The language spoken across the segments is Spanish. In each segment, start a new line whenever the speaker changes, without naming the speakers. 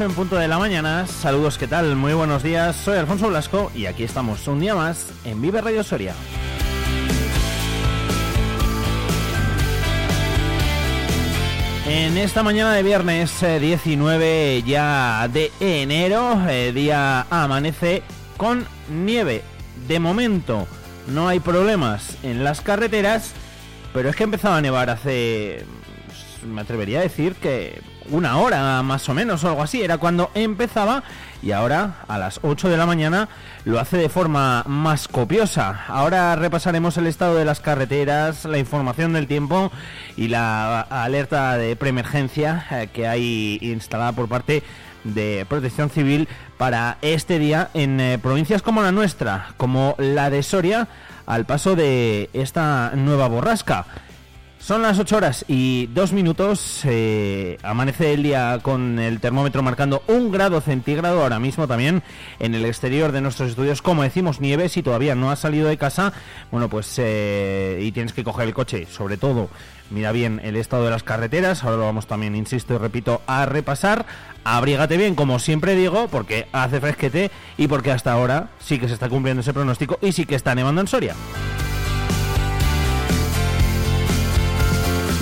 8 en punto de la mañana. Saludos, ¿qué tal? Muy buenos días. Soy Alfonso Blasco y aquí estamos un día más en Vive Radio Soria. En esta mañana de viernes 19 eh, ya de enero, eh, día amanece con nieve. De momento no hay problemas en las carreteras, pero es que empezaba a nevar hace, me atrevería a decir que una hora más o menos o algo así, era cuando empezaba y ahora a las 8 de la mañana lo hace de forma más copiosa. Ahora repasaremos el estado de las carreteras, la información del tiempo y la alerta de preemergencia eh, que hay instalada por parte de Protección Civil para este día en eh, provincias como la nuestra, como la de Soria, al paso de esta nueva borrasca. Son las 8 horas y 2 minutos. Eh, amanece el día con el termómetro marcando un grado centígrado ahora mismo también en el exterior de nuestros estudios. Como decimos, nieve si todavía no has salido de casa. Bueno, pues eh, y tienes que coger el coche, sobre todo. Mira bien el estado de las carreteras. Ahora lo vamos también, insisto y repito, a repasar. Abrígate bien, como siempre digo, porque hace fresquete y porque hasta ahora sí que se está cumpliendo ese pronóstico y sí que está nevando en Soria.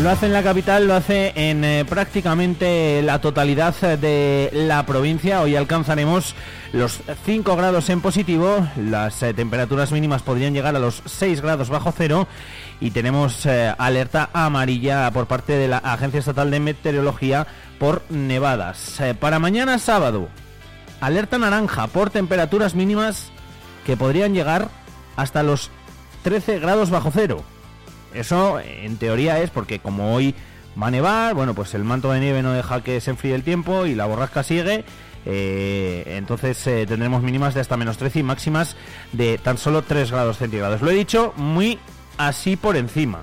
Lo hace en la capital, lo hace en eh, prácticamente la totalidad de la provincia. Hoy alcanzaremos los 5 grados en positivo, las eh, temperaturas mínimas podrían llegar a los 6 grados bajo cero y tenemos eh, alerta amarilla por parte de la Agencia Estatal de Meteorología por nevadas. para mañana sábado, alerta naranja por temperaturas mínimas que podrían llegar hasta los 13 grados bajo cero. Eso en teoría es porque como hoy va a nevar, bueno, pues el manto de nieve no deja que se enfríe el tiempo y la borrasca sigue. Eh, entonces eh, tendremos mínimas de hasta menos 13 y máximas de tan solo 3 grados centígrados. Lo he dicho muy así por encima.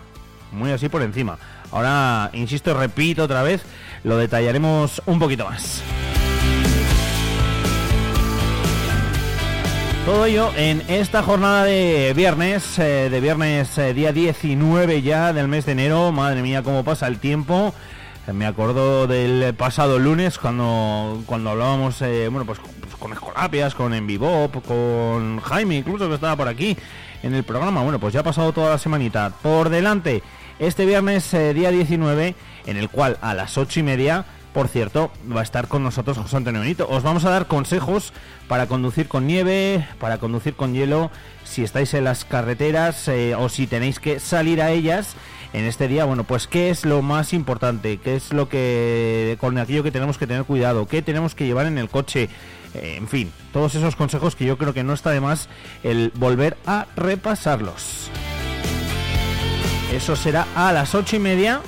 Muy así por encima. Ahora, insisto, repito otra vez, lo detallaremos un poquito más. Todo ello en esta jornada de viernes, eh, de viernes eh, día 19 ya del mes de enero. Madre mía, cómo pasa el tiempo. Eh, me acuerdo del pasado lunes cuando, cuando hablábamos, bueno, pues, pues, con Escolapias, con Envibop, con Jaime, incluso que estaba por aquí en el programa. Bueno, pues ya ha pasado toda la semanita. Por delante, este viernes día 19, en el cual a las ocho y media por cierto, va a estar con nosotros José Antonio Benito. Os vamos a dar consejos para conducir con nieve, para conducir con hielo, si estáis en las carreteras eh, o si tenéis que salir a ellas en este día. Bueno, pues qué es lo más importante, qué es lo que con aquello que tenemos que tener cuidado, qué tenemos que llevar en el coche. Eh, en fin, todos esos consejos que yo creo que no está de más el volver a repasarlos. Eso será a las ocho y media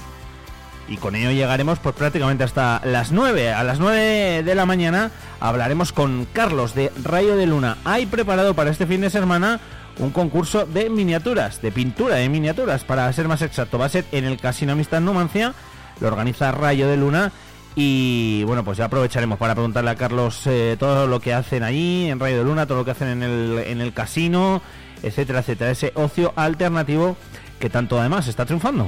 y con ello llegaremos pues prácticamente hasta las 9. A las 9 de la mañana hablaremos con Carlos de Rayo de Luna. Hay preparado para este fin de semana un concurso de miniaturas, de pintura de miniaturas, para ser más exacto. Va a ser en el Casino Amistad Numancia, lo organiza Rayo de Luna. Y bueno, pues ya aprovecharemos para preguntarle a Carlos eh, todo lo que hacen allí en Rayo de Luna, todo lo que hacen en el, en el casino, etcétera, etcétera. Ese ocio alternativo que tanto además está triunfando.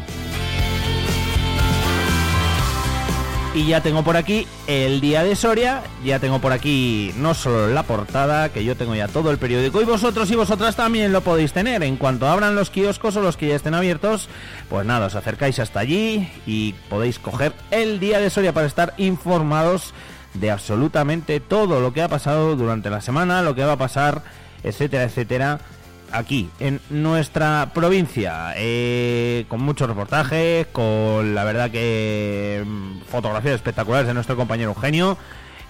Y ya tengo por aquí el día de Soria, ya tengo por aquí no solo la portada, que yo tengo ya todo el periódico y vosotros y vosotras también lo podéis tener. En cuanto abran los kioscos o los que ya estén abiertos, pues nada, os acercáis hasta allí y podéis coger el día de Soria para estar informados de absolutamente todo lo que ha pasado durante la semana, lo que va a pasar, etcétera, etcétera aquí, en nuestra provincia, eh, con muchos reportajes, con la verdad que mm, fotografías espectaculares de nuestro compañero Eugenio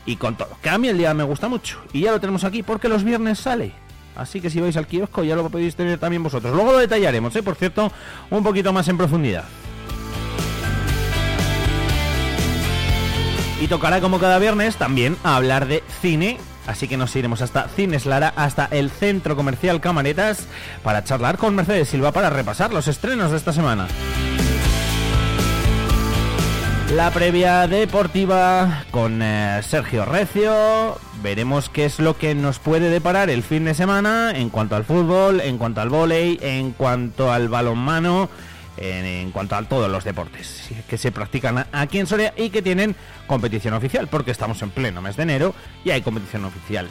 y con todo. Que a mí el día me gusta mucho y ya lo tenemos aquí porque los viernes sale. Así que si vais al kiosco ya lo podéis tener también vosotros. Luego lo detallaremos, ¿eh? por cierto, un poquito más en profundidad. Y tocará como cada viernes también hablar de cine Así que nos iremos hasta Cines Lara, hasta el Centro Comercial Camaretas, para charlar con Mercedes Silva para repasar los estrenos de esta semana. La previa deportiva con eh, Sergio Recio. Veremos qué es lo que nos puede deparar el fin de semana en cuanto al fútbol, en cuanto al vóley, en cuanto al balonmano, en, cuanto a todos los deportes que se practican aquí en Soria y que tienen competición oficial, porque estamos en pleno mes de enero y hay competición oficial.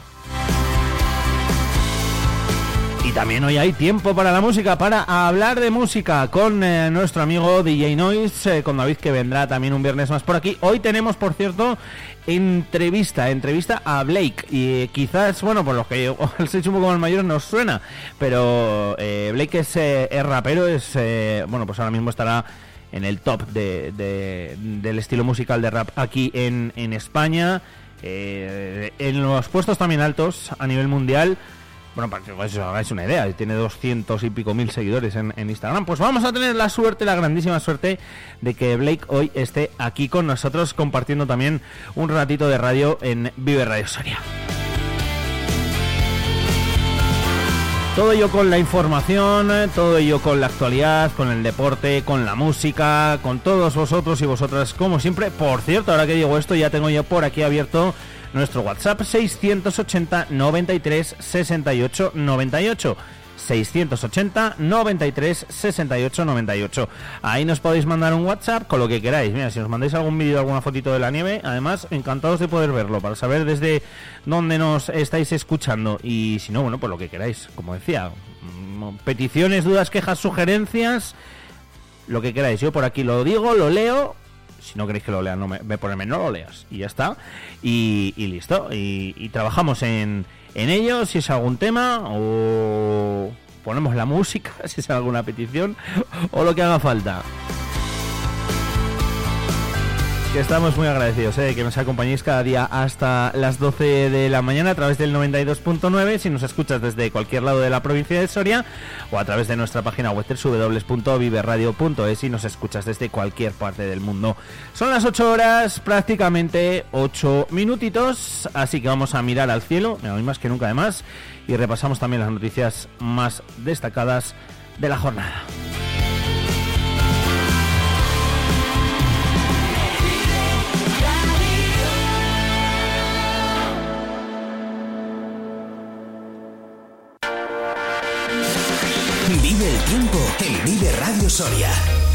Y también hoy hay tiempo para la música, para hablar de música con eh, nuestro amigo DJ Noise, eh, con David que vendrá también un viernes más por aquí. Hoy tenemos, por cierto, entrevista, entrevista a Blake. Y eh, quizás, bueno, por lo que hecho un poco más mayor nos suena, pero Blake es, es, rapero, es, bueno, pues ahora mismo estará en el top de, del estilo musical de rap aquí en, en España. en los puestos también altos a nivel mundial. Bueno, para que os hagáis una idea, tiene 200 y pico mil seguidores en, Instagram. Pues vamos a tener la suerte, la grandísima suerte de que Blake hoy esté aquí con nosotros compartiendo también un ratito de radio en Vive Radio Soria. Todo ello con la información, todo ello con la actualidad, con el deporte, con la música, con todos vosotros y vosotras, como siempre. Por cierto, ahora que digo esto, ya tengo yo por aquí abierto nuestro WhatsApp 680 93 68 98. 680 93 68 98. Ahí nos podéis mandar un WhatsApp con lo que queráis. Mira, si nos mandáis algún vídeo, alguna fotito de la nieve, además, encantados de poder verlo para saber desde dónde nos estáis escuchando. Y si no, bueno, pues lo que queráis. Como decía, mm, peticiones, dudas, quejas, sugerencias, lo que queráis. Yo por aquí lo digo, lo leo si no queréis que lo lea, no me, me no lo leas. Y ya está. Y, listo. Y, trabajamos en, en ello, si es algún tema, o ponemos la música, si es alguna petición, o lo que haga falta que estamos muy agradecidos ¿eh? que nos acompañéis cada día hasta las 12 de la mañana a través del 92.9 si nos escuchas desde cualquier lado de la provincia de Soria o a través de nuestra página web www.viveradio.es y nos escuchas desde cualquier parte del mundo. Son las 8 horas, prácticamente 8 minutitos, así que vamos a mirar al cielo, hoy más que nunca además, y repasamos también las noticias más destacadas de la jornada.
Soria.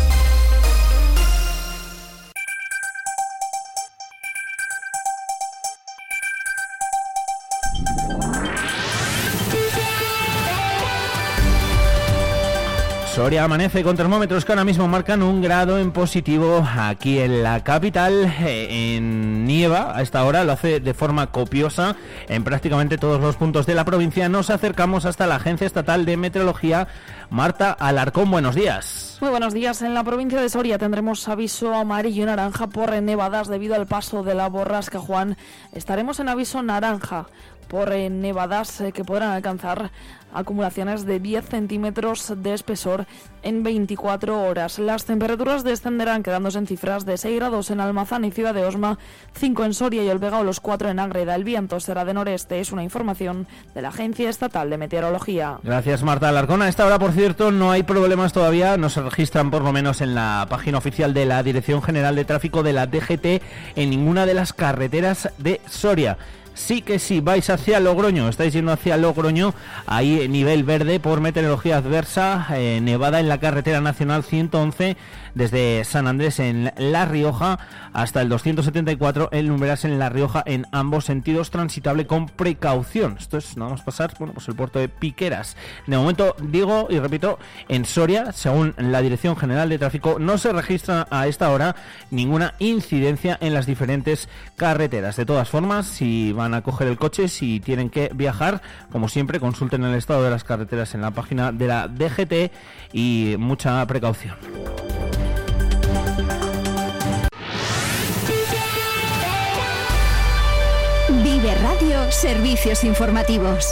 Soria amanece con termómetros que ahora mismo marcan un grado en positivo aquí en la capital. Eh, en nieva a esta hora lo hace de forma copiosa en prácticamente todos los puntos de la provincia. Nos acercamos hasta la Agencia Estatal de Meteorología. Marta Alarcón, buenos días.
Muy buenos días. En la provincia de Soria tendremos aviso amarillo y naranja por nevadas debido al paso de la borrasca Juan. Estaremos en aviso naranja por nevadas eh, que podrán alcanzar acumulaciones de 10 centímetros de espesor en 24 horas. Las temperaturas descenderán quedándose en cifras de 6 grados en Almazán y Ciudad de Osma, 5 en Soria y Olvega o los 4 en Ágreda. El viento será de noreste, es una información de la Agencia Estatal de Meteorología.
Gracias Marta Alarcón. A esta hora, por cierto, no hay problemas todavía, no se registran por lo menos en la página oficial de la Dirección General de Tráfico de la DGT en ninguna de las carreteras de Soria sí que sí, vais hacia Logroño, estáis yendo hacia Logroño, ahí nivel verde por meteorología adversa, eh, nevada en la carretera nacional 111 desde San Andrés en La Rioja hasta el 274 el Numeras en La Rioja en ambos sentidos transitable con precaución. Esto es nada más pasar, bueno, pues el puerto de Piqueras. De momento digo y repito, en Soria, según la Dirección General de Tráfico, no se registra a esta hora ninguna incidencia en las diferentes carreteras. De todas formas, si van a coger el coche, si tienen que viajar, como siempre, consulten el estado de las carreteras en la página de la DGT y mucha precaución.
Vive Radio Servicios Informativos.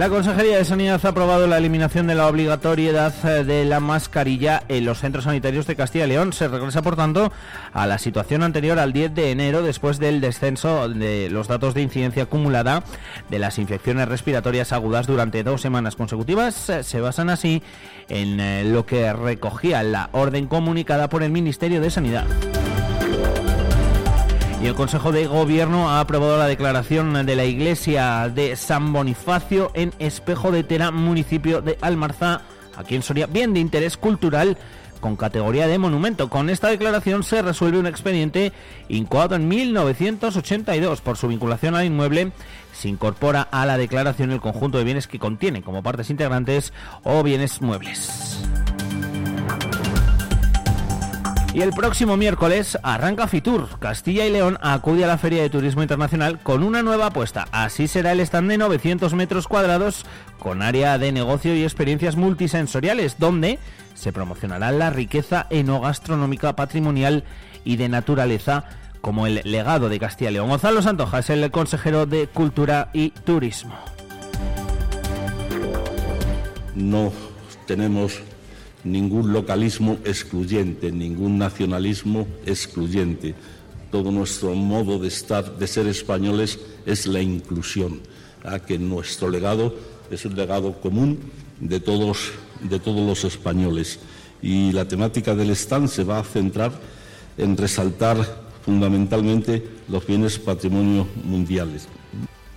La Consejería de Sanidad ha aprobado la eliminación de la obligatoriedad eh, de la mascarilla en los centros sanitarios de Castilla y León. Se regresa, por tanto, a la situación anterior al 10 de enero, después del descenso de los datos de incidencia acumulada de las infecciones respiratorias agudas durante dos semanas consecutivas. Eh, Se basan así en eh, lo que recogía la orden comunicada por el Ministerio de Sanidad. Y el Consejo de Gobierno ha aprobado la declaración de la iglesia de San Bonifacio en Espejo de Tera, municipio de Almarza, aquí en Soria, bien de interés cultural con categoría de monumento. Con esta declaración se resuelve un expediente incoado en 1982 por su vinculación al inmueble. Se incorpora a la declaración el conjunto de bienes que contiene como partes integrantes o bienes muebles. Y el próximo miércoles arranca Fitur. Castilla y León acude a la Feria de Turismo Internacional con una nueva apuesta. Así será el stand de 900 metros cuadrados con área de negocio y experiencias multisensoriales, donde se promocionará la riqueza enogastronómica, patrimonial y de naturaleza como el legado de Castilla y León. Gonzalo Santoja es el consejero de Cultura y Turismo.
No tenemos ningún localismo excluyente, ningún nacionalismo excluyente. Todo nuestro modo de estar, de ser españoles, es la inclusión, a que nuestro legado es un legado común de todos, de todos los españoles. Y la temática del stand se va a centrar en resaltar fundamentalmente los bienes patrimonio mundiales.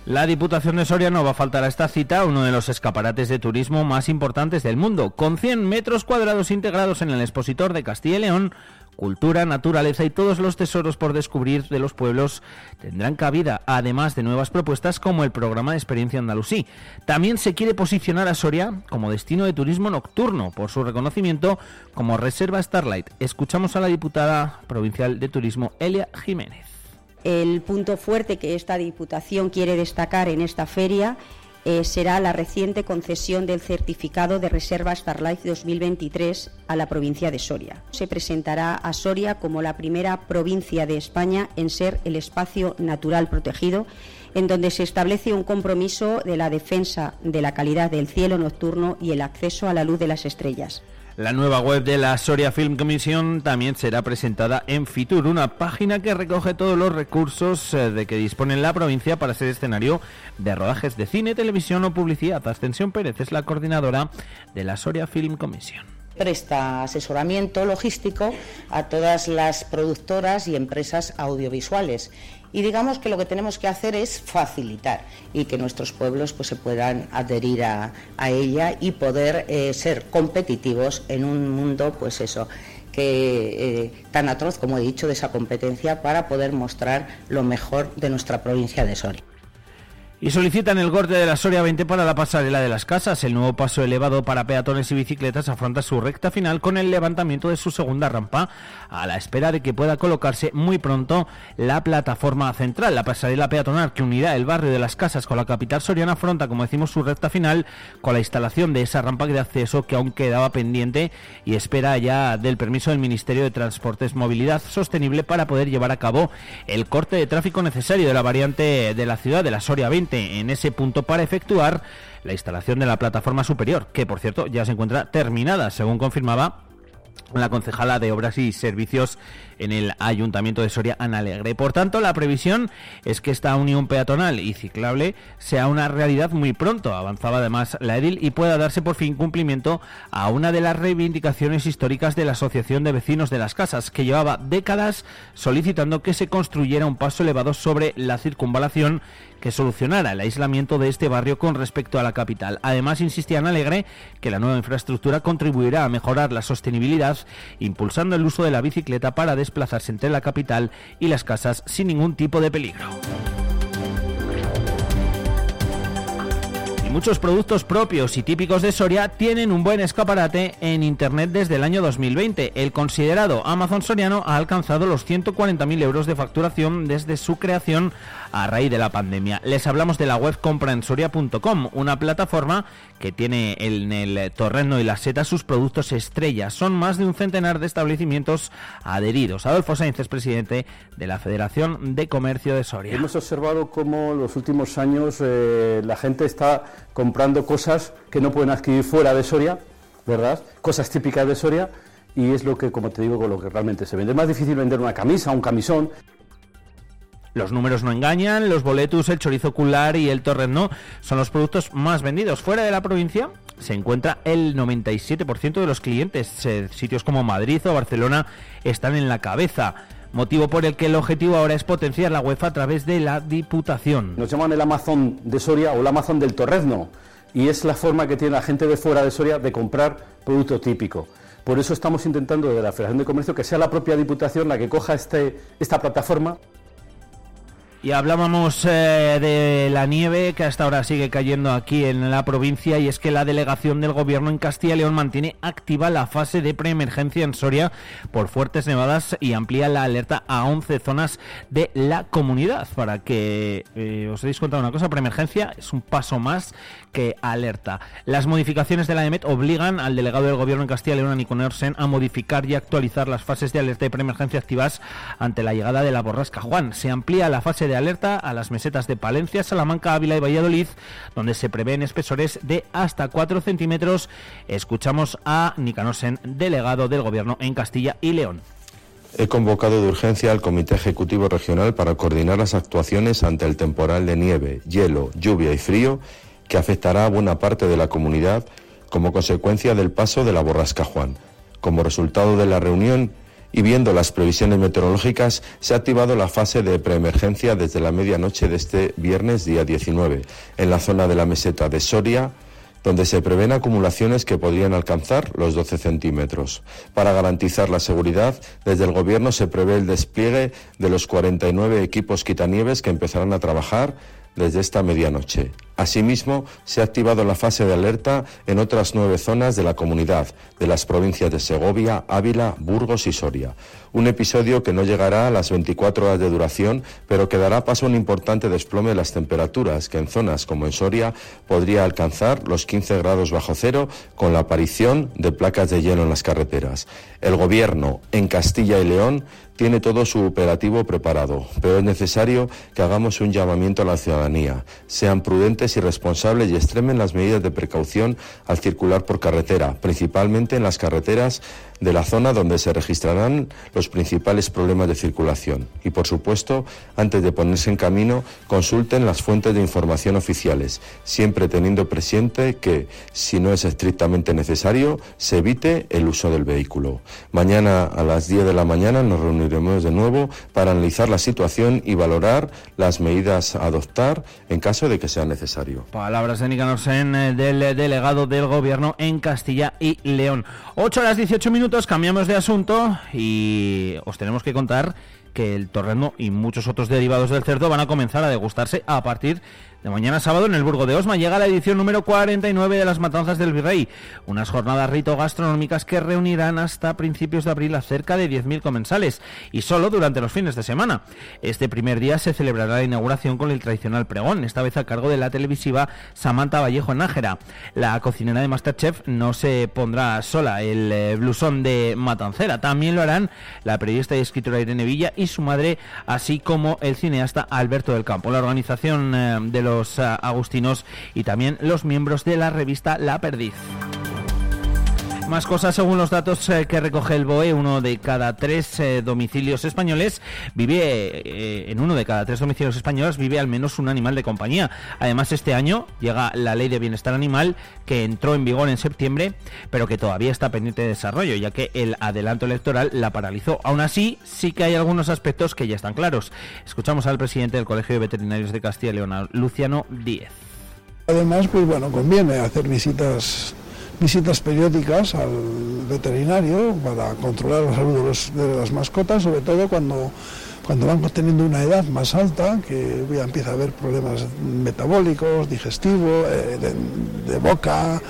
La Diputación de Soria no va a faltar a esta cita, uno de los escaparates de turismo más importantes del mundo, con 100 metros cuadrados integrados en el expositor de Castilla y León. Cultura, naturaleza y todos los tesoros por descubrir de los pueblos tendrán cabida, además de nuevas propuestas como el programa de experiencia andalusí. También se quiere posicionar a Soria como destino de turismo nocturno por su reconocimiento como Reserva Starlight. Escuchamos a la diputada provincial de turismo Elia Jiménez.
El punto fuerte que esta Diputación quiere destacar en esta feria eh, será la reciente concesión del certificado de Reserva Starlight 2023 a la provincia de Soria. Se presentará a Soria como la primera provincia de España en ser el espacio natural protegido, en donde se establece un compromiso de la defensa de la calidad del cielo nocturno y el acceso a la luz de las estrellas.
La nueva web de la Soria Film Commission también será presentada en Fitur, una página que recoge todos los recursos eh, de que dispone la provincia para ser escenario de rodajes de cine, televisión o publicidad. Ascensión Pérez es la coordinadora de la Soria Film Commission
presta asesoramiento logístico a todas las productoras y empresas audiovisuales y digamos que lo que tenemos que hacer es facilitar y que nuestros pueblos pues se puedan adherir a, a ella y poder eh, ser competitivos en un mundo pues eso que eh, tan atroz como he dicho de esa competencia para poder mostrar lo mejor de nuestra provincia de Soria.
Y solicitan el corte de la Soria 20 para la pasarela de las casas. El nuevo paso elevado para peatones y bicicletas afronta su recta final con el levantamiento de su segunda rampa, a la espera de que pueda colocarse muy pronto la plataforma central. La pasarela peatonal que unirá el barrio de las casas con la capital soriana afronta, como decimos, su recta final con la instalación de esa rampa de acceso que aún quedaba pendiente y espera ya del permiso del Ministerio de Transportes Movilidad Sostenible para poder llevar a cabo el corte de tráfico necesario de la variante de la ciudad de la Soria 20 en ese punto para efectuar la instalación de la plataforma superior, que por cierto ya se encuentra terminada, según confirmaba la concejala de Obras y Servicios en el Ayuntamiento de Soria, Ana Alegre. Por tanto, la previsión es que esta unión peatonal y ciclable sea una realidad muy pronto, avanzaba además la edil, y pueda darse por fin cumplimiento a una de las reivindicaciones históricas de la Asociación de Vecinos de las Casas, que llevaba décadas solicitando que se construyera un paso elevado sobre la circunvalación que solucionara el aislamiento de este barrio con respecto a la capital. Además, insistía en Alegre que la nueva infraestructura contribuirá a mejorar la sostenibilidad, impulsando el uso de la bicicleta para desplazarse entre la capital y las casas sin ningún tipo de peligro. muchos productos propios y típicos de Soria tienen un buen escaparate en Internet desde el año 2020. El considerado Amazon Soriano ha alcanzado los 140.000 euros de facturación desde su creación a raíz de la pandemia. Les hablamos de la web compraensoria.com, una plataforma que tiene en el torreno y la seta sus productos estrellas. Son más de un centenar de establecimientos adheridos. Adolfo Sainz es presidente de la Federación de Comercio de Soria.
Hemos observado cómo los últimos años eh, la gente está comprando cosas que no pueden adquirir fuera de Soria, ¿verdad? Cosas típicas de Soria y es lo que, como te digo, con lo que realmente se vende. Es más difícil vender una camisa, un camisón.
Los números no engañan, los boletus, el chorizo ocular y el torreno son los productos más vendidos. Fuera de la provincia se encuentra el 97% de los clientes. Sitios como Madrid o Barcelona están en la cabeza motivo por el que el objetivo ahora es potenciar la UEFA a través de la Diputación.
Nos llaman el Amazon de Soria o el Amazon del Torrezno y es la forma que tiene la gente de fuera de Soria de comprar producto típico. Por eso estamos intentando de la Federación de Comercio que sea la propia Diputación la que coja este, esta plataforma
y hablábamos eh, de la nieve que hasta ahora sigue cayendo aquí en la provincia y es que la delegación del gobierno en Castilla y León mantiene activa la fase de preemergencia en Soria por fuertes nevadas y amplía la alerta a 11 zonas de la comunidad. Para que eh, os deis cuenta de una cosa, preemergencia es un paso más que alerta. Las modificaciones de la EMET obligan al delegado del gobierno en Castilla y León, Nico Orsen, a modificar y actualizar las fases de alerta y preemergencia activas ante la llegada de la borrasca Juan. Se amplía la fase de alerta a las mesetas de Palencia, Salamanca, Ávila y Valladolid, donde se prevén espesores de hasta 4 centímetros. Escuchamos a Nicanor delegado del Gobierno en Castilla y León.
He convocado de urgencia al Comité Ejecutivo Regional para coordinar las actuaciones ante el temporal de nieve, hielo, lluvia y frío que afectará a buena parte de la comunidad como consecuencia del paso de la borrasca Juan. Como resultado de la reunión, y viendo las previsiones meteorológicas, se ha activado la fase de preemergencia desde la medianoche de este viernes día 19 en la zona de la meseta de Soria, donde se prevén acumulaciones que podrían alcanzar los 12 centímetros. Para garantizar la seguridad, desde el Gobierno se prevé el despliegue de los 49 equipos quitanieves que empezarán a trabajar desde esta medianoche. Asimismo, se ha activado la fase de alerta en otras nueve zonas de la comunidad, de las provincias de Segovia, Ávila, Burgos y Soria. Un episodio que no llegará a las 24 horas de duración, pero que dará paso a un importante desplome de las temperaturas, que en zonas como en Soria podría alcanzar los 15 grados bajo cero, con la aparición de placas de hielo en las carreteras. El Gobierno, en Castilla y León, tiene todo su operativo preparado, pero es necesario que hagamos un llamamiento a la ciudadanía. Sean prudentes y responsables y extremen las medidas de precaución al circular por carretera, principalmente en las carreteras de la zona donde se registrarán los principales problemas de circulación. Y por supuesto, antes de ponerse en camino, consulten las fuentes de información oficiales, siempre teniendo presente que, si no es estrictamente necesario, se evite el uso del vehículo. Mañana a las 10 de la mañana nos reuniremos de nuevo para analizar la situación y valorar las medidas a adoptar en caso de que sea necesario.
Palabras de Nicanor Sen, eh, del delegado del Gobierno en Castilla y León. 8 horas 18 minutos cambiamos de asunto y os tenemos que contar que el torreno y muchos otros derivados del cerdo van a comenzar a degustarse a partir de mañana sábado en el Burgo de Osma llega la edición número 49 de las Matanzas del Virrey, unas jornadas rito gastronómicas que reunirán hasta principios de abril a cerca de 10.000 comensales y solo durante los fines de semana. Este primer día se celebrará la inauguración con el tradicional pregón, esta vez a cargo de la televisiva Samantha Vallejo Nájera. La cocinera de Masterchef no se pondrá sola el eh, blusón de Matancera, también lo harán la periodista y escritora Irene Villa y su madre, así como el cineasta Alberto del Campo. La organización eh, de los eh, agustinos y también los miembros de la revista La Perdiz. Más cosas según los datos eh, que recoge el BOE, uno de cada tres eh, domicilios españoles vive, eh, en uno de cada tres domicilios españoles vive al menos un animal de compañía. Además, este año llega la ley de bienestar animal que entró en vigor en septiembre, pero que todavía está pendiente de desarrollo, ya que el adelanto electoral la paralizó. Aún así, sí que hay algunos aspectos que ya están claros. Escuchamos al presidente del Colegio de Veterinarios de Castilla y León, Luciano Díez.
Además, pues bueno, conviene hacer visitas visitas periódicas al veterinario para controlar la salud de, los- de las mascotas, sobre todo cuando, cuando van teniendo una edad más alta, que ya empieza a haber problemas metabólicos, digestivos, eh, de, de boca,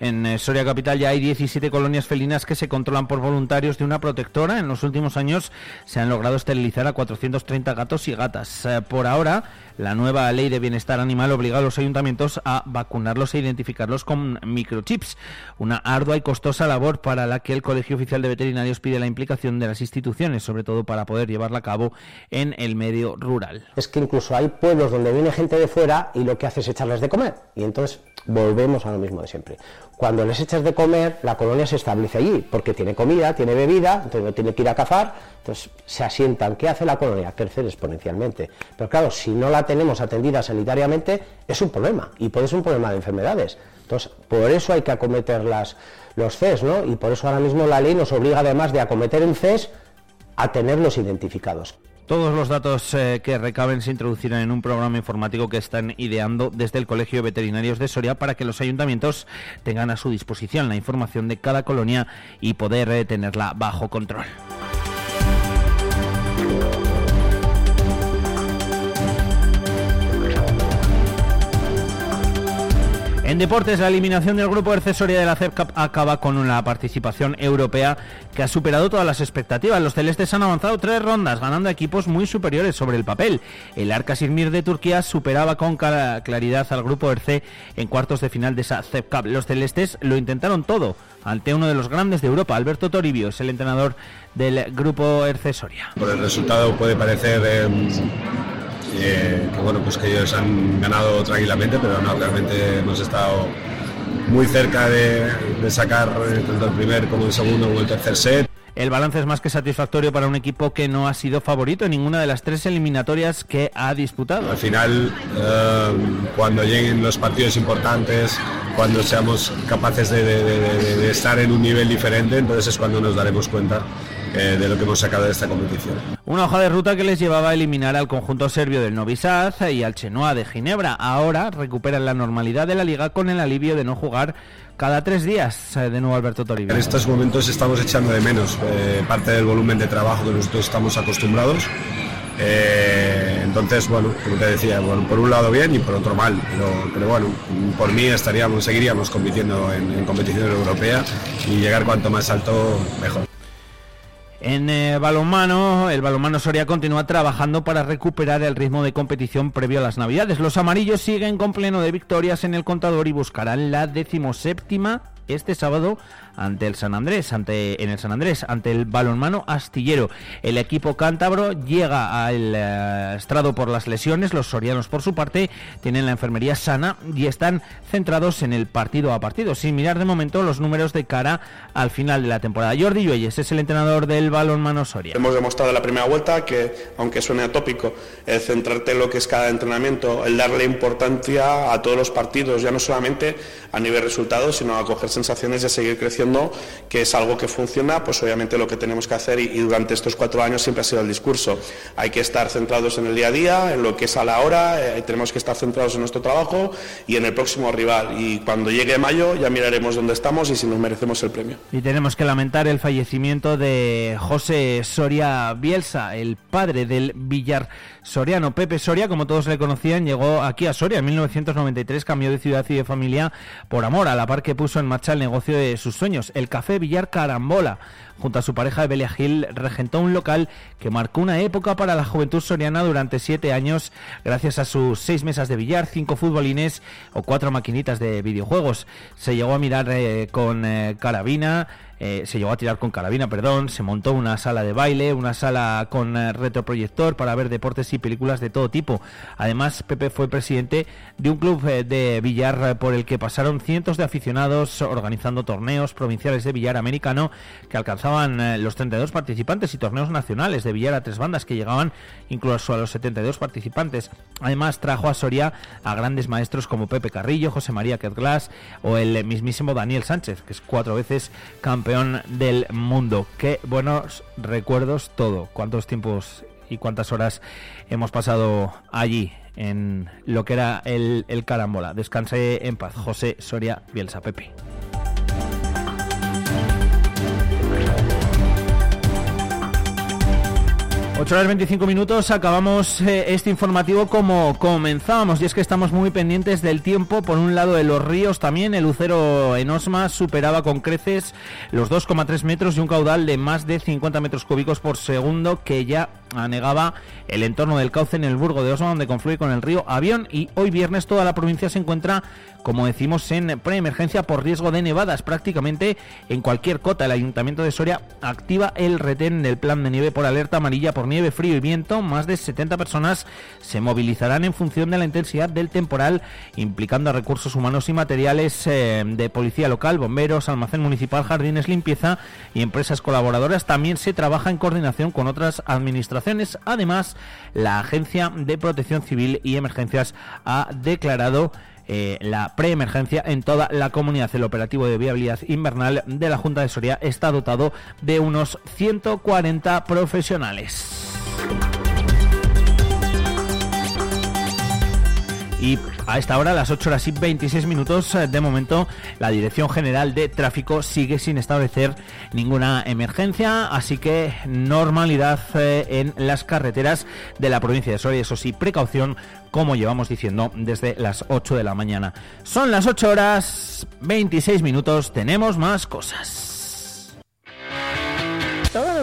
En eh, Soria Capital ya hay 17 colonias felinas que se controlan por voluntarios de una protectora. En los últimos años se han logrado esterilizar a 430 gatos y gatas. Eh, Por ahora, la nueva ley de bienestar animal obliga a los ayuntamientos a vacunarlos e identificarlos con microchips. Una ardua y costosa labor para la que el Colegio Oficial de Veterinarios pide la implicación de las instituciones, sobre todo para poder llevarla a cabo en el medio rural.
es que incluso hay pueblos donde viene gente de fuera y lo que hace es echarles de comer. Y entonces volvemos a lo mismo de siempre. Cuando les echas de comer, la colonia se establece allí, porque tiene comida, tiene bebida, entonces no tiene que ir a cazar, entonces se asientan. ¿Qué hace la colonia? Crecer exponencialmente. Pero claro, si no la tenemos atendida sanitariamente, es un problema, y puede ser un problema de enfermedades. Entonces, por eso hay que acometer las, los CES, ¿no? Y por eso ahora mismo la ley nos obliga, además de acometer un CES, a tenerlos identificados.
Todos los datos eh, que recaben se introducirán en un programa informático que están ideando desde el Colegio de Veterinarios de Soria para que los ayuntamientos tengan a su disposición la información de cada colonia y poder eh, tenerla bajo control. En deportes, la eliminación del grupo accesoria de la CEP Cup acaba con una participación europea que ha superado todas las expectativas. Los celestes han avanzado tres rondas, ganando equipos muy superiores sobre el papel. El Arca Sirmir de Turquía superaba con claridad al grupo ERC en cuartos de final de esa CEP Cup. Los celestes lo intentaron todo ante uno de los grandes de Europa. Alberto Toribio es el entrenador del grupo ERC Soria.
Por el resultado puede parecer eh, eh, que bueno pues que ellos han ganado tranquilamente, pero no realmente hemos estado muy cerca de, de sacar tanto el primer como el segundo o el tercer set.
El balance es más que satisfactorio para un equipo que no ha sido favorito en ninguna de las tres eliminatorias que ha disputado.
Al final, eh, cuando lleguen los partidos importantes, cuando seamos capaces de, de- de- de- de estar en un nivel diferente, entonces es cuando nos daremos cuenta eh, de lo que hemos sacado de esta competición.
Una hoja de ruta que les llevaba a eliminar al conjunto serbio del Novi Sad y al Chenoa de Ginebra. Ahora recuperan la normalidad de la liga con el alivio de no jugar cada tres días. Eh, De nuevo Alberto Toribio.
En estos momentos estamos echando de menos eh, parte del volumen de trabajo que nosotros estamos acostumbrados. Eh, entonces, bueno, como te decía, bueno, por un lado bien y por otro mal, pero, pero bueno, por mí estaríamos, seguiríamos compitiendo en, en competición europea y llegar cuanto más alto mejor.
En eh, balonmano, el balonmano Soria continúa trabajando para recuperar el ritmo de competición previo a las Navidades. Los amarillos siguen con pleno de victorias en el contador y buscarán la decimoséptima este sábado ante el San Andrés, ante en el San Andrés, ante el balonmano astillero. El equipo cántabro llega al eh, estrado por las lesiones, los sorianos por su parte tienen la enfermería sana y están centrados en el partido a partido, sin mirar de momento los números de cara al final de la temporada. Jordi Lluelles es el entrenador del balonmano Soria.
Hemos demostrado en la primera vuelta que, aunque suene atópico, el centrarte en lo que es cada entrenamiento, el darle importancia a todos los partidos, ya no solamente a nivel resultados, sino a coger sensaciones y a seguir creciendo, que es algo que funciona, pues obviamente lo que tenemos que hacer y, durante estos cuatro años siempre ha sido el discurso. Hay que estar centrados en el día a día, en lo que es a la hora, eh, tenemos que estar centrados en nuestro trabajo y en el próximo rival. Y cuando llegue mayo ya miraremos dónde estamos y si nos merecemos el premio.
Y tenemos que lamentar el fallecimiento de José Soria Bielsa, el padre del billar soriano. Pepe Soria, como todos le conocían, llegó aquí a Soria en 1993, cambió de ciudad y de familia por amor, a la par que puso en marcha el negocio de sus sueños, el café Billar Carambola. Junto a su pareja Belia Gil, regentó un local que marcó una época para la juventud soriana durante siete años, gracias a sus seis mesas de billar, cinco futbolines o cuatro maquinitas de videojuegos. Se llegó a mirar eh, con eh, carabina eh, se llegó a tirar con carabina, perdón, se montó una sala de baile, una sala con eh, retroproyector para ver deportes y películas de todo tipo. Además, Pepe fue presidente de un club eh, de billar por el que pasaron cientos de aficionados organizando torneos provinciales de billar americano que alcanzaban los 32 participantes y torneos nacionales de billar a tres bandas que llegaban incluso a los 72 participantes. Además, trajo a Soria a grandes maestros como Pepe Carrillo, José María Ketglas o el mismísimo Daniel Sánchez, que es cuatro veces campeón del mundo. Qué buenos recuerdos todo. Cuántos tiempos y cuántas horas hemos pasado allí en lo que era el, el carambola. Descanse en paz, José Soria Bielsa Pepe. 8 horas 25 minutos, acabamos eh, este informativo como comenzábamos y es que estamos muy pendientes del tiempo, por un lado de los ríos también, el Lucero en Osma superaba con creces los 2,3 metros y un caudal de más de 50 metros cúbicos por segundo que ya anegaba el entorno del cauce en el Burgo de Osma donde confluye con el río Avión y hoy viernes toda la provincia se encuentra como decimos, en preemergencia por riesgo de nevadas. Prácticamente en cualquier cota, el Ayuntamiento de Soria activa el retén del plan de nieve por alerta amarilla por nieve, frío y viento. Más de 70 personas se movilizarán en función de la intensidad del temporal, implicando a recursos humanos y materiales eh, de policía local, bomberos, almacén municipal, jardines, limpieza y empresas colaboradoras. También se trabaja en coordinación con otras administraciones. Además, la Agencia de Protección Civil y Emergencias ha declarado eh, la preemergencia en toda la comunidad. El operativo de viabilidad invernal de la Junta de Soria está dotado de unos 140 profesionales. Y a esta hora, las 8 horas y 26 minutos, eh, de momento, la Dirección General de Tráfico sigue sin establecer ninguna emergencia, así que normalidad eh, en las carreteras de la provincia de Soria. Eso sí, precaución, como llevamos diciendo desde las 8 de la mañana. Son las 8 horas 26 minutos, tenemos más cosas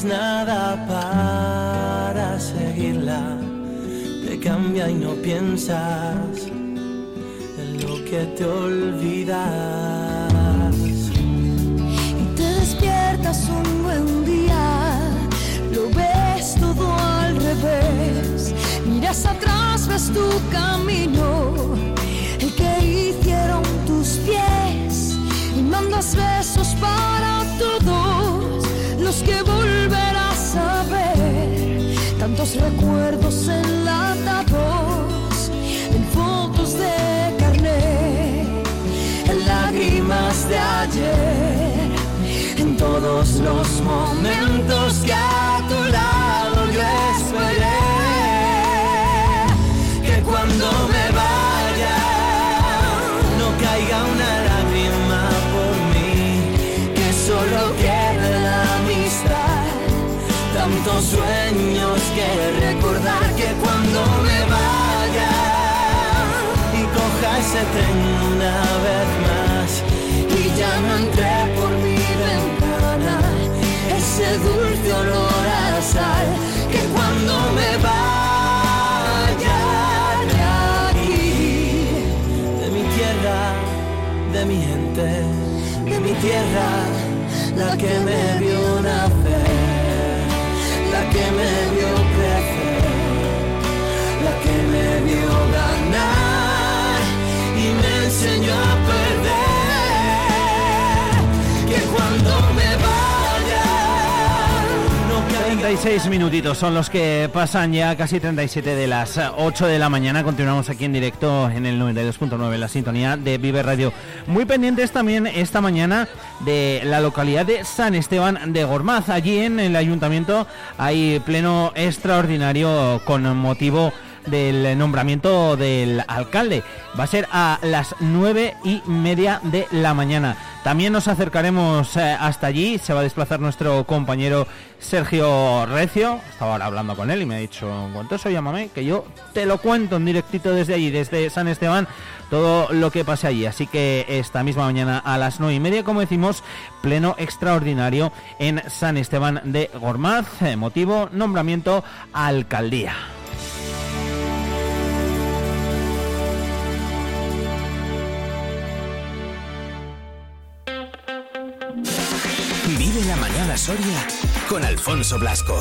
Tengas nada
son los que pasan ya casi 37 de las 8 de la mañana. Continuamos aquí en directo en el 92.9 en la sintonía de Vive Radio. Muy pendientes también esta mañana de la localidad de San Esteban de Gormaz. Allí en el ayuntamiento hay pleno extraordinario con motivo del nombramiento del alcalde. Va a ser a las nueve y media de la mañana. También nos acercaremos eh, hasta allí. Se va a desplazar nuestro compañero Sergio Recio. Estaba ahora hablando con él y me ha dicho, en cuanto eso llámame, que yo te lo cuento en directito desde allí, desde San Esteban, todo lo que pase allí. Así que esta misma mañana a las nueve y media, como decimos, pleno extraordinario en San Esteban de Gormaz. Motivo, nombramiento alcaldía.
Vive la mañana Soria con Alfonso Blasco.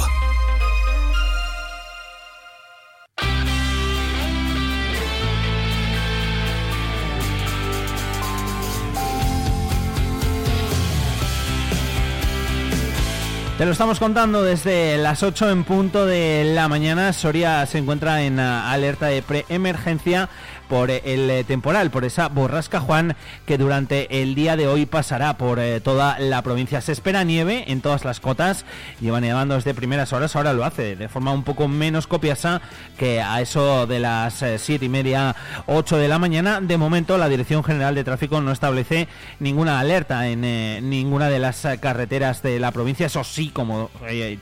Te lo estamos contando desde las 8 en punto de la mañana. Soria se encuentra en ah, alerta de preemergencia por eh, el eh, temporal, por esa borrasca Juan que durante el día de hoy pasará por eh, toda la provincia. Se espera nieve en todas las cotas, lleva nevando desde primeras horas, ahora lo hace de forma un poco menos copiosa que a eso de las siete y media, 8 de la mañana. De momento la Dirección General de Tráfico no establece ninguna alerta en ninguna de las carreteras de la provincia. Eso sí, como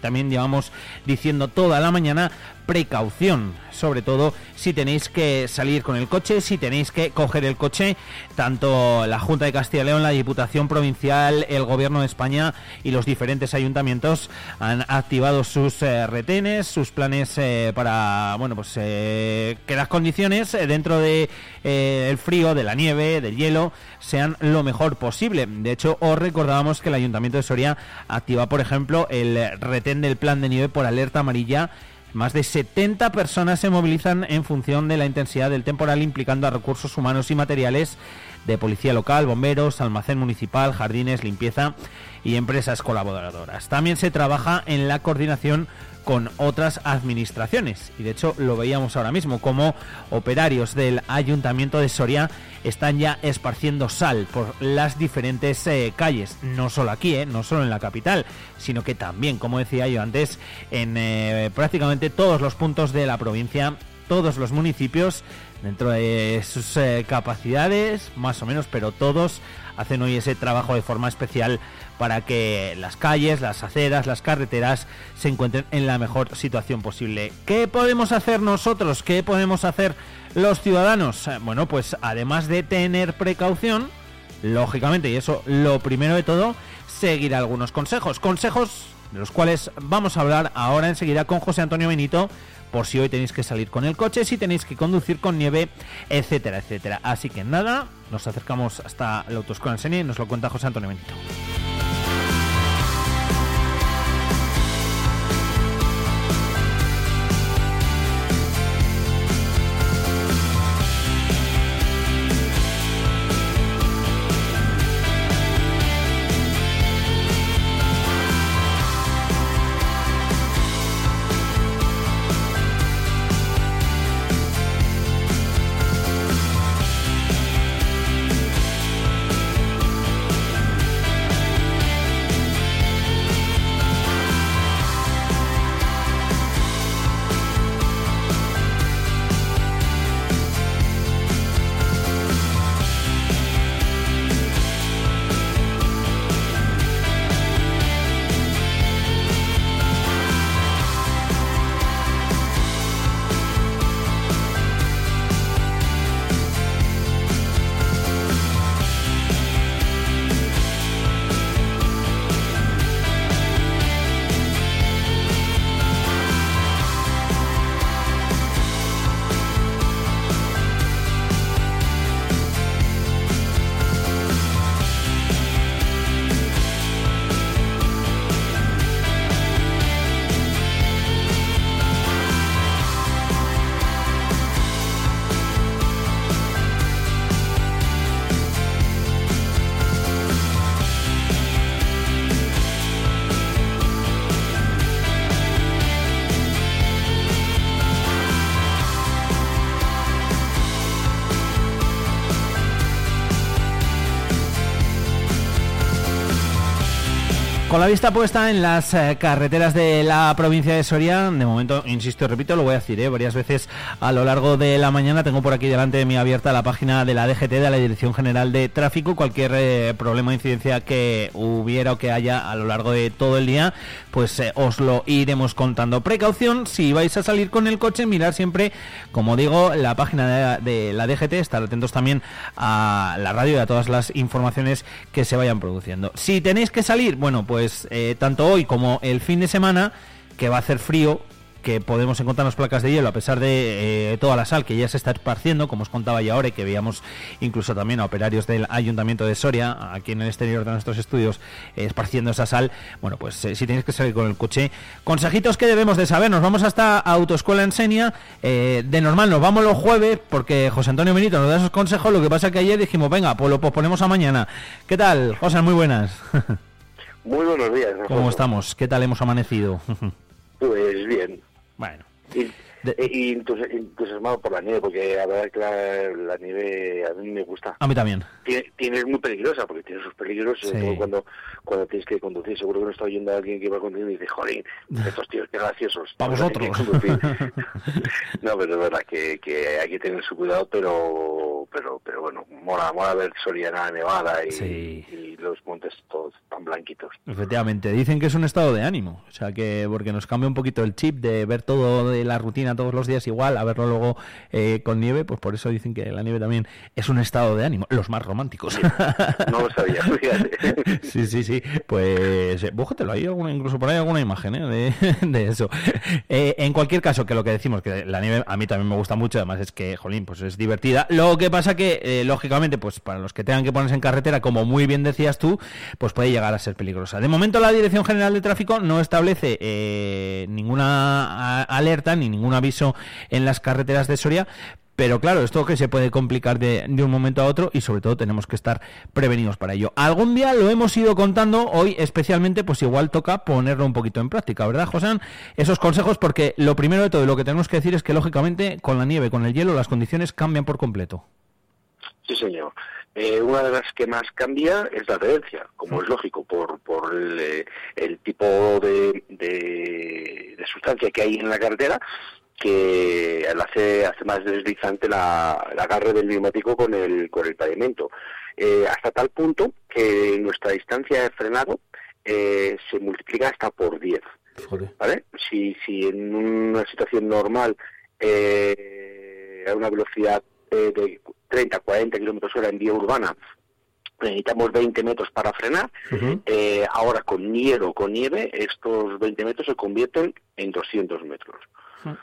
también llevamos diciendo toda la mañana, precaución, sobre todo si tenéis que salir con el coche, si tenéis que coger el coche, tanto la Junta de Castilla y León, la Diputación Provincial, el Gobierno de España y los diferentes ayuntamientos han activado sus eh, retenes, sus planes eh, para, bueno, pues eh, que las condiciones dentro de el frío, de la nieve, del hielo, sean lo mejor posible. De hecho, os recordábamos que el Ayuntamiento de Soria activa, por ejemplo, el retén del plan de nieve por alerta amarilla más de 70 personas se movilizan en función de la intensidad del temporal, implicando a recursos humanos y materiales de policía local, bomberos, almacén municipal, jardines, limpieza y empresas colaboradoras. También se trabaja en la coordinación con otras administraciones. Y de hecho lo veíamos ahora mismo como operarios del ayuntamiento de Soria están ya esparciendo sal por las diferentes eh, calles, no solo aquí, eh, no solo en la capital, sino que también, como decía yo antes, en eh, prácticamente todos los puntos de la provincia, todos los municipios, dentro de sus eh, capacidades, más o menos, pero todos hacen hoy ese trabajo de forma especial para que las calles, las aceras, las carreteras se encuentren en la mejor situación posible. ¿Qué podemos hacer nosotros? ¿Qué podemos hacer los ciudadanos? Eh, Bueno, pues además de tener precaución, lógicamente, y eso lo primero de todo, seguir algunos consejos. Consejos de los cuales vamos a hablar ahora enseguida con José Antonio Benito, por si hoy tenéis que salir con el coche, si tenéis que conducir con nieve, etcétera, etcétera. Así que nada, nos acercamos hasta la Ensenia y nos lo cuenta José Antonio Benito. Vista puesta en las eh, carreteras de la provincia de Soria, de momento, insisto repito, lo voy a decir ¿eh? varias veces a lo largo de la mañana. Tengo por aquí delante de mí abierta la página de la DGT, de la Dirección General de Tráfico. Cualquier eh, problema o incidencia que hubiera o que haya a lo largo de todo el día, pues os lo iremos contando. Precaución, si vais a salir con el coche, mirar siempre, como digo, la página de, de la DGT, estar atentos también a la radio y a todas las informaciones que se vayan produciendo. Si tenéis que salir, bueno, pues eh, tanto hoy como el fin de semana, que va a hacer frío, que podemos encontrarnos placas de hielo a pesar de eh, toda la sal que ya se está esparciendo, como os contaba ya ahora, y que veíamos incluso también a operarios del Ayuntamiento de Soria, aquí en el exterior de nuestros estudios, eh, esparciendo esa sal. Bueno, pues si tenéis que salir con el coche, consejitos que debemos de saber. Nos vamos hasta Autoescuela Ensenia. de normal nos vamos los jueves porque José Antonio Benito nos da esos consejos. Lo que pasa que ayer dijimos, venga, pues lo posponemos a mañana. ¿Qué tal, José? Muy buenas.
Muy buenos días.
¿Cómo estamos? ¿Qué tal hemos amanecido?
Pues bien.
Bueno.
Y, y entusiasmado por la nieve, porque la verdad que la, la, nieve a mí me gusta.
A mí también.
Tiene, tiene es muy peligrosa, porque tiene sus peligros, sobre todo cuando, cuando tienes que conducir. Seguro que no está oyendo a alguien que va a conducir y dice, joder, estos tíos qué graciosos.
Para vosotros.
no, pero es verdad que, que hay que tener su cuidado, pero pero pero bueno, mola, mola ver Soriana nevada y, y los montes todos tan blanquitos.
Efectivamente, dicen que es un estado de ánimo, o sea que porque nos cambia un poquito el chip de ver todo de la rutina todos los días igual, a verlo luego eh, con nieve, pues por eso dicen que la nieve también es un estado de ánimo, los más románticos.
no lo sabía, fíjate.
sí, sí, sí, pues eh, búscatelo, hay alguna, incluso por ahí alguna imagen ¿eh? de, eso. Eh, en cualquier caso, que lo que decimos, que la nieve a mí también me gusta mucho, además es que, jolín, pues es divertida. Lo que pasa que, lógicamente, pues para los que tengan que ponerse en carretera, como muy bien decías tú, pues puede llegar a ser peligrosa. De momento la Dirección General de Tráfico no establece ninguna alerta ni ningún aviso en las carreteras de Soria, pero claro, esto que se puede complicar de, de, un momento a otro y sobre todo tenemos que estar prevenidos para ello. Algún día lo hemos ido contando, hoy especialmente pues igual toca ponerlo un poquito en práctica, ¿verdad, José? Esos consejos porque lo primero de todo lo que tenemos que decir es que lógicamente con la nieve, con el hielo, las condiciones cambian por completo.
Sí, señor. Eh, una de las que más cambia es la adherencia, como es lógico, por, por el, eh, el tipo de, de, de, sustancia que hay en la carretera, que hace, hace más deslizante la, el agarre del neumático con el, con el pavimento. Eh, hasta tal punto que nuestra distancia de frenado eh, se multiplica hasta por 10. ¿vale? Si, si en una situación normal eh, a una velocidad eh, de 30, 40 kilómetros hora en vía urbana, necesitamos 20 metros para frenar. Uh -huh. eh, ahora con hielo, con nieve, estos 20 metros se convierten en 200 metros. Uh -huh.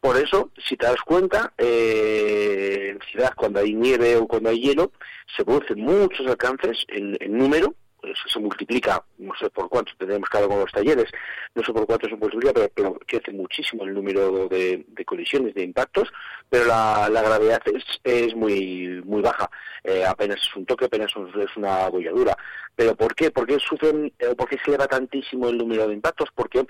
Por eso, si te das cuenta, eh, en ciudad cuando hay nieve o cuando hay hielo, se producen muchos alcances en, en número, eso se multiplica, no sé por cuánto tenemos cada uno de los talleres, no sé por cuánto se multiplica, pero, pero crece muchísimo el número de, de, colisiones, de impactos, pero la, la gravedad es, es, muy muy baja, eh, apenas es un toque, apenas es una bolladura. ¿Pero por qué? ¿Por qué sufren, eh, por qué se eleva tantísimo el número de impactos? Porque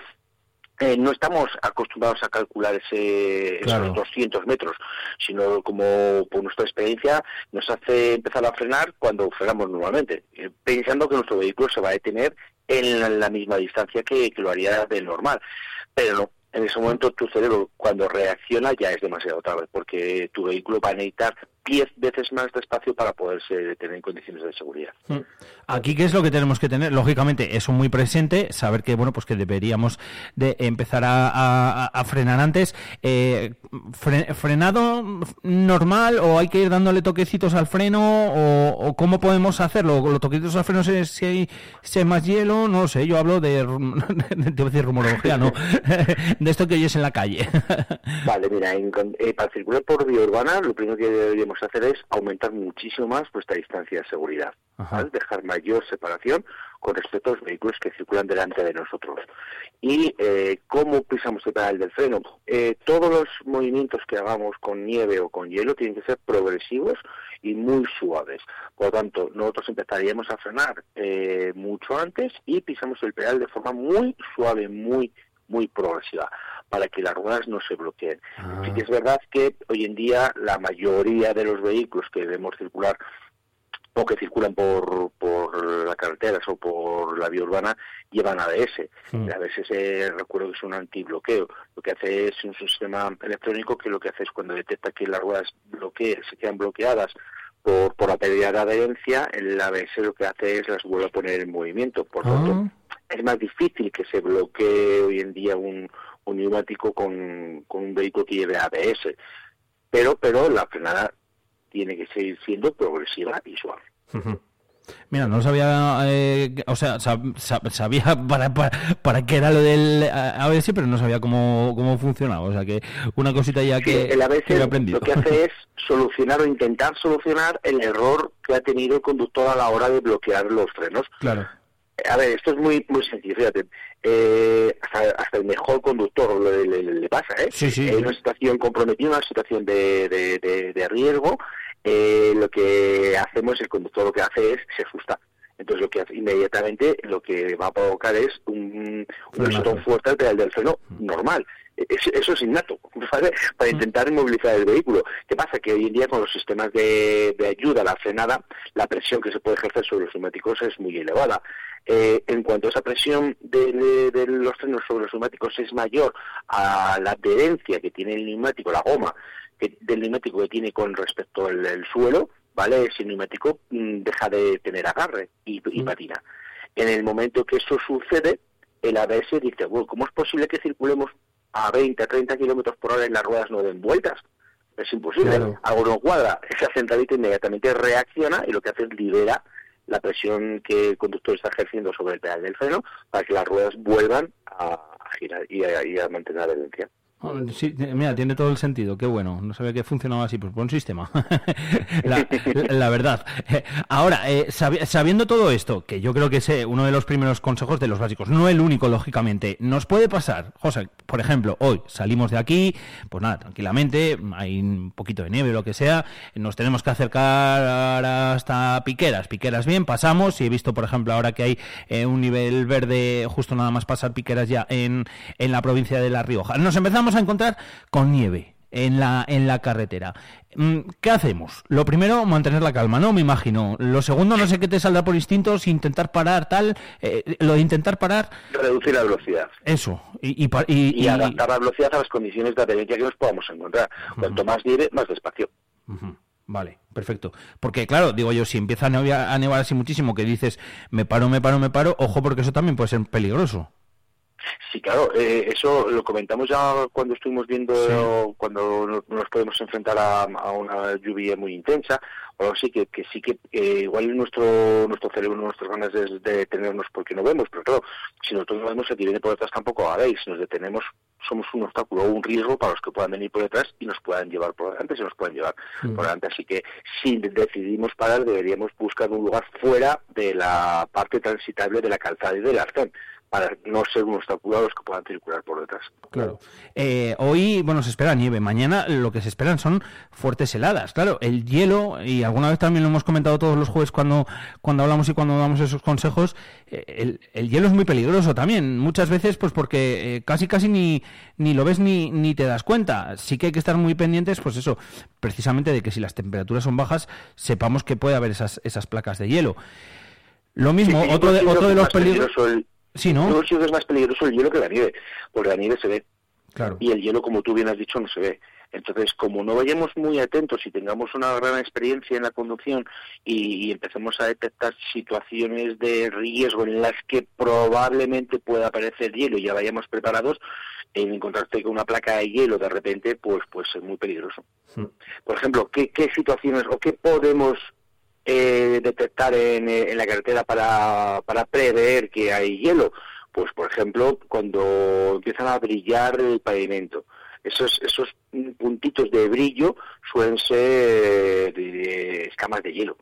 eh, no estamos acostumbrados a calcular ese, claro. esos 200 metros, sino como por nuestra experiencia nos hace empezar a frenar cuando frenamos normalmente, eh, pensando que nuestro vehículo se va a detener en la, la misma distancia que, que, lo haría de normal. Pero no, en ese momento tu cerebro cuando reacciona ya es demasiado tarde, porque tu vehículo va a necesitar 10 veces más de espacio para poderse detener en condiciones de seguridad.
Aquí, ¿qué es lo que tenemos que tener? Lógicamente, eso muy presente, saber que, bueno, pues que deberíamos de empezar a, frenar antes. Eh, fre, ¿Frenado normal o hay que ir dándole toquecitos al freno o, cómo podemos hacerlo? ¿Los toquecitos al freno si, hay, más hielo? No sé, yo hablo de, de, de decir rumorología, ¿no? De esto que oyes en la calle.
vale, mira, en, eh, para circular por vía urbana, lo primero que deberíamos hacer es aumentar muchísimo más nuestra distancia de seguridad, ¿vale? dejar mayor separación con respecto a los vehículos que circulan delante de nosotros. ¿Y eh, cómo pisamos el pedal del freno? Eh, todos los movimientos que hagamos con nieve o con hielo tienen que ser progresivos y muy suaves. Por lo tanto, nosotros empezaríamos a frenar eh, mucho antes y pisamos el pedal de forma muy suave, muy muy progresiva para que las ruedas no se bloqueen. Ah. Sí que es verdad que hoy en día la mayoría de los vehículos que debemos circular o que circulan por, por las carreteras o por la vía urbana llevan ABS.
Mm.
El ABS recuerdo que es un antibloqueo. Lo que hace es un sistema electrónico que lo que hace es cuando detecta que las ruedas bloque- se quedan bloqueadas por, por la pérdida de adherencia, el ABS lo que hace es las vuelve a poner en movimiento. Por tanto, es más difícil que se bloquee hoy en día un, un neumático con, con un vehículo que lleve ABS. Pero, pero la frenada tiene que seguir siendo progresiva y suave.
Mira, no sabía, eh, o sea, sab- sab- sabía para, para, para qué era lo del eh, ABS, pero no sabía cómo, cómo funcionaba. O sea, que una cosita ya
Sí,
que,
el ABS
que he aprendido.
lo que hace es solucionar o intentar solucionar el error que ha tenido el conductor a la hora de bloquear los frenos.
claro.
A ver, esto es muy muy sencillo, fíjate. Eh, hasta, hasta el mejor conductor le, le- le pasa, ¿eh?
Sí, sí,
En
sí.
una situación comprometida, una situación de, de, de- de riesgo, eh, lo que hacemos, el conductor lo que hace es se asusta. Entonces lo que hace inmediatamente lo que va a provocar es un, un fuerte al pedal del freno normal. Eso, eso es innato, ¿vale? Para intentar inmovilizar el vehículo. ¿Qué pasa? Que hoy en día con los sistemas de, de ayuda a la frenada, la presión que se puede ejercer sobre los neumáticos es muy elevada. Eh, en cuanto a esa presión de, de- de los frenos sobre los neumáticos es mayor a la adherencia que tiene el neumático, la goma que, del neumático que tiene con respecto al suelo, ¿vale? Ese neumático mm, deja de tener agarre y, y patina. En el momento que eso sucede, el ABS dice, bueno, ¿cómo es posible que circulemos a 20, a 30 kilómetros por hora y las ruedas no den vueltas? Es imposible,
Claro.
algo no cuadra. Esa centralita inmediatamente reacciona y lo que hace es libera la presión que el conductor está ejerciendo sobre el pedal del freno para que las ruedas vuelvan a, girar y a, y a mantener la adherencia.
Oh, Sí, mira, tiene todo el sentido, qué bueno. No sabía que funcionaba así, pues buen sistema. la, verdad. Eh, Ahora, eh, sabi- sabiendo todo esto, que yo creo que es eh, uno de los primeros consejos de los básicos, no el único, lógicamente, nos puede pasar, José, por ejemplo, hoy salimos de aquí, pues nada, tranquilamente, hay un poquito de nieve o lo que sea, nos tenemos que acercar hasta Piqueras, Piqueras bien, pasamos, y he visto, por ejemplo, ahora que hay eh, un nivel verde, justo nada más pasar Piqueras ya en, en la provincia de La Rioja. Nos empezamos a encontrar con nieve en la, en la carretera. Mm, ¿Qué hacemos? Lo primero, mantener la calma, ¿no? Me imagino. Lo segundo, no sé qué te saldrá por instintos, intentar parar, tal. eh, lo de intentar parar,
Reducir la velocidad.
eso. Y, y, y-
adaptar la velocidad a las condiciones de adherencia que nos podamos encontrar. Cuanto más nieve, más despacio.
Vale, perfecto. Porque claro, digo yo, si empieza a nevar, a nevar así muchísimo que dices, me paro, me paro, me paro, ojo porque eso también puede ser peligroso.
Sí, claro, eh, eso lo comentamos ya cuando estuvimos viendo cuando no- nos podemos enfrentar a, a una lluvia muy intensa o algo así, que, que sí que eh, igual nuestro nuestro cerebro, nuestras ganas de, de detenernos porque no vemos, pero claro, si nosotros no vemos el que viene por detrás tampoco ver, y si nos detenemos somos un obstáculo o un riesgo para los que puedan venir por detrás y nos puedan llevar por delante, se nos pueden llevar
Mm.
por delante. Así que si decidimos parar, deberíamos buscar un lugar fuera de la parte transitable de la calzada y del arcén, para no ser un obstáculo a los que puedan circular por detrás.
Claro. Eh, hoy, bueno, se espera nieve. Mañana lo que se esperan son fuertes heladas. Claro, el hielo, y alguna vez también lo hemos comentado todos los jueves cuando, cuando hablamos y cuando damos esos consejos, eh, el, el hielo es muy peligroso también. Muchas veces, pues porque eh, casi casi ni, ni lo ves ni, ni te das cuenta. Sí que hay que estar muy pendientes, pues eso, precisamente de que si las temperaturas son bajas, sepamos que puede haber esas, esas placas de hielo. Lo mismo,
Sí,
otro, de, otro de los peligros...
el-
Sí, ¿no?
creo que es más peligroso el hielo que la nieve, porque la nieve se ve.
Claro.
Y el hielo, como tú bien has dicho, no se ve. Entonces, como no vayamos muy atentos y tengamos una gran experiencia en la conducción y, y empecemos a detectar situaciones de riesgo en las que probablemente pueda aparecer hielo y ya vayamos preparados, en encontrarte con una placa de hielo de repente, pues, pues es muy peligroso. Por ejemplo, ¿qué, qué situaciones o qué podemos eh, detectar en, eh, en la carretera para, para prever que hay hielo? Pues, por ejemplo, cuando empiezan a brillar el pavimento. Esos, esos puntitos de brillo suelen ser de- de escamas de hielo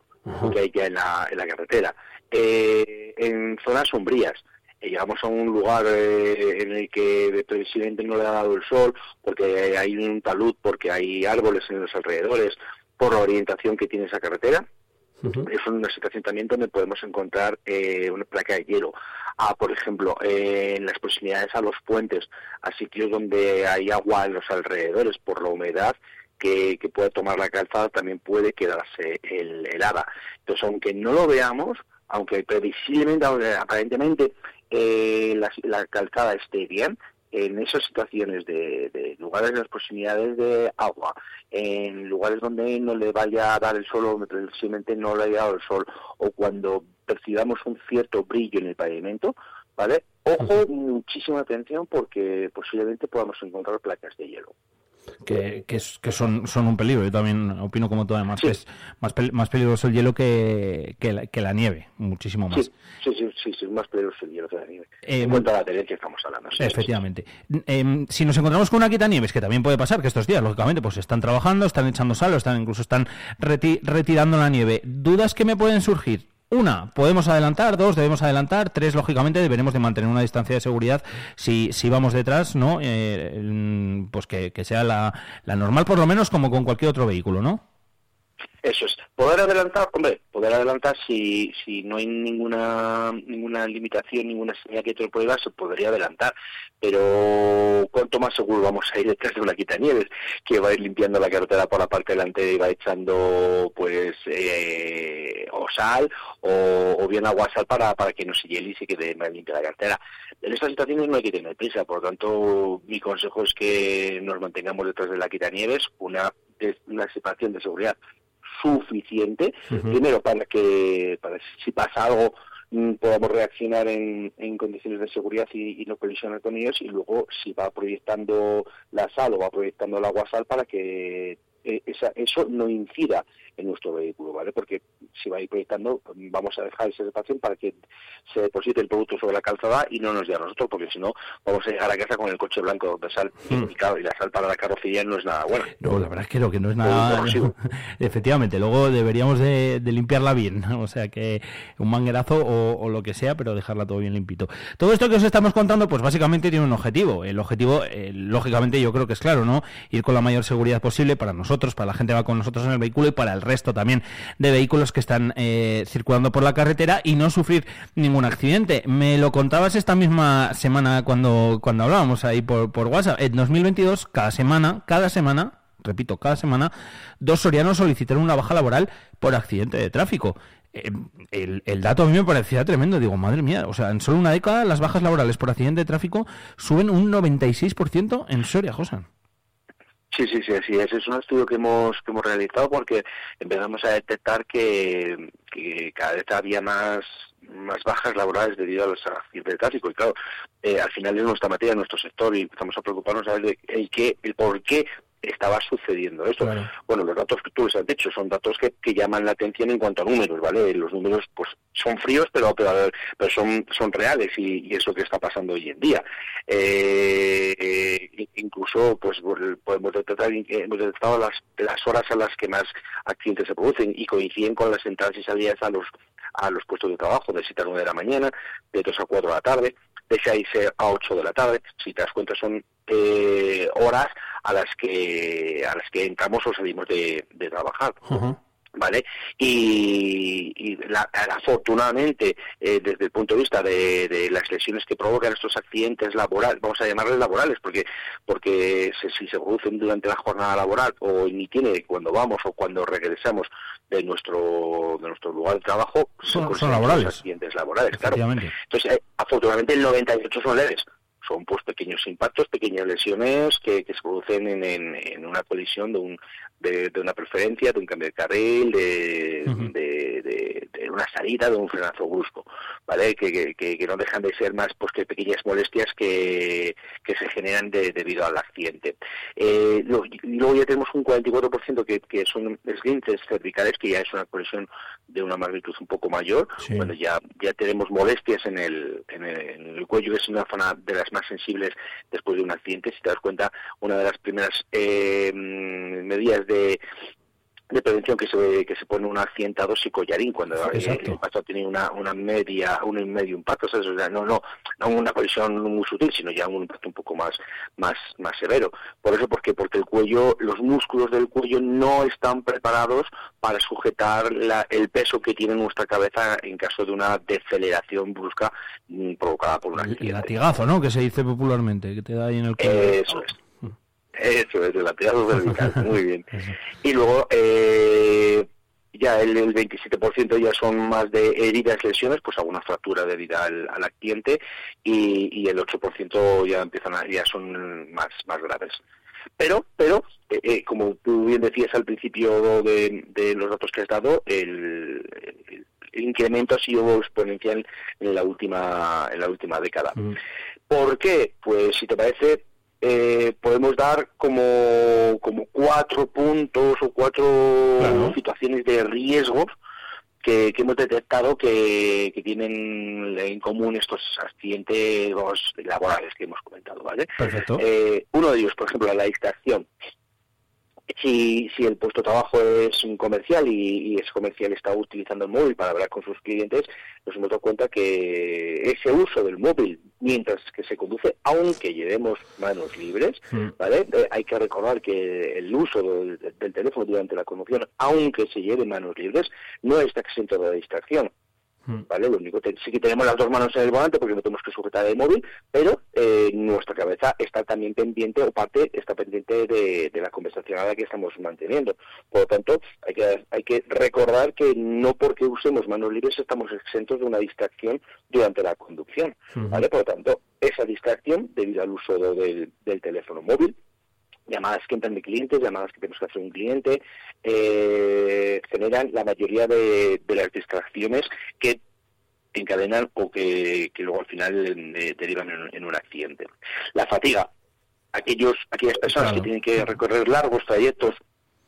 que hay ya en la, en la carretera. Eh, en zonas sombrías, eh, llegamos a un lugar eh, en el que previsiblemente no le ha dado el sol, porque hay un talud, porque hay árboles en los alrededores, por la orientación que tiene esa carretera. Es una situación también donde podemos encontrar eh, una placa de hielo. Ah, por ejemplo, en las proximidades a los puentes, a sitios donde hay agua en los alrededores por la humedad, que, que puede tomar la calzada también puede quedarse el, helada. Entonces, aunque no lo veamos, aunque previsiblemente, aparentemente, eh, la calzada esté bien, en esas situaciones de, de, lugares en las proximidades de agua, en lugares donde no le vaya a dar el sol o precisamente no le haya dado el sol, o cuando percibamos un cierto brillo en el pavimento, ¿vale? Ojo, muchísima atención porque posiblemente podamos encontrar placas de hielo.
Que, que, es, que son, son un peligro. Yo también opino como tú, además, que es más, más peligroso el hielo que, que, la, que la nieve, muchísimo más.
Sí, sí, sí, sí, sí, es más peligroso el hielo que la nieve. Eh, en cuanto a la tendencia que estamos hablando. Sí,
efectivamente. Eh, si nos encontramos con una quitanieves, que también puede pasar, que estos días, lógicamente, pues están trabajando, están echando sal, o están incluso están reti retirando la nieve. ¿Dudas que me pueden surgir? Una, podemos adelantar, dos, debemos adelantar, tres, lógicamente, deberemos de mantener una distancia de seguridad si, si vamos detrás, ¿no? Eh, pues que, que sea la, la normal, por lo menos, como con cualquier otro vehículo, ¿no?
Eso es. Poder adelantar, hombre, poder adelantar si, si no hay ninguna ninguna limitación, ninguna señal que te lo prohíba, se podría adelantar. Pero cuánto más seguro vamos a ir detrás de una quitanieves que va a ir limpiando la carretera por la parte delante y va echando pues eh, o sal o, o, bien agua sal para, para que no se hiele y se quede más limpia la carretera. En estas situaciones no hay que tener prisa, por lo tanto mi consejo es que nos mantengamos detrás de la quitanieves, una, una separación de seguridad suficiente, uh -huh. primero para que para si pasa algo mm, podamos reaccionar en, en, condiciones de seguridad y, y, no colisionar con ellos y luego si va proyectando la sal o va proyectando el agua sal para que eh, esa, eso no incida en nuestro vehículo, ¿vale? Porque si va a ir proyectando, vamos a dejar esa espacio para que se deposite el producto sobre la calzada y no nos dé a nosotros, porque si no, vamos a llegar a casa con el coche blanco de sal hmm. y, claro, y la sal para la carrocería no es nada buena.
No, la verdad es que no, que no es nada... Efectivamente, luego deberíamos de, de, limpiarla bien, o sea que un manguerazo o, o, lo que sea, pero dejarla todo bien limpito. Todo esto que os estamos contando, pues básicamente tiene un objetivo. El objetivo, eh, lógicamente, yo creo que es claro, ¿no? Ir con la mayor seguridad posible para nosotros, para la gente que va con nosotros en el vehículo y para el resto también de vehículos que están eh, circulando por la carretera y no sufrir ningún accidente. Me lo contabas esta misma semana cuando, cuando hablábamos ahí por, por WhatsApp. En 2022, cada semana, cada semana, repito, cada semana, dos sorianos solicitaron una baja laboral por accidente de tráfico. Eh, el, dato a mí me parecía tremendo. Digo, madre mía, o sea, en solo una década las bajas laborales por accidente de tráfico suben un 96% en Soria, Josan.
Sí, sí, sí, así es. Es un estudio que hemos que hemos realizado porque empezamos a detectar que, cada vez había más más bajas laborales debido a los accidentes de tráfico y claro eh, al final es nuestra materia nuestro sector y empezamos a preocuparnos a ver el qué el por qué estaba sucediendo esto. Claro. Bueno, los datos que tú les has dicho son datos que, que, llaman la atención en cuanto a números, ¿vale? Los números pues son fríos, pero pero, pero son son reales y, y, es lo que está pasando hoy en día. Eh, eh, incluso pues podemos detectar hemos detectado las las horas a las que más accidentes se producen y coinciden con las entradas y salidas a los a los puestos de trabajo de 7 a 9 de la mañana, de 2 a 4 de la tarde, de 6 a 8 de la tarde. Si te das cuenta son eh, horas a las que a las que entramos o salimos de, de trabajar. Uh -huh. ¿Vale? Y, y la, afortunadamente, eh, desde el punto de vista de, de, las lesiones que provocan estos accidentes laborales, vamos a llamarles laborales, porque porque se, si se producen durante la jornada laboral o ni tiene cuando vamos o cuando regresamos de nuestro de nuestro lugar de trabajo,
son, son laborales.
accidentes laborales, claro. Entonces, eh, afortunadamente, el 98 son leves son pues pequeños impactos, pequeñas lesiones que, que se producen en, en, en, una colisión de, un, de, de, una preferencia, de un cambio de carril, de, uh -huh. de, de, de, una salida, de un frenazo brusco, ¿vale? Que, que, que, no dejan de ser más pues que pequeñas molestias que, que se generan debido al accidente. Eh, luego, luego, ya tenemos un 44% que, que son esguinces cervicales, que ya es una colisión de una magnitud un poco mayor, sí. cuando ya, ya tenemos molestias en el, en el, en el cuello, que es una zona de las más sensibles después de un accidente. Si te das cuenta, una de las primeras eh, medidas de, de prevención que se que se pone un accidentado psicollarín cuando Exacto. el impacto tiene una, una media, un medio impacto, o sea, no, no, no una colisión muy sutil, sino ya un impacto un poco más, más, más severo. Por eso, porque porque el cuello, los músculos del cuello no están preparados para sujetar la, el peso que tiene nuestra cabeza en caso de una deceleración brusca mm, provocada por un accidente.
El latigazo, ¿no? Que se dice popularmente, que te da ahí en el cuello.
Eso es. Eso es, el latigazo cervical, muy bien. Y luego, eh, ya el, el 27% ya son más de heridas, lesiones, pues alguna fractura de herida al, al accidente y, y el 8% ya empiezan a, ya son más, más graves. Pero, pero, eh, eh, como tú bien decías al principio de, de los datos que has dado, el, el- el incremento ha sido exponencial en la última, en la última década. ¿Por qué? Pues si te parece, eh, podemos dar como, como cuatro puntos o cuatro situaciones de riesgos que, que hemos detectado que, que tienen en común estos accidentes laborales que hemos comentado, ¿vale?
Perfecto.
Eh, uno de ellos, por ejemplo, la distracción. Si, si el puesto de trabajo es un comercial y, y ese comercial está utilizando el móvil para hablar con sus clientes, nos hemos dado cuenta que ese uso del móvil mientras que se conduce, aunque llevemos manos libres, ¿vale? Eh, hay que recordar que el uso del, del teléfono durante la conducción, aunque se lleve manos libres, no está exento de distracción. ¿Vale? Lo único que sí que tenemos las dos manos en el volante porque no tenemos que sujetar el móvil, pero eh, nuestra cabeza está también pendiente o parte está pendiente de, de la conversación a la que estamos manteniendo. Por lo tanto, hay que, hay que recordar que no porque usemos manos libres estamos exentos de una distracción durante la conducción. ¿vale? Por lo tanto, esa distracción debido al uso de- del, del teléfono móvil llamadas que entran de clientes, llamadas que tenemos que hacer un cliente, eh, generan la mayoría de, de las distracciones que encadenan o que, que luego al final eh, derivan en, en un accidente. La fatiga. Aquellos, aquellas personas que tienen que recorrer largos trayectos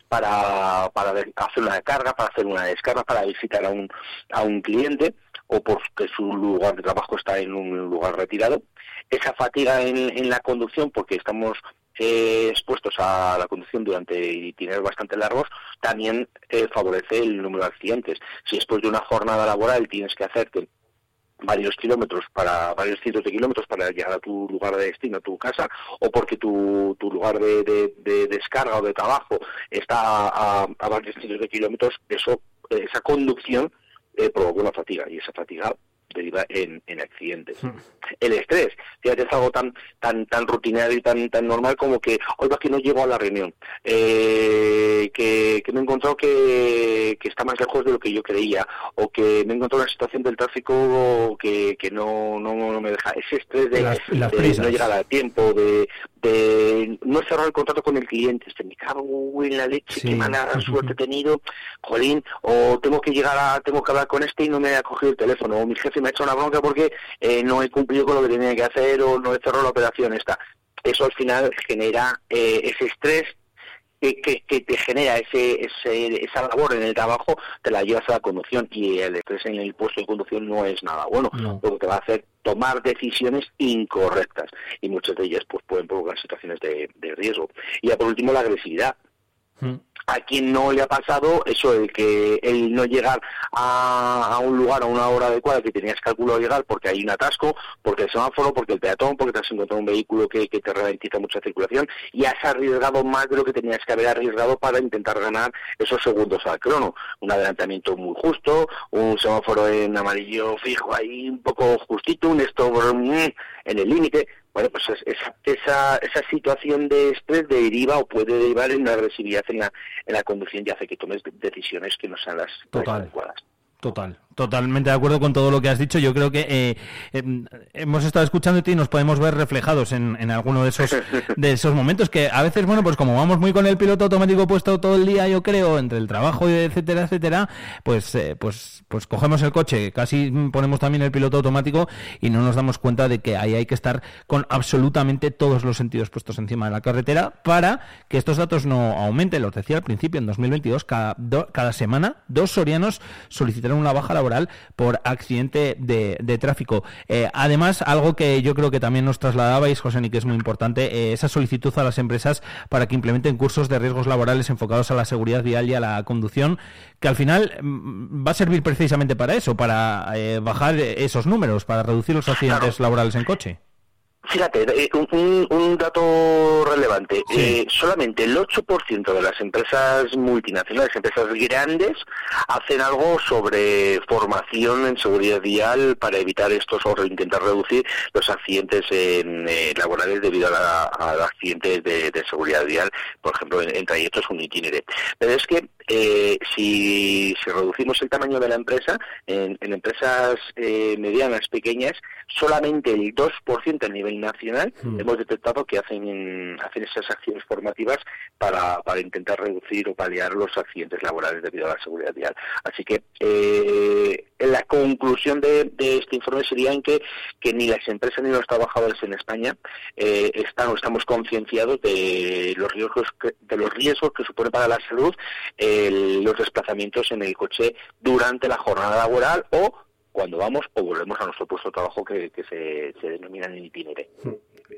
para, para hacer una carga, para hacer una descarga, para visitar a un, a un cliente o porque su lugar de trabajo está en un lugar retirado. Esa fatiga en, en la conducción, porque estamos eh, expuestos a la conducción durante itinerarios bastante largos, también eh, favorece el número de accidentes. Si después de una jornada laboral tienes que hacerte varios kilómetros para varios cientos de kilómetros para llegar a tu lugar de destino, a tu casa, o porque tu, tu lugar de, de- de descarga o de trabajo está a, varios cientos de kilómetros, eso esa conducción eh, provoca una fatiga y esa fatiga deriva en, en accidentes. El estrés, fíjate, es algo tan tan tan rutinario y tan tan normal como que hoy va que no llego a la reunión, eh, que, que me he encontrado que, que está más lejos de lo que yo creía, o que me he encontrado una situación del tráfico que, que no, no, no me deja, ese estrés de,
Las- las
de no llegar a tiempo, de, de no cerrar el contrato con el cliente, este, me cago en la leche,
Sí.
qué mala suerte he tenido, jolín, o tengo que llegar a, tengo que hablar con este y no me ha cogido el teléfono, o mi jefe me ha hecho una bronca porque eh, no he cumplido con lo que tenía que hacer, o no he cerrado la operación esta. Eso al final genera eh, ese estrés que, que, que te genera ese, ese, esa labor en el trabajo, te la llevas a la conducción y el estrés en el puesto de conducción no es nada bueno,
No.
lo que te va a hacer tomar decisiones incorrectas y muchas de ellas pues pueden provocar situaciones de, riesgo. Y por último la agresividad. A quien no le ha pasado eso, el que el no llegar a, un lugar a una hora adecuada que tenías calculado llegar porque hay un atasco, porque el semáforo, porque el peatón, porque te has encontrado un vehículo que, que te ralentiza mucha circulación y has arriesgado más de lo que tenías que haber arriesgado para intentar ganar esos segundos al crono. Un adelantamiento muy justo, un semáforo en amarillo fijo ahí un poco justito, un stop mm, en el límite. Bueno, pues es- esa, esa, esa situación de estrés deriva o puede derivar en una agresividad en la, en la conducción y hace que tomes de- decisiones que no sean las, las
Total.
adecuadas.
Total, totalmente de acuerdo con todo lo que has dicho. Yo creo que eh, em, hemos estado escuchándote y nos podemos ver reflejados en, en alguno de esos de esos momentos que a veces, bueno, pues como vamos muy con el piloto automático puesto todo el día, yo creo, entre el trabajo y etcétera, etcétera, pues eh, pues pues cogemos el coche, casi ponemos también el piloto automático y no nos damos cuenta de que ahí hay que estar con absolutamente todos los sentidos puestos encima de la carretera para que estos datos no aumenten. Los decía al principio, en 2022, cada, do- cada semana, dos sorianos solicitaron una baja laboral por accidente de, de tráfico. Eh, además, algo que yo creo que también nos trasladabais, José, y que es muy importante, eh, esa solicitud a las empresas para que implementen cursos de riesgos laborales enfocados a la seguridad vial y a la conducción, que al final mm, va a servir precisamente para eso, para eh, bajar esos números, para reducir los accidentes laborales en coche.
Fíjate, eh, un, un- dato relevante. Eh, solamente el 8% de las empresas multinacionales, empresas grandes, hacen algo sobre formación en seguridad vial para evitar estos o intentar reducir los accidentes en, eh, laborales debido a, la- a accidentes de, de seguridad vial, por ejemplo, en, en trayectos un itinere. Pero es que eh, si, si reducimos el tamaño de la empresa, en, en empresas eh, medianas, pequeñas, solamente el 2% a nivel nacional hemos detectado que hacen, hacen esas acciones formativas para, para intentar reducir o paliar los accidentes laborales debido a la seguridad vial. Así que eh, la conclusión de, este informe sería en que, ni las empresas ni los trabajadores en España eh, están estamos concienciados de los riesgos que, de los riesgos que supone para la salud los desplazamientos en el coche durante la jornada laboral o cuando vamos o volvemos a nuestro puesto de trabajo que, que se, denomina en itinere.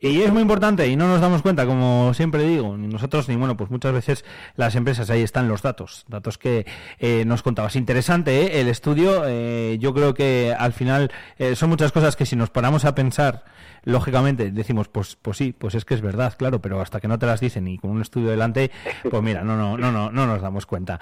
Y es muy importante y no nos damos cuenta, como siempre digo, ni nosotros ni bueno, pues muchas veces las empresas, ahí están los datos, datos que eh, nos contabas. Interesante ¿eh? el estudio, eh, yo creo que al final eh, son muchas cosas que si nos paramos a pensar, lógicamente decimos, pues, pues sí, pues es que es verdad, claro, pero hasta que no te las dicen y con un estudio delante, pues mira, no, no, no, no, no nos damos cuenta.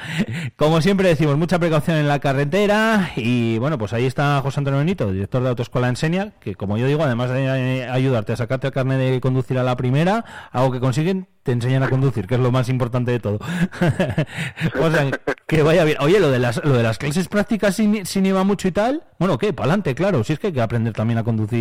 Como siempre decimos, mucha precaución en la carretera y bueno, pues ahí está José Antonio Benito, director de Autoescuela Enseña, que como yo digo, además de eh, ayudarte a sacarte el de conducir a la primera, algo que consiguen, te enseñan a conducir, que es lo más importante de todo. o sea, que vaya bien. Oye, lo de las, lo de las clases prácticas sin, sin IVA mucho y tal, bueno, ¿qué? Para adelante, claro, si es que hay que aprender también a conducir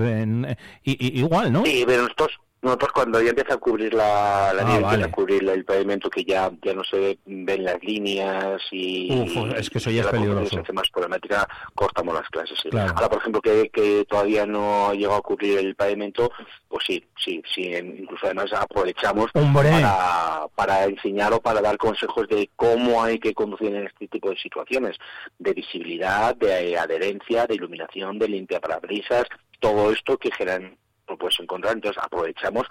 en- igual, ¿no?
Sí, pero nosotros, nosotros cuando ya empieza a cubrir la, la
Ah,
nieve,
vale.
empieza a cubrir el pavimento que ya, ya no se ve- ven las líneas y,
Uf, es que eso ya es peligroso.
se hace más problemática, cortamos las clases. sí.
Claro.
Ahora, por ejemplo, que, que todavía no ha llegado a cubrir el pavimento, pues sí, sí, sí, incluso además aprovechamos
¡Hombre!
para, para enseñar o para dar consejos de cómo hay que conducir en este tipo de situaciones, de visibilidad, de adherencia, de iluminación, de limpia parabrisas, todo esto que generan lo puedes encontrar, entonces aprovechamos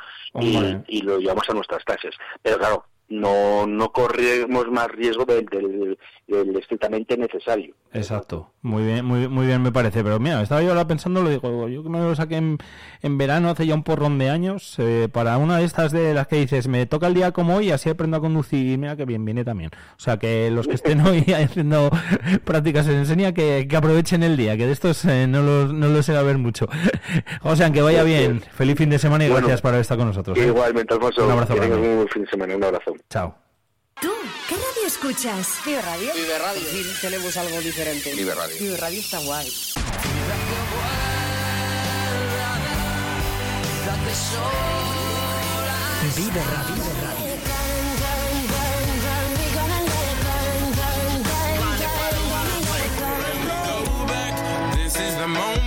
y, lo llevamos a nuestras clases. Pero claro, no, no corremos más riesgo del, del- del estrictamente necesario.
Exacto, muy bien, muy, muy bien me parece, pero mira, estaba yo ahora pensando, lo digo, yo que me lo saqué en, en verano hace ya un porrón de años, eh, para una de estas de las que dices, me toca el día como hoy, así aprendo a conducir, mira que bien, viene también. O sea, que los que estén hoy haciendo prácticas en enseña, que, que aprovechen el día, que de estos eh, no los, no los a ver mucho. O sea, que vaya bien, feliz fin de semana y
Bueno,
gracias por estar con nosotros. ¿eh?
Igualmente, Alfonso,
Un abrazo
que tengas
grande.
un buen fin de semana, un abrazo.
Chao.
¿Tú qué radio escuchas?
Vive Radio.
Vive Radio.
Sí, tenemos algo diferente.
Vive Radio.
Vive Radio está guay.
Vive Radio.
This is the moment,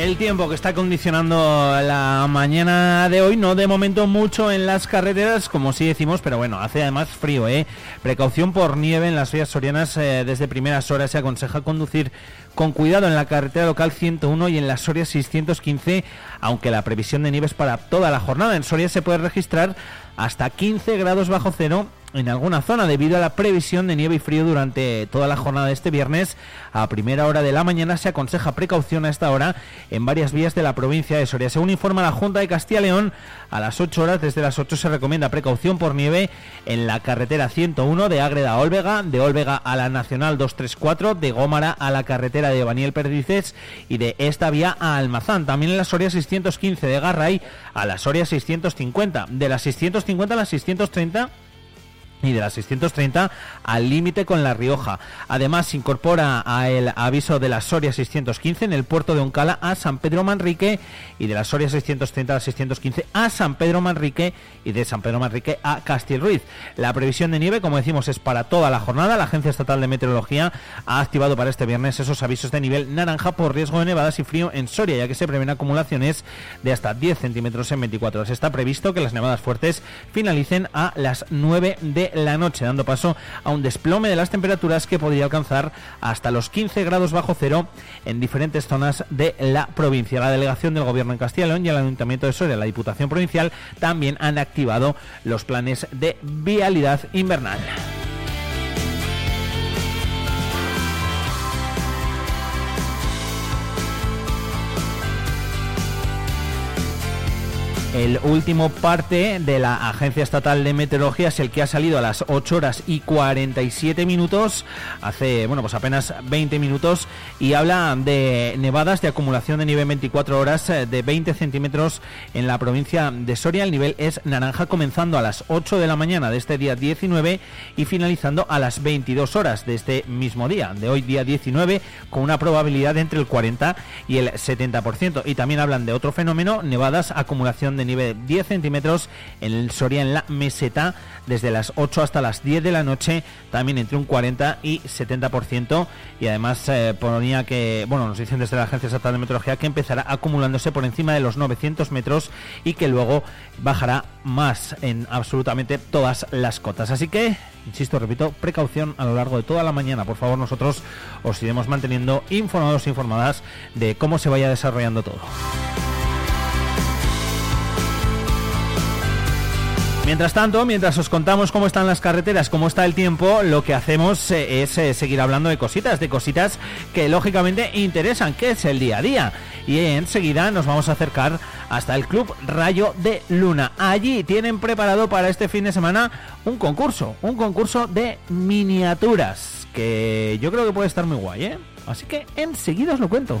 El tiempo que está condicionando la mañana de hoy, no de momento mucho en las carreteras, como sí decimos, pero bueno, hace además frío, ¿eh? Precaución por nieve en las vías sorianas eh, desde primeras horas. Se aconseja conducir con cuidado en la carretera local 101 y en la Soria 615, aunque la previsión de nieve es para toda la jornada. En Soria se puede registrar hasta 15 grados bajo cero en alguna zona debido a la previsión de nieve y frío durante toda la jornada de este viernes. A primera hora de la mañana se aconseja precaución a esta hora en varias vías de la provincia de Soria. Según informa la Junta de Castilla y León, a las 8 horas, desde las 8 se recomienda precaución por nieve en la carretera 101 de Ágreda a Olvega, de Olvega a la Nacional 234, de Gómara a la carretera de Baniel Perdices y de esta vía a Almazán. También en la Soria 615 de Garray a la Soria 650, de la 650 a la 630 y de la 630 al límite con La Rioja. Además, se incorpora a el aviso de la Soria 615 en el puerto de Oncala a San Pedro Manrique y de la Soria 630 a la 615 a San Pedro Manrique y de San Pedro Manrique a Castilruiz. La previsión de nieve, como decimos, es para toda la jornada. La Agencia Estatal de Meteorología ha activado para este viernes esos avisos de nivel naranja por riesgo de nevadas y frío en Soria, ya que se prevén acumulaciones de hasta 10 centímetros en 24 horas. Está previsto que las nevadas fuertes finalicen a las 9 de la noche, dando paso a un desplome de las temperaturas que podría alcanzar hasta los 15 grados bajo cero en diferentes zonas de la provincia. La delegación del Gobierno en Castilla y León y el Ayuntamiento de Soria, la Diputación Provincial, también han activado los planes de vialidad invernal. El último parte de la Agencia Estatal de Meteorología es el que ha salido a las 8 horas y 47 minutos, hace, bueno, pues apenas 20 minutos, y habla de nevadas de acumulación de nivel 24 horas eh, de 20 centímetros en la provincia de Soria. El nivel es naranja, comenzando a las 8 de la mañana de este día 19 y finalizando a las 22 horas de este mismo día, de hoy día 19, con una probabilidad entre el 40 y el 70%. Y también hablan de otro fenómeno, nevadas, acumulación de nieve 10 centímetros en el Soria, en la meseta, desde las 8 hasta las 10 de la noche, también entre un 40 y 70%. Y además eh, ponía que, bueno, nos dicen desde la Agencia Estatal de Meteorología que empezará acumulándose por encima de los 900 metros y que luego bajará más en absolutamente todas las cotas. Así que, insisto, repito, precaución a lo largo de toda la mañana. Por favor, nosotros os iremos manteniendo informados e informadas de cómo se vaya desarrollando todo. Mientras tanto, mientras os contamos cómo están las carreteras, cómo está el tiempo, lo que hacemos eh, es eh, seguir hablando de cositas, de cositas que lógicamente interesan, que es el día a día. Y enseguida nos vamos a acercar hasta el Club Rayo de Luna. Allí tienen preparado para este fin de semana un concurso, un concurso de miniaturas, que yo creo que puede estar muy guay, ¿eh? Así que enseguida os lo cuento.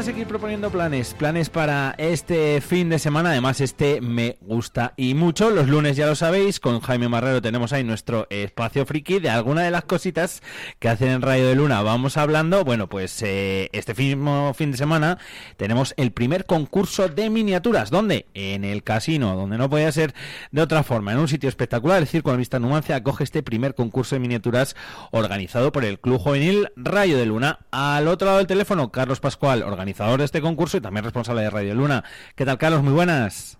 A seguir proponiendo planes, planes para este fin de semana. Además, este me gusta y mucho. Los lunes ya lo sabéis, con Jaime Marrero tenemos ahí nuestro espacio friki de alguna de las cositas que hacen en Radio de Luna. Vamos hablando, bueno, pues eh, este mismo fin de semana tenemos el primer concurso de miniaturas. ¿Dónde? En el casino, donde no podía ser de otra forma. En un sitio espectacular, el Circo de Vista Numancia acoge este primer concurso de miniaturas organizado por el Club Juvenil Rayo de Luna. Al otro lado del teléfono, Carlos Pascual, organizador de este concurso y también responsable de Radio Luna. ¿Qué tal, Carlos? Muy buenas.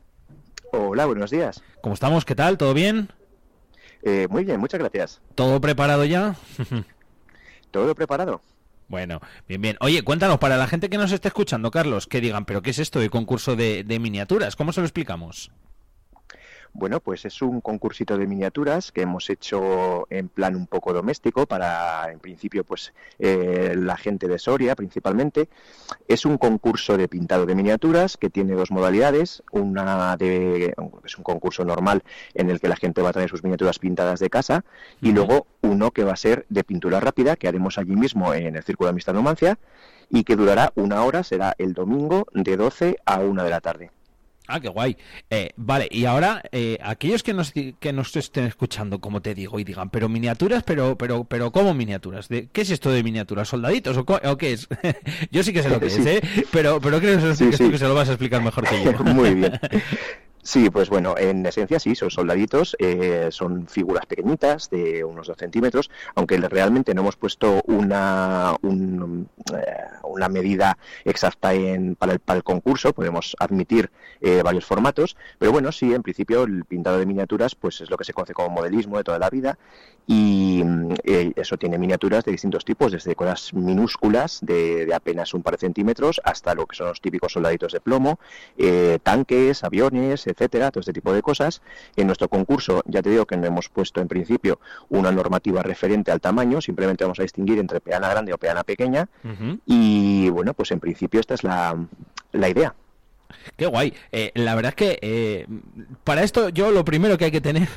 Hola, buenos días.
¿Cómo estamos? ¿Qué tal? ¿Todo bien?
Eh, muy bien, muchas gracias.
¿Todo preparado ya?
Todo preparado.
Bueno, bien, bien. Oye, cuéntanos, para la gente que nos esté escuchando, Carlos, que digan, ¿pero qué es esto de concurso de, de miniaturas? ¿Cómo se lo explicamos?
Bueno, pues es un concursito de miniaturas que hemos hecho en plan un poco doméstico para, en principio, pues eh, la gente de Soria principalmente. Es un concurso de pintado de miniaturas que tiene dos modalidades. Una de, es un concurso normal en el que la gente va a traer sus miniaturas pintadas de casa y luego uno que va a ser de pintura rápida que haremos allí mismo en el Círculo de Amistad Numancia y que durará una hora, será el domingo de 12 a 1 de la tarde.
Ah, qué guay. Eh, vale, y ahora, eh, aquellos que nos, que nos estén escuchando, como te digo, y digan, pero miniaturas, pero, pero, pero, ¿cómo miniaturas? ¿De, ¿Qué es esto de miniaturas? ¿Soldaditos o, o qué es? yo sí que sé lo que
Sí.
es, ¿eh? Pero, pero creo que,
Sí,
que tú que se lo vas a explicar mejor que yo.
Muy bien. Sí, pues bueno, en esencia sí, son soldaditos, eh, son figuras pequeñitas de unos 2 centímetros, aunque realmente no hemos puesto una, un, eh, una medida exacta en, para, el, para el concurso, podemos admitir eh, varios formatos, pero bueno, sí, en principio el pintado de miniaturas pues es lo que se conoce como modelismo de toda la vida y eh, eso tiene miniaturas de distintos tipos, desde cosas minúsculas de, de apenas un par de centímetros hasta lo que son los típicos soldaditos de plomo, eh, tanques, aviones, etcétera, todo este tipo de cosas. En nuestro concurso, ya te digo que no hemos puesto en principio una normativa referente al tamaño, simplemente vamos a distinguir entre peana grande o peana pequeña y Y bueno, pues en principio esta es la, la idea.
Qué guay. Eh, la verdad es que eh, para esto yo lo primero que hay que tener,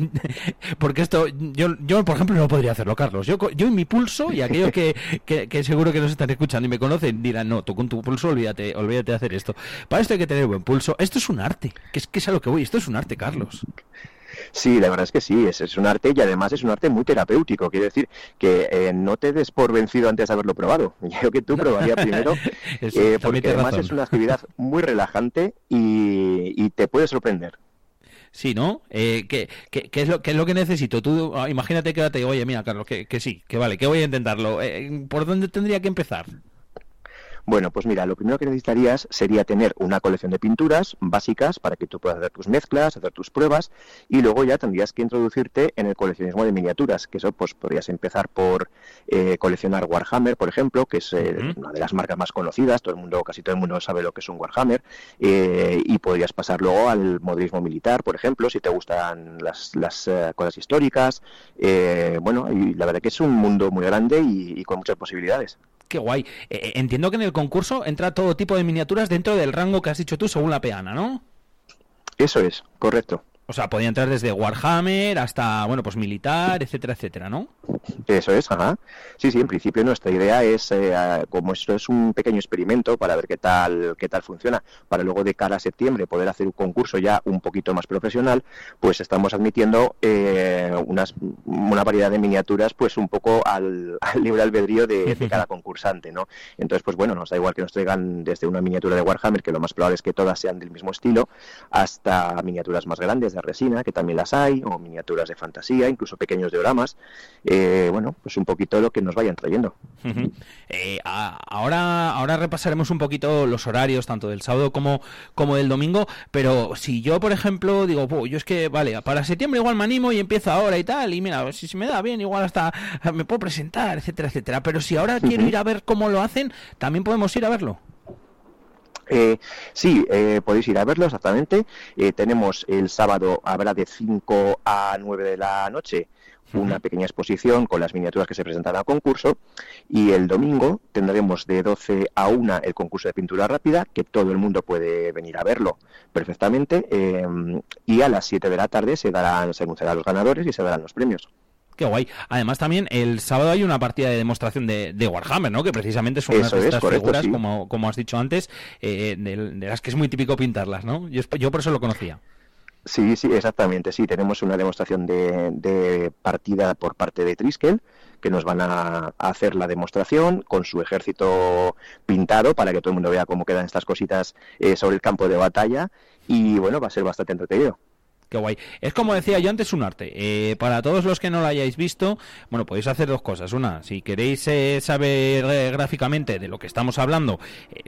porque esto yo, yo por ejemplo no podría hacerlo, Carlos. Yo, yo en mi pulso y aquellos que, que, seguro que nos están escuchando y me conocen dirán, no, tú con tu pulso olvídate, olvídate de hacer esto. Para esto hay que tener buen pulso. Esto es un arte, que es, que es a lo que voy. Esto es un arte, Carlos.
Sí, la verdad es que sí, es, es un arte y además es un arte muy terapéutico. Quiere decir que eh, no te des por vencido antes de haberlo probado. Yo creo que tú probarías primero, eh, porque además es una actividad muy relajante y, te puede sorprender.
Sí, ¿no? Eh, ¿qué, qué, es lo, ¿Qué es lo que necesito? Tú ah, imagínate que te digo, oye, mira, Carlos, que, que sí, que vale, que voy a intentarlo. Eh, ¿Por dónde tendría que empezar?
Bueno, pues mira, lo primero que necesitarías sería tener una colección de pinturas básicas para que tú puedas hacer tus mezclas, hacer tus pruebas y luego ya tendrías que introducirte en el coleccionismo de miniaturas, que eso pues podrías empezar por eh, coleccionar Warhammer, por ejemplo, que es eh, una de las marcas más conocidas, todo el mundo, casi todo el mundo sabe lo que es un Warhammer, eh, y podrías pasar luego al modelismo militar, por ejemplo, si te gustan las, cosas históricas. bueno, y la verdad que es un mundo muy grande y con muchas posibilidades.
Qué guay. Eh, eh, entiendo que en el concurso entra todo tipo de miniaturas dentro del rango que has dicho tú según la peana, ¿no?
Eso es, correcto.
O sea, podía entrar desde Warhammer hasta, bueno, pues militar, etcétera, etcétera, ¿no?
Eso es, ajá. Sí, sí, en principio nuestra idea es, eh, como esto es un pequeño experimento para ver qué tal, qué tal funciona, para luego de cara a septiembre poder hacer un concurso ya un poquito más profesional, pues estamos admitiendo eh, unas, una variedad de miniaturas, pues un poco al, libre albedrío de, de, cada concursante, ¿no? Entonces, pues bueno, nos da igual que nos traigan desde una miniatura de Warhammer, que lo más probable es que todas sean del mismo estilo, hasta miniaturas más grandes de resina, que también las hay, o miniaturas de fantasía, incluso pequeños dioramas. Eh, bueno, pues un poquito lo que nos vayan trayendo.
Eh, ahora, ahora repasaremos un poquito los horarios, tanto del sábado como, como del domingo, pero si yo, por ejemplo, digo, yo es que, vale, para septiembre igual me animo y empiezo ahora y tal, y mira, si se me da bien, igual hasta me puedo presentar, etcétera, etcétera. Pero si ahora quiero ir a ver cómo lo hacen, también podemos ir a verlo.
Eh, sí, eh, podéis ir a verlo exactamente. Eh, tenemos el sábado, habrá de 5 a 9 de la noche una pequeña exposición con las miniaturas que se presentan al concurso y el domingo tendremos de 12 a 1 el concurso de pintura rápida que todo el mundo puede venir a verlo perfectamente y a las 7 de la tarde se darán se anunciarán los ganadores y se darán los premios.
Qué guay. Además, también el sábado hay una partida de demostración de, Warhammer, ¿no? Que precisamente son unas de estas figuras, como, como has dicho antes, eh, de, las que es muy típico pintarlas, ¿no? Yo, yo por eso lo conocía.
Sí, sí, exactamente. Sí, tenemos una demostración de, partida por parte de Triskel, que nos van a, hacer la demostración con su ejército pintado para que todo el mundo vea cómo quedan estas cositas eh, sobre el campo de batalla. Y bueno, va a ser bastante entretenido.
Guay. Es como decía yo antes, un arte. Eh, para todos los que no lo hayáis visto, bueno, podéis hacer dos cosas. Una, si queréis eh, saber eh, gráficamente de lo que estamos hablando,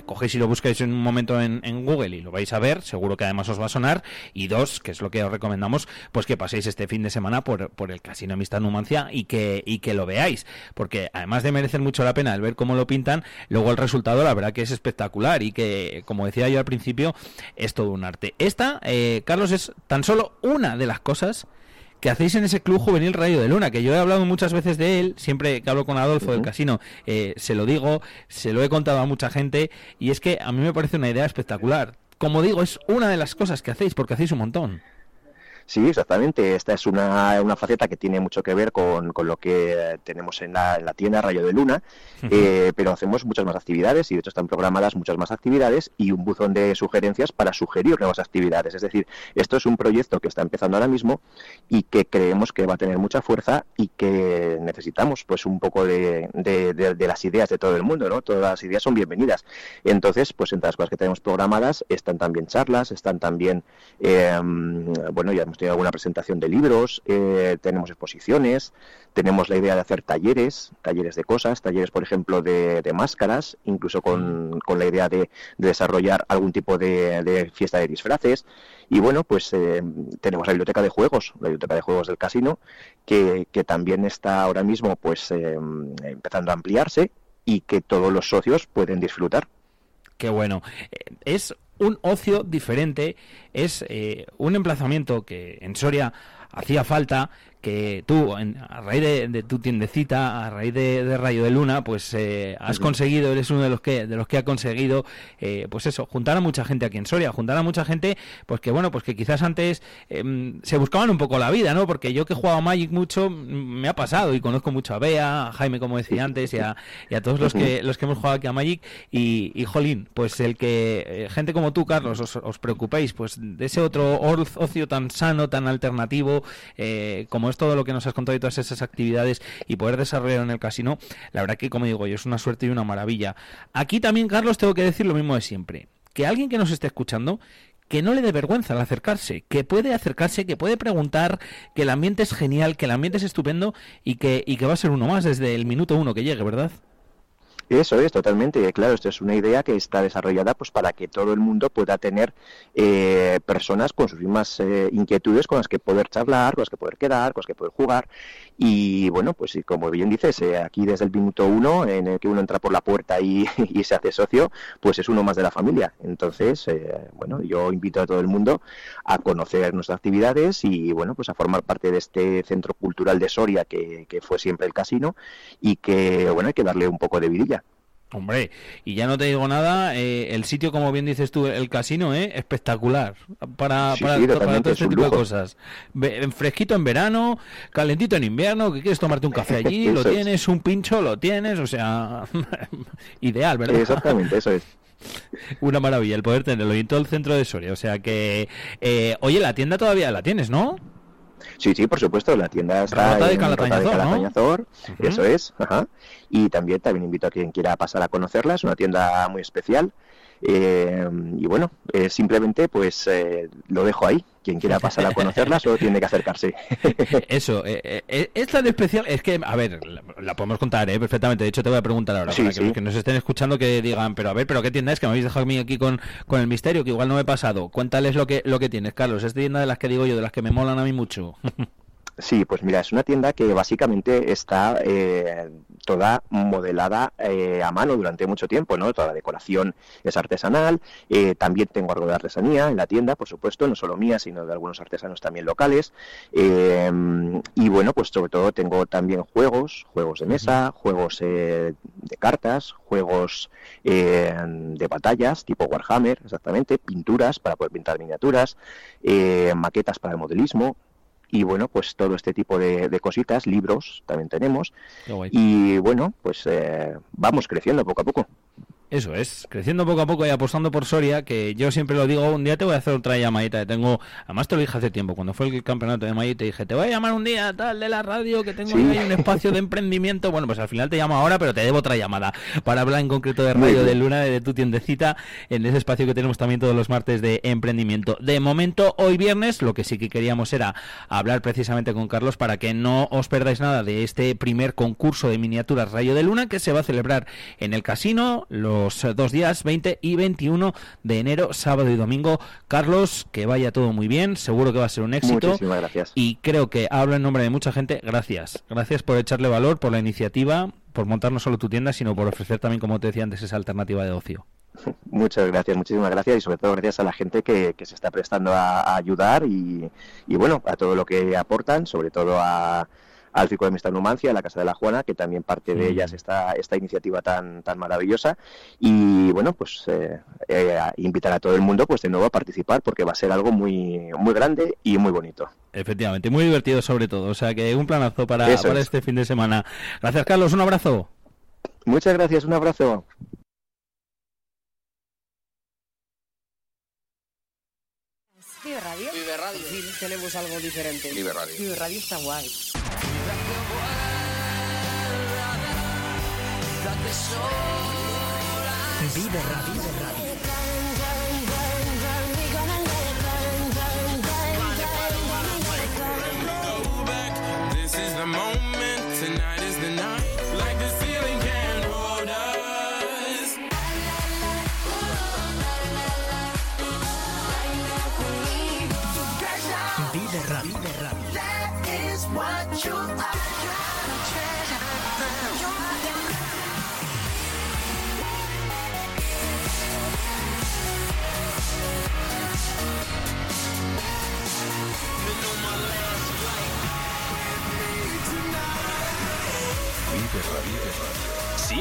cogéis y lo buscáis en un momento en, Google y lo vais a ver, seguro que además os va a sonar. Y dos, que es lo que os recomendamos, pues que paséis este fin de semana por, por el Casino Amistad Numancia y que, y que lo veáis. Porque además de merecer mucho la pena el ver cómo lo pintan, luego el resultado la verdad que es espectacular y que, como decía yo al principio, es todo un arte. Esta, Carlos, es tan solo una de las cosas que hacéis en ese club juvenil Rayo de Luna, que yo he hablado muchas veces de él, siempre que hablo con Adolfo del casino, eh, se lo digo, se lo he contado a mucha gente, y es que a mí me parece una idea espectacular. Como digo, es una de las cosas que hacéis, porque hacéis un montón.
Sí, exactamente. Esta es una, una faceta que tiene mucho que ver con, con lo que tenemos en la, en la, tienda Rayo de Luna, eh, pero hacemos muchas más actividades y de hecho están programadas muchas más actividades y un buzón de sugerencias para sugerir nuevas actividades. Es decir, esto es un proyecto que está empezando ahora mismo y que creemos que va a tener mucha fuerza y que necesitamos pues un poco de, de, las ideas de todo el mundo, ¿no? Todas las ideas son bienvenidas. Entonces, pues entre las cosas que tenemos programadas están también charlas, están también, eh, bueno, ya hemos tenido alguna presentación de libros, eh, tenemos exposiciones, tenemos la idea de hacer talleres, talleres de cosas, talleres, por ejemplo, de, máscaras, incluso con, la idea de, desarrollar algún tipo de, fiesta de disfraces. Y bueno, pues eh, tenemos la biblioteca de juegos, la biblioteca de juegos del casino, que, también está ahora mismo pues eh, empezando a ampliarse y que todos los socios pueden disfrutar.
Qué bueno. Es un ocio diferente, es eh, un emplazamiento que en Soria hacía falta, que tú, a raíz de, tu tiendecita, a raíz de, Rayo de Luna, pues eh, has conseguido, eres uno de los que de los que ha conseguido, eh, pues eso, juntar a mucha gente aquí en Soria, juntar a mucha gente, pues que bueno, pues que quizás antes em, se buscaban un poco la vida, ¿no? Porque yo que he jugado a Magic mucho, me ha pasado y conozco mucho a Bea, a Jaime, como decía antes, y a, todos los que los que hemos jugado aquí a Magic y, y Jolín, pues el que eh, gente como tú, Carlos, os, os, preocupéis, pues de ese otro ocio tan sano, tan alternativo, como es todo lo que nos has contado y todas esas actividades y poder desarrollar en el casino, la verdad que, como digo yo, es una suerte y una maravilla. Aquí también, Carlos, tengo que decir lo mismo de siempre. Que alguien que nos esté escuchando, que no le dé vergüenza al acercarse, que puede acercarse, que puede preguntar, que el ambiente es genial, que el ambiente es estupendo y que, y que va a ser uno más desde el minuto uno que llegue, ¿verdad?
Eso es, totalmente. Claro, esto es una idea que está desarrollada pues para que todo el mundo pueda tener eh, personas con sus mismas eh, inquietudes con las que poder charlar, con las que poder quedar, con las que poder jugar. Y bueno, pues como bien dices, eh, aquí desde el minuto uno, en el que uno entra por la puerta y, se hace socio, pues es uno más de la familia. Entonces, bueno, yo invito a todo el mundo a conocer nuestras actividades y bueno, pues a formar parte de este centro cultural de Soria que, que fue siempre el casino y que bueno, hay que darle un poco de vidilla.
Hombre, y ya no te digo nada, eh, el sitio, como bien dices tú, el casino, ¿eh? espectacular para, para, todo este tipo de cosas. fresquito en verano, calentito en invierno, que quieres tomarte un café allí, lo tienes, un pincho, lo tienes, o sea, ideal, ¿verdad?
Exactamente, eso es.
Una maravilla el poder tenerlo y en todo el centro de Soria, o sea que, eh, oye, la tienda todavía la tienes, ¿no?
Sí, sí, por supuesto, la tienda está
en de Calatañazor,
eso es, ajá. Y también, también invito a quien quiera pasar a conocerla, es una tienda muy especial. Eh, y bueno, eh, simplemente pues eh, lo dejo ahí. Quien quiera pasar a conocerla solo tiene que acercarse.
Eso, es tan especial, es que, a ver, la, podemos contar perfectamente. De hecho, te voy a preguntar ahora para que los que nos estén escuchando que digan, pero a ver, pero ¿qué tienda es? Que me habéis dejado a mí aquí con, con el misterio, que igual no me he pasado. Cuéntales lo que, lo que tienes, Carlos. Es tienda de las que digo yo, de las que me molan a mí mucho.
Sí, pues mira, es una tienda que básicamente está eh, toda modelada eh, a mano durante mucho tiempo, ¿no? Toda la decoración es artesanal, eh, también tengo algo de artesanía en la tienda, por supuesto, no solo mía, sino de algunos artesanos también locales. y bueno, pues sobre todo tengo también juegos, juegos de mesa, juegos de cartas, juegos de batallas tipo Warhammer, exactamente, pinturas para poder pintar miniaturas, maquetas para el modelismo, y bueno, pues todo este tipo de, cositas, libros también tenemos. Y bueno, pues eh, vamos creciendo poco a poco.
Eso es, creciendo poco a poco y apostando por Soria, que yo siempre lo digo, un día te voy a hacer otra llamadita, tengo, además te lo dije hace tiempo, cuando fue el campeonato de Madrid, te dije, te voy a llamar un día tal de la radio, que tengo ahí un espacio de emprendimiento, bueno, pues al final te llamo ahora, pero te debo otra llamada, para hablar en concreto de Radio de Luna, de tu tiendecita, en ese espacio que tenemos también todos los martes de emprendimiento. De momento, hoy viernes, lo que sí que queríamos era hablar precisamente con Carlos para que no os perdáis nada de este primer concurso de miniaturas Rayo de Luna, que se va a celebrar en el casino, los dos días, 20 y 21 de enero, sábado y domingo. Carlos, que vaya todo muy bien, seguro que va a ser un éxito.
Muchísimas gracias.
Y creo que hablo en nombre de mucha gente. Gracias. Gracias por echarle valor, por la iniciativa, por montar no solo tu tienda, sino por ofrecer también, como te decía antes, esa alternativa de ocio.
Muchas gracias, muchísimas gracias y sobre todo gracias a la gente que, se está prestando a, ayudar y, y, bueno, a todo lo que aportan, sobre todo a, al Fico de Amistad Numancia, a la Casa de la Juana, que también parte de ellas mm. esta, esta iniciativa tan, tan maravillosa. Y bueno, pues eh, eh, invitar a todo el mundo pues de nuevo a participar porque va a ser algo muy, muy grande y muy bonito.
Efectivamente, muy divertido sobre todo. O sea que un planazo para, para este fin de semana. Gracias, Carlos. Un abrazo.
Muchas gracias. Un abrazo.
Radio. Tenemos algo diferente.
Vive Radio.
Vive Radio está guay.
Vive Radio. Vive Radio. This is the moment,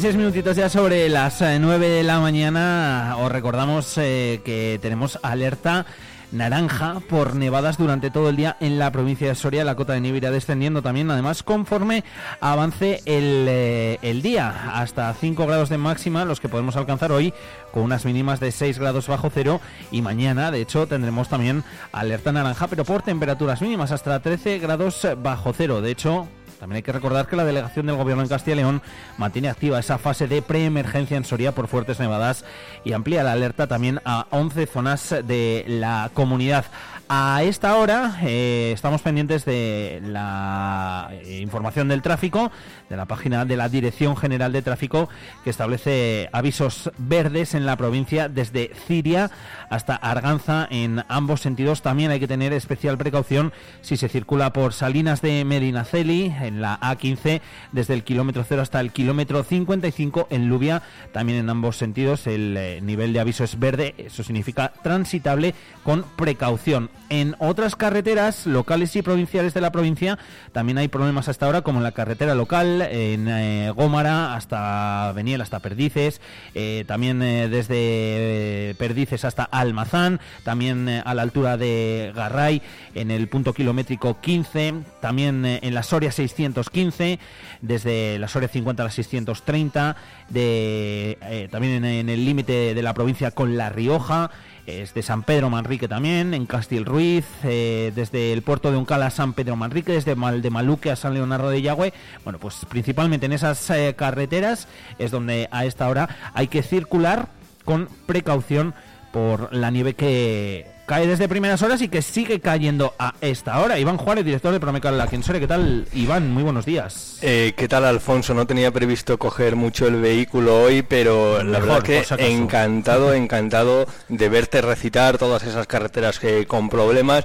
16 minutitos ya sobre las eh, 9 de la mañana. Os recordamos eh, que tenemos alerta naranja por nevadas durante todo el día en la provincia de Soria. La cota de nieve irá descendiendo también, además, conforme avance el, eh, el, día. Hasta 5 grados de máxima, los que podemos alcanzar hoy, con unas mínimas de 6 grados bajo cero. Y mañana, de hecho, tendremos también alerta naranja, pero por temperaturas mínimas, hasta 13 grados bajo cero. De hecho, también hay que recordar que la delegación del gobierno en Castilla y León mantiene activa esa fase de preemergencia en Soria por fuertes nevadas y amplía la alerta también a 11 zonas de la comunidad. A esta hora eh, estamos pendientes de la eh, información del tráfico, de la página de la Dirección General de Tráfico, que establece avisos verdes en la provincia desde Ciria hasta Arganza en ambos sentidos. También hay que tener especial precaución si se circula por Salinas de Medinaceli en la A15 desde el kilómetro 0 hasta el kilómetro 55 en Lubia. También en ambos sentidos el eh, nivel de aviso es verde, eso significa transitable con precaución. En otras carreteras locales y provinciales de la provincia también hay problemas hasta ahora, como en la carretera local, en eh, Gómara hasta Beniel, hasta Perdices, eh, también eh, desde eh, Perdices hasta Almazán, también a la altura de Garray, en el punto kilométrico 15, también en la Soria 615, desde la Soria 50 a la 630, de, también en el límite de la provincia con La Rioja, es de San Pedro Manrique también, en Castil Ruiz, eh, desde el puerto de Uncala a San Pedro Manrique, desde Mal de Maluque a San Leonardo de Yagüe. Bueno, pues principalmente en esas eh, carreteras es donde a esta hora hay que circular con precaución por la nieve que cae desde primeras horas y que sigue cayendo a esta hora. Iván Juárez, director de Promecal aquí en Soria. ¿Qué tal, Iván? Muy buenos días.
Eh, ¿Qué tal, Alfonso? No tenía previsto coger mucho el vehículo hoy, pero la
Mejor,
verdad que encantado, encantado de verte recitar todas esas carreteras que con problemas.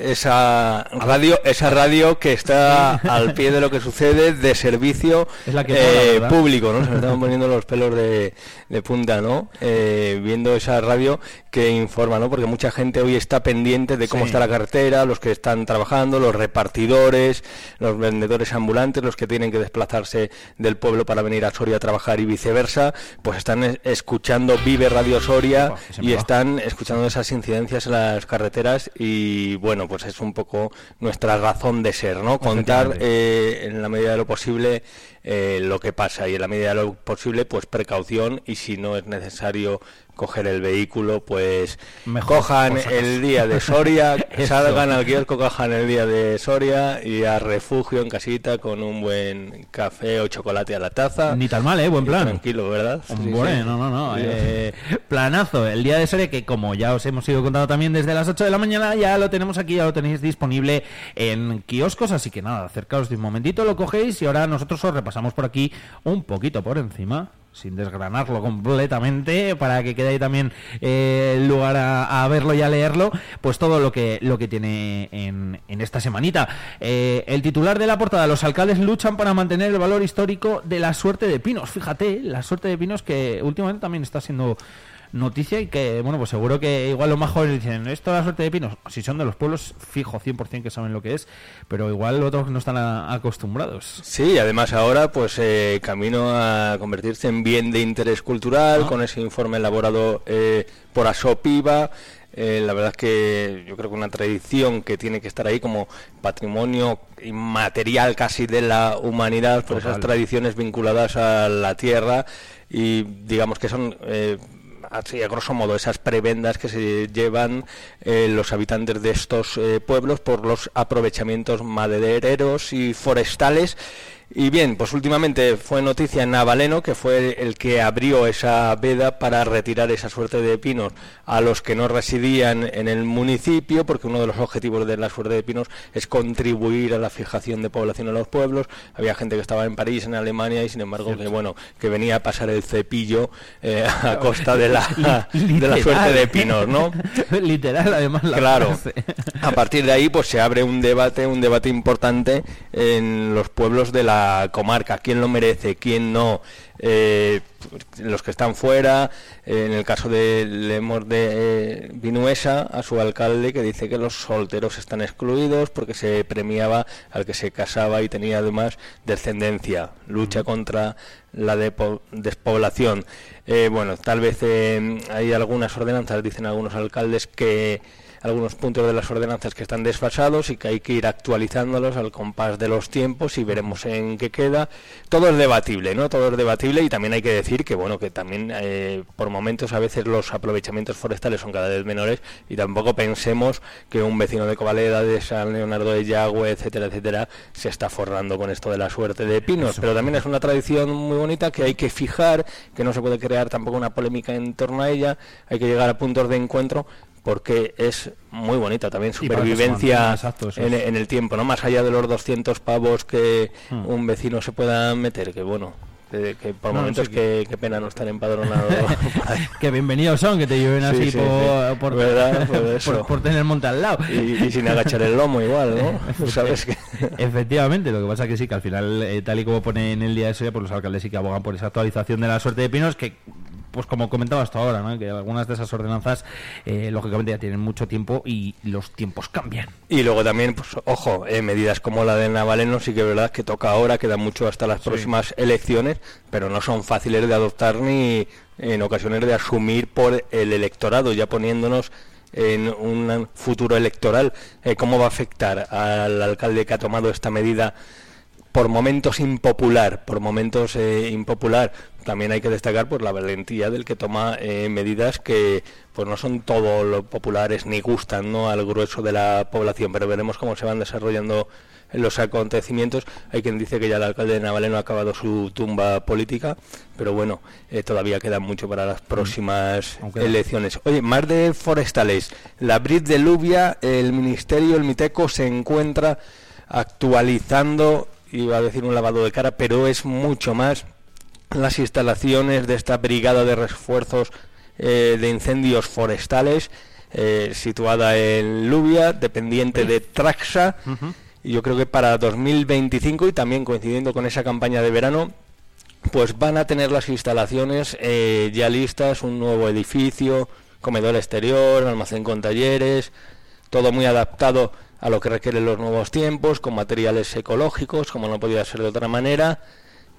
Esa radio, esa radio que está al pie de lo que sucede de servicio
Es la que
eh, público, ¿no? Se me estaban poniendo los pelos de, de punta, ¿no? Eh, viendo esa radio que informa, ¿no? Porque mucha gente hoy está pendiente de cómo
Sí.
está la carretera, los que están trabajando, los repartidores, los vendedores ambulantes, los que tienen que desplazarse del pueblo para venir a Soria a trabajar y viceversa, pues están es- escuchando Vive Radio Soria y están escuchando esas incidencias en las carreteras y bueno, pues es un poco nuestra razón de ser, ¿no? Contar eh, en la medida de lo posible eh, lo que pasa y en la medida de lo posible pues precaución y si no es necesario coger el vehículo pues
Mejor,
cojan el día de Soria, salgan al kiosco, cojan el día de Soria y a refugio en casita con un buen café o chocolate a la taza.
Ni tan mal, ¿eh? Buen
Y
plan.
Tranquilo, ¿verdad? Sí,
Hombre,
sí.
no, no, no.
Sí.
eh, planazo. El día de Soria, que como ya os hemos ido contando también desde las 8 de la mañana, ya lo tenemos aquí, ya lo tenéis disponible en kioscos. Así que nada, acercaos de un momentito, lo cogéis y ahora nosotros os repasamos por aquí un poquito por encima. Sin desgranarlo completamente, para que quede ahí también eh, lugar a, a verlo y a leerlo, pues todo lo que lo que tiene en, en esta semanita. Eh, el titular de la portada, los alcaldes luchan para mantener el valor histórico de la suerte de pinos. Fíjate, la suerte de pinos que últimamente también está siendo noticia y que, bueno, pues seguro que igual los más jóvenes dicen, esto es la suerte de pinos. Si son de los pueblos, fijo 100% que saben lo que es, pero igual otros no están a- acostumbrados.
Sí, además ahora pues eh, camino a convertirse en bien de interés cultural
Ah.
con ese informe elaborado eh, por Asopiva. Eh, la verdad es que yo creo que una tradición que tiene que estar ahí como patrimonio inmaterial casi de la humanidad por esas tradiciones vinculadas a la tierra y digamos que son eh, así a grosso modo esas prebendas que se llevan eh, los habitantes de estos eh, pueblos por los aprovechamientos madereros y forestales y bien, pues últimamente fue noticia en Navaleno, que fue el que abrió esa veda para retirar esa suerte de pinos a los que no residían en el municipio, porque uno de los objetivos de la suerte de pinos es contribuir a la fijación de población en los pueblos. Había gente que estaba en París, en Alemania, y sin embargo que bueno, que venía a pasar el cepillo eh, a costa de la, de la suerte de pinos, ¿no?
Literal, además. La
Claro.
frase.
A partir de ahí, pues se abre un debate, un debate importante en los pueblos de la comarca. ¿Quién lo merece? ¿Quién no? Eh, los que están fuera, eh, en el caso de Lemos de eh, Vinuesa, a su alcalde que dice que los solteros están excluidos porque se premiaba al que se casaba y tenía además descendencia, lucha contra la despoblación. Bueno, tal vez hay algunas ordenanzas, dicen algunos alcaldes, que algunos puntos de las ordenanzas que están desfasados y que hay que ir actualizándolos al compás de los tiempos y veremos en qué queda. Todo es debatible, ¿no? Todo es debatible y también hay que decir que, bueno, que también eh, por momentos a veces los aprovechamientos forestales son cada vez menores y tampoco pensemos que un vecino de Covaleda, de San Leonardo de Yagüe, etcétera, etcétera, se está forrando con esto de la suerte de pinos. Pero también es una tradición muy bonita que hay que fijar, que no se puede crear tampoco una polémica en torno a ella, hay que llegar a puntos de encuentro porque es muy bonita también supervivencia
exacto,
en, el tiempo, no más allá de los 200 pavos que
Hmm.
un vecino se pueda meter, que bueno, que, que por
No,
momentos que, pena no estar empadronado.
que bienvenidos son, que te lleven
Sí,
así
sí,
por,
sí.
por,
¿Verdad? Por
por-
eso.
por tener monte al lado.
Y- y sin agachar el lomo igual, ¿no? Sabes que-
Efectivamente, lo que pasa que sí, que al final, eh, tal y como pone en el día de eso, pues los alcaldes sí que abogan por esa actualización de la suerte de pinos, que pues como comentaba hasta ahora, ¿no? que algunas de esas ordenanzas eh, lógicamente ya tienen mucho tiempo y los tiempos cambian.
Y luego también, pues ojo, eh, medidas como la del Navaleno sí que es verdad que toca ahora, queda mucho hasta las próximas elecciones, pero no son fáciles de adoptar ni en ocasiones de asumir por el electorado, ya poniéndonos en un futuro electoral. Eh, ¿Cómo va a afectar al alcalde que ha tomado esta medida? por momentos impopular, por momentos eh, impopular. También hay que destacar pues la valentía del que toma eh, medidas que pues no son todo lo populares ni gustan ¿no? al grueso de la población, pero veremos cómo se van desarrollando los acontecimientos. Hay quien dice que ya el alcalde de Navaleno ha acabado su tumba política, pero bueno, eh, todavía queda mucho para las próximas
Aunque-
elecciones. Oye, más de forestales. La Brit de Lubia, el Ministerio, el Miteco, se encuentra actualizando, iba a decir un lavado de cara, pero es mucho más las instalaciones de esta brigada de refuerzos eh, de incendios forestales eh, situada en Lubia, dependiente de Traxa. Y yo creo que para 2025 y también coincidiendo con esa campaña de verano, pues van a tener las instalaciones eh, ya listas, un nuevo edificio, comedor exterior, almacén con talleres, todo muy adaptado a lo que requieren los nuevos tiempos, con materiales ecológicos, como no podía ser de otra manera.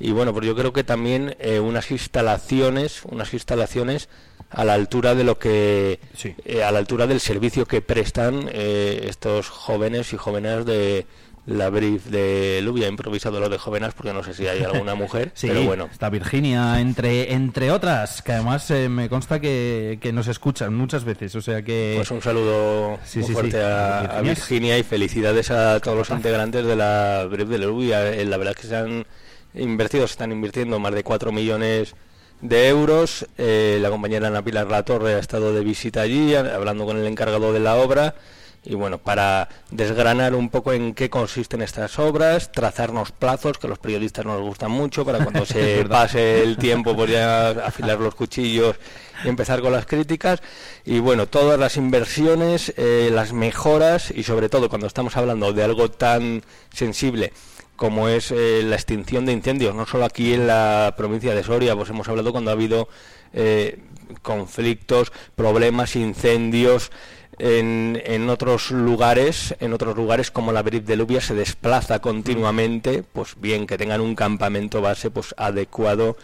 Y bueno, pues yo creo que también eh, unas instalaciones, unas instalaciones a la altura de lo que, eh, a la altura del servicio que prestan eh, estos jóvenes y jóvenes de la brief de Lubia, he improvisado lo de jóvenes porque no sé si hay alguna mujer,
Sí,
pero bueno.
está Virginia, entre, entre otras, que además eh, me consta que, que nos escuchan muchas veces, o sea que...
Pues un saludo
Sí,
muy
sí,
fuerte
sí.
a, a
Virginia
y felicidades a todos los integrantes de la Brief de Lubia. Eh, La verdad es que se han invertido, se están invirtiendo más de 4 millones de euros. Eh, la compañera Ana Pilar Latorre ha estado de visita allí, hablando con el encargado de la obra. Y bueno, para desgranar un poco en qué consisten estas obras, trazarnos plazos, que a los periodistas nos gustan mucho, para cuando se pase el tiempo, pues ya afilar los cuchillos y empezar con las críticas. Y bueno, todas las inversiones, eh, las mejoras y sobre todo cuando estamos hablando de algo tan sensible como es eh, la extinción de incendios, no solo aquí en la provincia de Soria, pues hemos hablado cuando ha habido eh, conflictos, problemas, incendios en, en otros lugares, en otros lugares como la Brif de Lubia se desplaza continuamente, pues bien que tengan un campamento base pues adecuado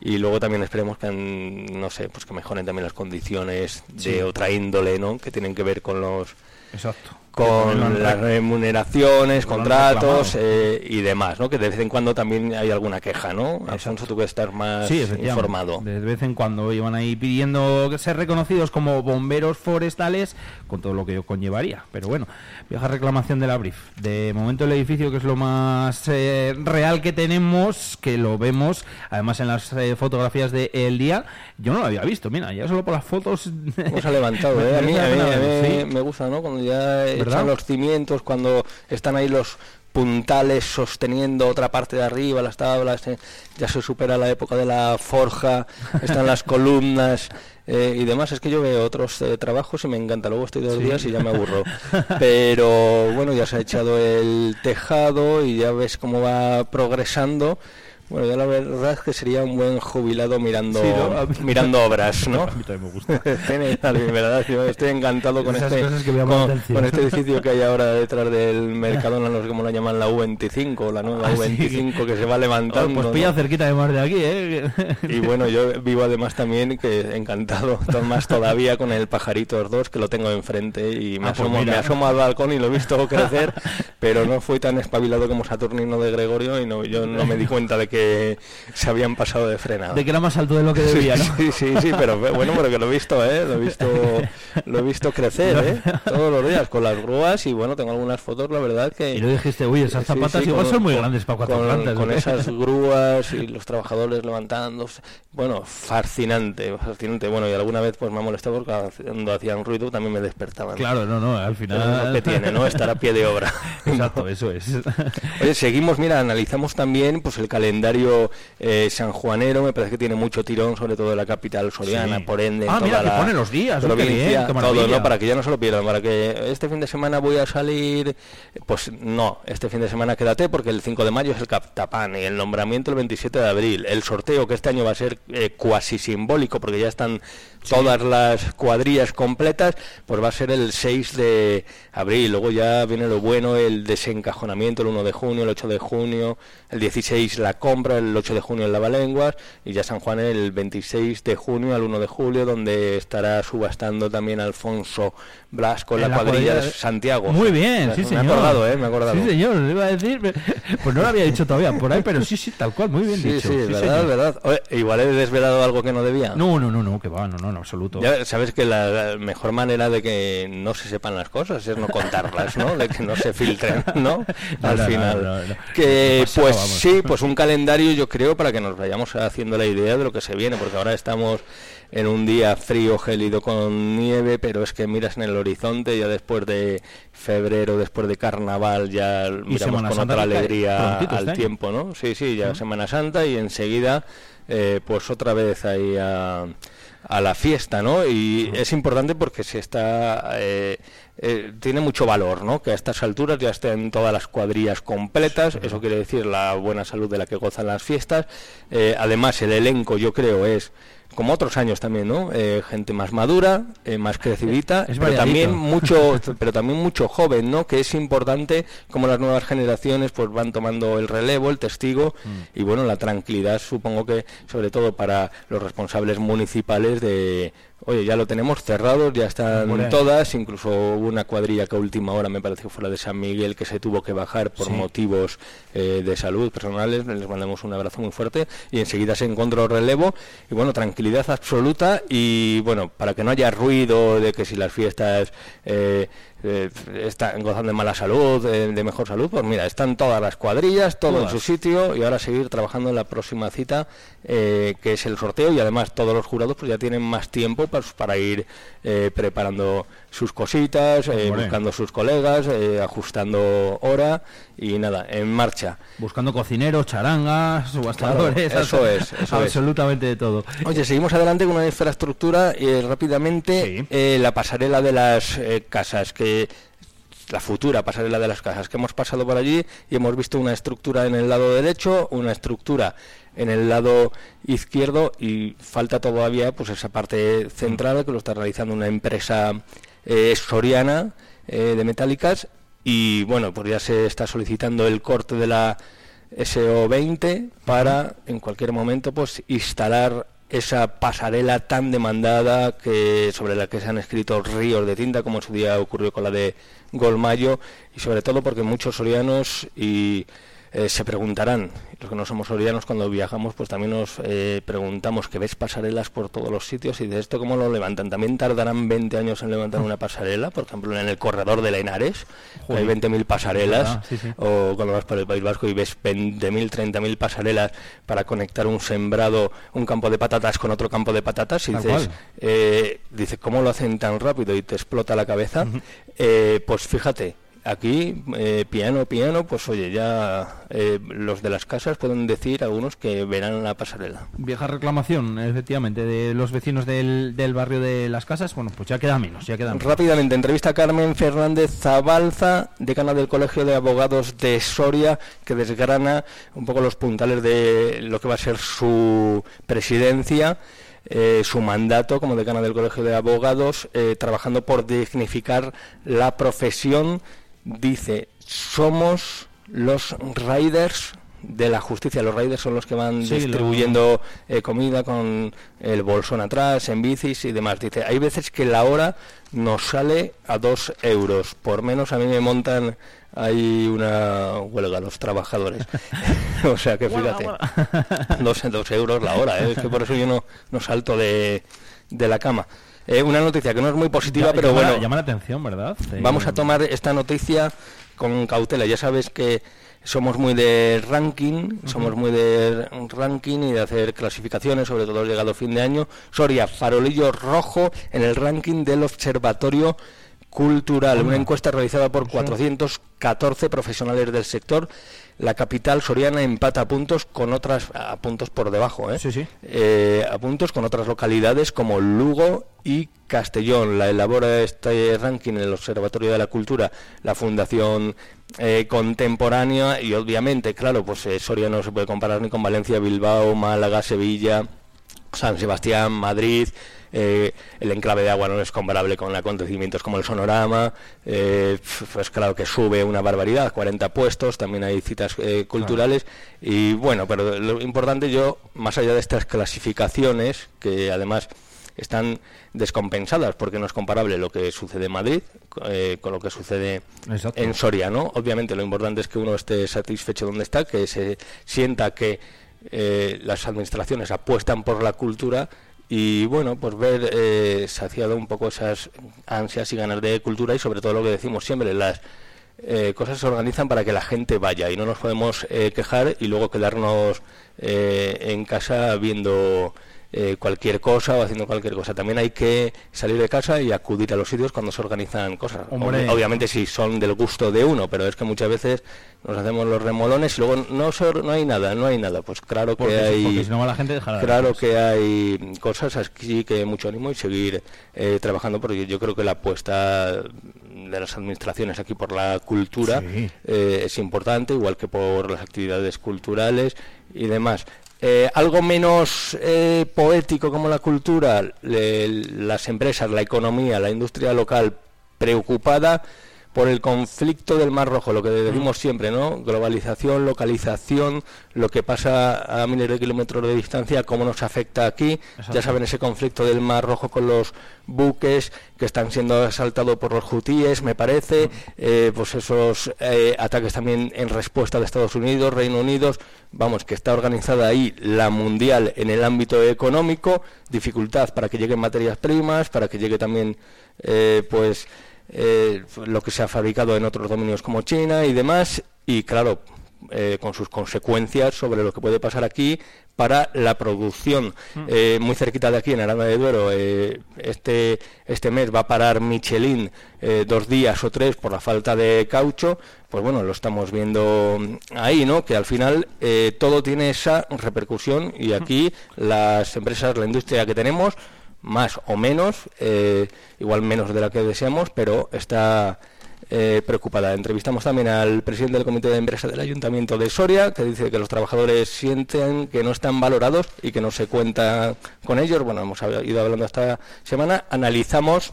y luego también esperemos que mm, no sé, pues que mejoren también las condiciones de otra índole, ¿no? Que tienen que ver con los
Exacto.
Con las remuneraciones, contratos eh, y demás, ¿no? Que de vez en cuando también hay alguna queja, ¿no? Alfonso, tú que estás más
Sí,
informado.
De vez en cuando iban ahí pidiendo ser reconocidos como bomberos forestales, con todo lo que ello conllevaría. Pero bueno, vieja reclamación de la brief. De momento el edificio, que es lo más eh, real que tenemos, que lo vemos, además en las eh, fotografías del día, yo no lo había visto. Mira, ya solo por las fotos...
¿Cómo se ha levantado? eh? A mí, a mí- a mí
Sí.
me gusta, ¿no? Cuando ya. Echan los cimientos, cuando están ahí los puntales sosteniendo otra parte de arriba, las tablas, eh, ya se supera la época de la forja, están las columnas eh, y demás. Es que yo veo otros eh, trabajos y me encanta, luego estoy dos
Sí.
días y ya me aburro. Pero bueno, ya se ha echado el tejado y ya ves cómo va progresando. Bueno, yo la verdad es que sería un buen jubilado mirando mirando obras, ¿no?
A mí también me gusta.
Verdad, estoy encantado con
Esas
este con, este edificio que hay ahora detrás del Mercadona, no sé cómo la llaman, la U25, la nueva
Ah, sí.
U25 que se va levantando.
Oh, pues
¿no?
pilla cerquita de más de aquí, ¿eh?
Y bueno, yo vivo además también que encantado, más todavía con el Pajaritos 2 que lo tengo enfrente y me,
Ah, pues
asomo, me asomo al balcón y lo he visto crecer, pero no fui tan espabilado como Saturnino de Gregorio y no, yo no me di cuenta de que se habían pasado de frenada.
De que era más alto de lo que debía, ¿no?
Sí, sí, sí, pero bueno, pero que lo he visto, ¿eh? Lo he visto, lo he visto crecer, ¿eh? Todos los días con las grúas y bueno, tengo algunas fotos, la verdad que...
Y lo dijiste, uy, esas zapatas
sí,
igual
con-
son muy
con-
grandes para cuatro
con,
plantas.
con
¿eh?
esas grúas y los trabajadores levantándose. Bueno, fascinante, fascinante. Bueno, y alguna vez pues me ha molestado porque cuando hacían ruido también me despertaban.
Claro, no, no, al final...
Pero es lo que tiene, ¿no? Estar a pie de obra.
Exacto, eso es.
Oye, seguimos, mira, analizamos también pues el calendario eh, sanjuanero, me parece que tiene mucho tirón, sobre todo en la capital soriana,
Sí.
por ende, en
Ah,
toda
mira, que pone los días,
provincia,
bien,
todo. ¿no? Para que ya no se lo pierdan, para que este fin de semana voy a salir, pues no, este fin de semana quédate porque el 5 de mayo es el Captapán y el nombramiento el 27 de abril, el sorteo que este año va a ser eh, cuasi simbólico porque ya están todas las cuadrillas completas, pues va a ser el 6 de abril, luego ya viene lo bueno, el desencajonamiento el 1 de junio, el 8 de junio, el 16 la compra, el 8 de junio el lavalenguas y ya San Juan el 26 de junio al 1 de julio donde estará subastando también Alfonso Blasco en la,
la
cuadrilla
cuadrilla
de Santiago.
Muy bien, sí,
me
señor.
he acordado, ¿eh? Me he acordado.
Sí, señor, le iba a decir. Pues no lo había dicho todavía por ahí, pero sí, sí, tal cual, muy bien
Sí,
dicho.
sí,
sí,
verdad,
señor.
verdad. Oye, igual he desvelado algo que no debía.
No, no, no, no, que va, no, no, en absoluto.
Ya sabes que la, la mejor manera de que no se sepan las cosas es no contarlas, ¿no? De que no se filtren, ¿no?
No,
Al
no,
final.
no.
Que pues
vamos.
sí, pues un calendario yo creo para que nos vayamos haciendo la idea de lo que se viene, porque ahora estamos en un día frío, gélido con nieve, pero es que miras en el horizonte ya después de febrero, después de carnaval, ya miramos con
Santa
otra alegría
este
al
año.
tiempo, ¿no? Sí, sí, ya Semana Santa y enseguida eh, pues otra vez ahí a, a la fiesta, ¿no? Y es importante porque se está eh, eh, tiene mucho valor, ¿no? Que a estas alturas ya estén todas las cuadrillas completas, eso quiere decir la buena salud de la que gozan las fiestas. Eh, además, el elenco, yo creo, es como otros años también, ¿no? Eh, gente más madura, eh, más crecidita,
Es
pero también mucho, pero también mucho joven, ¿no? Que es importante como las nuevas generaciones pues van tomando el relevo, el testigo
Mm.
y bueno, la tranquilidad supongo que sobre todo para los responsables municipales de Oye, ya lo tenemos cerrado, ya están todas, incluso hubo una cuadrilla que a última hora me parece que fue la de San Miguel que se tuvo que bajar por
Sí.
motivos eh, de salud personales, les mandamos un abrazo muy fuerte y enseguida se encontró relevo. Y bueno, tranquilidad absoluta y bueno, para que no haya ruido de que si las fiestas eh, eh, están gozando de mala salud, eh, de mejor salud, pues mira, están todas las cuadrillas, todo
Todas.
en su sitio y ahora seguir trabajando en la próxima cita eh, que es el sorteo y además todos los jurados pues ya tienen más tiempo pues, para ir eh, preparando sus cositas, eh, buscando sus colegas, eh, ajustando hora y nada, en marcha.
Buscando cocineros, charangas, subastadores,
Claro, eso es, eso es.
absolutamente de todo.
Oye, seguimos adelante con una infraestructura y rápidamente eh, la pasarela de las casas que la futura pasarela de las casas que hemos pasado por allí y hemos visto una estructura en el lado derecho, una estructura en el lado izquierdo y falta todavía pues esa parte central que lo está realizando una empresa eh, soriana eh, de metálicas y bueno pues ya se está solicitando el corte de la SO20 para en cualquier momento pues instalar esa pasarela tan demandada que sobre la que se han escrito ríos de tinta como en su día ocurrió con la de Golmayo y sobre todo porque muchos sorianos y eh, se preguntarán, los que no somos sorianos cuando viajamos pues también nos eh, preguntamos que ves pasarelas por todos los sitios y de esto cómo lo levantan, también tardarán 20 años en levantar una pasarela, por ejemplo en el corredor de Henares
Joder.
hay 20.000 pasarelas
sí, sí.
o cuando vas por el País Vasco y ves 20.000, 30.000 pasarelas para conectar un sembrado, un campo de patatas con otro campo de patatas y
Tal
dices, eh, dices, ¿cómo lo hacen tan rápido? Y te explota la cabeza. Eh, pues fíjate, aquí, eh, piano, piano, pues oye, ya eh, los de las casas pueden decir algunos que verán la pasarela.
Vieja reclamación, efectivamente, de los vecinos del, del barrio de las casas. Bueno, pues ya queda menos, ya queda menos.
Rápidamente, entrevista a Carmen Fernández Zabalza, decana del Colegio de Abogados de Soria, que desgrana un poco los puntales de lo que va a ser su presidencia. eh, su mandato como decana del Colegio de Abogados, eh, trabajando por dignificar la profesión, dice, somos los riders de la justicia. Los riders son los que van
Sí, lo-
distribuyendo eh, comida con el bolsón atrás, en bicis y demás. Dice, hay veces que la hora nos sale a dos euros. Por menos a mí me montan ahí una huelga los trabajadores. o sea que fíjate, dos, dos euros la hora. ¿eh? Es que por eso yo no, no salto de, de la cama. Eh, una noticia que no es muy positiva,
Ya-
pero
llama
bueno.
llama la atención, ¿verdad?
Vamos a tomar esta noticia con cautela. Ya sabes que somos muy de ranking, somos muy de ranking y de hacer clasificaciones, sobre todo llegado fin de año. Soria, farolillo rojo en el ranking del Observatorio Cultural, una encuesta realizada por 414 profesionales del sector. La capital soriana empata a puntos con otras a puntos por debajo, ¿eh? Eh, a puntos con otras localidades como Lugo y Castellón. La elabora este ranking en el Observatorio de la Cultura, la Fundación eh, Contemporánea y obviamente, claro, pues eh, Soria no se puede comparar ni con Valencia, Bilbao, Málaga, Sevilla, San Sebastián, Madrid. Eh, el enclave de agua no es comparable con acontecimientos como el sonorama, eh, pues claro que sube una barbaridad, 40 puestos, también hay citas eh, culturales y bueno, pero lo importante yo, más allá de estas clasificaciones, que además están descompensadas porque no es comparable lo que sucede en Madrid eh, con lo que sucede
Exacto.
en Soria, ¿no? Obviamente lo importante es que uno esté satisfecho donde está, que se sienta que eh, las administraciones apuestan por la cultura y bueno, pues ver eh, saciado un poco esas ansias y ganas de cultura y sobre todo lo que decimos siempre, las eh, cosas se organizan para que la gente vaya y no nos podemos eh, quejar y luego quedarnos eh, en casa viendo eh, cualquier cosa o haciendo cualquier cosa. También hay que salir de casa y acudir a los sitios cuando se organizan cosas.
Hombre.
Obviamente si son del gusto de uno, pero es que muchas veces nos hacemos los remolones y luego no, no hay nada, no hay nada. Pues claro que
Porque, sí,
hay...
porque si no va la gente dejará de
Claro que hay cosas aquí que mucho ánimo y seguir eh, trabajando porque yo creo que la apuesta de las administraciones aquí por la cultura
Sí.
eh, es importante, igual que por las actividades culturales y demás. Eh, algo menos eh, poético como la cultura, le- las empresas, la economía, la industria local preocupada por el conflicto del Mar Rojo, lo que decimos siempre, ¿no? Globalización, localización, lo que pasa a miles de kilómetros de distancia, cómo nos afecta aquí. Ya saben ese conflicto del Mar Rojo con los buques que están siendo asaltados por los hutíes, me parece, eh, pues esos eh, ataques también en respuesta de Estados Unidos, Reino Unido, vamos, que está organizada ahí la mundial en el ámbito económico, dificultad para que lleguen materias primas, para que llegue también, eh, pues, eh, lo que se ha fabricado en otros dominios como China y demás, y claro, eh, con sus consecuencias sobre lo que puede pasar aquí para la producción. Eh, muy cerquita de aquí, en Aranda de Duero, eh, este, este mes va a parar Michelin dos días o tres por la falta de caucho. Pues bueno, lo estamos viendo ahí, ¿no? Que al final eh, todo tiene esa repercusión y aquí las empresas, la industria que tenemos, más o menos, eh, igual menos de la que deseamos, pero está eh, preocupada. Entrevistamos también al presidente del comité de empresa del Ayuntamiento de Soria, que dice que los trabajadores sienten que no están valorados y que no se cuenta con ellos. Bueno, hemos ido hablando esta semana. Analizamos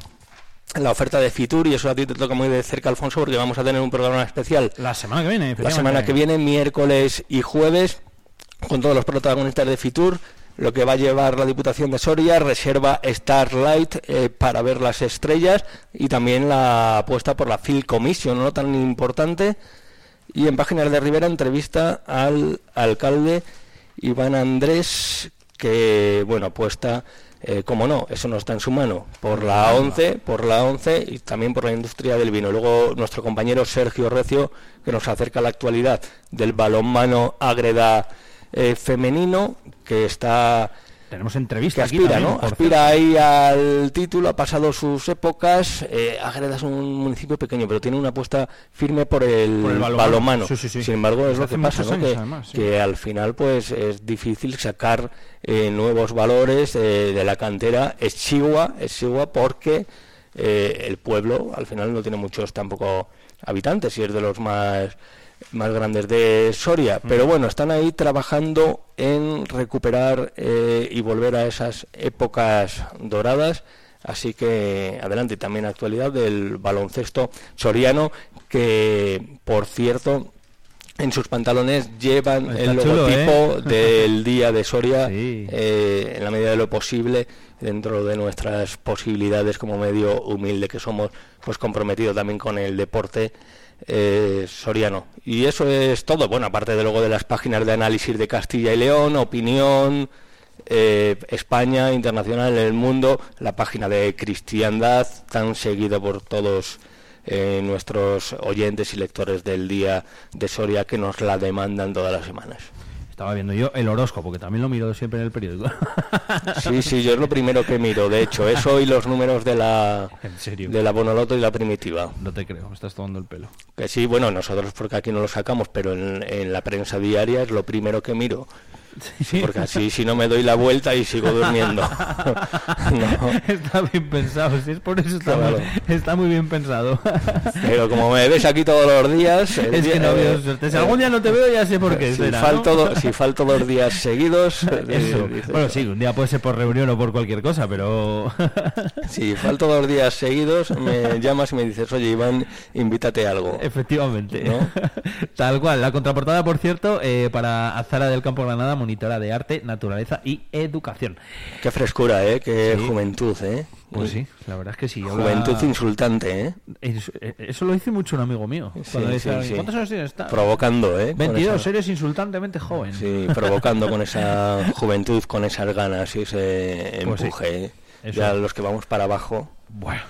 la oferta de Fitur y eso a ti te toca muy de cerca, Alfonso, porque vamos a tener un programa especial
La semana que viene,
la semana que viene, miércoles y jueves, con todos los protagonistas de Fitur, lo que va a llevar la Diputación de Soria, reserva Starlight eh, para ver las estrellas y también la apuesta por la Field Commission, no tan importante. Y en Páginas de Rivera entrevista al alcalde Iván Andrés, que bueno, apuesta, eh, como no, eso no está en su mano, por la 11, por la 11 y también por la industria del vino. Luego nuestro compañero Sergio Recio, que nos acerca a la actualidad del balonmano Ágreda eh, femenino, que está
Tenemos entrevista
que
aquí
aspira,
también,
¿no? Aspira ahí al título, ha pasado sus épocas. Eh, Ágreda es un municipio pequeño, pero tiene una apuesta firme por el,
Por el balonmano. Sí, sí, sí.
Sin embargo, es lo que pasa, ¿no?
años,
que,
además, sí.
que al final, pues, es difícil sacar eh, nuevos valores eh, de la cantera. Es Chihuahua, es Chihuahua porque eh, el pueblo al final no tiene muchos tampoco habitantes y es de los más más grandes de Soria,
Mm.
pero bueno, están ahí trabajando en recuperar eh, y volver a esas épocas doradas. Así que adelante, también actualidad del baloncesto soriano, que por cierto, en sus pantalones llevan
Está
el
chulo,
logotipo
¿eh?
del día de Soria eh, en la medida de lo posible dentro de nuestras posibilidades como medio humilde que somos pues comprometido también con el deporte eh, soriano y eso es todo bueno aparte de luego de las páginas de análisis de Castilla y León opinión eh, España internacional el mundo la página de cristiandad tan seguida por todos eh, nuestros oyentes y lectores del día de Soria que nos la demandan todas las semanas.
Estaba viendo yo el horóscopo, que también lo miro siempre en el periódico.
Sí, sí, yo es lo primero que miro, de hecho, eso y los números de la
¿En serio?
de la Bonoloto y la Primitiva.
No te creo, me estás tomando el pelo.
Que sí, bueno, nosotros porque aquí no lo sacamos, pero en, en la prensa diaria es lo primero que miro. Porque así si no me doy la vuelta y sigo durmiendo. No.
Está bien pensado, si es por eso está,
Claro.
muy, está muy bien pensado.
Pero como me ves aquí todos los días...
Es
día-
que no
eh,
veo suerte. Si algún día no te veo, ya sé por qué
Si,
será, ¿no?
falto do- si falto dos días seguidos... eh,
Eso.
dices,
Bueno, sí, un día puede ser por reunión o por cualquier cosa, pero...
Si falto dos días seguidos, me llamas y me dices, oye, Iván, invítate a algo.
Efectivamente.
¿No?
Tal cual. La contraportada, por cierto, eh, para Azara del Campo Granada, monitora de arte, naturaleza y educación.
Qué frescura, ¿eh? Qué
Sí.
juventud, ¿eh?
Pues sí, la verdad es que sí.
Juventud insultante, ¿eh?
Eso, eh, eso lo dice mucho un amigo mío. Cuando
Sí,
dice,
sí,
a alguien,
sí.
¿cuántos años tienes?
Provocando, ¿eh? Con
22,
esa-
eres insultantemente joven.
Sí, provocando con esa juventud, con esas ganas y ese
Pues
empuje. ¿eh? Ya los que vamos para abajo.
Bueno,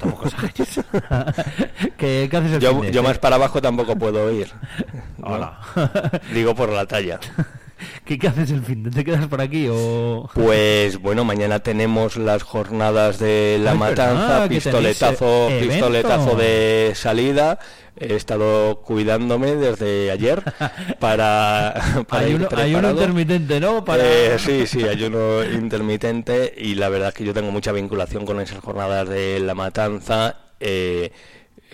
tampoco exageres. ¿Qué, qué haces
Yo, yo más para abajo tampoco puedo ir. ¿no?
Hola.
Digo por la talla.
¿Qué, qué haces el fin? ¿Te quedas por aquí o...?
Pues bueno, mañana tenemos las jornadas de la
Ay,
matanza, pistoletazo,
eh,
pistoletazo de salida. He estado cuidándome desde ayer para, para ir
Hay uno, hay uno intermitente, ¿no? Para...
Eh, sí, sí, ayuno intermitente y la verdad es que yo tengo mucha vinculación con esas jornadas de la matanza. eh,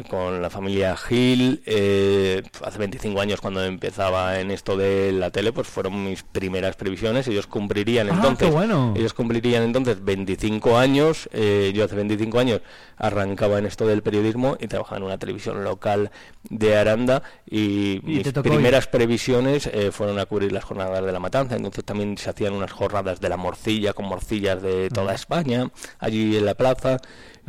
con la familia Gil, eh, hace 25 años cuando empezaba en esto de la tele, pues fueron mis primeras previsiones, ellos cumplirían
Ah,
entonces,
bueno.
ellos cumplirían entonces 25 años, eh, yo hace 25 años arrancaba en esto del periodismo y trabajaba en una televisión local de Aranda y, mis primeras previsiones eh, fueron a cubrir las jornadas de la matanza, entonces también se hacían unas jornadas de la morcilla con morcillas de toda España, allí en la plaza.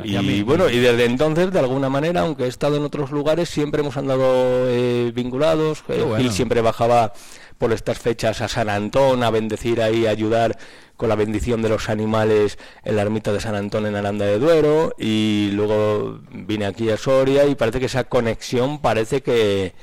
Y
bueno, y desde entonces, de alguna manera, aunque he estado en otros lugares, siempre hemos andado eh, vinculados.
Qué
Eh,
bueno.
Gil siempre bajaba por estas fechas a San Antón a bendecir ahí, a ayudar con la bendición de los animales en la ermita de San Antón en Aranda de Duero. Y luego vine aquí a Soria y parece que esa conexión parece que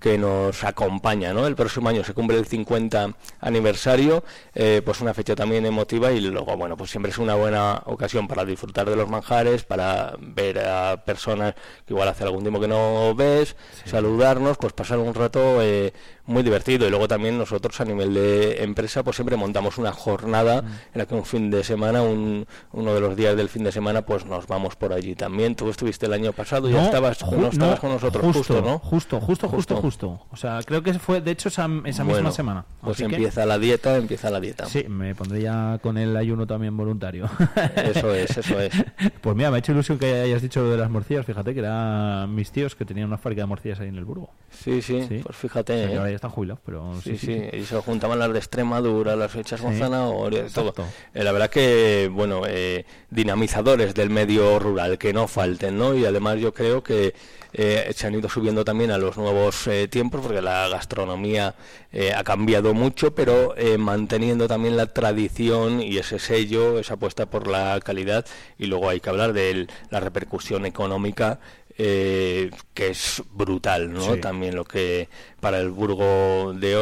que nos acompaña, ¿no? El próximo año se cumple el 50 aniversario, eh, pues una fecha también emotiva y luego, bueno, pues siempre es una buena ocasión para disfrutar de los manjares, para ver a personas que igual hace algún tiempo que no ves, saludarnos, pues pasar un rato eh, muy divertido y luego también nosotros a nivel de empresa pues siempre montamos una jornada en la que un fin de semana, un, uno de los días del fin de semana, pues nos vamos por allí también. Tú estuviste el año pasado y ya estabas, no estabas
no,
con nosotros,
justo,
justo, ¿no?
Justo, justo, justo, justo. O sea, creo que fue, de hecho, esa, esa misma semana.
Pues
Así que-
empieza la dieta, empieza la dieta.
Sí, me pondré ya con el ayuno también voluntario.
Eso es, eso es.
Pues mira, me ha hecho ilusión que hayas dicho lo de las morcillas. Fíjate que eran mis tíos que tenían una fábrica de morcillas ahí en el Burgo.
Sí, sí, pues fíjate.
O sea, están jubilados, pero
Sí,
sí,
sí,
sí.
y se juntaban las de Extremadura, las hechas con
Sí,
zanahoria, todo. Eh, la verdad que, bueno, eh, dinamizadores del medio rural, que no falten, ¿no? Y además yo creo que eh, se han ido subiendo también a los nuevos eh, tiempos, porque la gastronomía eh, ha cambiado mucho, pero eh, manteniendo también la tradición y ese sello, esa apuesta por la calidad, y luego hay que hablar de la repercusión económica eh, que es brutal, ¿no?
Sí.
También lo que para el Burgo de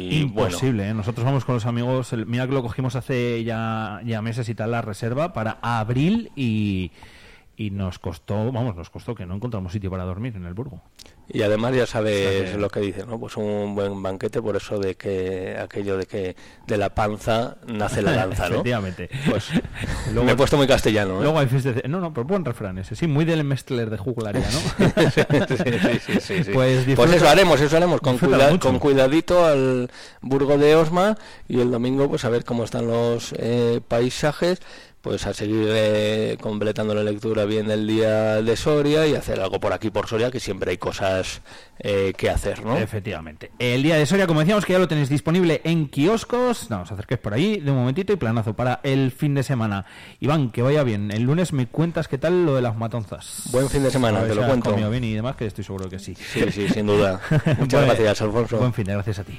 y bueno,
imposible, ¿eh? Nosotros vamos con los amigos, el- mira que lo cogimos hace ya, ya meses y tal la reserva para abril y, y nos costó, vamos, nos costó que no encontramos sitio para dormir en el Burgo.
Y además ya sabes
O sea que-
lo que dice, ¿no? Pues un buen banquete, por eso de que aquello de que de la panza nace la lanza, ¿no?
Efectivamente.
Pues me he puesto muy castellano, ¿eh?
Luego hay de- No, no, pero buen refrán ese, sí, muy del Mestler de juglaria, ¿no?
sí, sí, sí, sí, sí.
Pues,
Pues eso haremos, eso haremos, con, cuida- con cuidadito al Burgo de Osma y el domingo pues a ver cómo están los eh, paisajes, pues a seguir eh, completando la lectura bien del día de Soria y hacer algo por aquí por Soria, que siempre hay cosas eh, que hacer, ¿no?
Efectivamente. El día de Soria, como decíamos, que ya lo tenéis disponible en kioscos. No, os acerquéis por ahí de un momentito y planazo para el fin de semana. Iván, que vaya bien. El lunes me cuentas qué tal lo de las matonzas.
Buen fin de semana, te lo cuento.
comido bien y demás, que estoy seguro que sí.
Sí, sí, sin duda. Muchas
Buen-
gracias, Alfonso.
Buen fin de gracias a ti.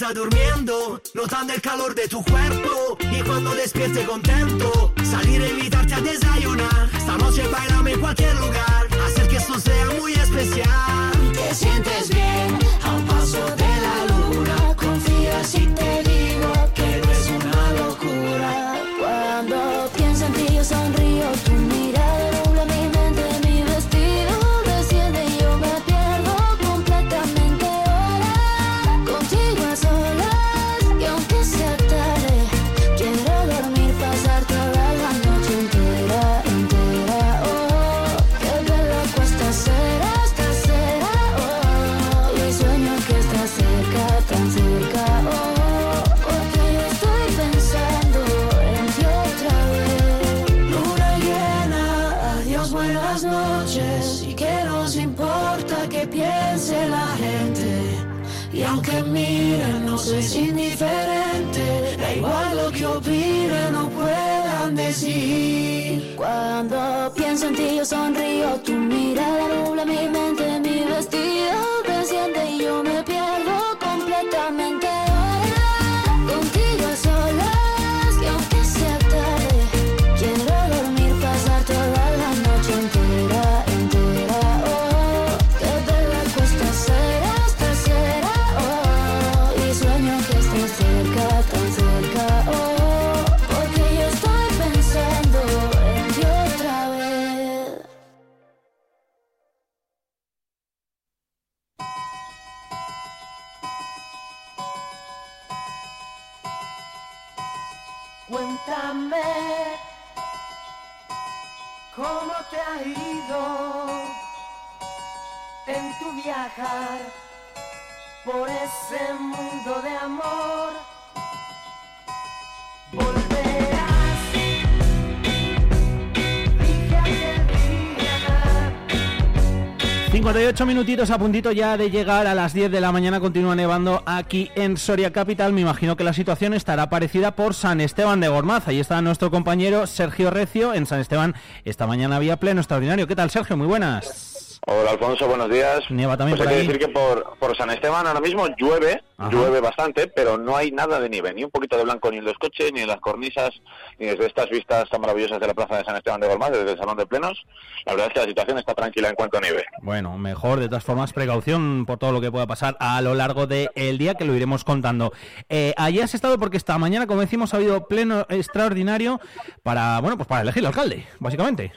En tu
58 minutitos a puntito ya de llegar a las 10 de la mañana. Continúa nevando aquí en Soria Capital. Me imagino que la situación estará parecida por San Esteban de Gormaz. Ahí está nuestro compañero Sergio Recio. En San Esteban esta mañana había pleno extraordinario. ¿Qué tal, Sergio? Muy buenas.
Hola Alfonso, buenos días.
Nieva también
pues
por
hay que
ahí.
decir que por, por San Esteban ahora mismo llueve, llueve bastante, pero no hay nada de nieve, ni un poquito de blanco ni en los coches, ni en las cornisas, ni desde estas vistas tan maravillosas de la plaza de San Esteban de Gormaz, desde el Salón de Plenos. La verdad es que la situación está tranquila en cuanto a nieve.
Bueno, mejor, de todas formas, precaución por todo lo que pueda pasar a lo largo del día, que lo iremos contando. Eh, allí has estado porque esta mañana, como decimos, ha habido pleno extraordinario para, bueno, pues para elegir al alcalde, básicamente.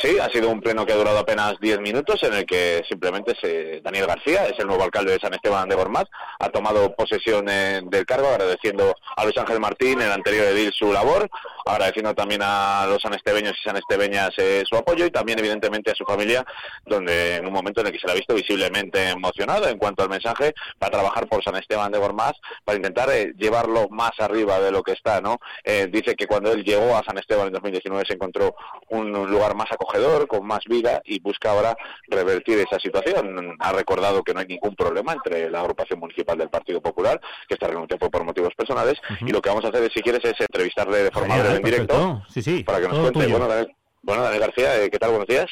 Sí, ha sido un pleno que ha durado apenas 10 minutos en el que simplemente se, Daniel García, es el nuevo alcalde de San Esteban de Gormaz, ha tomado posesión eh, del cargo agradeciendo a Luis Ángel Martín, el anterior edil, su labor, agradeciendo también a los sanestebeños y sanestebeñas eh, su apoyo y también evidentemente a su familia, donde en un momento en el que se le ha visto visiblemente emocionado en cuanto al mensaje para trabajar por San Esteban de Gormaz, para intentar eh, llevarlo más arriba de lo que está, ¿no? Eh, dice que cuando él llegó a San Esteban en 2019 se encontró un lugar más acogedor, con más vida y busca ahora revertir esa situación. Ha recordado que no hay ningún problema entre la agrupación municipal del Partido Popular, que esta renuncia fue por motivos personales, y lo que vamos a hacer, es, si quieres, es entrevistarle de forma breve en directo
Perfecto. Sí, sí.
para que nos
todo
cuente.
tuyo.
Bueno, Daniel, bueno, Daniel García, eh, ¿qué tal? Buenos días.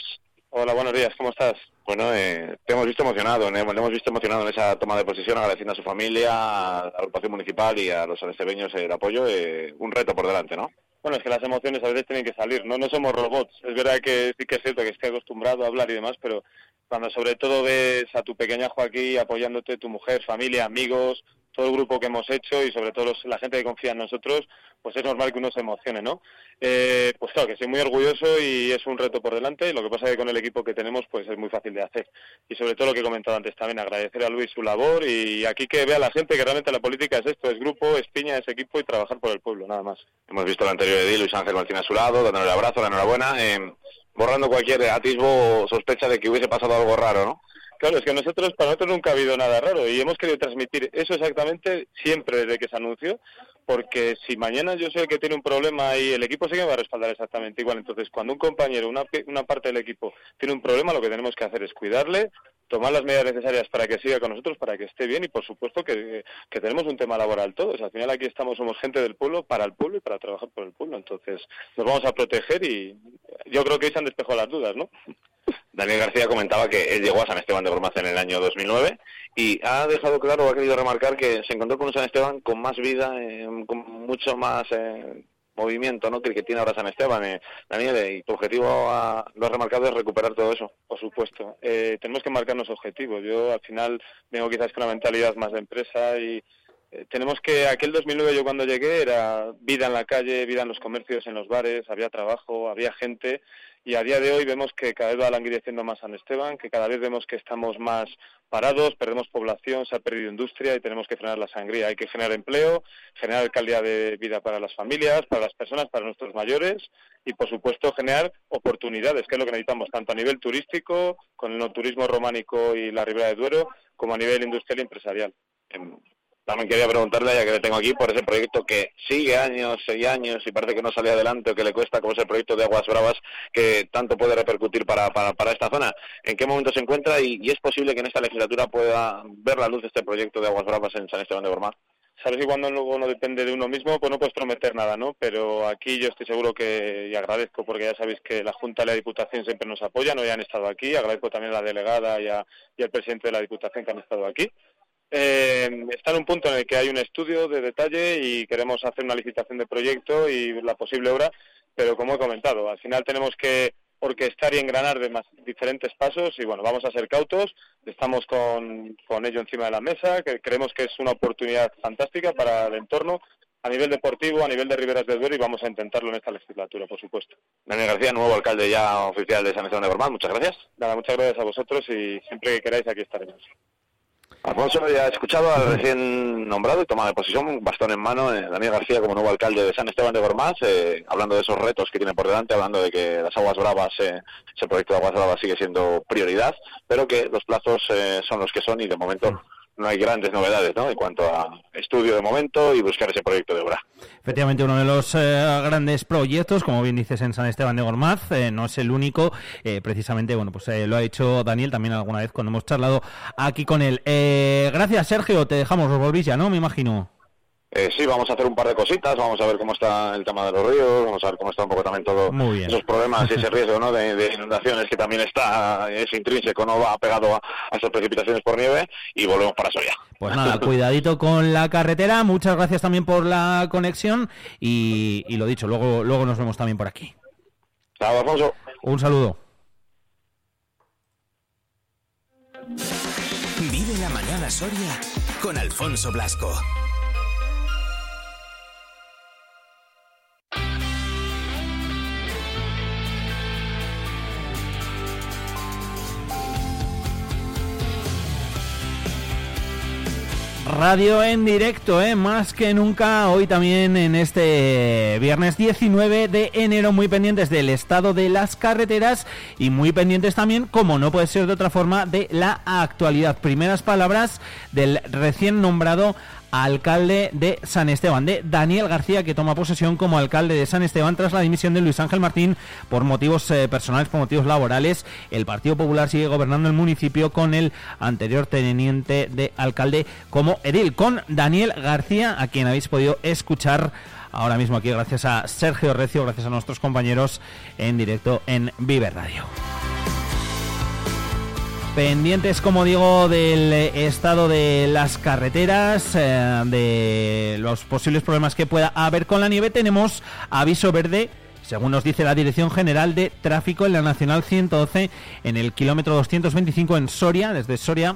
Hola, buenos días, ¿cómo estás? Bueno, eh, te hemos visto emocionado, ¿no? le hemos visto emocionado en esa toma de posesión, agradeciendo a su familia, a la agrupación municipal y a los anestebeños el apoyo. eh, un reto por delante, ¿no?
Bueno, es que las emociones a veces tienen que salir, no no somos robots. Es verdad que sí que es cierto que estoy acostumbrado a hablar y demás, pero cuando sobre todo ves a tu pequeñajo aquí apoyándote, tu mujer, familia, amigos, todo el grupo que hemos hecho y sobre todo la gente que confía en nosotros, pues es normal que uno se emocione, ¿no? Eh, pues claro, que estoy muy orgulloso y es un reto por delante, lo que pasa es que con el equipo que tenemos pues es muy fácil de hacer. Y sobre todo lo que he comentado antes también, agradecer a Luis su labor y aquí que vea la gente que realmente la política es esto, es grupo, es piña, es equipo y trabajar por el pueblo, nada más.
Hemos visto el anterior edil, Luis Ángel Martín a su lado, dándole el abrazo, la enhorabuena, eh, borrando cualquier atisbo o sospecha de que hubiese pasado algo raro, ¿no?
Claro, es que nosotros, para nosotros nunca ha habido nada raro y hemos querido transmitir eso exactamente siempre desde que se anunció, porque si mañana yo sé que tiene un problema y el equipo sí que me va a respaldar exactamente igual, entonces cuando un compañero, una, una parte del equipo tiene un problema, lo que tenemos que hacer es cuidarle, tomar las medidas necesarias para que siga con nosotros, para que esté bien y por supuesto que, que tenemos un tema laboral todos. Al final aquí estamos, somos gente del pueblo, para el pueblo y para trabajar por el pueblo. Entonces nos vamos a proteger y yo creo que ahí se han despejado las dudas, ¿no?
Daniel García comentaba que él llegó a San Esteban de Gormaz en el año 2009 y ha dejado claro, o ha querido remarcar que se encontró con un San Esteban con más vida, eh, con mucho más eh, movimiento ¿no? que el que tiene ahora San Esteban. Eh, Daniel, eh, y tu objetivo, ah, lo has remarcado, es recuperar todo eso.
Por supuesto. Eh, tenemos que marcarnos objetivos. Yo al final vengo quizás con una mentalidad más de empresa y eh, tenemos que, aquel 2009 yo cuando llegué era vida en la calle, vida en los comercios, en los bares, había trabajo, había gente y a día de hoy vemos que cada vez va languideciendo más San Esteban, que cada vez vemos que estamos más parados, perdemos población, se ha perdido industria y tenemos que frenar la sangría. Hay que generar empleo, generar calidad de vida para las familias, para las personas, para nuestros mayores y, por supuesto, generar oportunidades, que es lo que necesitamos tanto a nivel turístico, con el no turismo románico y la Ribera de Duero, como a nivel industrial y empresarial.
También quería preguntarle, ya que le tengo aquí, por ese proyecto que sigue años y años y parece que no sale adelante o que le cuesta, como es el proyecto de Aguas Bravas, que tanto puede repercutir para, para, para esta zona. ¿En qué momento se encuentra y, y es posible que en esta legislatura pueda ver la luz este proyecto de Aguas Bravas en San Esteban de Gormaz?
Sabes que cuando luego no depende de uno mismo, pues no puedes prometer nada, ¿no? Pero aquí yo estoy seguro que, y agradezco, porque ya sabéis que la Junta y la Diputación siempre nos apoyan, hoy han estado aquí, agradezco también a la delegada y, a- y al presidente de la Diputación que han estado aquí. Eh, está en un punto en el que hay un estudio de detalle y queremos hacer una licitación de proyecto y la posible obra, pero como he comentado, al final tenemos que orquestar y engranar de más diferentes pasos y bueno, vamos a ser cautos, estamos con, con ello encima de la mesa, que creemos que es una oportunidad fantástica para el entorno a nivel deportivo, a nivel de Riberas del Duero y vamos a intentarlo en esta legislatura, por supuesto.
Daniel García, nuevo alcalde ya oficial de San Esteban de Gormaz, muchas gracias.
Nada, muchas gracias a vosotros y siempre que queráis aquí estaremos.
Alfonso, ya he escuchado al recién nombrado y tomado de posición, bastón en mano, eh, Daniel García como nuevo alcalde de San Esteban de Gormaz, eh, hablando de esos retos que tiene por delante, hablando de que las aguas bravas, eh, ese proyecto de aguas bravas sigue siendo prioridad, pero que los plazos eh, son los que son y de momento no hay grandes novedades ¿no? en cuanto a estudio de momento y buscar ese proyecto de obra.
Efectivamente, uno de los eh, grandes proyectos, como bien dices, en San Esteban de Gormaz, eh, no es el único. eh, precisamente, bueno, pues eh, lo ha hecho Daniel también alguna vez cuando hemos charlado aquí con él. Gracias, Sergio. Te dejamos, os volvís ya, ¿no? Me imagino.
Eh, sí, vamos a hacer un par de cositas, vamos a ver cómo está el tema de los ríos, vamos a ver cómo está un poco también todo
Muy bien.
esos problemas y ese riesgo ¿no? de, de inundaciones que también está, es intrínseco, no va pegado a, a esas precipitaciones por nieve y volvemos para Soria.
Pues nada, cuidadito con la carretera. Muchas gracias también por la conexión y, y lo dicho, luego, luego nos vemos también por aquí.
Chao, Alfonso.
Un saludo.
Vive la mañana Soria con Alfonso Blasco.
Radio en directo, ¿eh? más que nunca, hoy también en este viernes 19 de enero, muy pendientes del estado de las carreteras y muy pendientes también, como no puede ser de otra forma, de la actualidad. Primeras palabras del recién nombrado alcalde de San Esteban, de Daniel García, que toma posesión como alcalde de San Esteban tras la dimisión de Luis Ángel Martín por motivos eh, personales, por motivos laborales. El Partido Popular sigue gobernando el municipio con el anterior teniente de alcalde como edil, con Daniel García, a quien habéis podido escuchar ahora mismo aquí gracias a Sergio Recio, gracias a nuestros compañeros en directo en Vive Radio. Pendientes, como digo, del estado de las carreteras, eh, de los posibles problemas que pueda haber con la nieve, tenemos aviso verde según nos dice la Dirección General de Tráfico en la Nacional 112 en el kilómetro 225 en Soria, desde Soria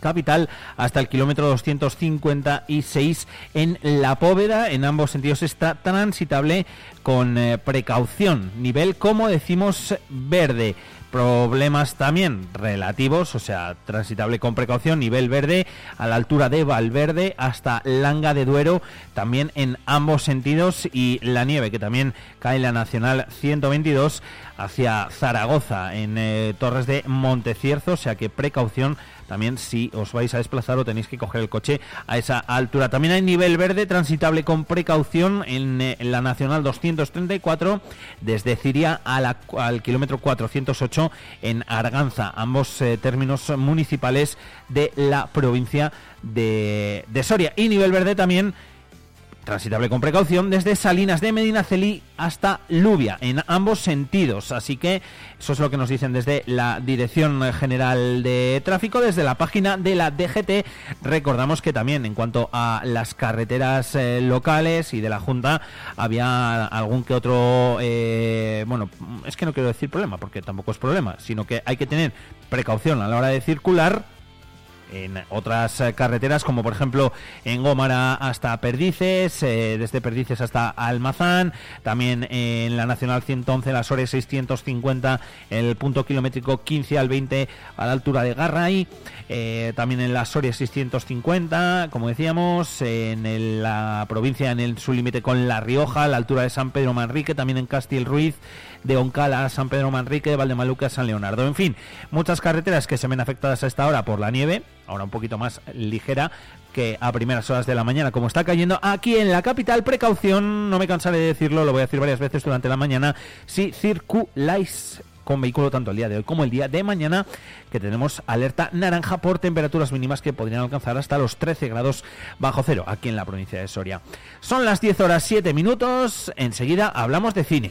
capital hasta el kilómetro 256 en La Póveda. En ambos sentidos está transitable con eh, precaución. Nivel, como decimos, verde. Problemas también relativos, o sea, transitable con precaución, nivel verde a la altura de Valverde hasta Langa de Duero, también en ambos sentidos, y la nieve que también cae en la Nacional 122 hacia Zaragoza, en eh, Torres de Montecierzo, o sea que precaución también si os vais a desplazar o tenéis que coger el coche a esa altura. También hay nivel verde transitable con precaución en, eh, la Nacional 234 desde Ciria a la- al kilómetro 408 en Arganza, ambos eh, términos municipales de la provincia de, de Soria. Y nivel verde también transitable con precaución desde Salinas de Medinaceli hasta Lubia en ambos sentidos. Así que eso es lo que nos dicen desde la Dirección General de Tráfico, desde la página de la DGT. Recordamos que también en cuanto a las carreteras eh, locales y de la Junta había algún que otro, eh, bueno, es que no quiero decir problema porque tampoco es problema, sino que hay que tener precaución a la hora de circular en otras eh, carreteras como por ejemplo en Gómara hasta Perdices, eh, desde Perdices hasta Almazán, también en la Nacional 111 la Sore 650 el punto kilométrico 15 al 20 a la altura de Garray, eh, también en la Soria 650 como decíamos, en la provincia en el, su límite con La Rioja, a la altura de San Pedro Manrique, también en Castil Ruiz, de Oncala a San Pedro Manrique, de Valdemaluca a San Leonardo. En fin, muchas carreteras que se ven afectadas a esta hora por la nieve, ahora un poquito más ligera que a primeras horas de la mañana, como está cayendo aquí en la capital. Precaución, no me cansaré de decirlo, lo voy a decir varias veces durante la mañana, si circuláis con vehículo tanto el día de hoy como el día de mañana, que tenemos alerta naranja por temperaturas mínimas que podrían alcanzar hasta los 13 grados bajo cero aquí en la provincia de Soria. Son las 10 horas 7 minutos, enseguida hablamos de cine.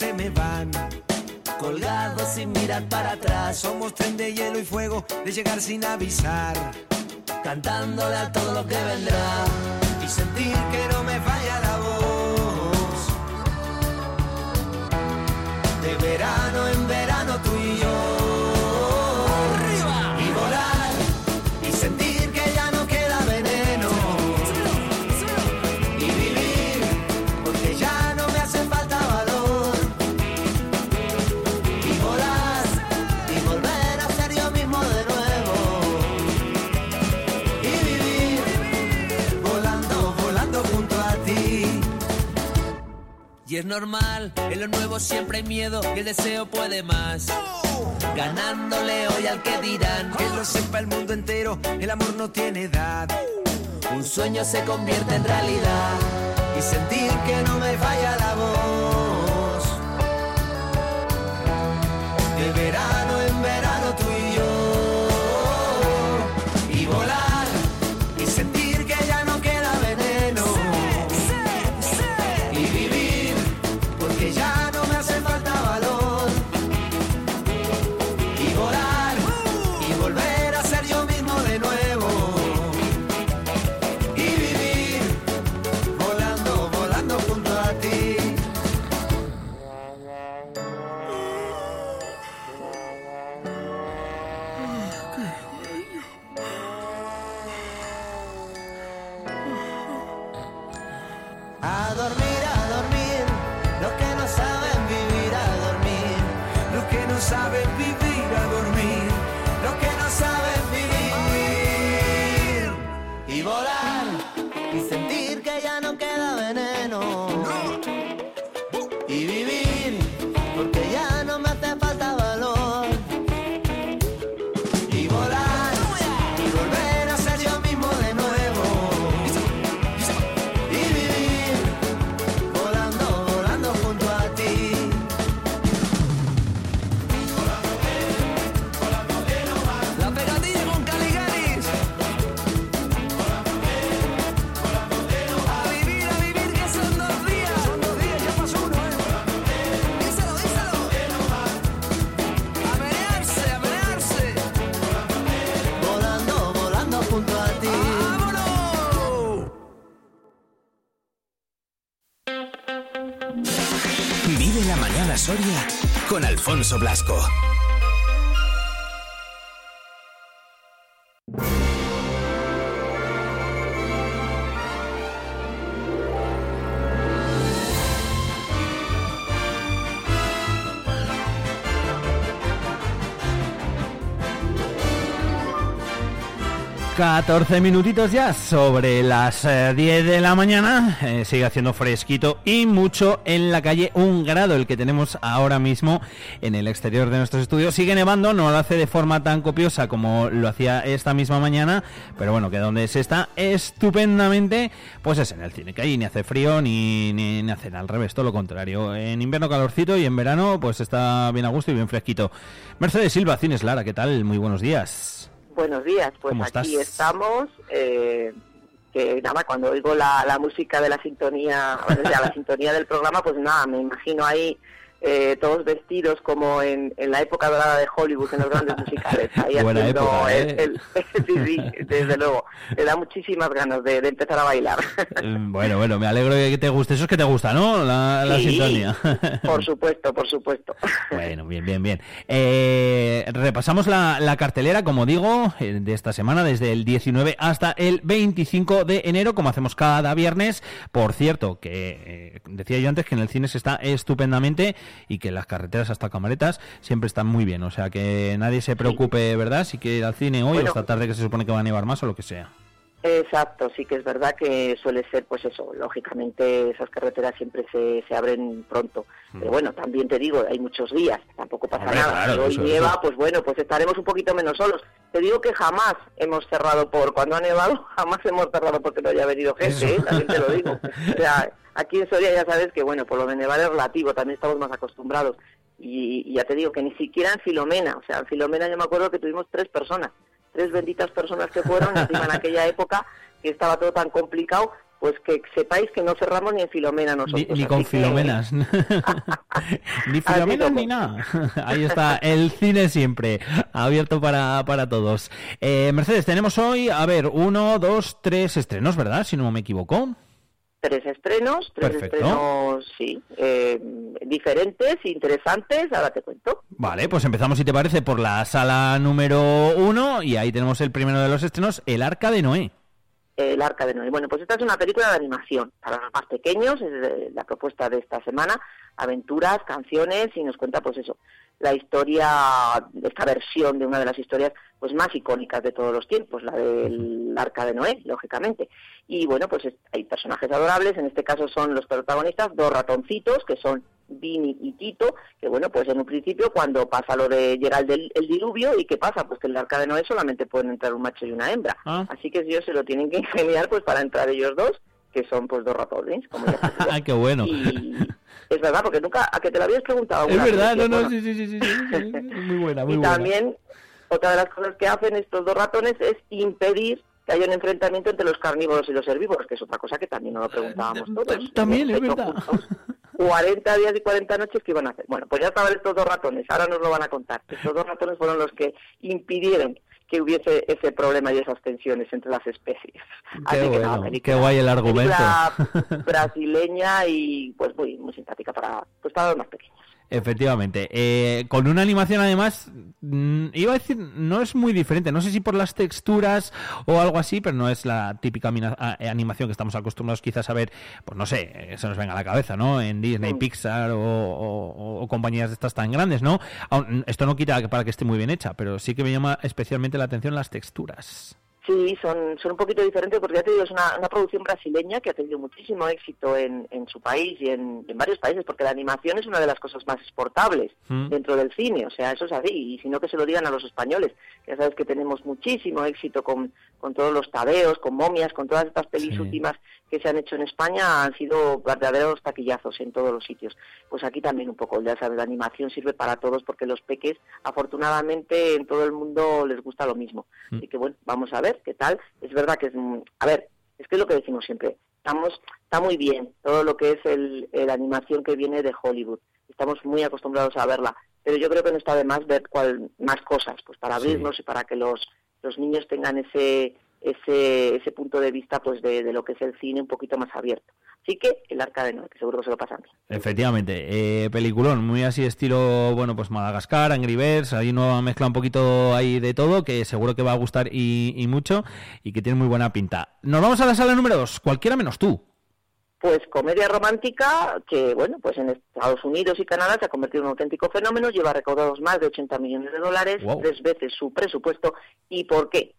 Se me van.
colgados sin mirar para atrás
Somos tren de hielo y fuego, de llegar sin avisar.
Al que dirán
Que lo sepa el mundo entero, el amor no tiene edad.
un sueño se convierte en realidad
Y sentir que no me falla la voz.
Alfonso Blasco.
14 minutitos ya sobre las eh, 10 de la mañana. Eh, sigue haciendo fresquito y mucho en la calle. Un grado el que tenemos ahora mismo en el exterior de nuestros estudios. Sigue nevando, no lo hace de forma tan copiosa como lo hacía esta misma mañana. Pero bueno, que donde se está estupendamente, pues es en el cine. Que ahí ni hace frío ni, ni, ni hace nada, al revés, todo lo contrario. En invierno calorcito y en verano pues está bien a gusto y bien fresquito. Mercedes Silva, Cines Lara, ¿qué tal? Muy buenos días.
Buenos días, pues
¿Cómo
aquí
estás?
estamos. eh, que nada, cuando oigo la, la música de la sintonía, o sea, la sintonía del programa, pues nada, me imagino ahí eh, todos vestidos como en, en la época dorada de Hollywood, en los grandes musicales. Ahí
Buena
haciendo
época,
el-
¿eh?
el- sí, sí, desde luego. Me da muchísimas ganas de, de empezar a bailar.
Eh, Bueno, bueno, me alegro de que te guste. Eso es que te gusta, ¿no? La, la
Sí.
sintonía.
por supuesto, por supuesto.
Bueno, bien, bien, bien. Eh, repasamos la, la cartelera, como digo, eh, de esta semana, desde el 19 hasta el 25 de enero, como hacemos cada viernes. Por cierto, que eh, decía yo antes que en el cine se está estupendamente y que las carreteras hasta Camaretas siempre están muy bien. O sea, que nadie se preocupe, ¿verdad? Si quiere ir al cine hoy
Bueno.
o esta tarde que se supone que va a nevar más o lo que sea.
Exacto, sí que es verdad que suele ser, pues eso, lógicamente esas carreteras siempre se, se abren pronto. Pero bueno, también te digo, hay muchos días, tampoco pasa
Mm. Hombre,
nada.
claro,
hoy nieva, pues bueno, pues estaremos un poquito menos solos. Te digo que jamás hemos cerrado por, cuando ha nevado, jamás hemos cerrado porque no haya venido gente, ¿eh? también te lo digo. O sea, aquí en Soria ya sabes que, bueno, por lo de nevar es relativo, también estamos más acostumbrados. Y, y ya te digo que ni siquiera en Filomena, o sea, en Filomena yo me acuerdo que tuvimos tres personas, tres benditas personas que fueron, encima en aquella época que estaba todo tan complicado, pues que sepáis que no cerramos ni en Filomena nosotros.
Ni, con
que-
filomenas. ni filomenas ni nada. Ahí está, el cine siempre, abierto para, para todos. Eh, Mercedes, tenemos hoy, a ver, uno, dos, tres estrenos, ¿verdad? Si no me equivoco.
Tres estrenos, tres
Perfecto.
estrenos, sí, eh, diferentes, interesantes, ahora te cuento.
Vale, pues empezamos, si te parece, por la sala número uno y ahí tenemos el primero de los estrenos, El Arca de Noé.
El Arca de Noé. Bueno, pues esta es una película de animación para los más pequeños, es eh, la propuesta de esta semana, aventuras, canciones y nos cuenta pues eso, la historia, esta versión de una de las historias pues más icónicas de todos los tiempos, la del Arca de Noé, lógicamente. Y bueno, pues es- hay personajes adorables, en este caso son los protagonistas, dos ratoncitos que son Vini y Tito, que bueno, pues en un principio cuando pasa lo de llegar el, diluvio, ¿y qué pasa? Pues que en el Arca de Noé solamente pueden entrar un macho y una hembra.
Ah.
Así que ellos se lo tienen que ingeniar pues para entrar ellos dos, que son pues dos ratones, como ya.
Ah, qué bueno.
Es verdad, porque nunca, a que te lo habías preguntado
Es
vez,
verdad,
que,
no, no,
bueno,
sí, sí, sí, sí, muy buena, muy
y
buena.
también otra de las cosas que hacen estos dos ratones es impedir que haya un enfrentamiento entre los carnívoros y los herbívoros, que es otra cosa que también nos lo preguntábamos todos.
También, es verdad.
juntos 40 días y 40 noches que iban a hacer. Bueno, pues ya estaban estos dos ratones, ahora nos lo van a contar. Estos dos ratones fueron los que impidieron que hubiese ese problema y esas tensiones entre las especies. Así
Qué
que nada,
bueno,
película-
qué guay el argumento.
brasileña y pues muy muy simpática para pues para los más pequeños.
Efectivamente. Eh, con una animación además, mm, iba a decir, no es muy diferente. No sé si por las texturas o algo así, pero no es la típica eh, animación que estamos acostumbrados quizás a ver, pues no sé, eh, se nos venga a la cabeza, ¿no? En Disney, Pixar o, o- o compañías de estas tan grandes, ¿no? Esto no quita para que esté muy bien hecha, pero sí que me llama especialmente la atención las texturas.
Sí, son, son un poquito diferentes porque ya te digo, es una, una producción brasileña que ha tenido muchísimo éxito en, en su país y en, en varios países, porque la animación es una de las cosas más exportables
Mm.
dentro del cine, o sea, eso es así, y si no que se lo digan a los españoles, ya sabes que tenemos muchísimo éxito con, con todos los tabeos, con momias, con todas estas pelis últimas que se han hecho en España, han sido verdaderos taquillazos en todos los sitios. Pues aquí también un poco, ya sabes, la animación sirve para todos porque los peques, afortunadamente, en todo el mundo les gusta lo mismo. Así que bueno, vamos a ver qué tal. Es verdad que es, mm, a ver, es que es lo que decimos siempre. Estamos, está muy bien todo lo que es el, el animación que viene de Hollywood. Estamos muy acostumbrados a verla, pero yo creo que no está de más ver cuál, más cosas, pues para abrirnos y para que los, los niños tengan ese, ese, ese punto de vista pues de, de lo que es el cine un poquito más abierto. Así que el Arca de Noé, que seguro que se lo pasan bien.
Efectivamente, eh, peliculón, muy así estilo, bueno, pues Madagascar, Angry Birds, hay una mezcla un poquito ahí de todo, que seguro que va a gustar y, y mucho, y que tiene muy buena pinta. Nos vamos a la sala número 2, cualquiera menos tú.
Pues comedia romántica que, bueno, pues en Estados Unidos y Canadá se ha convertido en un auténtico fenómeno, lleva recaudados más de 80 millones de dólares,
Wow.
tres veces su presupuesto. ¿Y por qué?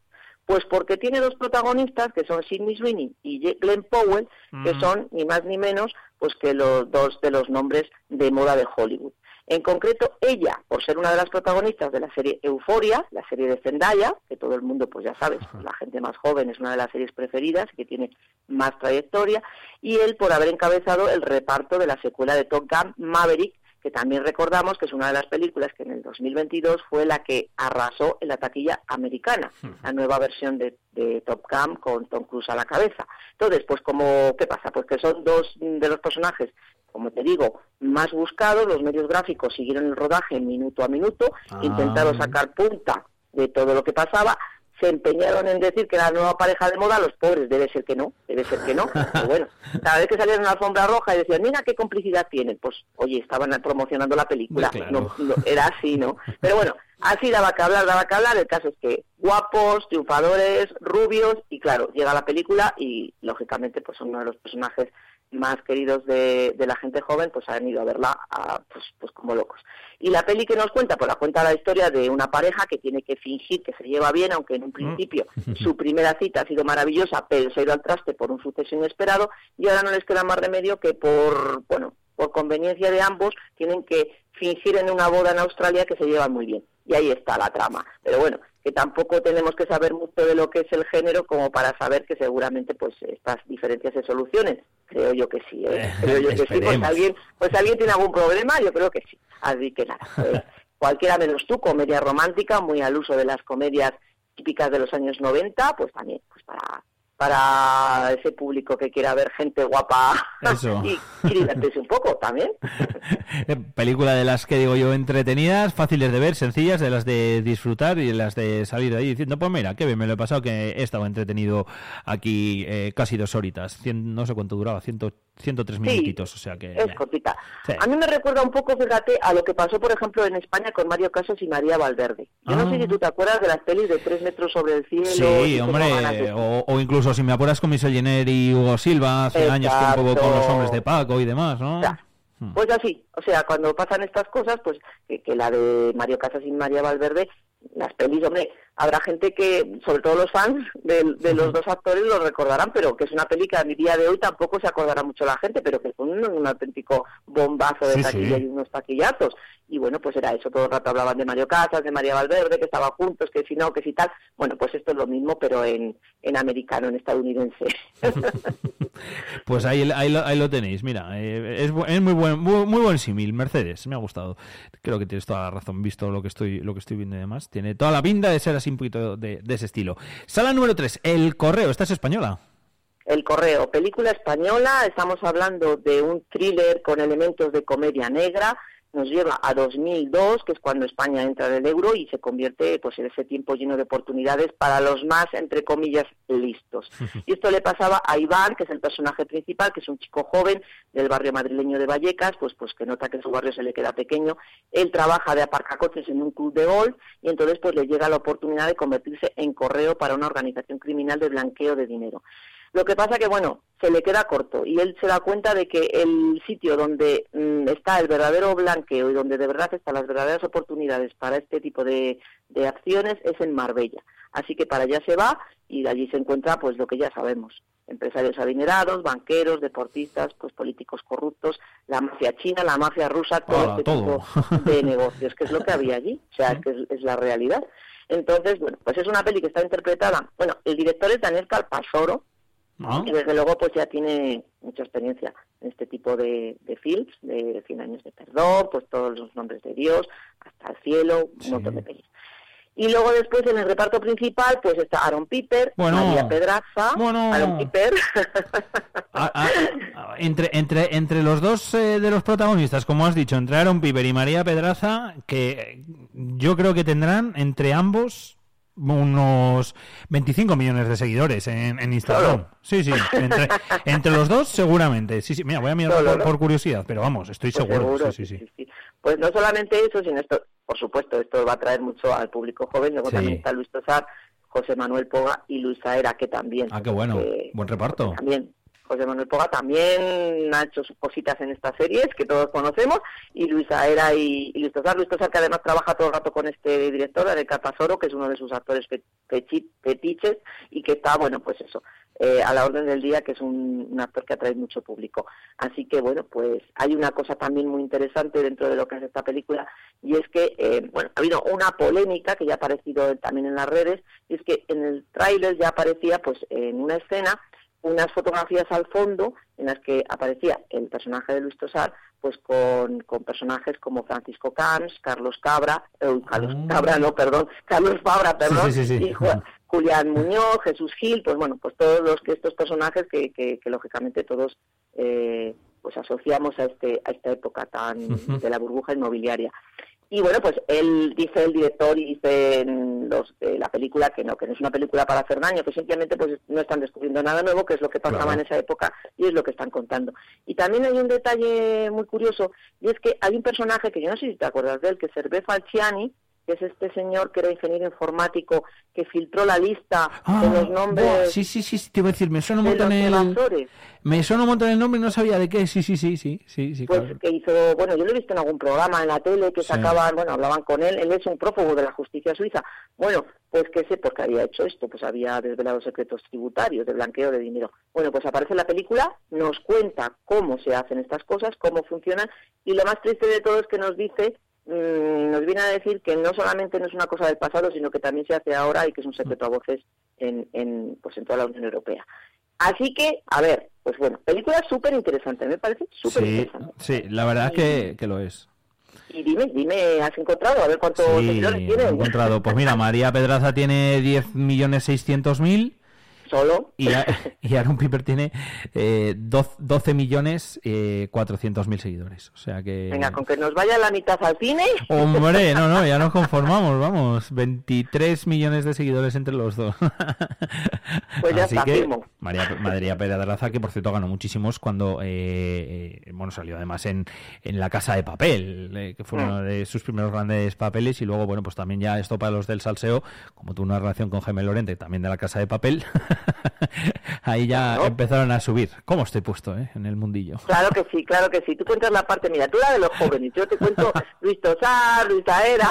Pues porque tiene dos protagonistas que son Sidney Sweeney y Glenn Powell, que
Mm.
son ni más ni menos pues que los dos de los nombres de moda de Hollywood. En concreto, ella, por ser una de las protagonistas de la serie Euforia, la serie de Zendaya, que todo el mundo, pues ya sabes, la gente más joven es una de las series preferidas y que tiene más trayectoria, y él por haber encabezado el reparto de la secuela de Top Gun Maverick, que también recordamos que es una de las películas que en el 2022 fue la que arrasó en la taquilla americana, la nueva versión de, de Top Gun con Tom Cruise a la cabeza. Entonces, pues como, ¿qué pasa? Pues que son dos de los personajes, como te digo, más buscados, los medios gráficos siguieron el rodaje minuto a minuto,
Ah.
intentaron sacar punta de todo lo que pasaba, se empeñaron en decir que era la nueva pareja de moda, los pobres, debe ser que no, debe ser que no, pero bueno, cada vez que salían en la alfombra roja y decían, mira qué complicidad tienen, pues oye, estaban promocionando la película,
Muy claro.
no, no, era así, ¿no? Pero bueno, así daba que hablar, daba que hablar, el caso es que guapos, triunfadores, rubios, y claro, llega la película y lógicamente pues son uno de los personajes más queridos de, de la gente joven, pues han ido a verla a, pues, pues como locos. Y la peli que nos cuenta, pues la cuenta la historia de una pareja que tiene que fingir que se lleva bien, aunque en un principio su primera cita ha sido maravillosa, pero se ha ido al traste por un suceso inesperado y ahora no les queda más remedio que por, bueno, por conveniencia de ambos, tienen que fingir en una boda en Australia que se llevan muy bien. Y ahí está la trama. Pero bueno, que tampoco tenemos que saber mucho de lo que es el género como para saber que seguramente pues estas diferencias se solucionen. Creo yo que sí, ¿eh? creo yo que sí. Pues alguien, pues alguien tiene algún problema, yo creo que sí. Así que nada, pues, cualquiera menos tú, comedia romántica, muy al uso de las comedias típicas de los años 90, pues también, pues para para ese público que quiera ver gente guapa
Eso.
y, y divertirse un poco también.
Eh, Película de las que digo yo entretenidas, fáciles de ver, sencillas, de las de disfrutar y de las de salir de ahí diciendo, pues mira, qué bien me lo he pasado, que he estado entretenido aquí eh, casi dos horitas. Cien- no sé cuánto duraba, ciento, 103
Sí,
minutitos, o sea que...
Es cortita.
Sí.
A mí me recuerda un poco, fíjate, a lo que pasó, por ejemplo, en España con Mario Casas y María Valverde. Yo no
Ah.
sé si tú te acuerdas de las pelis de tres metros sobre el cielo.
Sí, hombre, o, o incluso si me apuras con Michel Jenner y Hugo Silva hace años que un poco con los hombres de Paco y demás, ¿no?
Pues así, o sea, cuando pasan estas cosas, pues que, que la de Mario Casas y María Valverde, las pelis, hombre, habrá gente que, sobre todo los fans de, de los dos actores, lo recordarán, pero que es una peli que a mi día de hoy tampoco se acordará mucho la gente, pero que fue un, un auténtico bombazo de
Sí,
taquilla
sí.
y unos taquillazos. Y bueno, pues era eso, todo el rato hablaban de Mario Casas, de María Valverde, que estaban juntos, que si no, que si tal. Bueno, pues esto es lo mismo, pero en, en americano, en estadounidense.
Pues ahí, ahí, lo, ahí lo tenéis, mira, eh, es, es muy buen muy, muy buen símil, Mercedes, me ha gustado. Creo que tienes toda la razón, visto lo que estoy lo que estoy viendo y demás. Tiene toda la pinta de ser así un poquito de, de ese estilo. Sala número 3, El Correo, esta es española.
El Correo, película española, estamos hablando de un thriller con elementos de comedia negra, nos lleva a 2002, que es cuando España entra en el euro y se convierte pues en ese tiempo lleno de oportunidades para los más, entre comillas, listos. Y esto le pasaba a Iván, que es el personaje principal, que es un chico joven del barrio madrileño de Vallecas, pues, pues que nota que su barrio se le queda pequeño. Él trabaja de aparcacoches en un club de golf y entonces pues le llega la oportunidad de convertirse en correo para una organización criminal de blanqueo de dinero. Lo que pasa que, bueno, se le queda corto y él se da cuenta de que el sitio donde mm, está el verdadero blanqueo y donde de verdad están las verdaderas oportunidades para este tipo de, de acciones es en Marbella. Así que para allá se va y de allí se encuentra pues lo que ya sabemos. Empresarios adinerados, banqueros, deportistas, pues políticos corruptos, la mafia china, la mafia rusa, todo
Hola,
este
todo.
tipo de negocios, que es lo que había allí, o sea, que es, es la realidad. Entonces, bueno, pues es una peli que está interpretada, bueno, el director es Daniel Calpasoro, Y desde luego pues ya tiene mucha experiencia en este tipo de, de films, de 100 años de perdón, pues todos los nombres de Dios, hasta el cielo, un montón de pelis. Y luego después en el reparto principal pues está Aaron Piper,
Bueno.
María Pedraza,
Bueno.
Aaron Piper,
Ah, ah, entre, entre, entre los dos eh, de los protagonistas, como has dicho, entre Aaron Piper y María Pedraza, que eh, yo creo que tendrán entre ambos unos 25 millones de seguidores en, en Instagram. Sí, sí, entre, entre los dos seguramente. Sí, sí, mira, voy a mirar por, curiosidad, pero vamos, estoy
Pues
seguro.
seguro,
sí, sí, sí.
Pues no solamente eso, sino esto, por supuesto, esto va a traer mucho al público joven. Luego
Sí.
también está Luis Tosar, José Manuel Poga y Luisa Era, que también.
Ah, qué bueno, buen reparto.
también José Manuel Poga también ha hecho sus cositas en estas series que todos conocemos y Luisa Era y, Luis Tosar. Luis Tosar que además trabaja todo el rato con este director, Ariel Capasoro, que es uno de sus actores fetiches y que está, bueno, pues eso, eh, a la orden del día, que es un, un actor que atrae mucho público. Así que, bueno, pues hay una cosa también muy interesante dentro de lo que es esta película y es que, eh, bueno, ha habido una polémica que ya ha aparecido también en las redes y es que en el tráiler ya aparecía, pues, en una escena unas fotografías al fondo en las que aparecía el personaje de Luis Tosar pues con, con personajes como Francisco Camps, Carlos Cabra, eh, Carlos Cabra no, perdón, Carlos Fabra, perdón,
Ah. sí, sí, sí.
y Ju- Julián Muñoz, Jesús Gil, pues bueno, pues todos los que estos personajes que, que, que lógicamente todos eh, pues asociamos a este a esta época tan de la burbuja inmobiliaria. Y bueno, pues él dice el director y dice los de la película que no, que no es una película para hacer daño, que simplemente pues no están descubriendo nada nuevo, que es lo que pasaba
Claro.
en esa época y es lo que están contando. Y también hay un detalle muy curioso y es que hay un personaje que yo no sé si te acuerdas de él, que es Hervé Falciani, que es este señor que era ingeniero informático, que filtró la lista
Ah,
de los nombres
sí, sí, sí, sí, te iba a decir, me suena un montón el...
evasores.
Me suena un montón el nombre y no sabía de qué. Sí, sí, sí, sí, sí, sí,
Pues
claro.
que hizo, bueno, yo lo he visto en algún programa en la tele que
Sí.
sacaban, bueno, hablaban con él, él es un prófugo de la justicia suiza. Bueno, pues que sé por qué había hecho esto, pues había desvelado secretos tributarios, de blanqueo de dinero. Bueno, pues aparece la película, nos cuenta cómo se hacen estas cosas, cómo funcionan, y lo más triste de todo es que nos dice, mm, nos viene a decir que no solamente no es una cosa del pasado, sino que también se hace ahora y que es un secreto a voces en, en, pues en toda la Unión Europea. Así que, a ver, pues bueno, película súper interesante, me parece súper interesante.
sí, la verdad es que, que lo es.
Y dime, dime, ¿has encontrado? A ver cuántos
Sí,
seguidores
lo he
tiene.
encontrado. Pues mira, María Pedraza tiene 10.600.000
Solo.
y, a- y Aaron Piper tiene eh, 12 millones eh, 400.000 seguidores. O sea que...
Venga, con que nos vaya la mitad al cine.
Hombre, no, no, ya nos conformamos, vamos. 23 millones de seguidores entre los dos.
Pues ya
Así
está,
que
firmo.
María, María Pedraza, que por cierto ganó muchísimos cuando, eh, eh, bueno, salió además en, en La Casa de Papel, eh, que fue
Mm.
uno de sus primeros grandes papeles, y luego, bueno, pues también ya esto para los del salseo, como tuvo una relación con Jaime Lorente, también de La Casa de Papel, ahí ya empezaron a subir. ¿Cómo estoy puesto, eh, en el mundillo?
Claro que sí, claro que sí. Tú cuentas la parte, mira, tú la de los jóvenes, yo te cuento Luis Tosar, Luis Taera.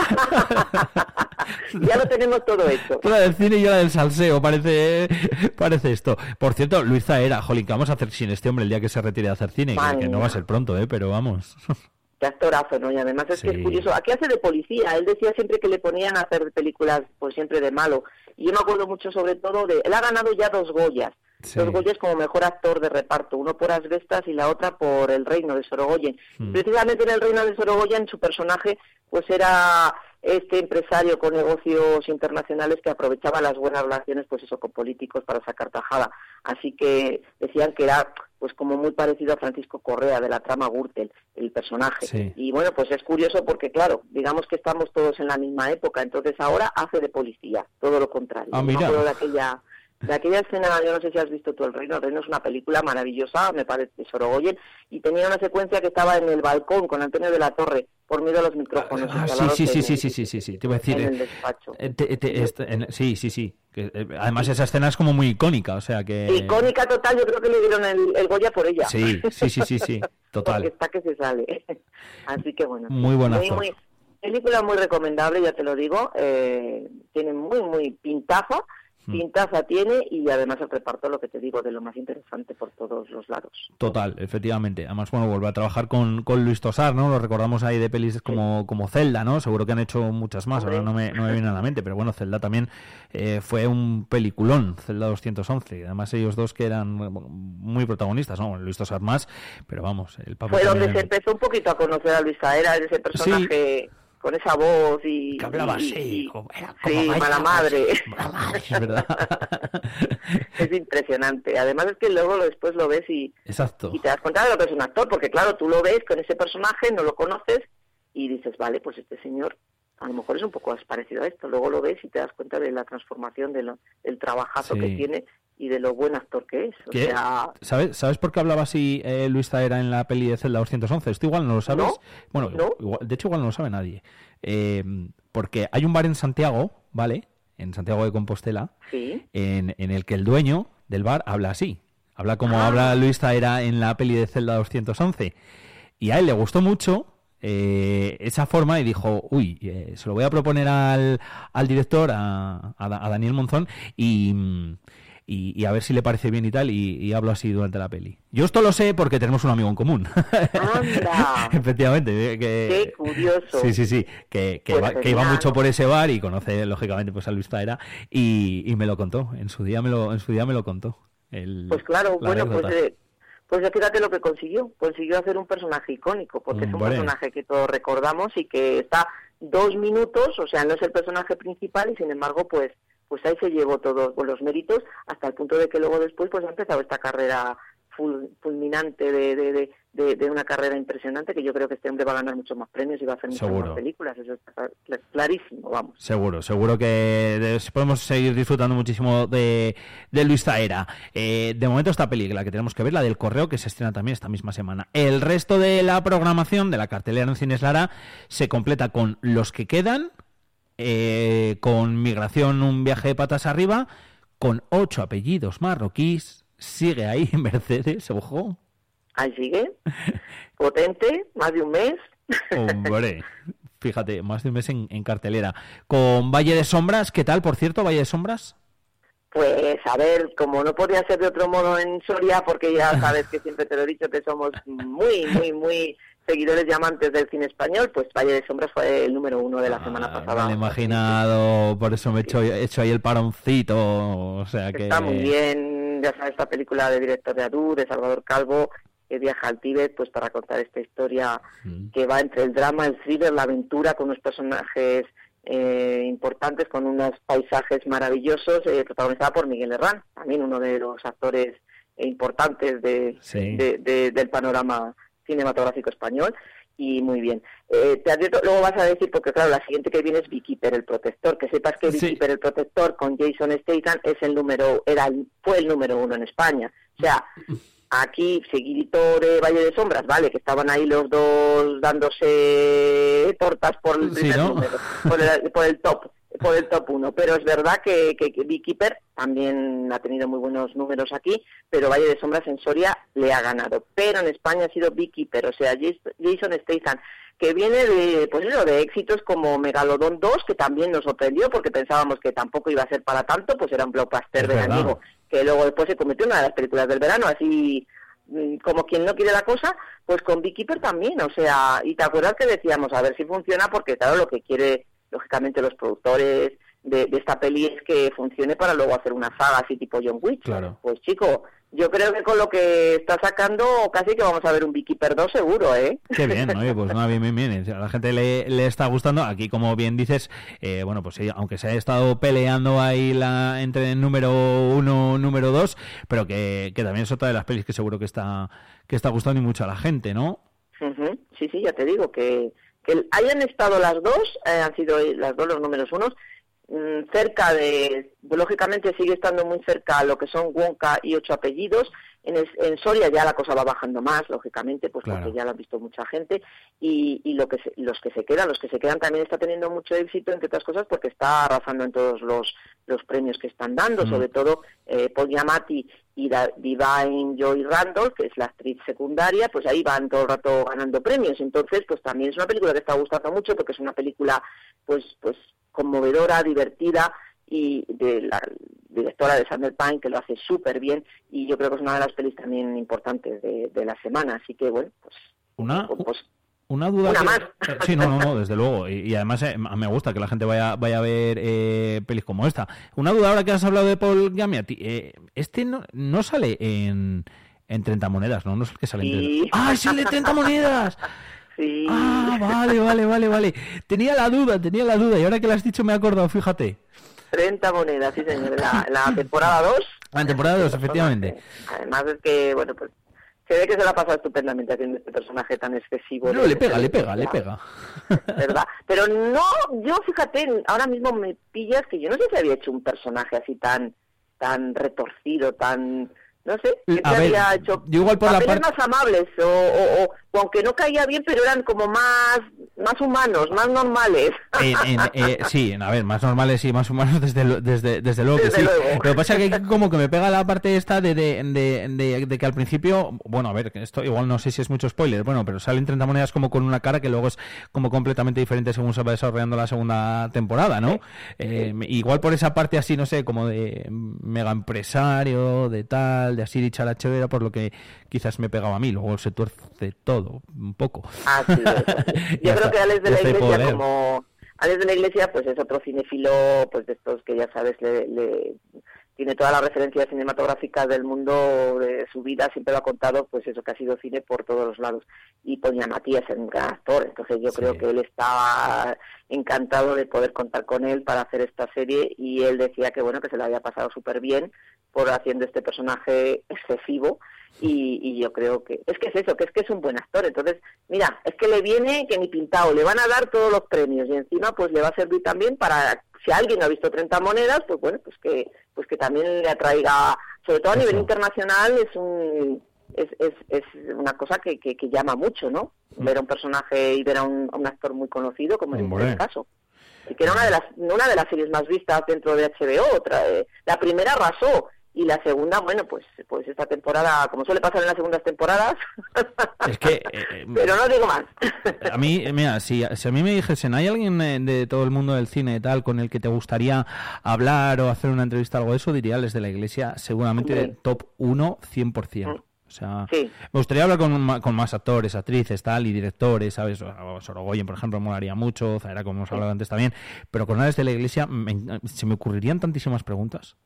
ya lo tenemos todo hecho.
Tú la del cine y yo la del salseo, parece, parece esto. Por cierto, Luis Zaera, jolín, ¿qué vamos a hacer sin este hombre el día que se retire de hacer cine? Que, que no va a ser pronto, ¿eh? Pero vamos.
Qué actorazo, ¿no? Y además es que
Sí.
es curioso. Aquí hace de policía. Él decía siempre que le ponían a hacer películas, pues siempre de malo. Y yo me acuerdo mucho sobre todo de... Él ha ganado ya dos Goyas.
Sí.
Dos Goyas como mejor actor de reparto. Uno por Asbestas y la otra por El Reino de Sorogoyen.
Mm.
Precisamente en El Reino de Sorogoyen su personaje pues era este empresario con negocios internacionales que aprovechaba las buenas relaciones pues eso con políticos para sacar tajada. Así que decían que era pues como muy parecido a Francisco Correa de la trama Gürtel, el personaje.
Sí.
Y bueno, pues es curioso porque claro, digamos que estamos todos en la misma época, entonces ahora hace de policía, todo lo contrario.
Ah, mira.
de aquella de aquella escena, yo no sé si has visto tú El Reino, El Reino es una película maravillosa, me parece, Sorogoyen, y tenía una secuencia que estaba en el balcón con Antonio de la Torre, por miedo a los micrófonos.
Ah, sí, sí, sí, sí, sí, sí, sí, sí. Te iba a decir.
en el
eh,
despacho.
eh, te- te- este- en- sí, sí, sí. Que, eh, además, esa escena es como muy icónica, o sea que.
Icónica total, yo creo que le dieron el, el Goya por ella.
Sí, sí, sí, sí, sí.
Porque
Total.
está que se sale. Así que bueno.
Muy buen
muy,
actor.
muy- película muy recomendable, ya te lo digo. Eh, tiene muy, muy pintaza.
Hmm.
Pintaza tiene y además el reparto, lo que te digo, de lo más interesante por todos los lados.
Total, efectivamente. Además, bueno, vuelve a trabajar con, con Luis Tosar, ¿no? Lo recordamos ahí de pelis como, como Zelda, ¿no? Seguro que han hecho muchas más, ahora no me, no me viene a la mente, pero bueno, Zelda también eh, fue un peliculón, Zelda 211. Además, ellos dos que eran muy protagonistas, ¿no? Luis Tosar más, pero vamos, el papá
Fue donde se empezó un poquito a conocer a Luis Caera, ese personaje con esa voz y...
Que hablaba
y-
así,
y-
como- era
sí, mala madre.
Es verdad.
es impresionante. Además es que luego después lo ves y,
Exacto.
y te das cuenta de lo que es un actor, porque claro, tú lo ves con ese personaje, no lo conoces y dices, vale, pues este señor a lo mejor es un poco parecido a esto. Luego lo ves y te das cuenta de la transformación, de lo- del trabajazo
Sí.
que tiene y de lo buen actor que es. O sea,
¿Sabes, ¿Sabes por qué hablaba así eh, Luis Zaera en la peli de Zelda 211? Esto igual no lo sabes.
No,
Bueno, igual- de hecho igual no lo sabe nadie. Eh, porque hay un bar en Santiago, ¿vale? En Santiago de Compostela,
sí.
en, en el que el dueño del bar habla así. Habla como
Ah.
habla Luis Zaera en la peli de Zelda 211. Y a él le gustó mucho eh, esa forma y dijo, uy, eh, se lo voy a proponer al, al director, a, a a Daniel Monzón, y, mm, y, y a ver si le parece bien y tal, y, y hablo así durante la peli. Yo esto lo sé porque tenemos un amigo en común.
Anda.
Efectivamente. eh, Que,
Qué curioso.
Sí, sí, sí. Que, que,
Pues
va- que iba mucho por ese bar y conoce, lógicamente, pues a Luis Taera y, y me lo contó. En su día me lo, en su día me lo contó. El-
Pues claro,
la
bueno,
anécdota.
pues, eh, pues ya fíjate lo que consiguió. Consiguió hacer un personaje icónico, porque es un
Hombre.
personaje que todos recordamos y que está dos minutos, o sea, no es el personaje principal y sin embargo, pues pues ahí se llevó todos los méritos hasta el punto de que luego después pues ha empezado esta carrera ful- fulminante de, de, de, de- de una carrera impresionante que yo creo que este hombre va a ganar muchos más premios y va a hacer muchas
Seguro.
más películas, eso está cl- clarísimo, vamos.
Seguro, seguro que de- podemos seguir disfrutando muchísimo de, de Luis Zaera. Eh, de momento esta película que tenemos que ver, la del correo, que se estrena también esta misma semana. El resto de la programación de la cartelera en Cines Lara se completa con Los que quedan, eh, con migración un viaje de patas arriba, con ocho apellidos marroquíes, sigue ahí Mercedes, ojo.
Ahí sigue. Potente, más de un mes.
Hombre, fíjate, más de un mes en, en cartelera. Con Valle de Sombras, ¿qué tal, por cierto, Valle de Sombras?
Pues a ver, como no podía ser de otro modo en Soria, porque ya sabes que siempre te lo he dicho que somos muy, muy, muy seguidores y amantes del cine español, pues Valle de Sombras fue el número uno de la semana
Me lo he
pasada.
imaginado, por eso me he hecho, he hecho ahí el paroncito, o sea que...
Está muy bien, ya sabes, esta película de director de Adu, de Salvador Calvo, que viaja al Tíbet pues para contar esta historia que va entre el drama, el thriller, la aventura, con unos personajes eh, importantes, con unos paisajes maravillosos, eh, protagonizada por Miguel Herrán, también uno de los actores importantes de,
Sí.
de- de- del panorama cinematográfico español. Y muy bien. Eh, te advierto, luego vas a decir, porque claro, la siguiente que viene es Beekeeper, el protector. Que sepas que
Sí.
Beekeeper, el protector, con Jason Statham, es el número, era el- fue el número uno en España. O sea, aquí, seguidito de Valle de Sombras, ¿vale? Que estaban ahí los dos dándose tortas por el
Sí,
primer
¿no?
número, por el, por el top por el top 1, pero es verdad que, que, que Beekeeper también ha tenido muy buenos números aquí, pero Valle de Sombras en Soria le ha ganado, pero en España ha sido Beekeeper, o sea, Jas- Jason Statham, que viene de, pues eso, de éxitos como Megalodon 2, que también nos sorprendió porque pensábamos que tampoco iba a ser para tanto, pues era un blockbuster
verdad.
veraniego, que luego después se convirtió en una de las películas del verano, así mm, como quien no quiere la cosa, pues con Beekeeper también, o sea, y te acuerdas que decíamos, a ver si funciona, porque claro, lo que quiere, lógicamente, los productores de, de esta peli es que funcione para luego hacer una saga así tipo John Wick.
Claro.
Pues chico, yo creo que con lo que está sacando casi que vamos a ver un Beekeeper 2 seguro, ¿eh?
Qué bien, oye, pues nada, bien, bien, bien. A la gente le, le está gustando. Aquí, como bien dices, eh, bueno, pues sí, aunque se ha estado peleando ahí la entre el número uno, número dos, pero que, que también es otra de las pelis que seguro que está que está gustando y mucho a la gente, ¿no?
Ujú, Sí, sí, ya te digo que, que hayan estado las dos, eh, han sido las dos los números unos, cerca de, lógicamente sigue estando muy cerca a lo que son Wonka y ocho apellidos. En, es- en Soria ya la cosa va bajando más, lógicamente, pues
Claro.
porque ya lo ha visto mucha gente. Y, y lo que se- los que se quedan, los que se quedan también está teniendo mucho éxito, entre otras cosas, porque está arrasando en todos los, los premios que están dando,
Mm.
sobre todo eh, Paul Giamatti y Da- Divine Joy Randolph, que es la actriz secundaria, pues ahí van todo el rato ganando premios. Entonces, pues también es una película que está gustando mucho porque es una película, pues, pues conmovedora, divertida y de la directora de Summer Pine que lo hace súper bien y yo creo que es una de las pelis también importantes de, de la semana. Así que bueno, pues,
Una,
pues
una duda.
Una
que-
más.
eh, Sí, no, no, no, desde luego. Y, y además eh, me gusta que la gente vaya, vaya a ver eh, pelis como esta. Una duda ahora que has hablado de Paul Giamatti. Eh, este no, no sale en, en 30 monedas, ¿no? No es el que sale en...
Sí.
30. ¡Ah, es el de 30 monedas!
Sí.
Ah, vale, vale, vale, vale. Tenía la duda, tenía la duda. Y ahora que lo has dicho me he acordado, fíjate.
30 monedas, sí señor, la, la temporada 2.
La temporada 2, efectivamente.
Además es que, bueno, pues se ve que se la ha pasado estupendamente haciendo este personaje tan excesivo.
No, le pega, le pega, le pega.
¿verdad? Pero no, yo fíjate, ahora mismo me pillas que yo no sé si había hecho un personaje así tan tan retorcido, tan no sé,
ver,
había hecho
yo igual por la parte-
más amables o, o, aunque no caía bien, pero eran como más más humanos, más normales.
En- en- eh, sí, a ver, más normales y más humanos desde, lo- desde, desde luego que sí.
luego.
Lo que pasa es que como que me pega la parte esta de, de, de, que al principio, bueno, a ver, esto igual no sé si es mucho spoiler, bueno, pero salen 30 monedas como con una cara que luego es como completamente diferente según se va desarrollando la segunda temporada, ¿no? Eh, igual por esa parte así, no sé, como de mega empresario, de tal, de así dicha la chévere, por lo que quizás me pegaba a mí, luego se tuerce todo, un poco.
Sí, eso.
Ya
Yo creo que Alex de la
y
Iglesia, como Alex de la Iglesia, pues es otro cinéfilo, pues de estos que ya sabes, le, le- tiene todas las referencias cinematográficas del mundo de su vida, siempre lo ha contado, pues eso que ha sido cine por todos los lados. Y Poña Matías es un gran actor, entonces yo creo que él estaba encantado de poder contar con él para hacer esta serie y él decía que bueno, que se le había pasado súper bien por haciendo este personaje excesivo y, y yo creo que es que es eso, que es que es un buen actor. Entonces, mira, es que le viene que ni pintado, le van a dar todos los premios y encima pues le va a servir también para si alguien ha visto 30 monedas, pues bueno, pues que pues que también le atraiga, sobre todo a nivel internacional es un es, es, es una cosa que, que, que llama mucho, ¿no? Ver a un personaje y ver a un, a un actor muy conocido como en este caso. y que era una de las una de las series más vistas dentro de HBO. Otra, eh, la primera arrasó y la segunda, bueno, pues pues esta temporada, como suele pasar en las segundas temporadas,
Es que eh,
pero no digo más.
a mí, eh, mira, si, si a mí me dijesen, ¿hay alguien eh, de todo el mundo del cine y tal con el que te gustaría hablar o hacer una entrevista o algo de eso? Diría Les de la Iglesia, seguramente top 1, 100%. O sea, me gustaría hablar con, con más actores, actrices, tal, y directores, ¿sabes? Sorogoyen, por ejemplo, me molaría mucho, Zaira, como hemos hablado antes también, pero con Les de la Iglesia me se me ocurrirían tantísimas preguntas.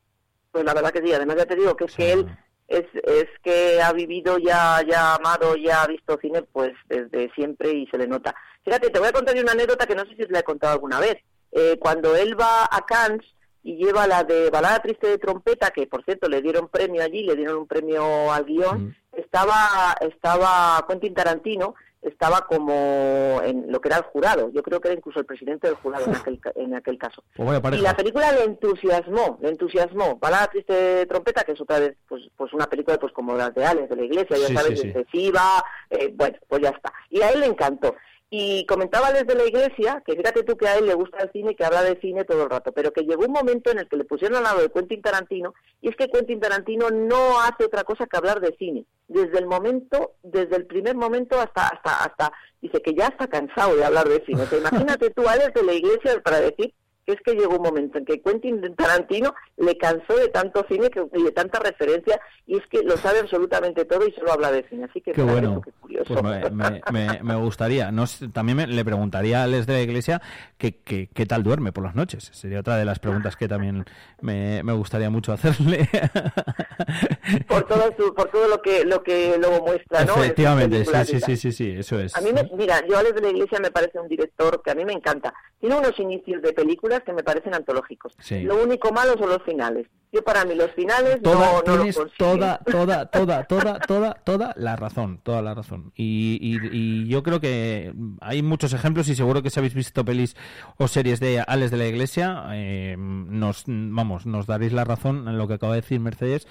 Pues la verdad que sí, además ya te digo que es que él es, es que ha vivido ya, ya ha amado, ya ha visto cine pues desde siempre y se le nota. Fíjate, te voy a contar una anécdota que no sé si os la he contado alguna vez. Eh, cuando él va a Cannes y lleva la de Balada Triste de Trompeta, que por cierto le dieron premio allí, le dieron un premio al guion, estaba, estaba Quentin Tarantino, estaba como en lo que era el jurado. Yo creo que era incluso el presidente del jurado en aquel, en aquel caso.
Pues.
Y la película le entusiasmó, le entusiasmó. Balada triste trompeta, que es otra vez, pues, pues una película pues como las de Alex, de la iglesia, ya
Sí,
sabes,
sí, sí.
excesiva, eh, bueno, pues ya está. Y a él le encantó. Y comentaba desde la iglesia, que fíjate tú que a él le gusta el cine, que habla de cine todo el rato, pero que llegó un momento en el que le pusieron al lado de Quentin Tarantino, y es que Quentin Tarantino no hace otra cosa que hablar de cine. Desde el momento, desde el primer momento hasta, hasta, hasta, dice que ya está cansado de hablar de cine. Imagínate tú a él desde la iglesia para decir que es que llegó un momento en que Quentin Tarantino le cansó de tanto cine que, y de tanta referencia, y es que lo sabe absolutamente todo y solo habla de cine. Así que
Qué bueno.
qué curioso.
Pues me, me- me- me gustaría. No también me- le preguntaría a Les de la Iglesia que, que- qué tal duerme por las noches. Sería otra de las preguntas que también me, me gustaría mucho hacerle.
por todo su- por todo lo que lo que luego muestra,
Efectivamente, sí, sí, sí, sí, sí, eso es.
A mí, me, mira, yo Alex de la Iglesia me parece un director que a mí me encanta. Tiene unos inicios de películas que me parecen antológicos.
Sí.
Lo único malo son los finales. Yo para mí los finales
Toda,
no,
tienes toda, toda, toda, toda, toda, toda la razón, toda la razón. Y, y- y yo creo que hay muchos ejemplos y seguro que si habéis visto pelis o series de Alex de la Iglesia, eh, nos, vamos, nos daréis la razón en lo que acaba de decir Mercedes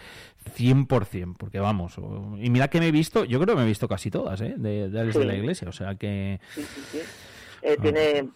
100%, porque vamos, y mira que me he visto, yo creo que me he visto casi todas, ¿eh? De, de Alex de la Iglesia, o sea que...
Sí, sí, sí. Eh, tiene,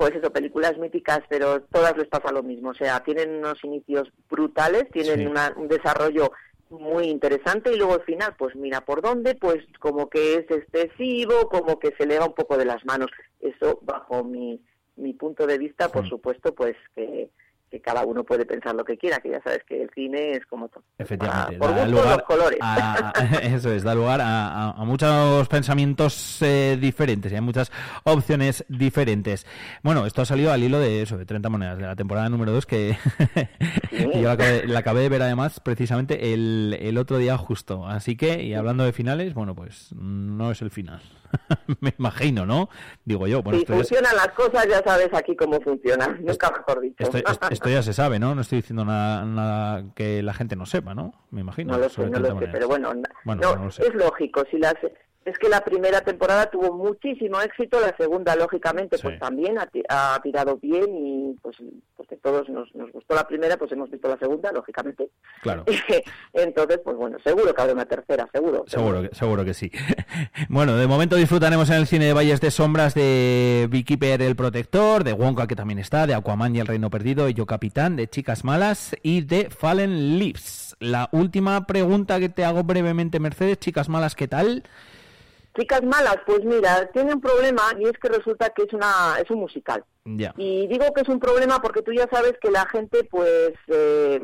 pues eso, películas míticas, pero todas les pasa lo mismo. O sea, tienen unos inicios brutales, tienen
Sí.
una- un desarrollo muy interesante y luego al final, pues mira por dónde, pues como que es excesivo, como que se le va un poco de las manos. Eso, bajo mi, mi punto de vista, por supuesto, pues que, que cada uno puede pensar lo que quiera, que ya sabes que el cine es como todo.
Efectivamente,
por
da lugar
los colores.
a, eso es, da lugar a, muchos pensamientos eh, diferentes y hay muchas opciones diferentes. Bueno, esto ha salido al hilo de eso, de 30 monedas, de la temporada número 2 que que yo la acabé, la acabé de ver además precisamente el, el otro día justo. Así que, y hablando de finales, bueno, pues no es el final. Me imagino, ¿no? Digo yo, bueno,
si funcionan las cosas, ya sabes aquí cómo funcionan, nunca mejor dicho.
esto, esto- esto ya se sabe, ¿no? No estoy diciendo nada, nada que la gente no sepa, ¿no? Me imagino.
No lo sé, no lo
30
sé, pero bueno, na-
Bueno,
no,
no lo sé.
es lógico. Si las, es que la primera temporada tuvo muchísimo éxito, la segunda, lógicamente, pues también ha, ha tirado bien y pues porque todos nos, nos gustó la primera, pues hemos visto la segunda, lógicamente.
Claro.
Entonces, pues bueno, seguro que habrá una tercera, seguro.
Seguro que, seguro que sí. bueno, de momento disfrutaremos en el cine de Valles de Sombras de Beekeeper el Protector, de Wonka que también está, de Aquaman y el Reino Perdido, y Yo Capitán, de Chicas Malas y de Fallen Leaves. La última pregunta que te hago brevemente, Mercedes, Chicas Malas, ¿qué tal?
Chicas malas, pues mira, tiene un problema y es que resulta que es una es un musical. Y digo que es un problema porque tú ya sabes que la gente, pues, eh,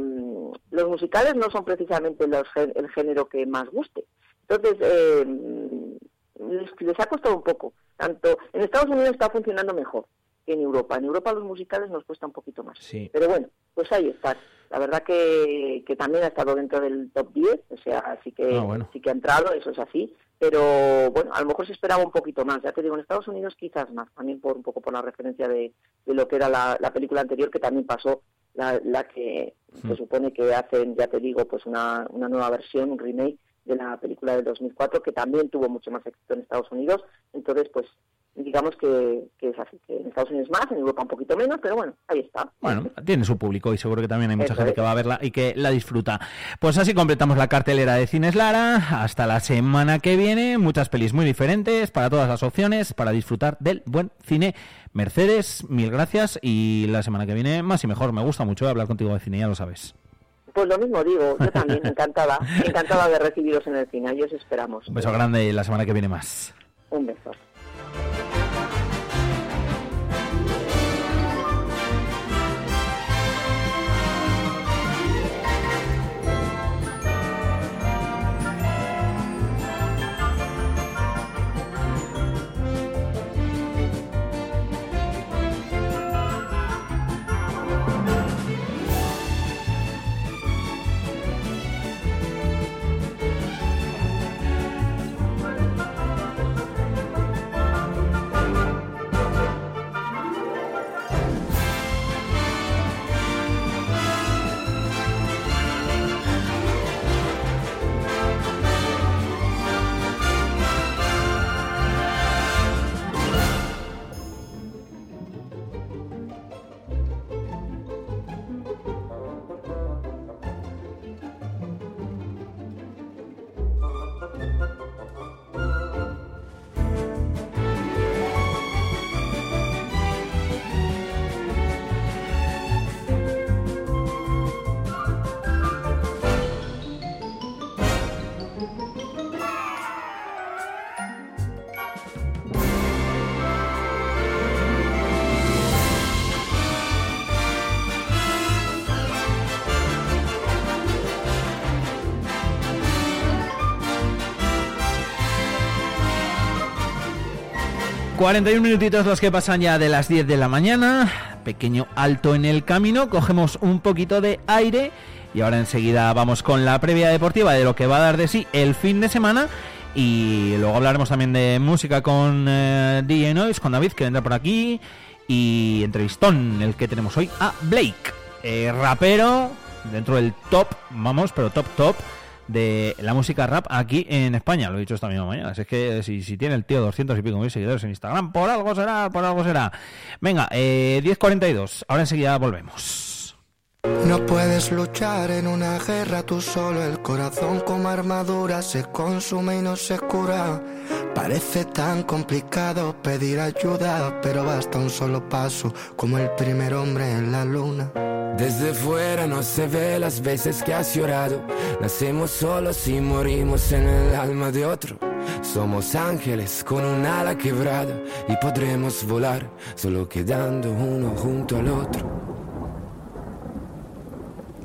los musicales no son precisamente los, el género que más guste. Entonces, eh, les, les ha costado un poco. Tanto en Estados Unidos está funcionando mejor que en Europa. En Europa los musicales nos cuesta un poquito más.
Sí.
Pero bueno, pues ahí está. La verdad que, que también ha estado dentro del top 10, o sea, sí que,
Ah, bueno.
sí que ha entrado, eso es así. Pero bueno, a lo mejor se esperaba un poquito más. Ya te digo, en Estados Unidos quizás más, también por un poco por la referencia de, de lo que era la, la película anterior, que también pasó, la, la que se
Hmm.
supone que hacen, ya te digo, pues una, una nueva versión, un remake, de la película del 2004, que también tuvo mucho más éxito en Estados Unidos. Entonces, pues digamos que, que es así, que en Estados Unidos más, en Europa un poquito menos, pero bueno, ahí está.
Bueno, tiene su público y seguro que también hay mucha
Eso
gente
es.
que va a verla y que la disfruta. Pues así completamos la cartelera de Cines Lara. Hasta la semana que viene. Muchas pelis muy diferentes para todas las opciones para disfrutar del buen cine. Mercedes, mil gracias y la semana que viene más y mejor. Me gusta mucho hablar contigo de cine, ya lo sabes.
Pues lo mismo digo, yo también, encantada, encantada de recibiros en el cine, ahí os esperamos.
Un beso grande y la semana que viene más.
Un beso.
41 minutitos los que pasan ya de las 10 de la mañana. Pequeño alto en el camino. Cogemos un poquito de aire. Y ahora enseguida vamos con la previa deportiva de lo que va a dar de sí el fin de semana. Y luego hablaremos también de música con eh, DJ Noise, con David, que vendrá por aquí. Y entrevistón, el que tenemos hoy, a Blake, eh, rapero, dentro del top, vamos, pero top top, de la música rap aquí en España. Lo he dicho esta misma mañana. Así es que si, si tiene el tío 200 y pico mil seguidores en Instagram, por algo será, por algo será. Venga, eh, 10.42, ahora enseguida volvemos.
No puedes luchar en una guerra tú solo, el corazón como armadura se consume y no se cura. Parece tan complicado pedir ayuda, pero basta un solo paso, como el primer hombre en la luna.
Desde fuera no se ve las veces que has llorado. Nacemos solos y morimos en el alma de otro. Somos ángeles con un ala quebrada y podremos volar solo quedando uno junto al otro.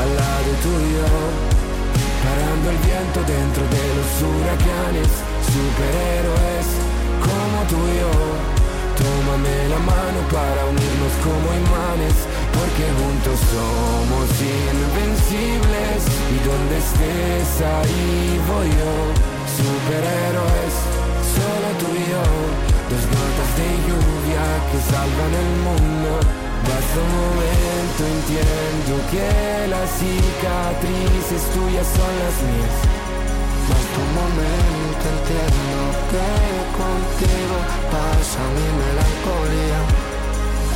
al lado tuyo, parando el viento dentro de los huracanes, superhéroes como tú y yo. Tómame la mano para unirnos como imanes, porque juntos somos invencibles. Y donde estés ahí voy yo, superhéroes, solo tú y yo. Las gotas de lluvia que salvan el mundo. Basta un momento, entiendo que las cicatrices tuyas son las mías.
Basta un momento, entiendo que contigo pasa mi melancolía.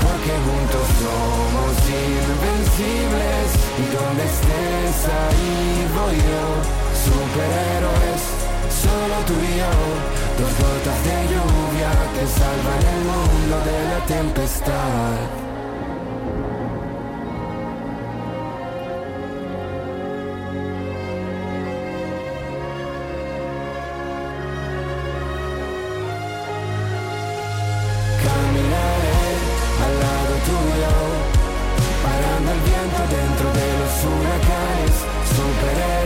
Porque juntos somos invencibles. Y donde estés ahí voy yo.
Superhéroes. Solo tú y yo, dos gotas de lluvia que salvan el mundo de la tempestad. Caminaremos al lado tuyo, parando el viento dentro de los huracanes, superhéroes.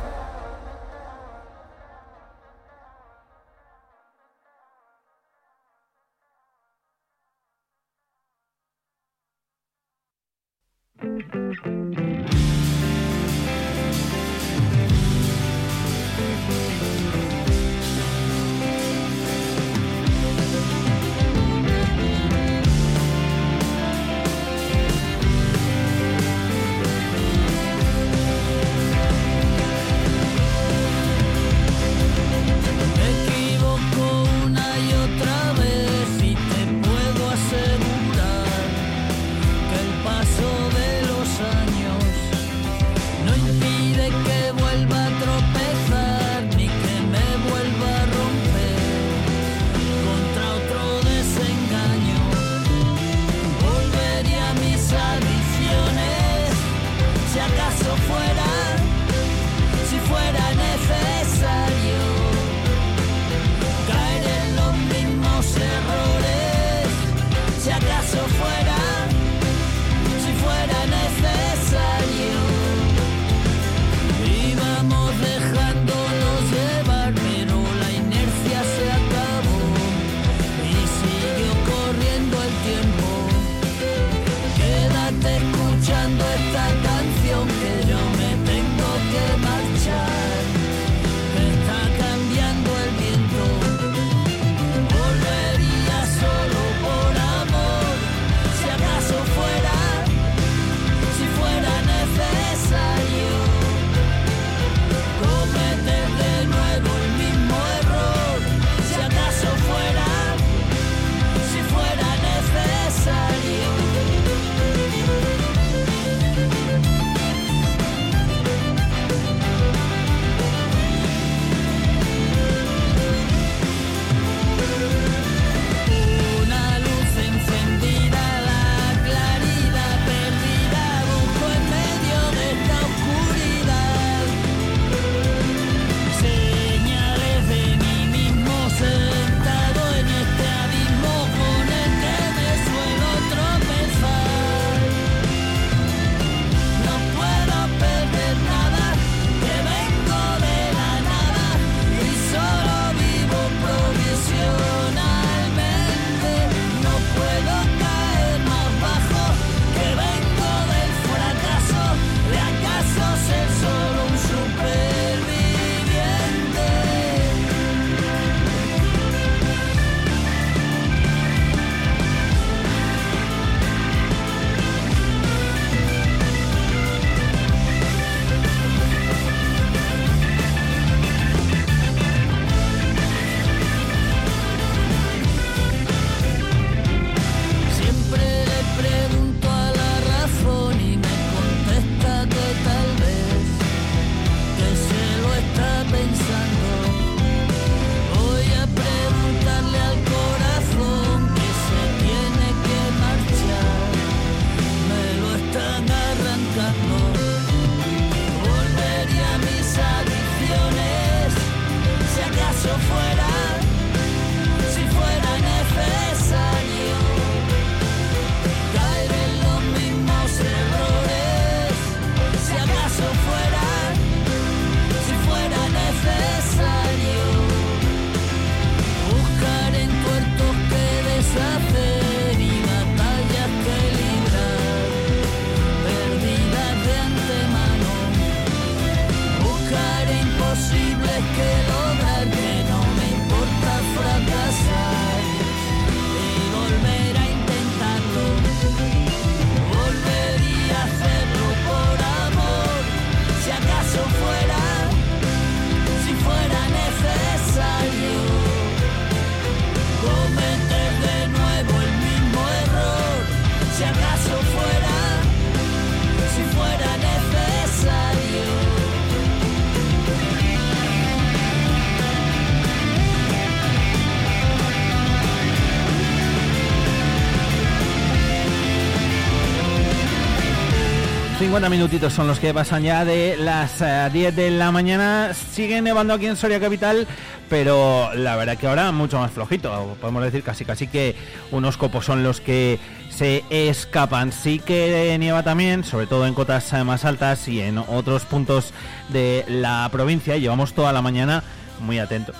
50 minutitos son los que pasan ya de las eh, 10 de la mañana. Sigue nevando aquí en Soria Capital, pero la verdad que ahora mucho más flojito. Podemos decir casi casi que unos copos son los que se escapan. Sí que nieva también, sobre todo en cotas eh, más altas y en otros puntos de la provincia. Llevamos toda la mañana muy atentos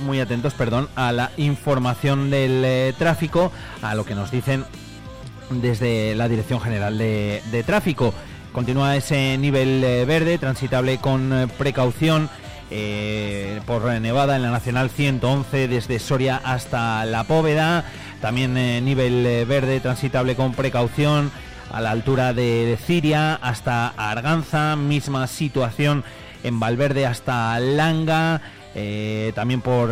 muy atentos, perdón, a la información del eh, tráfico, a lo que nos dicen desde la Dirección General de Tráfico. Continúa ese nivel eh, verde, transitable con eh, precaución eh, por Nevada en la Nacional 111 desde Soria hasta La Póveda. También nivel verde, transitable con precaución a la altura de, Ciria hasta Arganza. Misma situación en Valverde hasta Langa. También por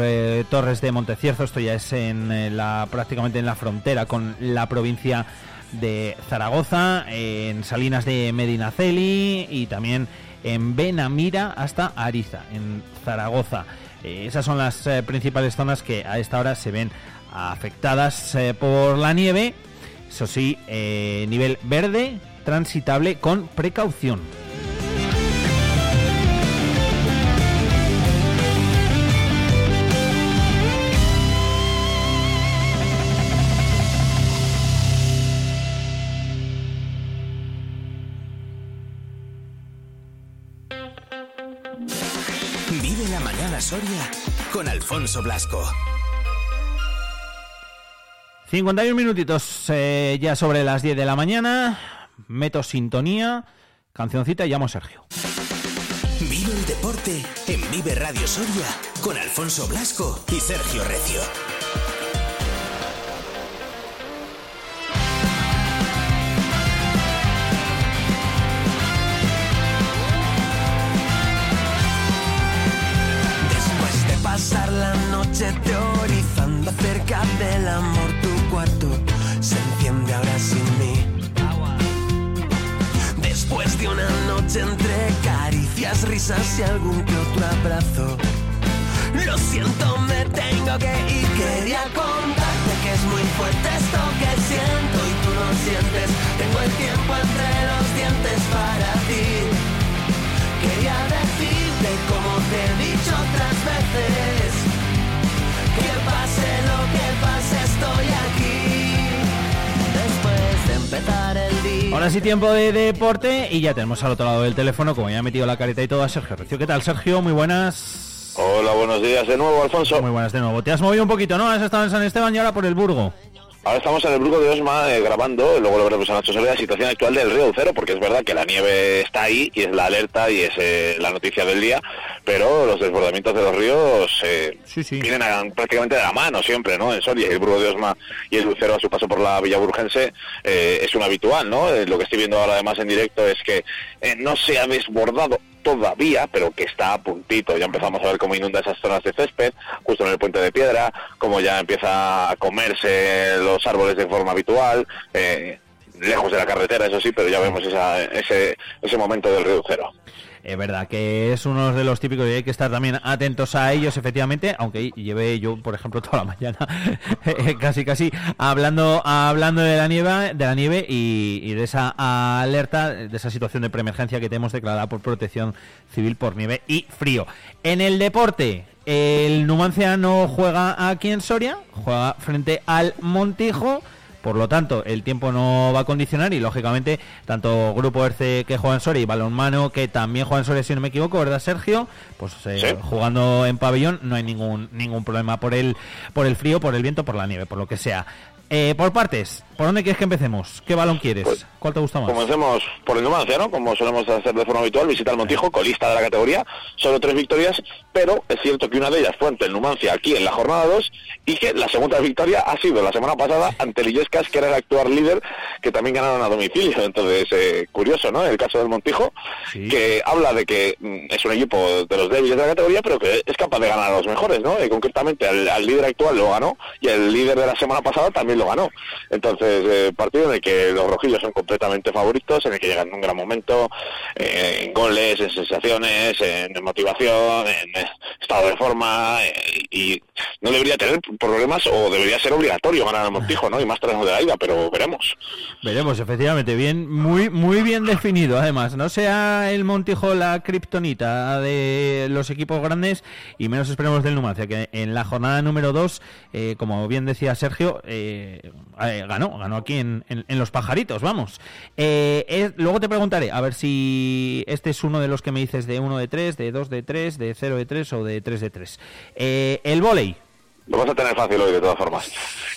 Torres de Montecierzo, esto ya es en la prácticamente en la frontera con la provincia de Zaragoza, en Salinas de Medinaceli y también en Benamira hasta Ariza, en Zaragoza. Eh, esas son las eh, principales zonas que a esta hora se ven afectadas eh, por la nieve. Eso sí, nivel verde, transitable con precaución.
Con Alfonso Blasco.
51 minutitos eh, ya sobre las 10 de la mañana. Meto sintonía, cancioncita y llamo a Sergio.
Vive el deporte en Vive Radio Soria con Alfonso Blasco y Sergio Recio.
Teorizando acerca del amor, tu cuarto se enciende ahora sin mí. Después de una noche entre caricias, risas y algún que otro abrazo. Lo siento, me tengo que ir. Quería contarte que es muy fuerte esto que siento y tú lo sientes. Tengo el tiempo entre los dientes para ti. Quería decirte como te he dicho otras veces empezar el día
Ahora sí, tiempo de deporte y ya tenemos al otro lado del teléfono, como ya he metido la careta y todo, a Sergio Recio. ¿Qué tal, Sergio? Muy buenas.
Hola, buenos días de nuevo, Alfonso.
Muy buenas de nuevo. Te has movido un poquito, ¿no? Has estado en San Esteban y ahora por el Burgo.
Ahora estamos en el Bruco de Osma eh, grabando, luego lo veremos en Nacho sobre la situación actual del río Cero, porque es verdad que la nieve está ahí y es la alerta y es eh, la noticia del día, pero los desbordamientos de los ríos eh, vienen a- prácticamente de la mano siempre, ¿no? En Soria, el Bruco de Osma y el Lucero a su paso por la Villa Burgense eh, es un habitual, ¿no? Lo que estoy viendo ahora además en directo es que no se ha desbordado todavía, pero que está a puntito. Ya empezamos a ver cómo inunda esas zonas de césped, justo en el puente de piedra, cómo ya empieza a comerse los árboles de forma habitual, eh, lejos de la carretera, eso sí, pero ya vemos esa- ese, ese momento del río cero.
Es verdad que es uno de los típicos y hay que estar también atentos a ellos, efectivamente, aunque lleve yo, por ejemplo, toda la mañana casi casi hablando hablando de la nieve, de la nieve y, y de esa alerta, de esa situación de preemergencia que tenemos declarada por Protección Civil por nieve y frío. En el deporte, el Numancia no juega aquí en Soria, juega frente al Montijo. Por lo tanto, el tiempo no va a condicionar y, lógicamente, tanto Grupo ERCE que juega en Soria y Balonmano que también juega en Soria, si no me equivoco, ¿verdad, Sergio? Pues eh,
Sí.
jugando en pabellón no hay ningún ningún problema por el, por el frío, por el viento, por la nieve, por lo que sea. Eh, por partes, ¿por dónde quieres que empecemos? ¿Qué balón quieres? ¿Cuál te gusta más?
Comencemos por el Numancia, ¿no? Como solemos hacer de forma habitual, visita al Montijo, colista de la categoría, solo tres victorias, pero es cierto que una de ellas fue ante el Numancia aquí en la jornada 2 y que la segunda victoria ha sido la semana pasada ante el Illescas, que era el actual líder, que también ganaron a domicilio. Entonces, eh, curioso, ¿no? El caso del Montijo, que habla de que mm, es un equipo de los débiles de la categoría, pero que es capaz de ganar a los mejores, ¿no? Eh, concretamente al, al líder actual lo ganó y el líder de la semana pasada también lo ganó. Entonces, eh, partido en el que los rojillos son completamente favoritos, en el que llegan en un gran momento, eh, en goles, en sensaciones, en motivación, en eh, estado de forma, eh, y no debería tener problemas o debería ser obligatorio ganar al Montijo, ¿no? Y más tras de la ida, pero veremos.
Veremos, efectivamente, bien, muy, muy bien definido, además. No sea el Montijo la kriptonita de los equipos grandes y menos esperemos del Numancia, que en la jornada número 2, como bien decía Sergio, eh, ganó, ganó aquí en, en- en Los Pajaritos, vamos. Eh, es- luego te preguntaré, a ver si este es uno de los que me dices de 1 de 3, de 2 de 3, de 0 de 3 o de 3 de 3. Eh, el volei.
Lo vas a tener fácil hoy, de todas formas.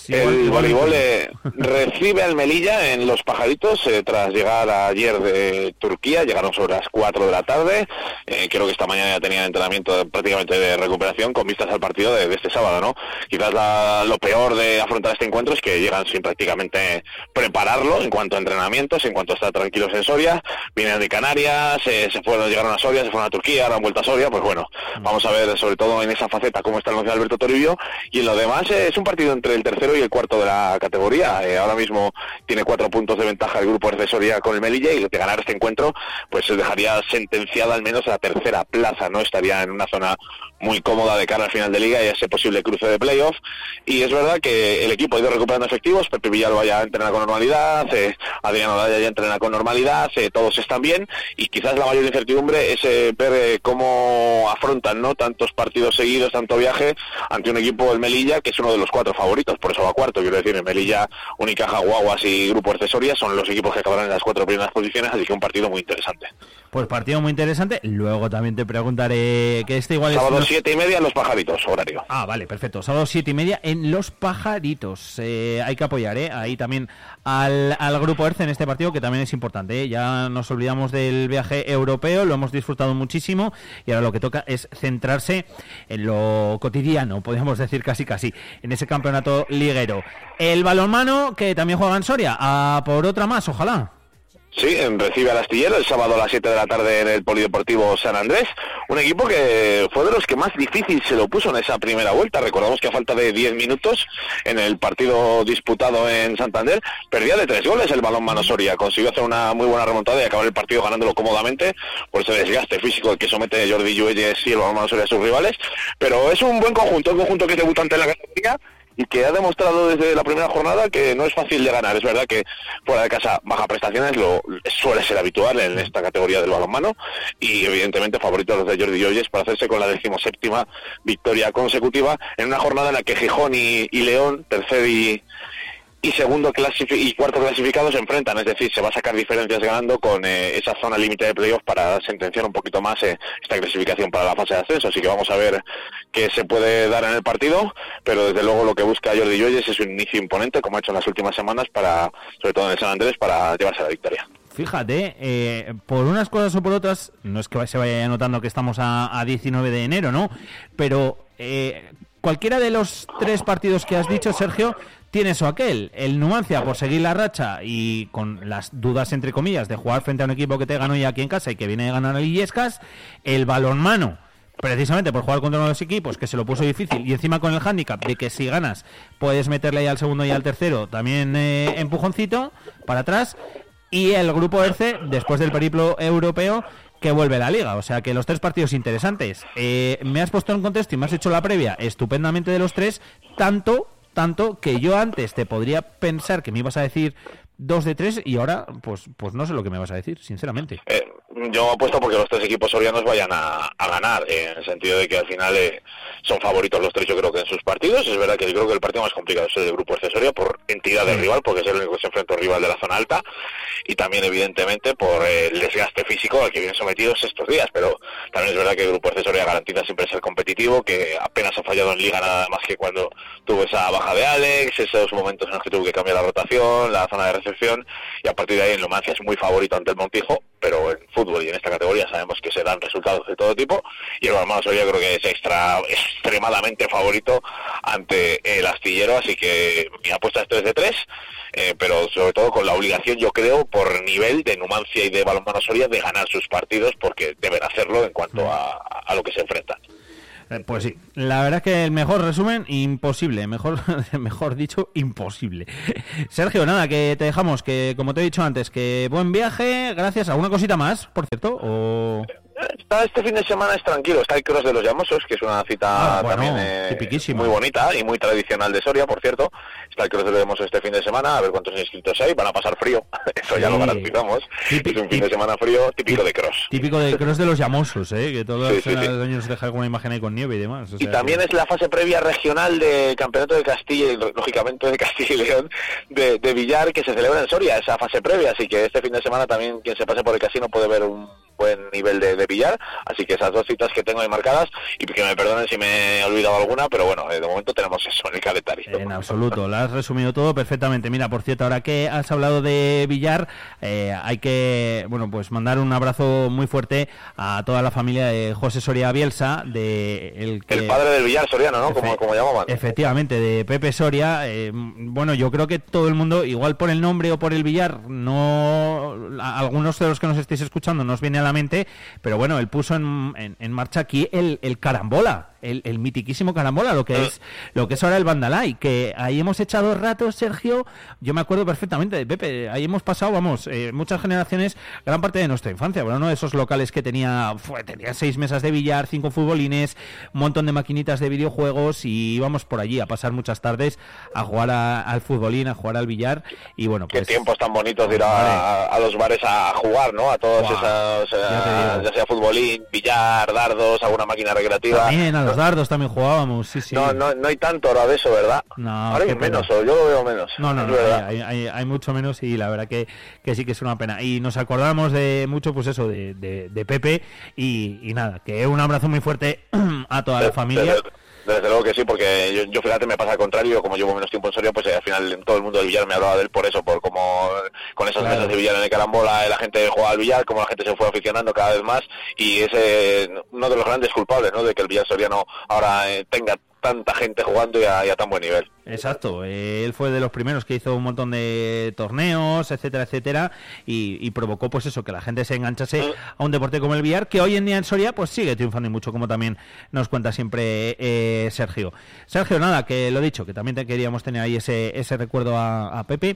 el
igual
voleibol eh, recibe al Melilla en Los Pajaritos eh, tras llegar ayer de Turquía. Llegaron sobre las 4 de la tarde. Eh, creo que esta mañana ya tenían entrenamiento prácticamente de recuperación con vistas al partido de, de este sábado, ¿no? Quizás la- lo peor de afrontar este encuentro es que llegan sin prácticamente prepararlo en cuanto a entrenamientos, en cuanto a estar tranquilos en Soria. Vienen de Canarias, se fueron, llegaron a Soria, se fueron a Turquía, ahora han vuelto a Soria. Pues bueno, vamos a ver sobre todo en esa faceta cómo está el Alberto Toribio y en lo demás eh, es un partido entre el tercero y el cuarto de la categoría. Eh, ahora mismo tiene cuatro puntos de ventaja el grupo de Soria con el Melilla y de ganar este encuentro pues se dejaría sentenciada al menos a la tercera plaza, ¿no? Estaría en una zona muy cómoda de cara al final de liga y a ese posible cruce de playoff. Y es verdad que el equipo ha ido recuperando efectivos, Pepe Villalba ya entrena con normalidad, eh, Adriano Daya ya entrena con normalidad, eh, todos están bien y quizás la mayor incertidumbre es eh, ver eh, cómo afrontan no tantos partidos seguidos, tanto viaje ante un equipo del Melilla que es uno de los cuatro favoritos, por eso va cuarto, quiero decir, el Melilla, Unicaja, Guaguas y Grupo Accesoria son los equipos que acabarán en las cuatro primeras posiciones, así que un partido muy interesante.
Pues partido muy interesante. Luego también te preguntaré que este igual es...
Sábado
los-
siete y media, Los Pajaritos, horario.
Ah, vale, perfecto. Sábado siete y media en Los Pajaritos. Eh, hay que apoyar, ¿eh? Ahí también al, al grupo ERCE en este partido, que también es importante. ¿eh? Ya nos olvidamos del viaje europeo, lo hemos disfrutado muchísimo y ahora lo que toca es centrarse en lo cotidiano, podríamos decir casi casi, en ese campeonato liguero. El balonmano, que también juega en Soria, a por otra más, ojalá.
Sí, en- recibe al astillero el sábado a las 7 de la tarde en el Polideportivo San Andrés. Un equipo que fue de los que más difícil se lo puso en esa primera vuelta. Recordamos que a falta de 10 minutos en el partido disputado en Santander, perdía de tres goles el balón Mano Soria. Consiguió hacer una muy buena remontada y acabar el partido ganándolo cómodamente por ese desgaste físico que somete Jordi Lluelles y el balón Mano Soria a sus rivales. Pero es un buen conjunto, un conjunto que es debutante en la categoría y que ha demostrado desde la primera jornada que no es fácil de ganar. Es verdad que fuera de casa baja prestaciones lo suele ser habitual en esta categoría del balonmano y evidentemente favoritos los de Jordi Lloyes para hacerse con la decimoséptima victoria consecutiva en una jornada en la que Gijón y, y León, tercer y, y segundo y cuarto clasificados se enfrentan, es decir, se va a sacar diferencias ganando con eh, esa zona límite de playoff para sentenciar un poquito más eh, esta clasificación para la fase de ascenso. Así que vamos a ver qué se puede dar en el partido, pero desde luego lo que busca Jordi Lloyes es un inicio imponente, como ha hecho en las últimas semanas, para sobre todo en el San Andrés, para llevarse la victoria.
Fíjate, eh, por unas cosas o por otras, no es que se vaya ya notando que estamos a, a 19 de enero, ¿no? Pero eh, cualquiera de los tres partidos que has dicho, Sergio, tiene eso aquel. El Numancia por seguir la racha y con las dudas, entre comillas, de jugar frente a un equipo que te ganó ya aquí en casa y que viene de ganar a Illescas. El balonmano precisamente por jugar contra uno de los equipos que se lo puso difícil y encima con el hándicap de que si ganas puedes meterle ahí al segundo y al tercero también eh, empujoncito para atrás y el grupo ERCE después del periplo europeo que vuelve la liga, o sea que los tres partidos interesantes. Eh, me has puesto en contexto y me has hecho la previa estupendamente de los tres, tanto, tanto que yo antes te podría pensar que me ibas a decir dos de tres y ahora pues pues no sé lo que me vas a decir, sinceramente.
Eh, yo apuesto porque los tres equipos sorianos vayan a, a ganar, eh, en el sentido de que al final eh, son favoritos los tres, yo creo que en sus partidos. Es verdad que yo creo que el partido más complicado es el del grupo accesoria por entidad del rival, porque es el único que se enfrenta a un rival de la zona alta, y también, evidentemente, por el desgaste físico al que vienen sometidos estos días. Pero también es verdad que el grupo accesoria garantiza siempre ser competitivo, que apenas ha fallado en liga nada más que cuando tuvo esa baja de Alex, esos momentos en los que tuvo que cambiar la rotación, la zona de recepción, y a partir de ahí en Numancia es muy favorito ante el Montijo, pero en fútbol y en esta categoría sabemos que se dan resultados de todo tipo y el Balonmano Soria creo que es extra extremadamente favorito ante el astillero así que mi apuesta es 3 de 3 eh, pero sobre todo con la obligación yo creo por nivel de Numancia y de Balonmano Soria de ganar sus partidos porque deben hacerlo en cuanto a, a lo que se enfrentan
Eh, Pues sí, la verdad es que el mejor resumen, imposible, mejor, mejor dicho, imposible. Sergio, nada, que te dejamos, que como te he dicho antes, que buen viaje, gracias. ¿Alguna cosita más, por cierto? O...
Está este fin de semana es tranquilo, está el Cross de los Llamosos, que es una cita
Ah, bueno,
también eh, muy bonita y muy tradicional de Soria, por cierto. Está el Cross de los Llamosos este fin de semana, a ver cuántos inscritos hay, van a pasar frío, eso ya lo garantizamos. Es un fin de semana frío típico de Cross.
Típico de Cross de los llamosos, ¿eh? que todos
Sí,
los
sí,
años deja alguna imagen ahí con nieve y demás. o
Y también
que-
es la fase previa regional del Campeonato de Castilla y lógicamente de Castilla y León de, de Villar que se celebra en Soria, esa fase previa, así que este fin de semana también quien se pase por el casino puede ver un buen nivel de, de billar, así que esas dos citas que tengo ahí marcadas y que me perdonen si me he olvidado alguna, pero bueno, eh, de momento tenemos eso en el calendario.
En absoluto, lo has resumido todo perfectamente. Mira, por cierto, ahora que has hablado de Villar, eh, hay que, bueno, pues mandar un abrazo muy fuerte a toda la familia de José Soria Bielsa, de el que...
El padre del billar soriano, ¿no? Como,
Efe-
como llamaban.
Efectivamente, de Pepe Soria. eh, bueno, yo creo que todo el mundo, igual por el nombre o por el billar, no. Algunos de los que nos estéis escuchando nos viene a pero bueno, él puso en, en- en marcha aquí el, el carambola. El, el mitiquísimo carambola, lo que es lo que es ahora el Bandalay, que ahí hemos echado ratos, Sergio, yo me acuerdo perfectamente de Pepe, ahí hemos pasado, vamos, eh, muchas generaciones, gran parte de nuestra infancia, bueno, uno de esos locales que tenía, fue, tenía seis mesas de billar, cinco futbolines, un montón de maquinitas de videojuegos y íbamos por allí a pasar muchas tardes a jugar a- al futbolín, a jugar al billar y bueno,
Qué
pues
tiempos tan bonitos de ir a, a los bares a jugar, ¿no? A todos esas, eh,
ya
sea futbolín, billar, dardos, alguna máquina recreativa.
también a los dardos también jugábamos, sí, sí.
No, no, no hay tanto ahora de eso, ¿verdad?
No,
ahora hay menos, o yo lo veo menos.
No, no, no, hay, hay- hay mucho menos y la verdad que, que sí que es una pena. Y nos acordamos de mucho, pues eso, de, de- de Pepe y, y nada, que un abrazo muy fuerte a toda la familia.
Desde luego que sí, porque yo, yo fíjate, me pasa al contrario, como llevo menos tiempo en Soria, pues eh, al final todo el mundo del billar me hablaba de él por eso, por como con esas
Claro.
mesas de billar en el carambola, eh, la gente juega al billar, como la gente se fue aficionando cada vez más, y es eh, uno de los grandes culpables, ¿no?, de que el billar soriano ahora eh, tenga tanta gente jugando y a, y a tan buen nivel.
Exacto, él fue de los primeros que hizo un montón de torneos, etcétera, etcétera, y, y provocó pues eso, que la gente se enganchase a un deporte como el billar, que hoy en día en Soria pues sigue triunfando y mucho, como también nos cuenta siempre eh, Sergio. Sergio, nada, que lo dicho, que también te queríamos tener ahí ese, ese recuerdo a, a Pepe.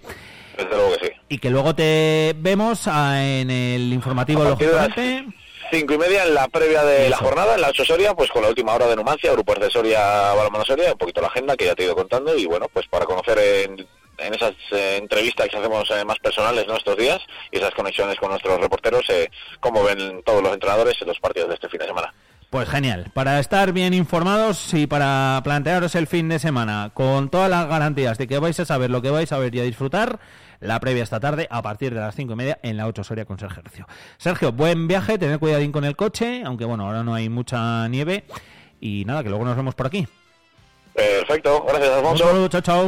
Desde luego que sí.
Y que luego te vemos ah, en el informativo, lógicamente.
Cinco y media en la previa de la jornada, en la 8 Soria, pues con la última hora de Numancia, grupos de Soria, Balonmano Soria, un poquito la agenda que ya te he ido contando y bueno, pues para conocer en, en esas eh, entrevistas que hacemos eh, más personales nuestros días y esas conexiones con nuestros reporteros, eh, cómo ven todos los entrenadores en los partidos de este fin de semana.
Pues genial, para estar bien informados y para plantearos el fin de semana con todas las garantías de que vais a saber lo que vais a ver y a disfrutar, la previa esta tarde a partir de las cinco y media en la 8 Soria con Sergio. Sergio, buen viaje, tener cuidadín con el coche, aunque bueno, ahora no hay mucha nieve y nada, que luego nos vemos por aquí.
Perfecto, gracias
Un
Alfonso.
saludo, chao, chao.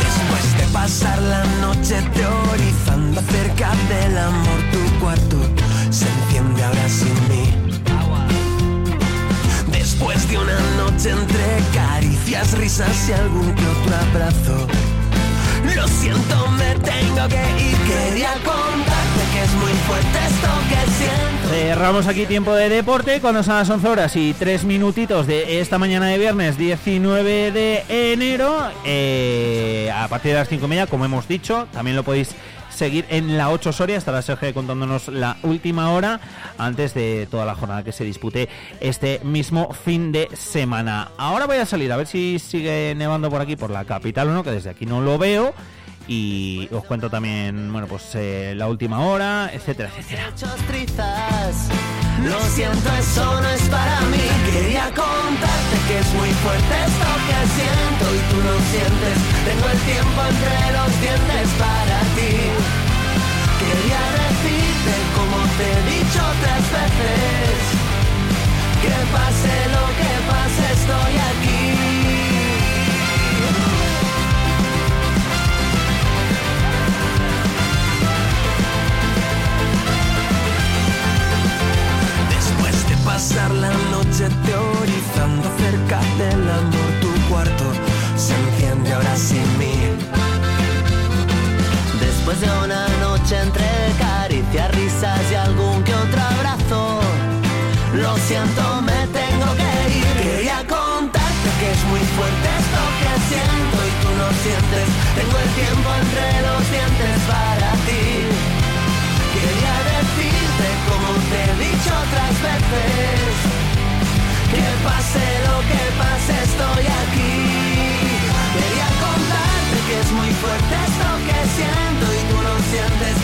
Después de pasar la noche teorizando acerca del amor, tu cuarto se enciende ahora sin mí. Después de una noche entre caricias, risas y algún que otro abrazo. Lo siento, me tengo que ir. Quería contarte que es muy fuerte esto que siento.
Cerramos aquí tiempo de deporte cuando son las 11 horas y 3 minutitos de esta mañana de viernes 19 de enero. Eh, a partir de las 5 y media, como hemos dicho, también lo podéis seguir en la 8 Soria. Estará Sergio contándonos la última hora antes de toda la jornada que se dispute este mismo fin de semana. Ahora voy a salir a ver si sigue nevando por aquí, por la capital o no, que desde aquí no lo veo. Y os cuento también, bueno, pues eh, la última hora, etcétera, etcétera.
Lo siento, eso no es para mí. Quería contarte que es muy fuerte esto que siento y tú lo sientes. Tengo el tiempo entre los dientes para ti. Quería decirte como te he dicho tres veces. Que pase lo que pase, estoy aquí.
Pasar la noche teorizando acerca del amor, tu cuarto se enciende ahora sin mí.
Después de una noche entre
otras veces. Que pase lo que pase, estoy
aquí. Quería
contarte que es muy
fuerte esto
que siento y tú no sientes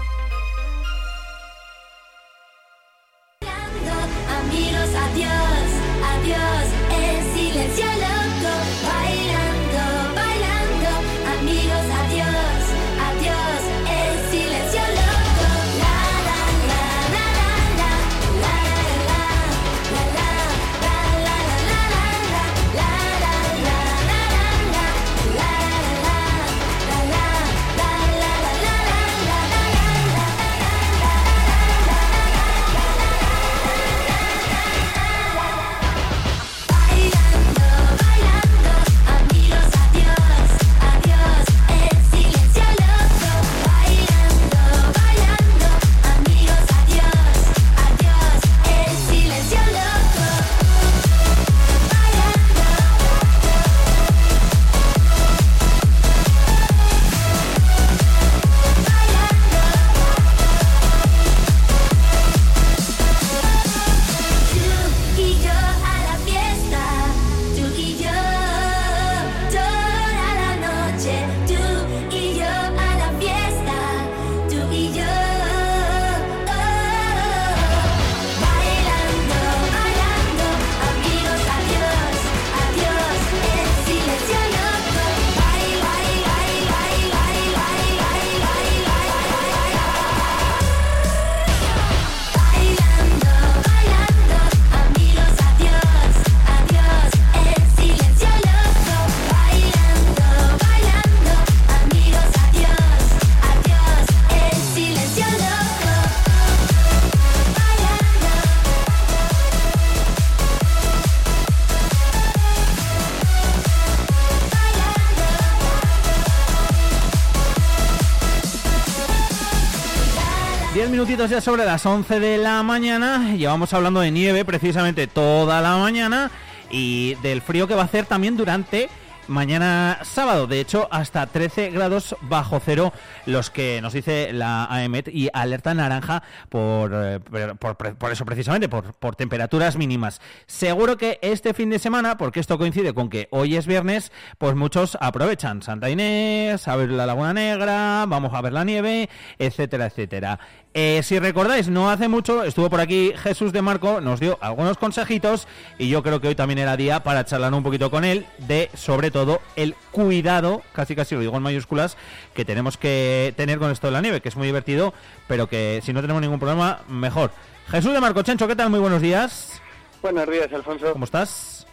Ya sobre las 11 de la mañana. Llevamos hablando de nieve precisamente toda la mañana y del frío que va a hacer también durante mañana sábado. De hecho, hasta 13 grados bajo cero los que nos dice la AEMET y alerta naranja por, eh, por eso precisamente, por, por temperaturas mínimas. Seguro que este fin de semana, porque esto coincide con que hoy es viernes, pues muchos aprovechan Santa Inés, a ver la Laguna Negra, vamos a ver la nieve, etcétera, etcétera. Eh, si recordáis, no hace mucho estuvo por aquí Jesús de Marco, nos dio algunos consejitos y yo creo que hoy también era día para charlar un poquito con él de, sobre todo, el cuidado, casi casi lo digo en mayúsculas, que tenemos que tener con esto de la nieve, que es muy divertido, pero que si no tenemos ningún problema, mejor. Jesús de Marco Chencho, ¿qué tal? Muy buenos días.
Buenos días, Alfonso.
¿Cómo estás?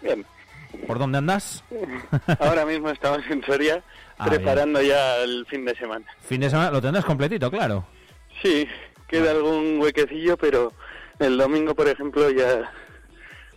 Bien.
¿Por dónde andas?
Ahora mismo estamos en Soria
Ah,
preparando ya el fin de semana.
Fin de semana lo tendrás completito, claro.
Sí,
queda algún huequecillo, pero el domingo, por ejemplo, ya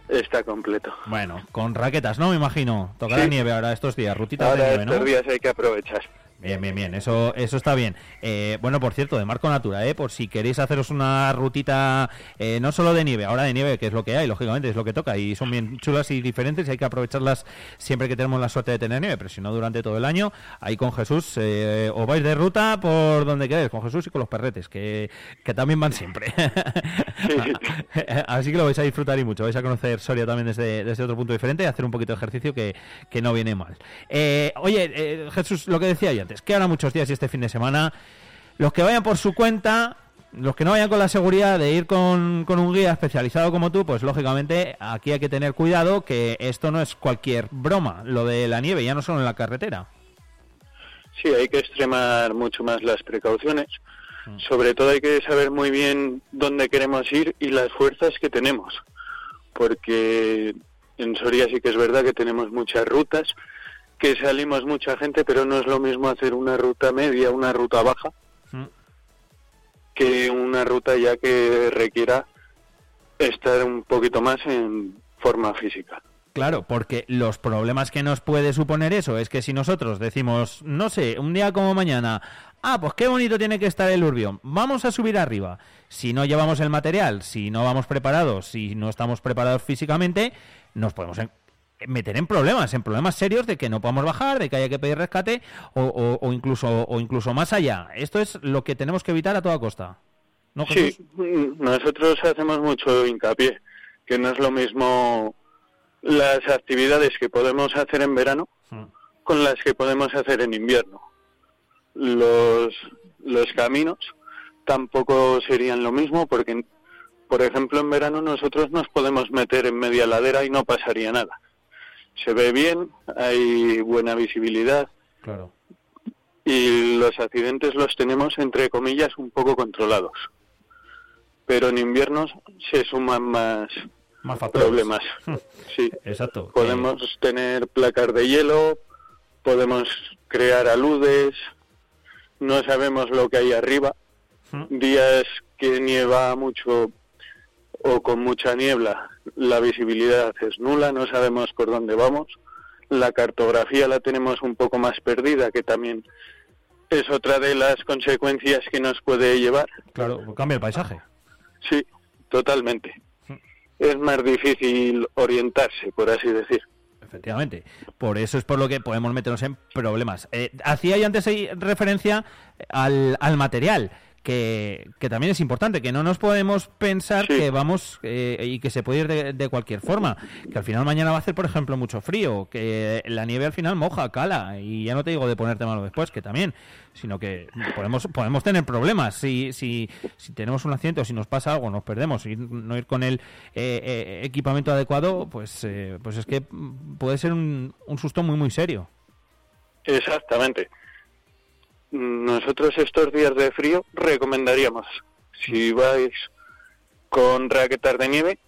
está completo.
Bueno, con raquetas, ¿no? Me imagino. Tocará
Sí.
nieve ahora estos días, rutitas
Ahora
de nieve, ¿no?
estos días hay que aprovechar.
Bien, bien, bien, eso, eso está bien. Eh, bueno, por cierto, de Marco Natura, ¿eh? por si queréis haceros una rutita eh, no solo de nieve, ahora de nieve, que es lo que hay, lógicamente, es lo que toca, y son bien chulas y diferentes, y hay que aprovecharlas siempre que tenemos la suerte de tener nieve, pero si no durante todo el año, ahí con Jesús, eh, os vais de ruta por donde queráis, con Jesús y con los perretes, que, que también van siempre. Así que lo vais a disfrutar y mucho, vais a conocer Soria también desde, desde otro punto diferente y hacer un poquito de ejercicio que, que no viene mal. Eh, oye, eh, Jesús, lo que decía yo que ahora muchos días y este fin de semana, los que vayan por su cuenta, los que no vayan con la seguridad de ir con, con un guía especializado como tú, pues lógicamente aquí hay que tener cuidado que esto no es cualquier broma, lo de la nieve, ya no solo en la carretera.
Sí, hay que extremar mucho más las precauciones. Sobre todo hay que saber muy bien dónde queremos ir y las fuerzas que tenemos. Porque en Soria sí que es verdad que tenemos muchas rutas, que salimos mucha gente, pero no es lo mismo hacer una ruta media, una ruta baja, que una ruta ya que requiera estar un poquito más en forma física.
Claro, porque los problemas que nos puede suponer eso es que si nosotros decimos, no sé, un día como mañana, ah, pues qué bonito tiene que estar el Urbión, vamos a subir arriba. Si no llevamos el material, si no vamos preparados, si no estamos preparados físicamente, nos podemos meter en problemas, en problemas serios de que no podamos bajar, de que haya que pedir rescate o, o- o incluso o incluso más allá. Esto es lo que tenemos que evitar a toda costa. ¿No, Jesús?
Sí, nosotros hacemos mucho hincapié, que no es lo mismo las actividades que podemos hacer en verano con las que podemos hacer en invierno. Los, los caminos tampoco serían lo mismo porque, por ejemplo, en verano nosotros nos podemos meter en media ladera y no pasaría nada. Se ve bien, hay buena visibilidad
Claro.
y los accidentes los tenemos, entre comillas, un poco controlados. Pero en invierno se suman más,
Más factores.
problemas. Sí.
Exacto.
Podemos tener placas de hielo, podemos crear aludes, no sabemos lo que hay arriba. Días que nieva mucho o con mucha niebla, la visibilidad es nula, no sabemos por dónde vamos. La cartografía la tenemos un poco más perdida, que también es otra de las consecuencias que nos puede llevar.
Claro, cambia el paisaje.
Sí, totalmente. Es más difícil orientarse, por así decir.
Efectivamente. Por eso es por lo que podemos meternos en problemas. Eh, hacía yo antes referencia al, al material. Que, que también es importante, que no nos podemos pensar que vamos eh, y que se puede ir de, de cualquier forma. Que al final mañana va a hacer, por ejemplo, mucho frío, que la nieve al final moja, cala, y ya no te digo de ponerte malo después, que también, sino que podemos podemos tener problemas. Si, si, si tenemos un accidente o si nos pasa algo, nos perdemos, y no ir con el eh, eh, equipamiento adecuado, pues, eh, pues es que puede ser un, un susto muy, muy serio.
Exactamente. Nosotros estos días de frío recomendaríamos, si vais con raquetas de nieve,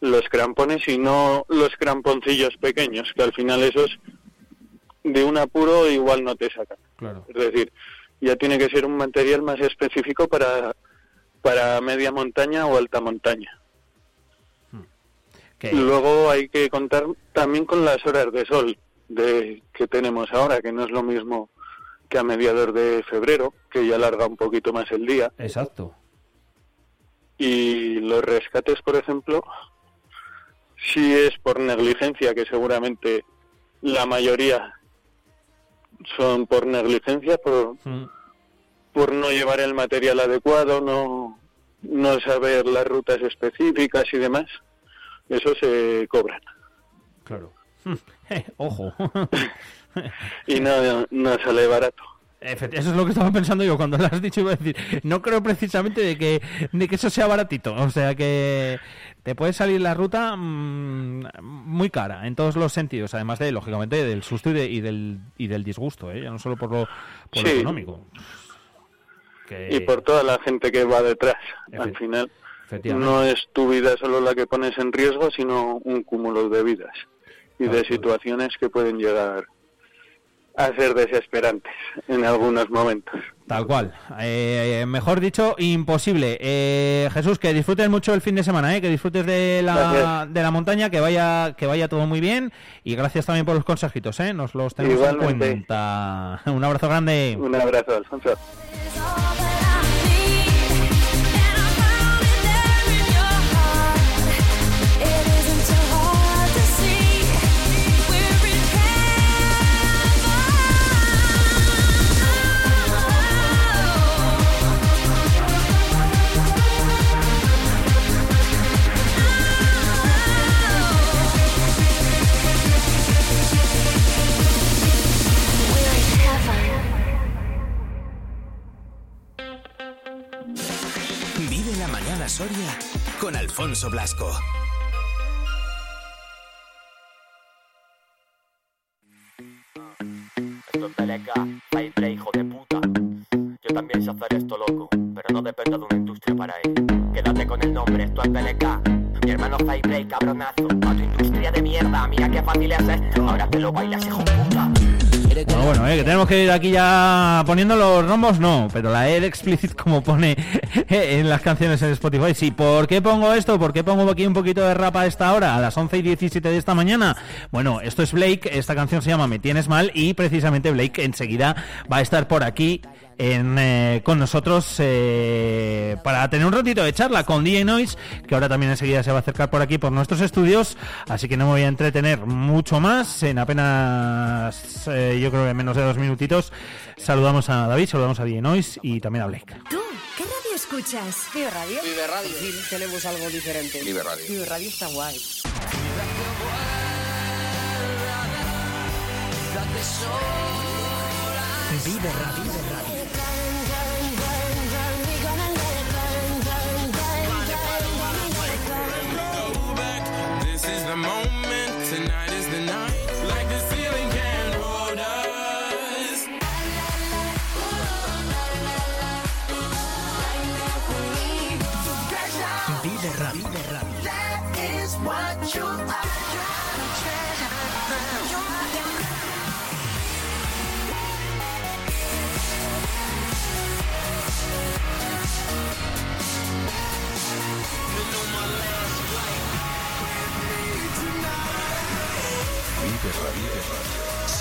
los crampones y no los cramponcillos pequeños, que al final esos de un apuro igual no te sacan.
Claro.
Es decir, ya tiene que ser un material más específico para, para media montaña o alta montaña.
Que-
Luego hay que contar también con las horas de sol de que tenemos ahora, que no es lo mismo que a mediados de febrero, que ya alarga un poquito más el día.
Exacto.
Y los rescates, por ejemplo, si es por negligencia, que seguramente la mayoría son por negligencia, por, por no llevar el material adecuado, no, no saber las rutas específicas y demás, eso se cobran.
Claro. Ojo.
Y no, no sale barato.
Eso es lo que estaba pensando yo cuando lo has dicho. Iba a decir, no creo precisamente de que, de que eso sea baratito. O sea que te puede salir la ruta mm, muy cara en todos los sentidos. Además de, lógicamente, del susto y, de- y del, y del disgusto, ¿eh? ya no solo por lo, por lo
Sí.
económico. Que-
Y por toda la gente que va detrás. Al final, no es tu vida solo la que pones en riesgo, sino un cúmulo de vidas y de situaciones que pueden llegar a ser desesperantes en algunos momentos.
Tal cual. Eh, mejor dicho, imposible. Eh, Jesús, que disfrutes mucho el fin de semana, ¿eh? que disfrutes de la, de la montaña, que vaya, que vaya todo muy bien y gracias también por los consejitos, ¿eh? nos los tenemos en cuenta. Un abrazo grande.
Un abrazo, Alfonso.
Soria con Alfonso Blasco.
Esto es PLK, Fireplay, hijo de puta. Yo también sé hacer esto, loco, pero no dependo de una industria para ello. Quédate con el nombre, esto es PLK. Mi hermano Fireplay, cabronazo. A tu industria de mierda, mira qué fácil es esto. Ahora te lo bailas, hijo puta.
Bueno, bueno, eh, que tenemos que ir aquí ya poniendo los rombos, no, pero la E explicit como pone en las canciones en Spotify. Sí, ¿por qué pongo esto? ¿Por qué pongo aquí un poquito de rap a esta hora, a las 11 y 17 de esta mañana? Bueno, esto es Blake, esta canción se llama Me Tienes Mal y precisamente Blake enseguida va a estar por aquí en, eh, con nosotros eh, para tener un ratito de charla con DJ Noise, que ahora también enseguida se va a acercar por aquí por nuestros estudios, así que no me voy a entretener mucho más, en apenas eh, yo creo que en menos de dos minutitos saludamos a David, saludamos a DJ Noise y también a Blake.
¿Tú qué radio escuchas? Vive Radio.
Vive Radio. Sí, tenemos algo diferente.
Vive Radio.
Vive Radio está guay.
Vive Radio.
The moment,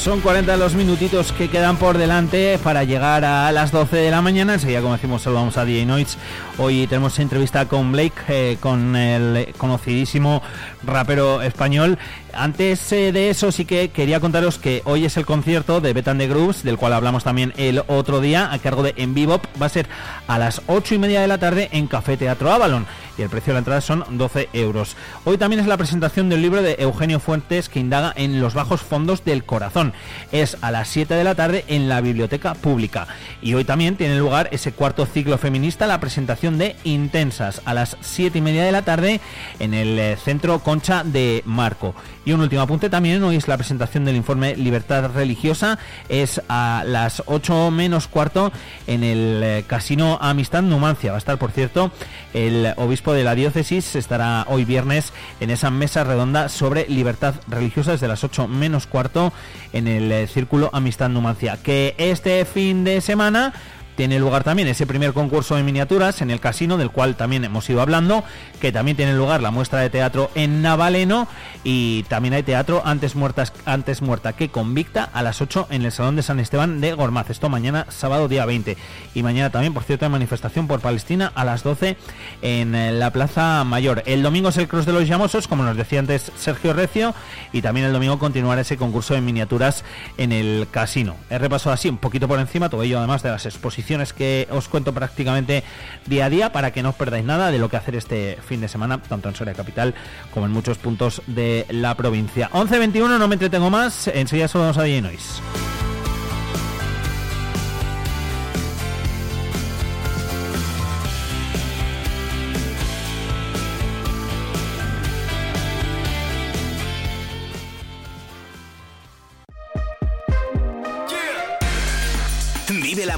Son 40 los minutitos que quedan por delante para llegar a las 12 de la mañana. Enseguida, como decimos, saludamos a DJ Noise. Hoy tenemos entrevista con Blake, eh, con el conocidísimo rapero español. Antes eh, de eso, sí que quería contaros que hoy es el concierto de Betan de Grooves, del cual hablamos también el otro día, a cargo de Envibop. Va a ser a las 8 y media de la tarde en Café Teatro Avalon. Y el precio de la entrada son 12 euros. Hoy también es la presentación del libro de Eugenio Fuentes que indaga en los bajos fondos del corazón. Es a las 7 de la tarde en la Biblioteca Pública. Y hoy también tiene lugar ese cuarto ciclo feminista, la presentación de Intensas, a las 7 y media de la tarde en el eh, Centro Concha de Marco. Y un último apunte también, hoy es la presentación del informe Libertad Religiosa, es a las 8 menos cuarto en el eh, Casino Amistad Numancia. Va a estar, por cierto, el obispo de la diócesis, estará hoy viernes en esa mesa redonda sobre libertad religiosa desde las 8 menos cuarto en el eh, Círculo Amistad Numancia. Que este fin de semana tiene lugar también ese primer concurso de miniaturas en el casino, del cual también hemos ido hablando, que también tiene lugar la muestra de teatro en Navaleno y también hay teatro antes muertas antes muerta que convicta a las 8 en el Salón de San Esteban de Gormaz. Esto mañana sábado día 20 y mañana también, por cierto, hay manifestación por Palestina a las 12 en eh, la Plaza Mayor. El domingo es el Cruz de los Llamosos, como nos decía antes Sergio Recio, y también el domingo continuará ese concurso de miniaturas en el casino. He repasado así un poquito por encima, todo ello además de las exposiciones que os cuento prácticamente día a día para que no os perdáis nada de lo que hacer este fin de semana, tanto en Soria Capital como en muchos puntos de la provincia. 11.21, no me entretengo más, enseguida solo vamos a DJ.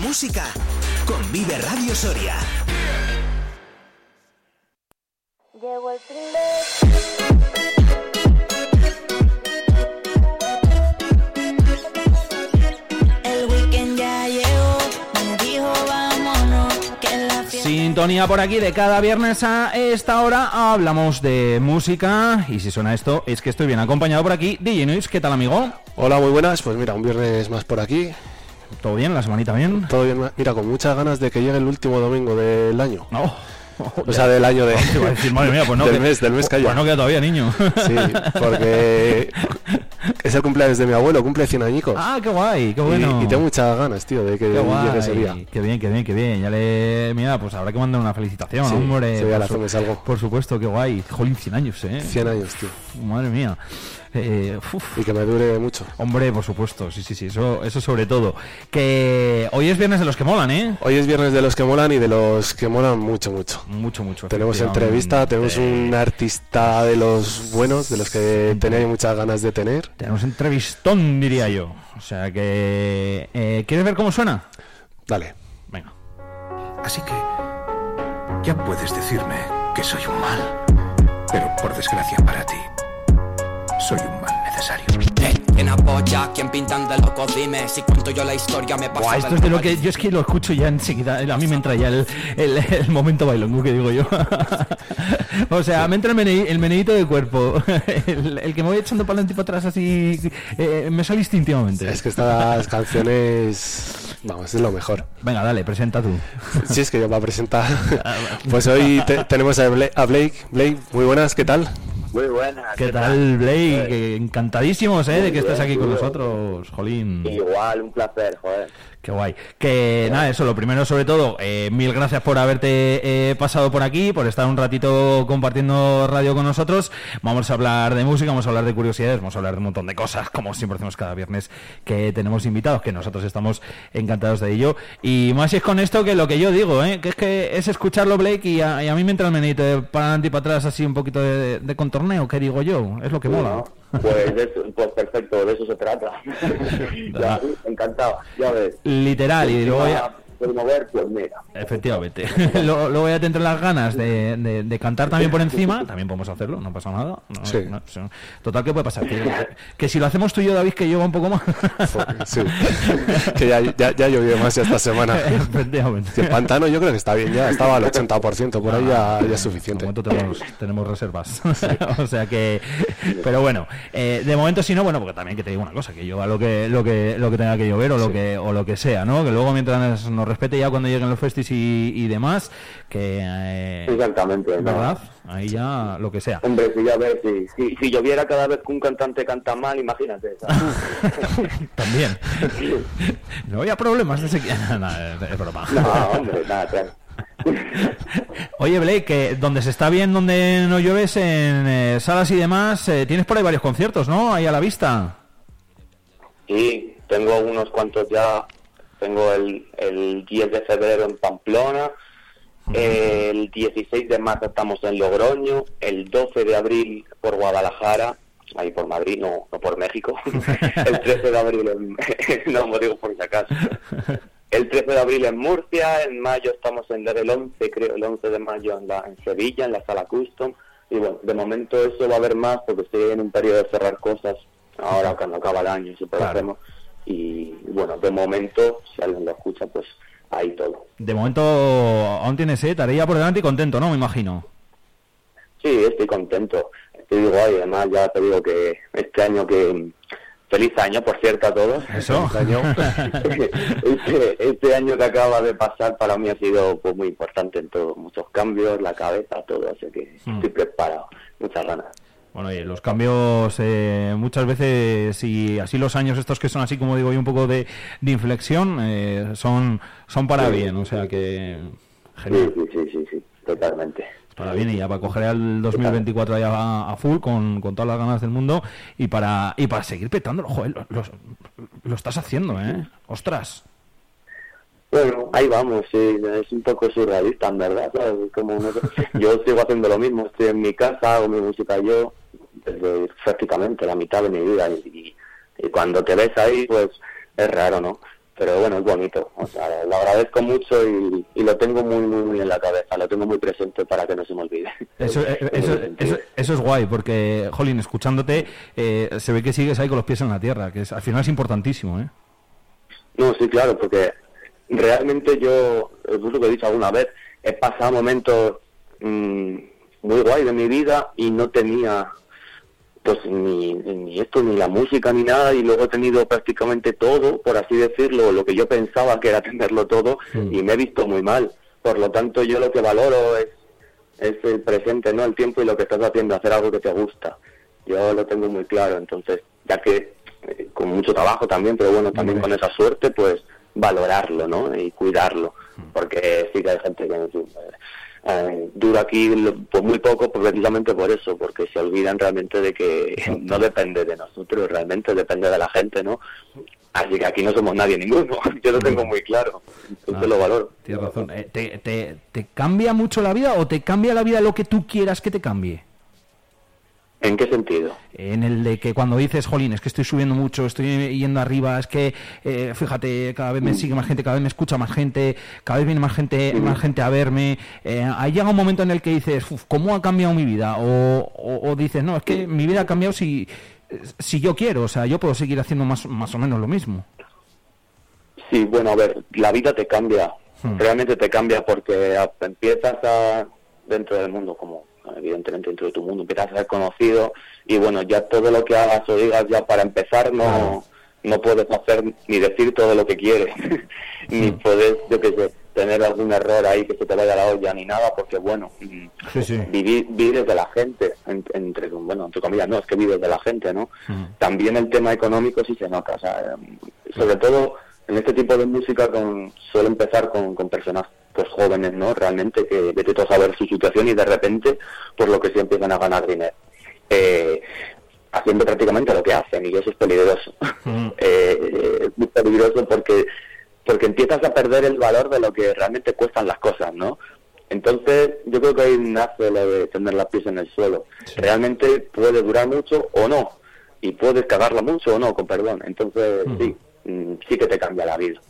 Música con Vive Radio Soria.
Llegó el primer.
Sintonía por aquí de cada viernes a esta hora hablamos de música y si suena esto es que estoy bien acompañado por aquí. DJ Noise, ¿qué tal amigo?
Hola, muy buenas. Pues mira, un viernes más por aquí.
¿Todo bien? ¿La semanita bien?
Todo bien. Mira, con muchas ganas de que llegue el último domingo del año.
No.
O sea, del año de...
Decir, madre mía, pues no
del mes, del mes que
pues no queda todavía, niño.
Sí, porque es el cumpleaños de mi abuelo, cumple 100 añicos.
Ah, qué guay, qué bueno.
Y, tengo muchas ganas, tío, de que llegue ese día.
Qué bien, qué bien, qué bien. Ya le. Mira, pues habrá que mandar una felicitación,
Sí,
hombre.
sí,
por, su-
algo.
por supuesto, qué guay. Jolín, 100 años, ¿eh?
100 años, tío.
Madre mía. Eh, uf.
Y que me dure mucho.
Hombre, por supuesto, sí, sí, sí, eso, eso sobre todo. Que hoy es viernes de los que molan, ¿eh?
Hoy es viernes de los que molan y de los que molan mucho, mucho.
Mucho, mucho.
Tenemos entrevista, tenemos un artista de los buenos, de los que tenía muchas ganas de tener.
Tenemos entrevistón, diría yo. O sea que... eh, ¿Quieres ver cómo suena?
Dale.
Venga.
Así que ya puedes decirme que soy un mal. Pero por desgracia para ti, soy un mal necesario.
¿Quién apoya? ¿Quién pintan de locos? Dime si cuento yo la historia me pasa
Buah, esto es de lo que yo es que lo escucho ya enseguida. A mí me entra ya el, el, el momento bailongo que digo yo. o sea, me entra el, menei- el meneíto de cuerpo. El, el que me voy echando para adelante y para atrás así. eh, me sale instintivamente.
Es que estas canciones, vamos, es lo mejor.
Venga, dale, presenta tú.
Si es que yo voy a presentar. Pues hoy te- tenemos a Blake, Blake. Muy buenas, ¿qué tal?
Muy buenas.
¿Qué tal, Blake? Encantadísimos, ¿eh? De que estés aquí con nosotros, Jolín.
Igual, un placer, joder.
Qué guay. Que nada, eso, lo primero sobre todo, eh, mil gracias por haberte eh, pasado por aquí, por estar un ratito compartiendo radio con nosotros. Vamos a hablar de música, vamos a hablar de curiosidades, vamos a hablar de un montón de cosas, como siempre hacemos cada viernes que tenemos invitados, que nosotros estamos encantados de ello. Y más si es con esto que lo que yo digo, ¿eh? que es que es escucharlo, Blake, y a, y a mí me entra el menito para adelante y para atrás, así un poquito de, de contorneo, que digo yo, es lo que mola.
Pues, de eso- pues perfecto, de eso se trata. Ya, encantado, ya ves.
Literal, y luego ya...
Ah, Promover, pues mira.
Efectivamente. Luego ya te entran las ganas de, de- de cantar también por encima. También podemos hacerlo, no pasa nada. No-
Sí.
no- total, ¿qué puede pasar? Que, que si lo hacemos tú y yo, David, que lleva un poco más.
Sí. que ya, ya, ya llovió más ya esta semana.
Efectivamente.
El pantano yo creo que está bien ya, estaba al 80%, por ahí ya, ya es suficiente.
De momento tenemos, tenemos reservas. o sea que. Pero bueno, eh, de momento si no, bueno, porque también que te digo una cosa, que llueva lo que, lo que, lo que tenga que llover o lo que, o lo que sea, ¿no? Que luego mientras nos respete ya cuando lleguen los festis y, y demás, que eh,
Exactamente. ¿no?
¿verdad? Ahí ya lo que sea.
Hombre, si ya ves, si, si, si lloviera cada vez que un cantante canta mal, imagínate.
También. No había problemas de sequía. Nada, es broma.
No, hombre, nada, claro.
Oye, Blake, que donde se está bien, donde no llueves, en eh, salas y demás, eh, tienes por ahí varios conciertos, ¿no? Ahí a la vista.
Sí, tengo unos cuantos ya. Tengo el, el 10 de febrero en Pamplona, el 16 de marzo estamos en Logroño, el 12 de abril por Guadalajara, ahí por Madrid, no, no por México, el 13 de abril en... no, me digo por si acaso. El 13 de abril en Murcia, en mayo estamos en el 11, creo, el 11 de mayo en, la, en Sevilla, en la sala Custom. Y bueno, de momento eso va a haber más porque estoy en un periodo de cerrar cosas. Ahora cuando acaba el año lo
Claro.
Y bueno, de momento, si alguien lo escucha, pues ahí todo.
De momento aún tienes eh, tarea por delante y contento, ¿no? Me imagino.
Sí, estoy contento. Estoy guay. Además, ya te digo que este año que... Feliz año, por cierto, a todos.
Eso.
Año. este, este año que acaba de pasar para mí ha sido pues, muy importante en todo. Muchos cambios, la cabeza, todo. Así que
Mm.
estoy preparado. Muchas ganas.
Bueno, y los cambios eh, muchas veces, y así los años estos que son así como digo yo, un poco de, de inflexión, eh, son, son para
Sí.
bien, o sea que
Sí,
genial.
sí, sí, sí, sí, totalmente.
Para bien y ya para coger el 2024 ya a, a full con, con todas las ganas del mundo y para y para seguir petándolo, joder, lo, lo- lo estás haciendo, ¿eh? Ostras.
Bueno, ahí vamos, sí, es un poco surrealista, en verdad, Como no sé, yo sigo haciendo lo mismo, estoy en mi casa, hago mi música yo, desde prácticamente la mitad de mi vida, y, y- y cuando te ves ahí, pues es raro, ¿no? Pero bueno, es bonito, o sea, lo agradezco mucho y, y lo tengo muy, muy, muy en la cabeza, lo tengo muy presente para que no se me olvide.
Eso, eh, eso, eso, eso es guay, porque, Jolín, escuchándote, eh, se ve que sigues ahí con los pies en la tierra, que es, al final es importantísimo, ¿eh?
No, sí, claro, porque realmente yo, es lo que he dicho alguna vez, he pasado momentos mm, muy guay de mi vida y no tenía pues ni, ni esto, ni la música, ni nada, y luego he tenido prácticamente todo, por así decirlo, lo que yo pensaba que era tenerlo todo, y me he visto muy mal. Por lo tanto, yo lo que valoro es, es el presente, ¿no? El tiempo y lo que estás haciendo, hacer algo que te gusta. Yo lo tengo muy claro, entonces, ya que eh, con mucho trabajo también, pero bueno, también con esa suerte, pues valorarlo, ¿no? Y cuidarlo, porque sí que hay gente que fin, eh, dura aquí pues muy poco, pues precisamente por eso, porque se olvidan realmente de que no depende de nosotros, realmente depende de la gente, ¿no? Así que aquí no somos nadie ninguno, yo lo tengo muy claro, entonces lo valoro.
Tienes razón. Eh, ¿te, te, te cambia mucho la vida o te cambia la vida lo que tú quieras que te cambie?
¿En qué sentido?
En el de que cuando dices, jolín, es que estoy subiendo mucho, estoy yendo arriba, es que, eh, fíjate, cada vez me sigue más gente, cada vez me escucha más gente, cada vez viene más gente, más gente a verme. Eh, ahí llega un momento en el que dices, "Uf, ¿cómo ha cambiado mi vida? O, o- o dices, no, es que mi vida ha cambiado si, si yo quiero, o sea, yo puedo seguir haciendo más, más o menos lo mismo.
Sí, bueno, a ver, la vida te cambia, realmente te cambia porque empiezas a, dentro del mundo, como evidentemente dentro de tu mundo, empiezas a ser conocido. Y bueno, ya todo lo que hagas o digas ya para empezar no, no puedes hacer ni decir todo lo que quieres, ni puedes, yo qué sé, tener algún error ahí que se te vaya la olla ni nada, porque bueno, mm,
Sí, sí.
vivir, vives de la gente, en- entre, bueno, entre comillas, no, es que vives de la gente, ¿no? También el tema económico sí se nota, o sea, em, sobre todo en este tipo de música con, suele empezar con, con personas pues jóvenes, ¿no? Realmente que vete tú a saber su situación y de repente, por lo que sí empiezan a ganar dinero. Eh, haciendo prácticamente lo que hacen y eso es peligroso. Eh, es muy peligroso porque porque empiezas a perder el valor de lo que realmente cuestan las cosas, ¿no? Entonces, yo creo que ahí nace lo de tener las pies en el suelo. Realmente puede durar mucho o no, y puedes cagarla mucho o no, con perdón. Entonces, sí, mm, sí que te cambia la vida.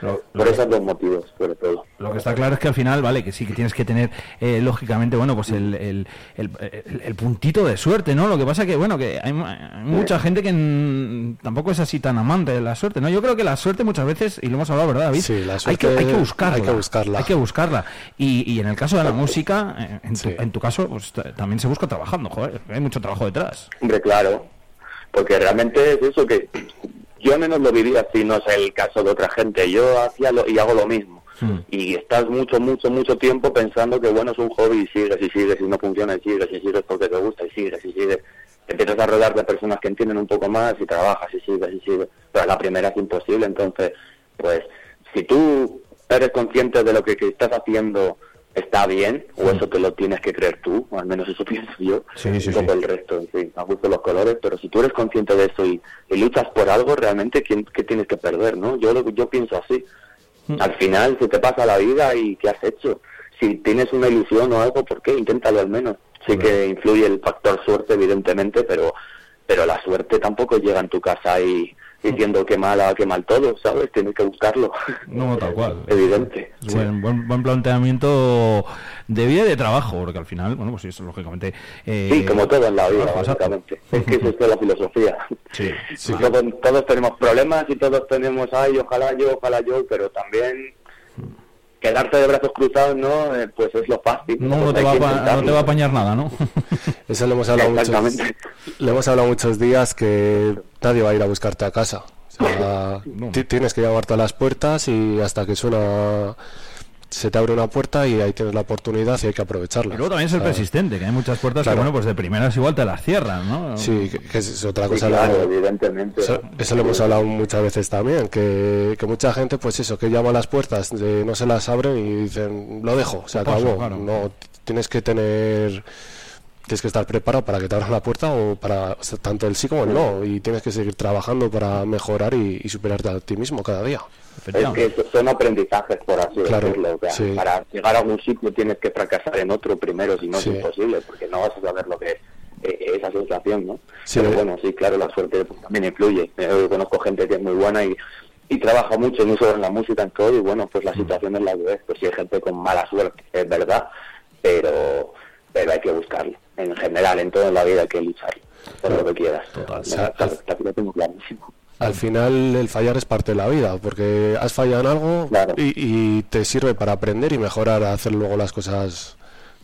Lo-
Por esos dos motivos, sobre todo.
Lo que está claro es que al final, vale, que sí que tienes que tener, eh, lógicamente, bueno, pues el, el, el- el- el puntito de suerte, ¿no? Lo que pasa que, bueno, que hay, mu- hay mucha gente que tampoco es así tan amante de la suerte, ¿no? Yo creo que la suerte muchas veces, y lo hemos hablado, ¿verdad, David?
Sí, la
hay, que,
suerte
hay que buscarla.
hay que buscarla.
Hay que buscarla. Y, y en el caso de la música, eh, en tu, en tu caso, pues también se busca trabajando, joder, hay mucho trabajo detrás.
Hombre, claro. Porque realmente es eso que yo al menos lo viví así, no es el caso de otra gente. Yo hacía lo, y hago lo mismo. Y estás mucho, mucho, mucho tiempo pensando que bueno es un hobby y sigues y sigues y no funciona y sigues y sigues porque te gusta y sigues y sigues. Empiezas a rodear de personas que entienden un poco más y trabajas y sigues y sigues. Pero a la primera es imposible. Entonces, pues si tú eres consciente de lo que, que estás haciendo está bien, o eso te lo tienes que creer tú, o al menos eso pienso yo,
Sí,
el resto, en fin, a gusto los colores, pero si tú eres consciente de eso y, y luchas por algo, realmente, ¿quién, ¿qué tienes que perder, no? Yo, yo pienso así. Al final, se te pasa la vida y ¿qué has hecho? Si tienes una ilusión o algo, ¿por qué? Inténtalo al menos. Sí que influye el factor suerte, evidentemente, pero pero la suerte tampoco llega en tu casa y diciendo que mala, que mal todo, ¿sabes? Tienes que buscarlo.
No, tal cual.
Evidente.
Buen, buen, buen planteamiento de vida y de trabajo, porque al final, bueno, pues eso, lógicamente... eh,
Sí, como todo en la vida, básicamente. Es que esa es la filosofía.
Sí,
Todos, todos tenemos problemas y todos tenemos, ay, ojalá yo, ojalá yo, pero también quedarte de brazos cruzados no eh, pues es lo fácil
No, no
Pues
te,
hay
va a, no te va a apañar nada, ¿no?
Eso lo hemos hablado muchos,
Exactamente.
le hemos hablado muchos días que nadie va a ir a buscarte a casa. O sea, ti- tienes que llamarte a las puertas y hasta que suena se te abre una puerta y ahí tienes la oportunidad y hay que aprovecharla.
Y luego también ser persistente, que hay muchas puertas
Claro.
que, bueno, pues de primeras igual te las cierran, ¿no?
Sí, que, que es otra
Sí,
cosa.
claro,
la-
evidentemente
Eso, eso lo hemos hablado muchas veces también, que, que mucha gente, pues eso, que llama a las puertas, de, no se las abren y dicen, lo dejo, se
Paso,
acabó.
claro.
No, tienes que tener, tienes que estar preparado para que te abran la puerta o para o sea, tanto el sí como el no, y tienes que seguir trabajando para mejorar y, y superarte a ti mismo cada día.
Es que so- son aprendizajes por así
Claro,
decirlo. O sea,
sí.
para llegar a algún sitio tienes que fracasar en otro primero si no
Sí.
es imposible porque no vas a saber lo que es eh, esa sensación no
Sí,
pero bueno sí claro la suerte pues, también influye. Yo conozco gente que es muy buena y y trabaja mucho no solo en la música en todo y bueno pues la
Mm.
situación es la que es. Pues si hay gente con mala suerte es verdad pero pero hay que buscarlo en general en todo en la vida hay que lucharlo por lo que quieras.
Total,
Hasta- hasta que lo tengo clarísimo
Al final el fallar es parte de la vida, porque has fallado en algo y, y te sirve para aprender y mejorar, a hacer luego las cosas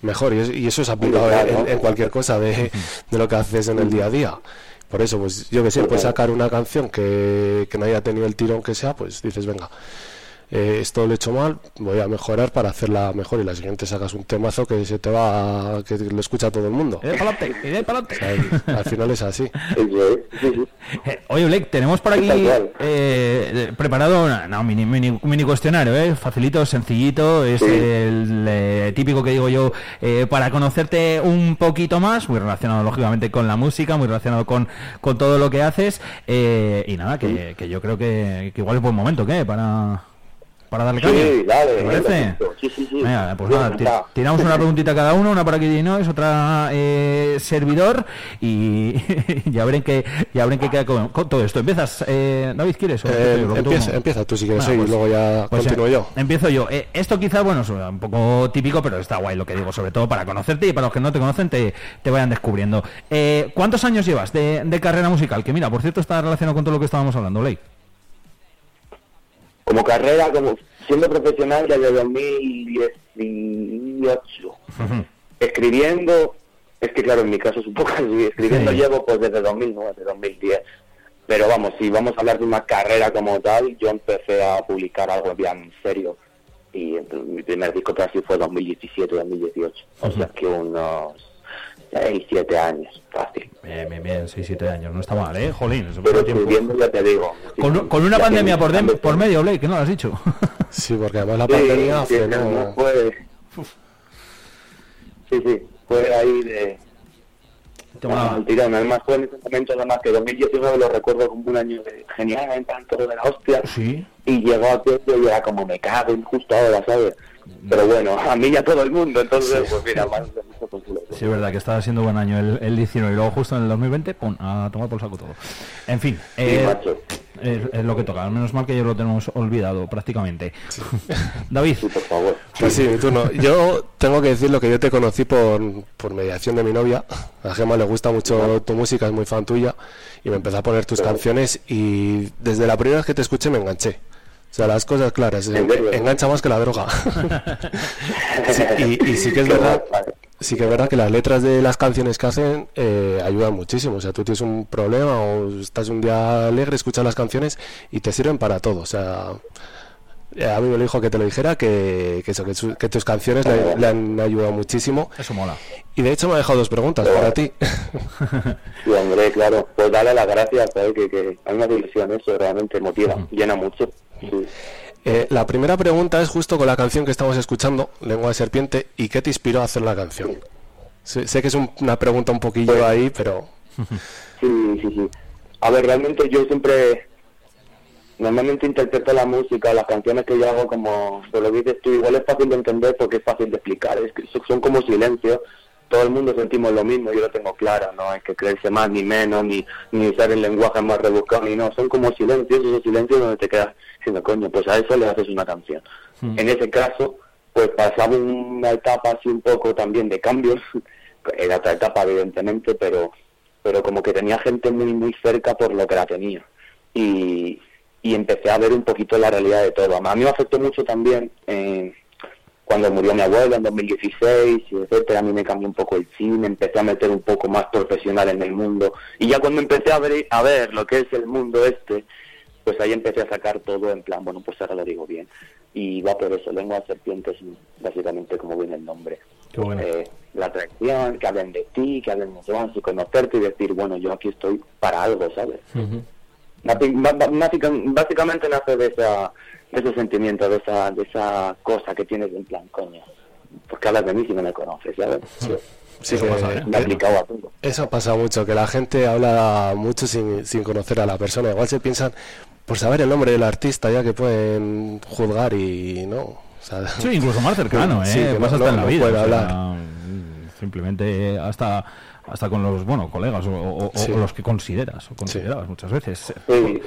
mejor. Y, es- y eso es aplicado
claro.
en, en cualquier cosa de, de lo que haces en el día a día. Por eso, pues yo que sé, pues sacar una canción que, que no haya tenido el tirón que sea, pues dices, venga, eh, esto lo he hecho mal, voy a mejorar para hacerla mejor y la siguiente sacas un temazo que se te va, a- que lo escucha todo el mundo.
Y de pa'lante, y de pa'lante.
O sea, al final es así.
Eh, Oye, Blake, tenemos por aquí eh, preparado una- no, mini, mini, mini cuestionario, ¿eh? facilito, sencillito, es el eh, típico que digo yo eh, para conocerte un poquito más, muy relacionado lógicamente con la música, muy relacionado con, con todo lo que haces, eh, y nada, que, que yo creo que, que igual es buen momento, ¿qué? Para, para darle
Sí,
caña.
dale,
¿Te parece?
Sí, sí, sí.
Venga, pues
Sí,
nada, tiramos una preguntita cada uno, una para que no es otra eh, servidor y ya verán que ya verán que queda con, con todo esto. ¿Empiezas, eh, David, quieres? o
Eh,
tú-
empieza, empieza tú si quieres
Bueno,
y luego ya
pues,
continúo
eh,
yo.
Empiezo yo. Eh, esto quizás, bueno, es un poco típico, pero está guay lo que digo, sobre todo para conocerte y para los que no te conocen te, te vayan descubriendo. Eh, ¿Cuántos años llevas de, de carrera musical? Que mira, por cierto, está relacionado con todo lo que estábamos hablando, Blake.
Como carrera, como siendo profesional desde 2018. Escribiendo, es que claro, en mi caso es un poco así, escribiendo
Sí.
llevo pues desde 2009, 2010. Pero vamos, si vamos a hablar de una carrera como tal, yo empecé a publicar algo ya en serio. Y mi primer disco así fue 2017, 2018. O sea que unos 6, 7 años, fácil.
Bien, bien, bien, 6-7 años, no está mal, ¿eh? Jolín, es un
Pero escribiendo ya te digo.
Con, con una pandemia por, dem- por medio, Blake, que no lo has dicho.
Sí, porque además la
Sí,
pandemia
sí,
frenó-
no fue... Sí, sí, fue ahí de...
molaba.
al tirón. Además fue en ese momento, además que 2019 lo recuerdo como un año de genial, en tanto de la hostia.
Sí.
Y llegó a tiempo y era como me cago en justo ahora, ¿sabes? Pero bueno, a mí y a todo el mundo, entonces, pues mira, más.
Sí, es verdad que estaba siendo buen año el, el 19 y luego justo en el 2020, pum, a tomar por saco todo. En fin, eh, es, es lo que toca. Menos mal que ya lo tenemos olvidado prácticamente. David.
por favor.
Pues sí, mi turno. Yo tengo que decir lo que yo te conocí por, por mediación de mi novia. A Gemma le gusta mucho tu música, es muy fan tuya. Y me empezó a poner tus canciones y desde la primera vez que te escuché me enganché. O sea, las cosas claras, engancha más que la droga. Sí, y, y sí que es verdad, sí que es verdad que las letras de las canciones que hacen eh, ayudan muchísimo. O sea, tú tienes un problema o estás un día alegre, escuchas las canciones y te sirven para todo. O sea, eh, a mí me lo dijo que te lo dijera, que, que eso, que, su- que tus canciones le, le han ayudado muchísimo.
Eso mola.
Y de hecho me ha dejado dos preguntas para ti.
Sí, hombre, claro, pues dale las gracias, ¿sabes? Que, que a mí me hace ilusión eso, realmente motiva, llena mucho. Sí.
Eh, la primera pregunta es justo con la canción que estamos escuchando, Lengua de Serpiente, ¿y qué te inspiró a hacer la canción? Sé, sé que es un- una pregunta un poquillo ahí, pero...
Sí, sí, sí. A ver, realmente yo siempre, normalmente interpreto la música, las canciones que yo hago como, pues lo que dices tú, igual es fácil de entender porque es fácil de explicar, es que son como silencios, todo el mundo sentimos lo mismo, yo lo tengo claro, no hay que creerse más ni menos, ni, ni usar el lenguaje más rebuscado, ni no, son como silencios, esos silencios donde te quedas diciendo, coño, pues a eso le haces una canción. En ese caso, pues pasaba una etapa así un poco también de cambios, era otra etapa evidentemente, pero pero como que tenía gente muy muy cerca por lo que la tenía y, y empecé a ver un poquito la realidad de todo. A mí me afectó mucho también eh, cuando murió mi abuelo en 2016, y etcétera, a mí me cambió un poco el cine, empecé a meter un poco más profesional en el mundo, y ya cuando empecé a ver, a ver lo que es el mundo este, pues ahí empecé a sacar todo en plan, bueno, pues ahora lo digo bien. Y va por eso, lengua de serpientes, básicamente como viene el nombre. Eh, la atracción, que hablen de ti, que hablen de nosotros, y conocerte y decir, bueno, yo aquí estoy para algo, ¿sabes? Ba- básica- Básicamente nace de, esa, de ese sentimiento, de esa, de esa cosa que tienes en plan, coño, porque hablas de mí si no me conoces, ¿sabes?
Sí,
Eso
que-
pasa, ¿eh? Me he aplicado a todo.
Eso pasa mucho, que la gente habla mucho sin, sin conocer a la persona. Igual se piensan por saber el nombre del artista ya que pueden juzgar y no. O sea,
Sí, incluso más cercano, ¿eh?
Sí, que
Pasa
no-
hasta en
no-
la
no
vida.
puede
o sea, mm, simplemente hasta hasta con los bueno colegas o, o- o-
Sí.
o los que consideras o considerabas muchas veces.
Sí,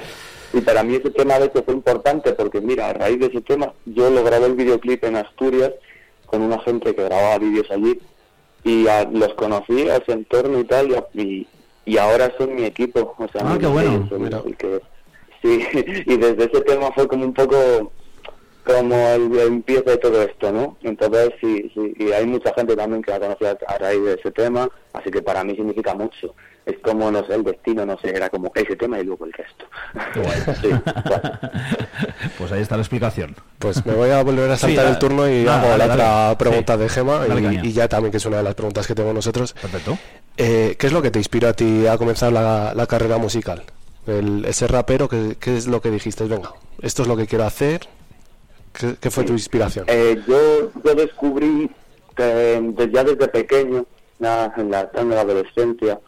y para mí ese tema de hecho fue importante porque mira, a raíz de ese tema yo lo grabé el videoclip en Asturias con una gente que grababa vídeos allí y a- los conocí a ese entorno y tal y, a- y, ahora son mi equipo. O sea,
Ah, qué bueno.
ellos son el que- sí, y desde ese tema fue como un poco como el empiezo de todo esto, ¿no? Entonces sí, sí, y hay mucha gente también que la conoció a, a raíz de ese tema, así que para mí significa mucho. Es como, no sé, el destino, no sé, era como ese tema y luego el resto. Sí,
Pues ahí está la explicación.
Pues me voy a volver a saltar el turno y
nada,
hago
dale,
la otra
dale.
pregunta
Sí.
de Gema y, y ya también que es una de las preguntas que tenemos nosotros.
Perfecto.
Eh, ¿Qué es lo que te inspiró a ti a comenzar la, la carrera musical? El, ese rapero, ¿qué, ¿qué es lo que dijiste? Venga, esto es lo que quiero hacer. ¿Qué, qué fue tu inspiración?
Eh, yo, yo descubrí que desde- ya desde pequeño, en la, en la adolescencia,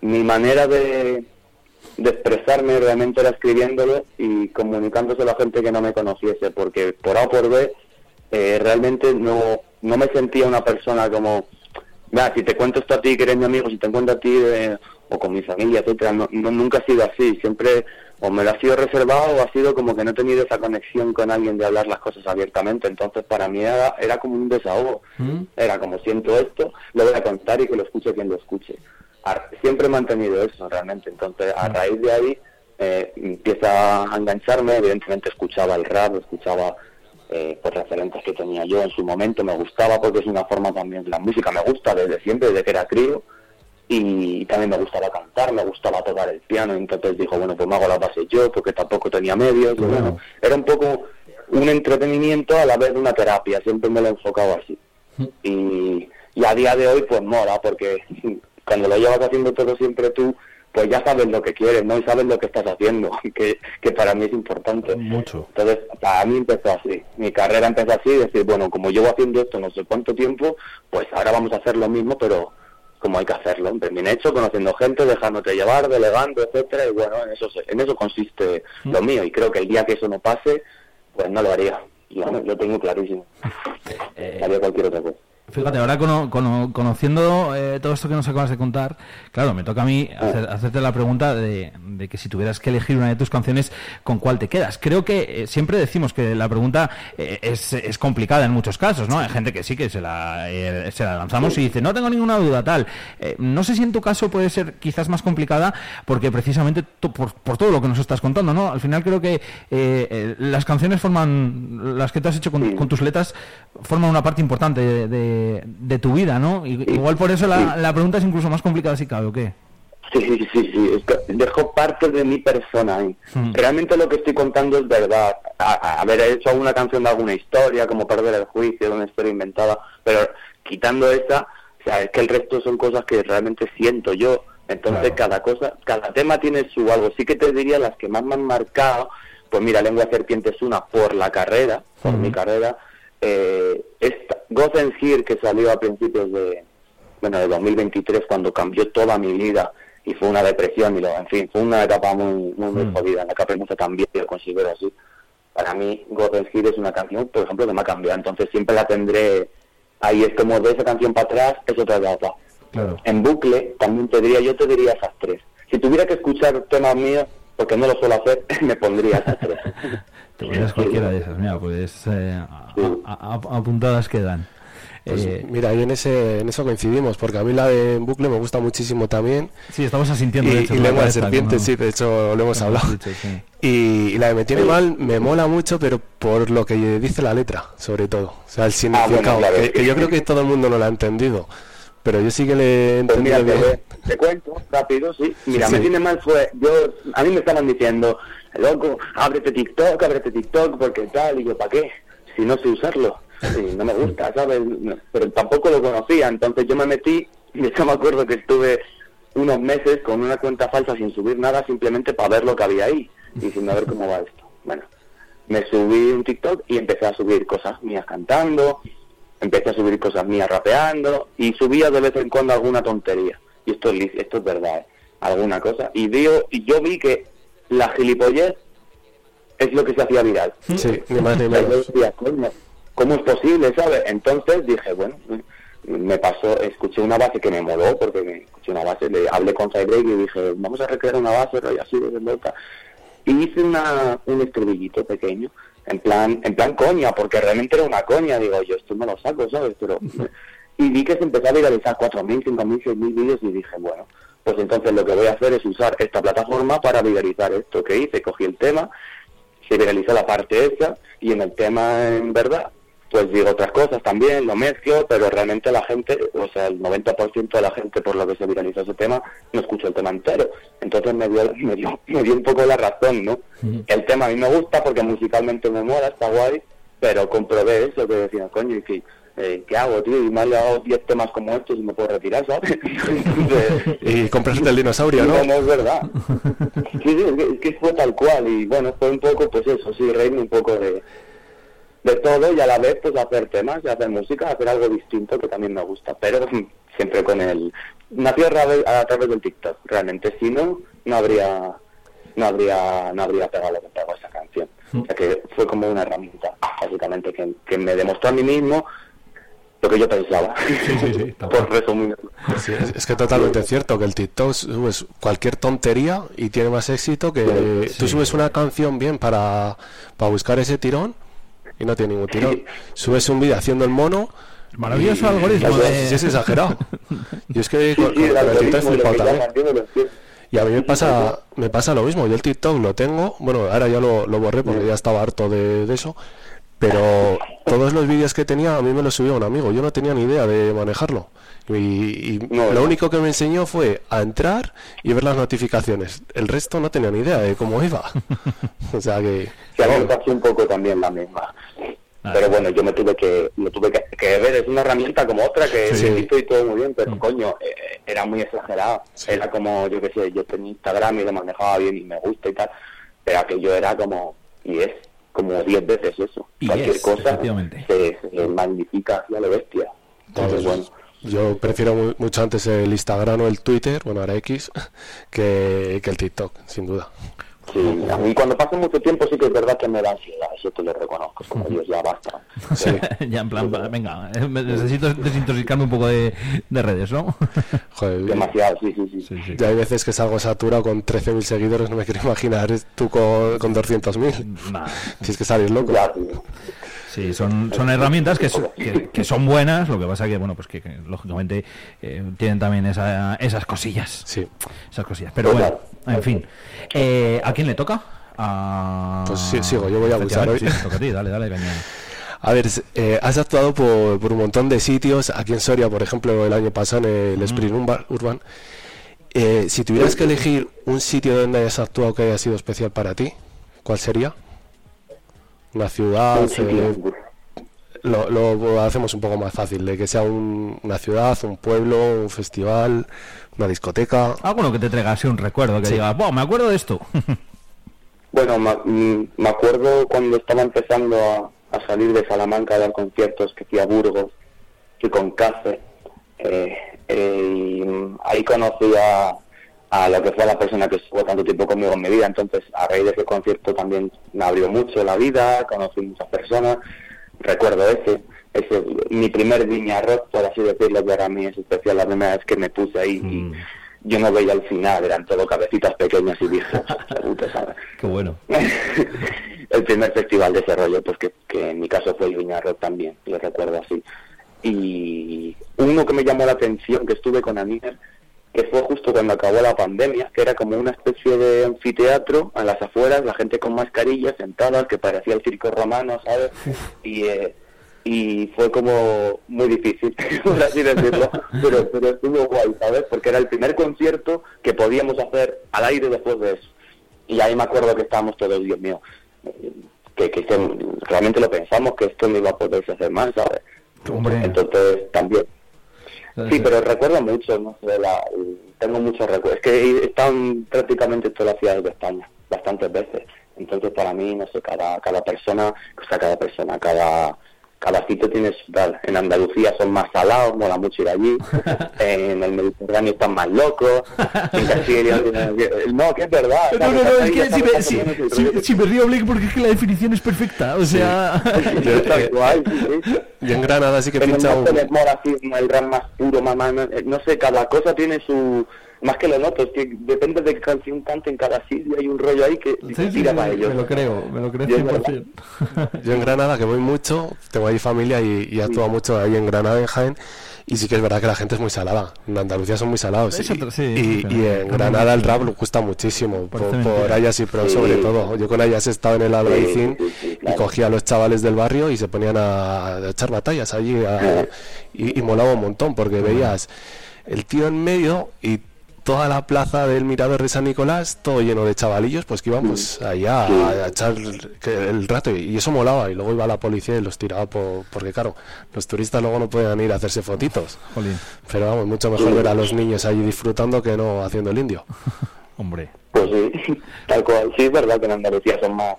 mi manera de, de expresarme realmente era escribiéndolo y comunicándose a la gente que no me conociese, porque por A o por B eh, realmente no, no me sentía una persona como, mira, si te cuento esto a ti que eres mi amigo, si te cuento a ti eh, o con mi familia, etcétera, no, no- nunca ha sido así, siempre o me lo ha sido reservado o ha sido como que no he tenido esa conexión con alguien de hablar las cosas abiertamente, entonces para mí era, era como un desahogo, era como siento esto, lo voy a contar y que lo escuche quien lo escuche. A- Siempre he mantenido eso realmente, entonces a raíz de ahí eh, empieza a engancharme, evidentemente escuchaba el rap, escuchaba eh, pues referentes que tenía yo en su momento, me gustaba porque es una forma también, la música me gusta desde siempre, desde que era crío, y también me gustaba cantar, me gustaba tocar el piano, entonces dijo, bueno, pues me hago la base yo, porque tampoco tenía medios, y bueno, era un poco un entretenimiento a la vez una terapia, siempre me lo he enfocado así. Y, y a día de hoy pues mola, porque cuando lo llevas haciendo todo siempre tú, pues ya sabes lo que quieres, ¿no? Y sabes lo que estás haciendo, que, que para mí es importante.
Mucho.
Entonces, para mí empezó así. Mi carrera empezó así, decir, bueno, como llevo haciendo esto no sé cuánto tiempo, pues ahora vamos a hacer lo mismo, pero como hay que hacerlo, bien hecho, conociendo gente, dejándote llevar, delegando, etcétera, y bueno, en eso en eso consiste lo mío, y creo que el día que eso no pase, pues no lo haría. Yo lo tengo clarísimo. haría cualquier otra cosa.
Fíjate, ahora cono- cono- conociendo eh, todo esto que nos acabas de contar, claro, me toca a mí hacer- hacerte la pregunta de, de que si tuvieras que elegir una de tus canciones, ¿con cuál te quedas? Creo que eh, siempre decimos que la pregunta eh, es, es complicada en muchos casos, ¿no? Hay gente que sí que se la, eh, se la lanzamos y dice, no tengo ninguna duda, tal. Eh, no sé si en tu caso puede ser quizás más complicada porque precisamente por, por todo lo que nos estás contando, ¿no? Al final creo que las canciones forman, las que tú has hecho con, con tus letras, forman una parte importante de, de- de tu vida, ¿no? Igual por eso la, la pregunta es incluso más complicada si cabe, ¿o qué?
Sí, sí, sí, sí, es que dejo parte de mi persona ahí. Realmente lo que estoy contando es verdad. A- a- haber hecho alguna canción de alguna historia, como Perder el Juicio, una historia inventada, pero quitando esa, o sea, es que el resto son cosas que realmente siento yo. Entonces cada cosa, cada tema tiene su algo. Sí que te diría las que más me han marcado, pues mira, Lengua Serpiente es una por la carrera, por mi carrera. Eh, esta, Gotham Here, que salió a principios de, bueno, de 2023, cuando cambió toda mi vida y fue una depresión y lo, en fin, fue una etapa muy, muy, muy jodida en la que aprendí a cambiar, yo considero así. Para mí, Gotham Here es una canción, por ejemplo, que me ha cambiado, entonces siempre la tendré ahí, es como de esa canción para atrás, es otra etapa.
Claro.
En bucle, también te diría, yo te diría esas tres. Si tuviera que escuchar temas míos, porque no lo suelo hacer, me pondría esas tres.
Te quedas cualquiera de esas, mira, pues eh, a- a- a- apuntadas quedan.
Pues
Eh,
mira, y en, ese, en eso coincidimos, porque a mí la de en bucle me gusta muchísimo también.
Sí, estamos asintiendo,
Y,
de hecho,
y lengua de serpiente,
como-
sí, de hecho lo hemos
como
hablado.
dicho, sí.
Y, y la de me tiene mal me mola mucho, pero por lo que dice la letra, sobre todo. O sea, el significado,
claro,
que,
sí.
que yo creo que todo el mundo no lo ha entendido. Pero yo sí que le he
Pues
entendido
mira,
bien.
te, te cuento rápido, sí. Mira,
Sí,
me
sí.
tiene mal fue, yo, a mí me estaban diciendo, loco, ábrete TikTok, ábrete TikTok, porque tal, y yo, ¿para qué? Si no sé usarlo, y no me gusta, ¿sabes? Pero tampoco lo conocía, entonces yo me metí, y hecho me acuerdo que estuve unos meses con una cuenta falsa sin subir nada, simplemente para ver lo que había ahí, y sin ver cómo va esto. Bueno, me subí un TikTok y empecé a subir cosas mías cantando, empecé a subir cosas mías rapeando y subía de vez en cuando alguna tontería. Y esto es, esto es verdad, ¿eh? alguna cosa. Y, dio, y yo vi que la gilipollez es lo que se hacía viral.
Sí, ni más ni
O sea, yo
menos.
decía, "Coño, ¿cómo es posible, sabes? Entonces dije, bueno, me pasó, escuché una base que me moló, porque me escuché una base, le hablé con Cybreak y dije, vamos a recrear una base, rollo así, de loca. Y hice una, un estribillito pequeño, en plan, en plan coña, porque realmente era una coña, digo, yo esto me lo saco, ¿sabes? Pero, y vi que se empezó a viralizar 4.000, 5.000, 6.000 vídeos y dije, bueno, pues entonces lo que voy a hacer es usar esta plataforma para viralizar esto que hice, cogí el tema, se viralizó la parte esa y en el tema en verdad pues digo otras cosas también, lo mezclo, pero realmente la gente, o sea, el 90% de la gente por lo que se viralizó ese tema no escuchó el tema entero. Entonces me dio, me dio, me dio un poco la razón, ¿no? El tema a mí me gusta porque musicalmente me mola, está guay, pero comprobé eso que decía, coño, ¿y qué, eh, ¿qué hago, tío? Y me han dado 10 temas como estos y me puedo retirar, ¿sabes? Entonces,
Y compraste el dinosaurio, ¿no?
no, es verdad. Sí, sí, es que, es que fue tal cual y bueno, fue un poco, pues eso, sí, reírme un poco de, de todo y a la vez pues hacer temas, y hacer música, hacer algo distinto que también me gusta, pero siempre con el... Nació a través, a través del TikTok, realmente, si no, no habría no habría no habría pegado lo que pegó esa canción. O sea que fue como una herramienta, básicamente, que, que me demostró a mí mismo lo que yo pensaba. Por resumir.
Sí, es, es que totalmente cierto que el TikTok subes cualquier tontería y tiene más éxito que tú subes una canción bien para, para buscar ese tirón y no tiene ningún tirón. Subes un vídeo haciendo el mono.
Maravilloso
y-
algoritmo
y-
de-
es exagerado. Y es que con,
el
con el TikTok
lo
flipado también. Y a mí me pasa, me pasa lo mismo. Yo el TikTok lo tengo, bueno, ahora ya lo, lo borré porque ya estaba harto de, de eso. Pero todos los vídeos que tenía a mí me los subió un amigo. Yo no tenía ni idea de manejarlo. Y, y lo único que me enseñó fue a entrar y ver las notificaciones. El resto no tenía ni idea de cómo iba. o sea que...
mí me pasó un poco también la misma. Pero bueno, yo me tuve que, me tuve que, que ver, es una herramienta como otra que
Sí.
sí. y todo muy bien, pero coño, eh, era muy exagerado. Era como, yo qué sé, yo tenía Instagram y lo manejaba bien y me gusta y tal, pero aquello era como, y es como 10 veces eso.
Y
Cualquier
es,
cosa se, se magnifica hacia lo bestia. Entonces, bueno,
Yo prefiero mu- mucho antes el Instagram o el Twitter, bueno, ahora X, que, que el TikTok, sin duda.
Sí, a mí cuando pasa mucho tiempo sí que es verdad que me da ansiedad, eso te lo reconozco, como Dios ya basta.
ya en plan, venga, eh, necesito desintoxicarme un poco de, de redes, ¿no?
Joder,
Demasiado, sí, sí, sí.
Ya hay veces que salgo saturado con 13.000 seguidores, no me quiero imaginar tú con, con 200.000. Si es que sales loco.
Sí, son, son herramientas que, que, que son buenas, lo que pasa que, bueno, pues que, que, lógicamente eh, tienen también esa- esas cosillas.
Sí.
Esas cosillas. Pero bueno, en fin. Eh, ¿A quién le toca? A...
Pues sí, sigo, yo voy a abusar hoy.
Efectivamente, Sí, te toca a ti, dale, dale.
A ver, eh, has actuado por, por un montón de sitios, aquí en Soria, por ejemplo, el año pasado en el Sprint Urba- Urban. Eh, si tuvieras que elegir un sitio donde hayas actuado que haya sido especial para ti, ¿cuál sería? Una ciudad. Eh, lo, lo hacemos un poco más fácil, de que sea un- una ciudad, un pueblo, un festival, una discoteca.
Alguno que te traiga así un recuerdo, que
Sí.
digas, "Buah, me acuerdo de esto.
Bueno, mm, me acuerdo cuando estaba empezando a, a salir de Salamanca a dar conciertos que fui a Burgos, fui con Cáceres, eh, eh, y ahí conocí a, a lo que fue la persona que estuvo tanto tiempo conmigo en mi vida, entonces a raíz de ese concierto también me abrió mucho la vida, conocí muchas personas, recuerdo ese, ese mi primer viña rock, por así decirlo, que para mí es especial, la primera vez que me puse ahí y yo no veía el final, eran todo cabecitas pequeñas y dije, "Hostia puta, ¿sabes?
Qué bueno.
el primer festival de ese rollo, pues que, que en mi caso fue el Viña Rock también, lo recuerdo así. y uno que me llamó la atención, que estuve con Anier, que fue justo cuando acabó la pandemia, que era como una especie de anfiteatro a las afueras, la gente con mascarillas sentadas, que parecía el circo romano, ¿sabes? Y, eh, y fue como muy difícil, por así decirlo, pero, pero estuvo guay, ¿sabes? Porque era el primer concierto que podíamos hacer al aire después de eso. Y ahí me acuerdo que estábamos todos, Dios mío, que, que realmente lo pensamos, que esto no iba a poderse hacer más, ¿sabes? Entonces, también. Sí, pero recuerdo mucho, no sé, la- tengo muchos recuerdos. Es que he estado en prácticamente todas las ciudades de España, bastantes veces. Entonces, para mí, no sé, cada, cada persona, o sea, cada persona, cada, cada sitio tiene su tal. En Andalucía son más salados, mola mucho ir allí. en el Mediterráneo están más locos. En Castilla, no, que es verdad.
No, no, no, es que si me, si, si- si me río, Blake, porque es que la definición es perfecta. O sea.
Yo en Granada sí que
mola así, como el rap más puro, no, eh, no sé, cada cosa tiene su... Más que lo noto, es que depende de qué canción cante en cada sitio, hay un rollo ahí que
Sí, sí,
tira para ellos.
me lo creo, me lo creo
Yo es verdad.
100%.
Yo en Granada, que voy mucho, tengo ahí familia y, y actuado mucho ahí en Granada, en Jaén, y sí que es verdad que la gente es muy salada. En Andalucía son muy salados. Y,
otro- sí,
y-
pero-
y en Granada el rap le gusta muchísimo, por, por. Ayas y Pro
Sí.
sobre todo. Yo con Ayas he estado en el Albaicín y cogía a los chavales del barrio y se ponían a, a echar batallas allí a- y, y molaba un montón porque veías el tío en medio y toda la plaza del Mirador de San Nicolás, todo lleno de chavalillos, pues que íbamos allá a, a echar que- el rato y, y eso molaba. Y luego iba la policía y los tiraba por, porque, claro, los turistas luego no podían ir a hacerse fotitos.
Jolín.
Pero vamos, mucho mejor ver a los niños allí disfrutando que no haciendo el indio.
Hombre.
Pues sí, tal cual. Sí, es verdad que en Andalucía son más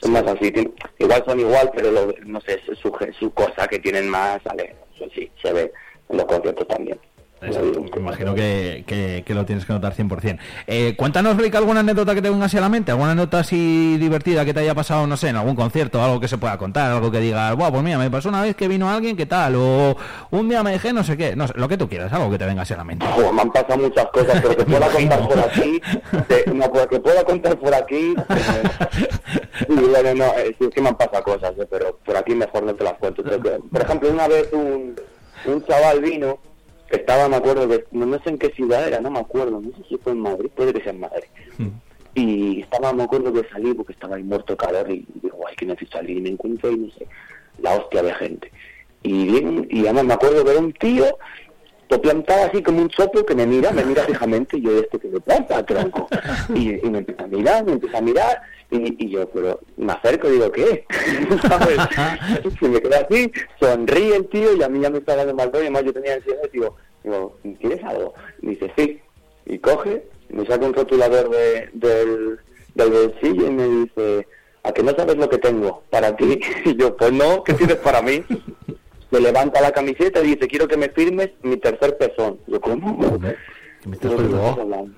son más así. Igual son igual, pero lo- no sé, es su, su cosa que tienen más, sale, eso sí, se ve en los conciertos también.
Exacto, me imagino que, que- que lo tienes que notar 100%. Eh, cuéntanos, Blake, alguna anécdota que te venga así a la mente, alguna anécdota así divertida que te haya pasado, no sé, en algún concierto, algo que se pueda contar, algo que digas, Buah, pues mira, me pasó una vez que vino alguien, ¿qué tal? O un día me dejé, no sé qué, no sé, lo que tú quieras, algo que te venga así a la mente.
Me han pasado muchas cosas, pero que pueda contar por aquí, te- no, pues, que pueda contar por aquí. eh, y bueno, no, eh, es que me han pasado cosas, eh, pero por aquí mejor no te las cuento. Pero por ejemplo, una vez un, un chaval vino, estaba, me acuerdo, que no, no sé en qué ciudad era, no me acuerdo, no sé si fue en Madrid, puede que sea en Madrid. Y estaba, me acuerdo que salí porque estaba ahí muerto calor y digo, ay, que necesito salir. Y me encuentro y no sé, la hostia de gente. Y y además me acuerdo que era un tío, lo plantaba así como un chopo que me mira, me mira fijamente y yo, este que me planta, tronco. Y, y me empieza a mirar, me empieza a mirar y, y yo, pero me acerco y digo, ¿qué? ¿Sabes? Y me queda así, sonríe el tío y a mí ya me está dando mal rollo, además yo tenía ansiedad y digo, digo, ¿quieres algo? Y dice, sí. Y coge, me saca un rotulador de, del, del bolsillo y me dice, ¿a que no sabes lo que tengo para ti? Y yo, pues no, ¿qué tienes para mí? Me levanta la camiseta y dice, quiero que me firmes mi tercer pezón. Yo, ¿cómo? ¿qué estás hablando?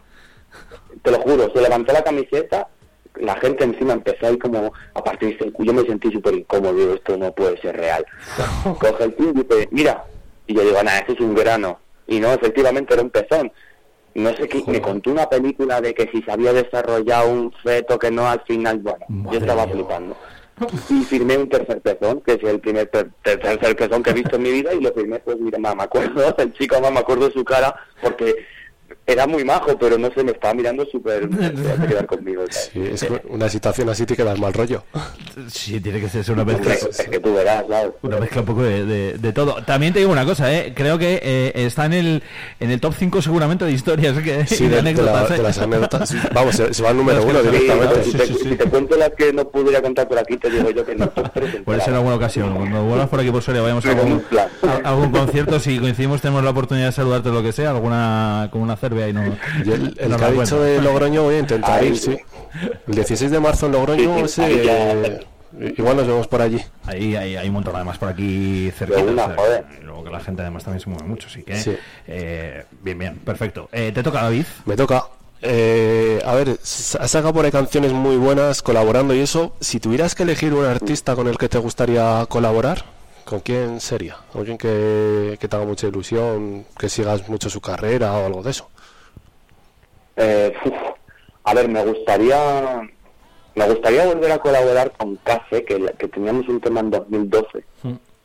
Te lo juro, se levantó la camiseta, la gente encima empezó ahí como a partirse el culo, yo me sentí súper incómodo, digo, esto no puede ser real. Coge el tío y dice, mira, y yo digo, nada, eso es un grano. Y no, efectivamente era un pezón. No sé qué, me contó una película de que si se había desarrollado un feto que no al final, bueno, yo estaba flipando. Y firmé un tercer pezón, que es el primer ter- ter- tercer pezón que he visto en mi vida, y lo firmé, pues mira, me acuerdo, el chico me acuerdo de su cara, porque era muy majo, pero no sé, me estaba mirando súper, quedar conmigo. ¿sabes?
Sí, es una situación así te queda mal rollo.
Sí, tiene que ser una mezcla.
Es que tú verás, ¿sabes?
Una mezcla un poco de, de- de todo. También te digo una cosa, ¿eh? creo que eh, está en el, en el top 5 seguramente de historias que,
Sí,
y
de, de la-
anécdotas. ¿eh?
de las anécdotas. Vamos, se, se va al número uno
Sí,
directamente.
si, te, si te cuento las que no pudiera contar por aquí, te digo yo que no.
Puede ser alguna ocasión. Cuando vuelvas por aquí por Soria, vayamos a algún, a- algún concierto. Si coincidimos, tenemos la oportunidad de saludarte lo que sea, alguna con una cerveza y no.
Yo el, el
no
que ha dicho de Logroño voy a intentar
Ahí,
ir, sí. El 16 de marzo en Logroño, sí, eh, igual nos vemos por allí.
Ahí hay, hay un montón además por aquí cerquita.
De una,
o sea,
joder.
luego que la gente además también se mueve mucho, así que
Sí.
eh, bien, bien, perfecto. Eh, ¿Te toca David?
Me toca. Eh, a ver, s- has sacado por ahí canciones muy buenas colaborando y eso. Si tuvieras que elegir un artista con el que te gustaría colaborar, ¿con quién sería? ¿Alguien que, que te haga mucha ilusión, que sigas mucho su carrera o algo de eso?
Eh, uf, a ver, me gustaría me gustaría volver a colaborar con Café, que, que teníamos un tema en 2012,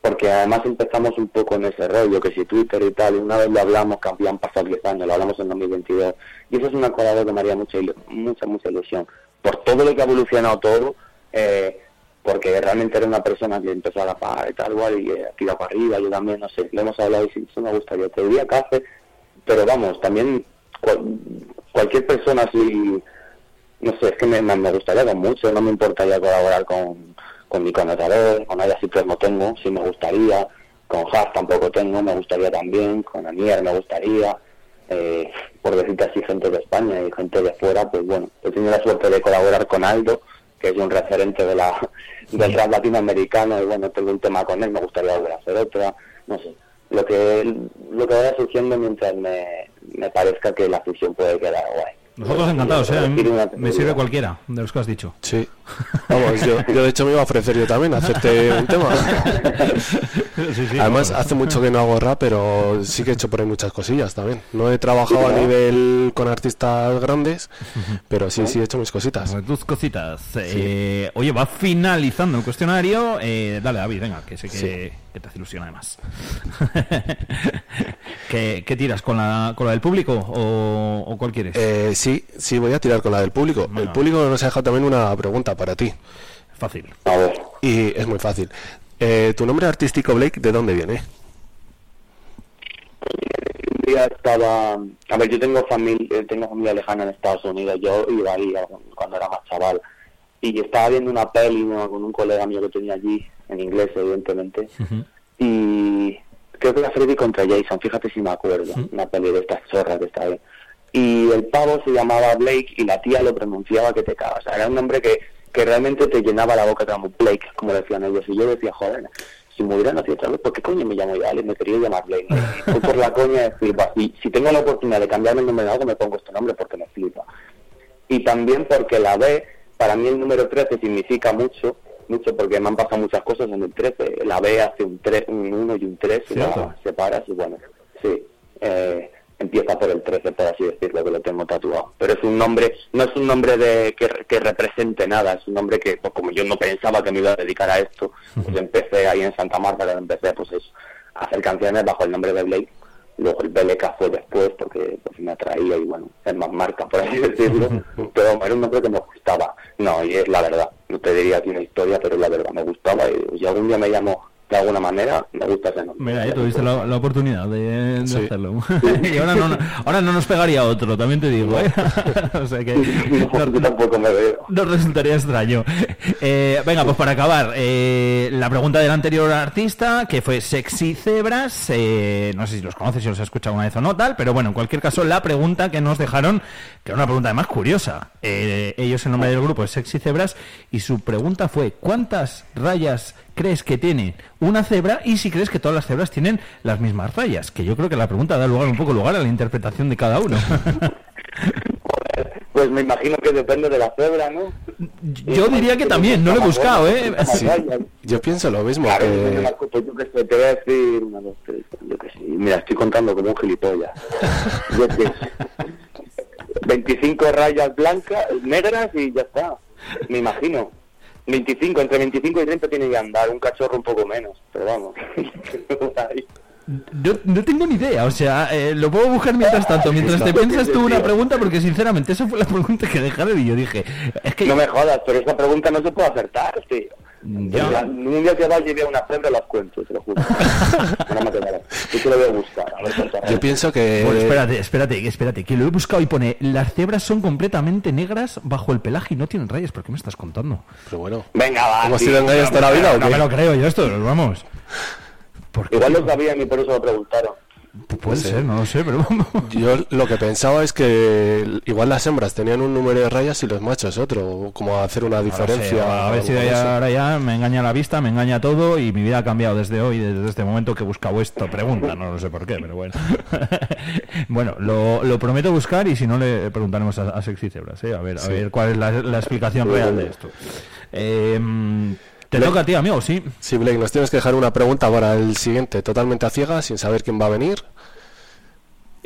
porque además empezamos un poco en ese rollo, que si Twitter y tal, y una vez lo hablamos, que habían pasado 10 años, lo hablamos en 2022, y eso es una cosa que me haría mucha, mucha, mucha ilusión. Por todo lo que ha evolucionado todo, eh, porque realmente era una persona que empezó a la par y tal, igual, y eh, tira para arriba, yo también, no sé, le hemos hablado y sí, eso me gustaría. Te diría café, pero vamos, también cualquier persona así, no sé, es que me, gustaría con mucho, no me importaría colaborar con, con mi connotador, con Aya Ciprés no tengo, sí me gustaría, con Haas tampoco tengo, me gustaría también, con Anier me gustaría, eh, por decirte así, gente de España y gente de fuera, pues bueno, he tenido la suerte de colaborar con Aldo, que es un referente de la, del rap latinoamericano, y bueno, tengo un tema con él, me gustaría volver a hacer otra, no sé, lo que lo que vaya surgiendo mientras me, me parezca que la fusión puede quedar guay.
Nosotros encantados, ¿eh? A mí Me sirve cualquiera de los que has dicho.
Sí. Vamos, yo, yo de hecho me iba a ofrecer yo también a hacerte un tema. Además, hace mucho que no hago rap, pero sí que he hecho por ahí muchas cosillas también. No he trabajado a nivel con artistas grandes, pero sí, sí he hecho mis cositas.
Tus cositas. Eh, oye, va finalizando el cuestionario. Eh, dale, David, venga, que sé que, te hace ilusión además. ¿Qué, qué tiras? ¿Con la, ¿Con la del público o, o cuál quieres?
Eh, sí, sí, voy a tirar con la del público. El público nos ha dejado también una pregunta para ti.
Fácil.
Y es muy fácil. Eh, ¿Tu nombre artístico, Blake, de dónde viene?
un día estaba a ver yo tengo familia tengo familia lejana en Estados Unidos yo iba ahí a- cuando era más chaval y estaba viendo una peli ¿no? con un colega mío que tenía allí en inglés evidentemente y creo que era Freddy contra Jason fíjate si me acuerdo una peli de estas chorras que está ahí y el pavo se llamaba Blake y la tía lo pronunciaba que te cagas o sea, era un nombre que, que realmente te llenaba la boca como Blake como decían ellos y yo decía joder si me hubiera nacido otra vez, ¿por qué coño me llamo Iván? Me quería llamar Blake. Y Fue por la coña de va, y si tengo la oportunidad de cambiarme el nombre de algo, me pongo este nombre porque me flipa. Y también porque la B, para mí el número 13 significa mucho, mucho porque me han pasado muchas cosas en el 13. La B hace un, 3, un 1 y un 3, y
Cierto.
la separas y bueno, sí. Eh, por el 13, por así decirlo, que lo tengo tatuado. Pero es un nombre, no es un nombre de que, que represente nada, es un nombre que, pues, como yo no pensaba que me iba a dedicar a esto, pues empecé ahí en Santa Marta, empecé pues eso, a hacer canciones bajo el nombre de Blake. Luego el BLK fue después porque pues, me atraía y bueno, es más marca, por así decirlo. pero era un nombre que me gustaba. No, y es la verdad. No te diría aquí una historia, pero es la verdad. Me gustaba y si algún día me llamo de alguna manera, me gusta ese nombre.
Mira, ya tuviste la, la oportunidad de, de hacerlo. y ahora no, ahora no nos pegaría otro, también te digo. ¿eh? o sea que
no, tampoco me veo.
nos resultaría extraño. Eh, venga, pues para acabar, eh, la pregunta del anterior artista, que fue Sexy Cebras, eh, no sé si los conoces, si los has escuchado una vez o no, tal, pero bueno, en cualquier caso, la pregunta que nos dejaron, que era una pregunta además curiosa, eh, ellos el nombre del grupo es Sexy Cebras, y su pregunta fue, ¿cuántas rayas crees que tiene una cebra y si crees que todas las cebras tienen las mismas rayas? Que yo creo que la pregunta da lugar un poco lugar a la interpretación de cada uno.
Pues me imagino que depende de la cebra, ¿no?
Yo diría que también, no lo he buscado, ¿eh?
Sí.
Yo pienso lo mismo.
Claro,
que-
yo qué sé, te voy a decir una, dos, tres, yo qué sé. Mira, estoy contando como un gilipollas. Yo qué sé. 25 rayas blancas, negras y ya está. Me imagino. 25, entre 25 y 30 tiene que andar, un cachorro un poco menos, pero vamos. Ahí.
No, tengo ni idea, o sea, eh, lo puedo buscar mientras tanto, mientras te piensas tú una pregunta, porque sinceramente esa fue la pregunta que dejaron y yo dije, es que...
No me jodas, pero esa pregunta no se puede acertar, tío.
Ya.
Un día que vaya y vea una cebra las cuento, te lo juro. no me quedará. Yo te lo voy a buscar, a ver cuántas
Yo pienso que...
Bueno, espérate, espérate, espérate, que lo he buscado y pone, las cebras son completamente negras bajo el pelaje y no tienen rayas, ¿por qué me estás contando?
Pero bueno,
Venga, va.
¿hemos
tío.
sido toda la vida o
No me lo creo yo esto, vamos.
Igual lo sabían y por eso lo preguntaron.
Puede ser, no lo sé, pero vamos.
Yo lo que pensaba es que igual las hembras tenían un número de rayas y los machos otro, como hacer una diferencia.
a ver si de ahora ya me engaña la vista, me engaña todo y mi vida ha cambiado desde hoy, desde este momento que he buscado esto. Pregunta, no lo sé por qué, pero bueno. bueno, lo, lo prometo buscar y si no le preguntaremos a, a Sexy Cebras, ¿eh? a ver, a
Sí.
ver cuál es la, la explicación real de esto. Eh, te
Blake.
toca a ti, amigo, sí.
Sí, Blake, nos tienes que dejar una pregunta para el siguiente, totalmente a ciegas, sin saber quién va a venir.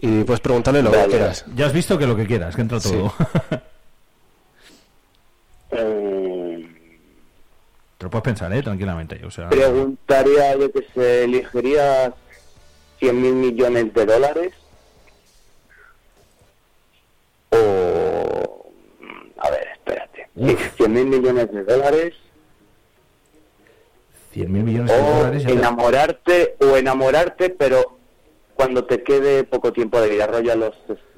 Y puedes preguntarle lo que quieras.
Ya has visto que lo que quieras, que entra
Sí.
todo.
Eh,
lo puedes pensar, ¿eh? Tranquilamente. O sea,
Preguntaría yo que se elegiría 100 mil millones de dólares o... A ver, espérate. Sí, 100 mil millones de dólares
100 mil millones de dólares.
enamorarte o enamorarte, pero cuando te quede poco tiempo de vida, rollo a los...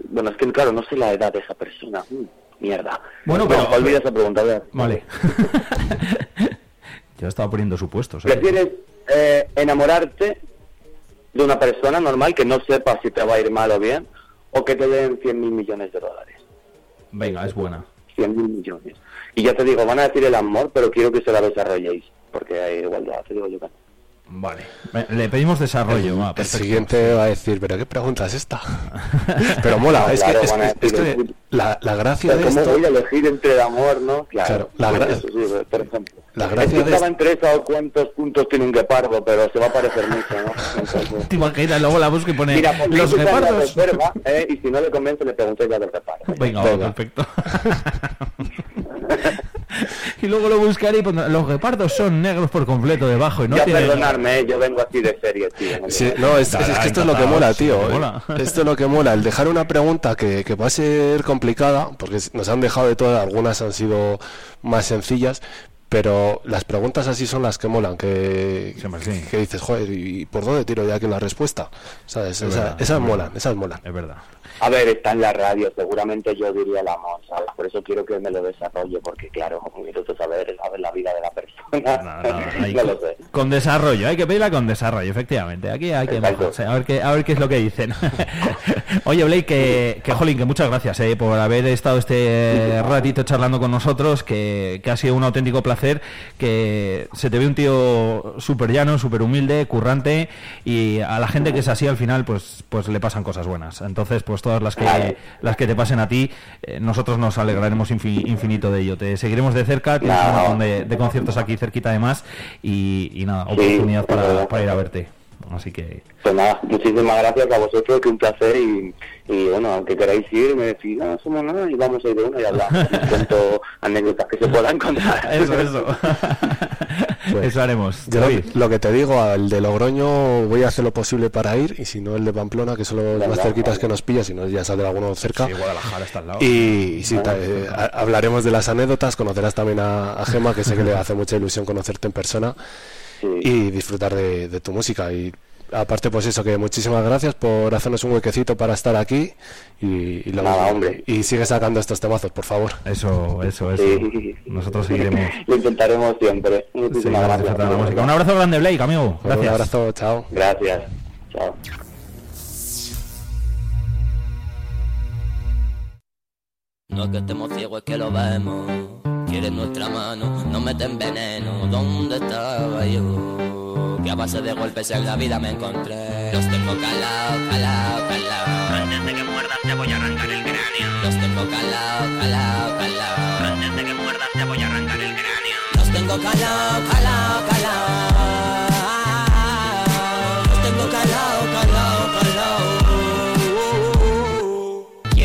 Bueno, es que claro, no sé la edad de esa persona. Mm, mierda.
Bueno, pero-
olvida esa pregunta. a ver.
Vale. Yo estaba poniendo supuestos. ¿eh?
¿Prefieres eh, enamorarte de una persona normal que no sepa si te va a ir mal o bien o que te den 100 mil millones de dólares?
Venga, es buena.
100 mil millones. Y ya te digo, van a decir el amor, pero quiero que se la desarrolléis, porque hay igualdad, te digo yo. que no.
Vale. Le pedimos desarrollo.
El siguiente va a decir, pero ¿qué pregunta es esta? pero mola, es,
Claro,
que, es es la, la gracia de
¿Cómo
esto...
voy a elegir entre el amor, no? Claro,
Claro, la
pues
gra-
eso sí, por ejemplo.
La
Es
gracia
que
de
estaba entre esa o cuántos puntos tiene un guepardo, pero se va a parecer mucho, ¿no? Entonces,
Te imaginas, luego la busca y pone
Mira, pues
los
la
guepardos.
reserva, ¿eh? y si no le convence le pregunté ya del guepardo.
Venga, va, perfecto. y luego lo buscaré y pondrá, los guepardos son negros por completo debajo y no
ya
tienen...
perdonarme, ¿eh? yo vengo así de serie, tío. ¿no?
Sí, no, es, es- es que esto es lo que mola, tío. eh.
mola.
Esto es lo que mola, el dejar una pregunta que, que va a ser complicada, porque nos han dejado de todas, algunas han sido más sencillas, pero las preguntas así son las que molan, que, que dices, joder, ¿y por dónde tiro ya aquí la respuesta? ¿Sabes?
Es
Esa-
verdad,
esas
es
molan,
verdad.
esas molan.
Es verdad.
A ver, está en la radio, seguramente yo diría el amor, ¿sabes? Por eso quiero que me lo desarrolle, porque claro, quiero saber, saber la vida de la persona. No
con,
lo sé.
con desarrollo, hay que pedirla con desarrollo, efectivamente. Aquí hay que a ver qué, a ver qué es lo que dicen. Oye, Blake, que, que jolín, que muchas gracias eh, por haber estado este ratito charlando con nosotros, que, que ha sido un auténtico placer, que se te ve un tío súper llano, súper humilde, currante, y a la gente que es así al final, pues, pues le pasan cosas buenas. Entonces, pues todas las que, las que te pasen a ti, eh, nosotros nos alegraremos infi- infinito de ello. Te seguiremos de cerca, tienes un montón de, de conciertos aquí cerquita además, y, y nada, oportunidad para, para ir a verte. Así que
Pues nada, muchísimas gracias a vosotros, que un placer y, y bueno, aunque queráis ir, me decís, no, somos nada y vamos a ir de una y hablamos. y cuento anécdotas que se puedan contar.
Eso, eso.
Pues,
Eso haremos.
Yo lo, que te digo, al de Logroño voy a hacer lo posible para ir, y si no el de Pamplona, que son los más cerquitas que nos pilla, si no ya saldrá alguno cerca.
Sí, Guadalajara está al lado.
Y, y sí, eh, ha- hablaremos de las anécdotas, conocerás también a, a Gema, que sé que le hace mucha ilusión conocerte en persona y disfrutar de, de tu música. Y aparte, pues eso, que muchísimas gracias por hacernos un huequecito para estar aquí y, y lo
Nada, hombre.
Y sigue sacando estos temazos, por favor.
Eso, eso, eso.
Sí.
Nosotros seguiremos.
Lo intentaremos siempre. Muchísimas
seguiremos
gracias.
música. Un abrazo grande, Blake, amigo.
Un
Gracias.
abrazo, chao.
Gracias. Chao.
No es que estemos ciegos, es que lo vemos. Quieren nuestra mano, nos meten veneno. ¿Dónde estaba yo? Que a base de golpes en la vida me encontré. Los tengo calao, calao, calao. Antes de que muerdas te voy a arrancar el cráneo. Los tengo calao, calao, calao. Antes de que muerdas te voy a arrancar el cráneo. Los tengo calao, calao, calao.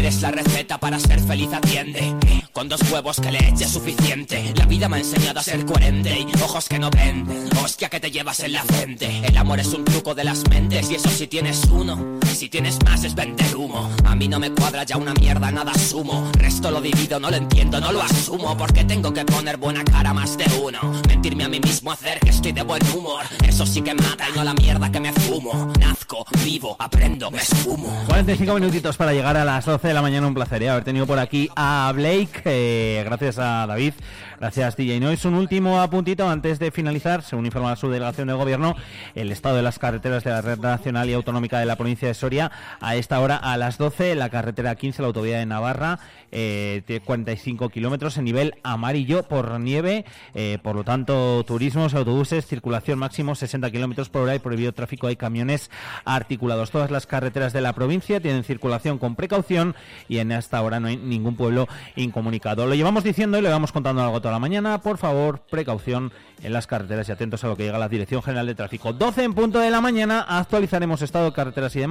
¿Quieres la receta para ser feliz? Atiende. Con dos huevos que le eche suficiente. La vida me ha enseñado a ser coherente y ojos que no ven. Hostia que te llevas en la frente. El amor es un truco de las mentes y eso si tienes uno. Si tienes más es vender humo. A mí no me cuadra ya una mierda, nada sumo. Resto lo divido, no lo entiendo, no lo asumo. Porque tengo que poner buena cara más de uno. Mentirme a mí mismo, hacer que estoy de buen humor. Eso sí que mata y no la mierda que me fumo. Nazco, vivo, aprendo, me esfumo.
45 minutitos para llegar a las 12 de la mañana. Un placer ¿eh? haber tenido por aquí a Blake. eh, gracias a David. Gracias, DJ Nois. Un último apuntito antes de finalizar. Según informa su delegación de gobierno, el estado de las carreteras de la red nacional y autonómica de la provincia de Soria. A esta hora, a las 12, la carretera 15, la autovía de Navarra, eh, tiene 45 kilómetros en nivel amarillo por nieve. eh, por lo tanto, turismos, autobuses, circulación máximo 60 kilómetros por hora y prohibido tráfico. Hay camiones articulados. Todas las carreteras de la provincia tienen circulación con precaución y en esta hora no hay ningún pueblo incomunicado. Lo llevamos diciendo y le vamos contando algo toda la mañana. Por favor, precaución en las carreteras y atentos a lo que llega la Dirección General de Tráfico. 12 en punto de la mañana, actualizaremos estado de carreteras y demás.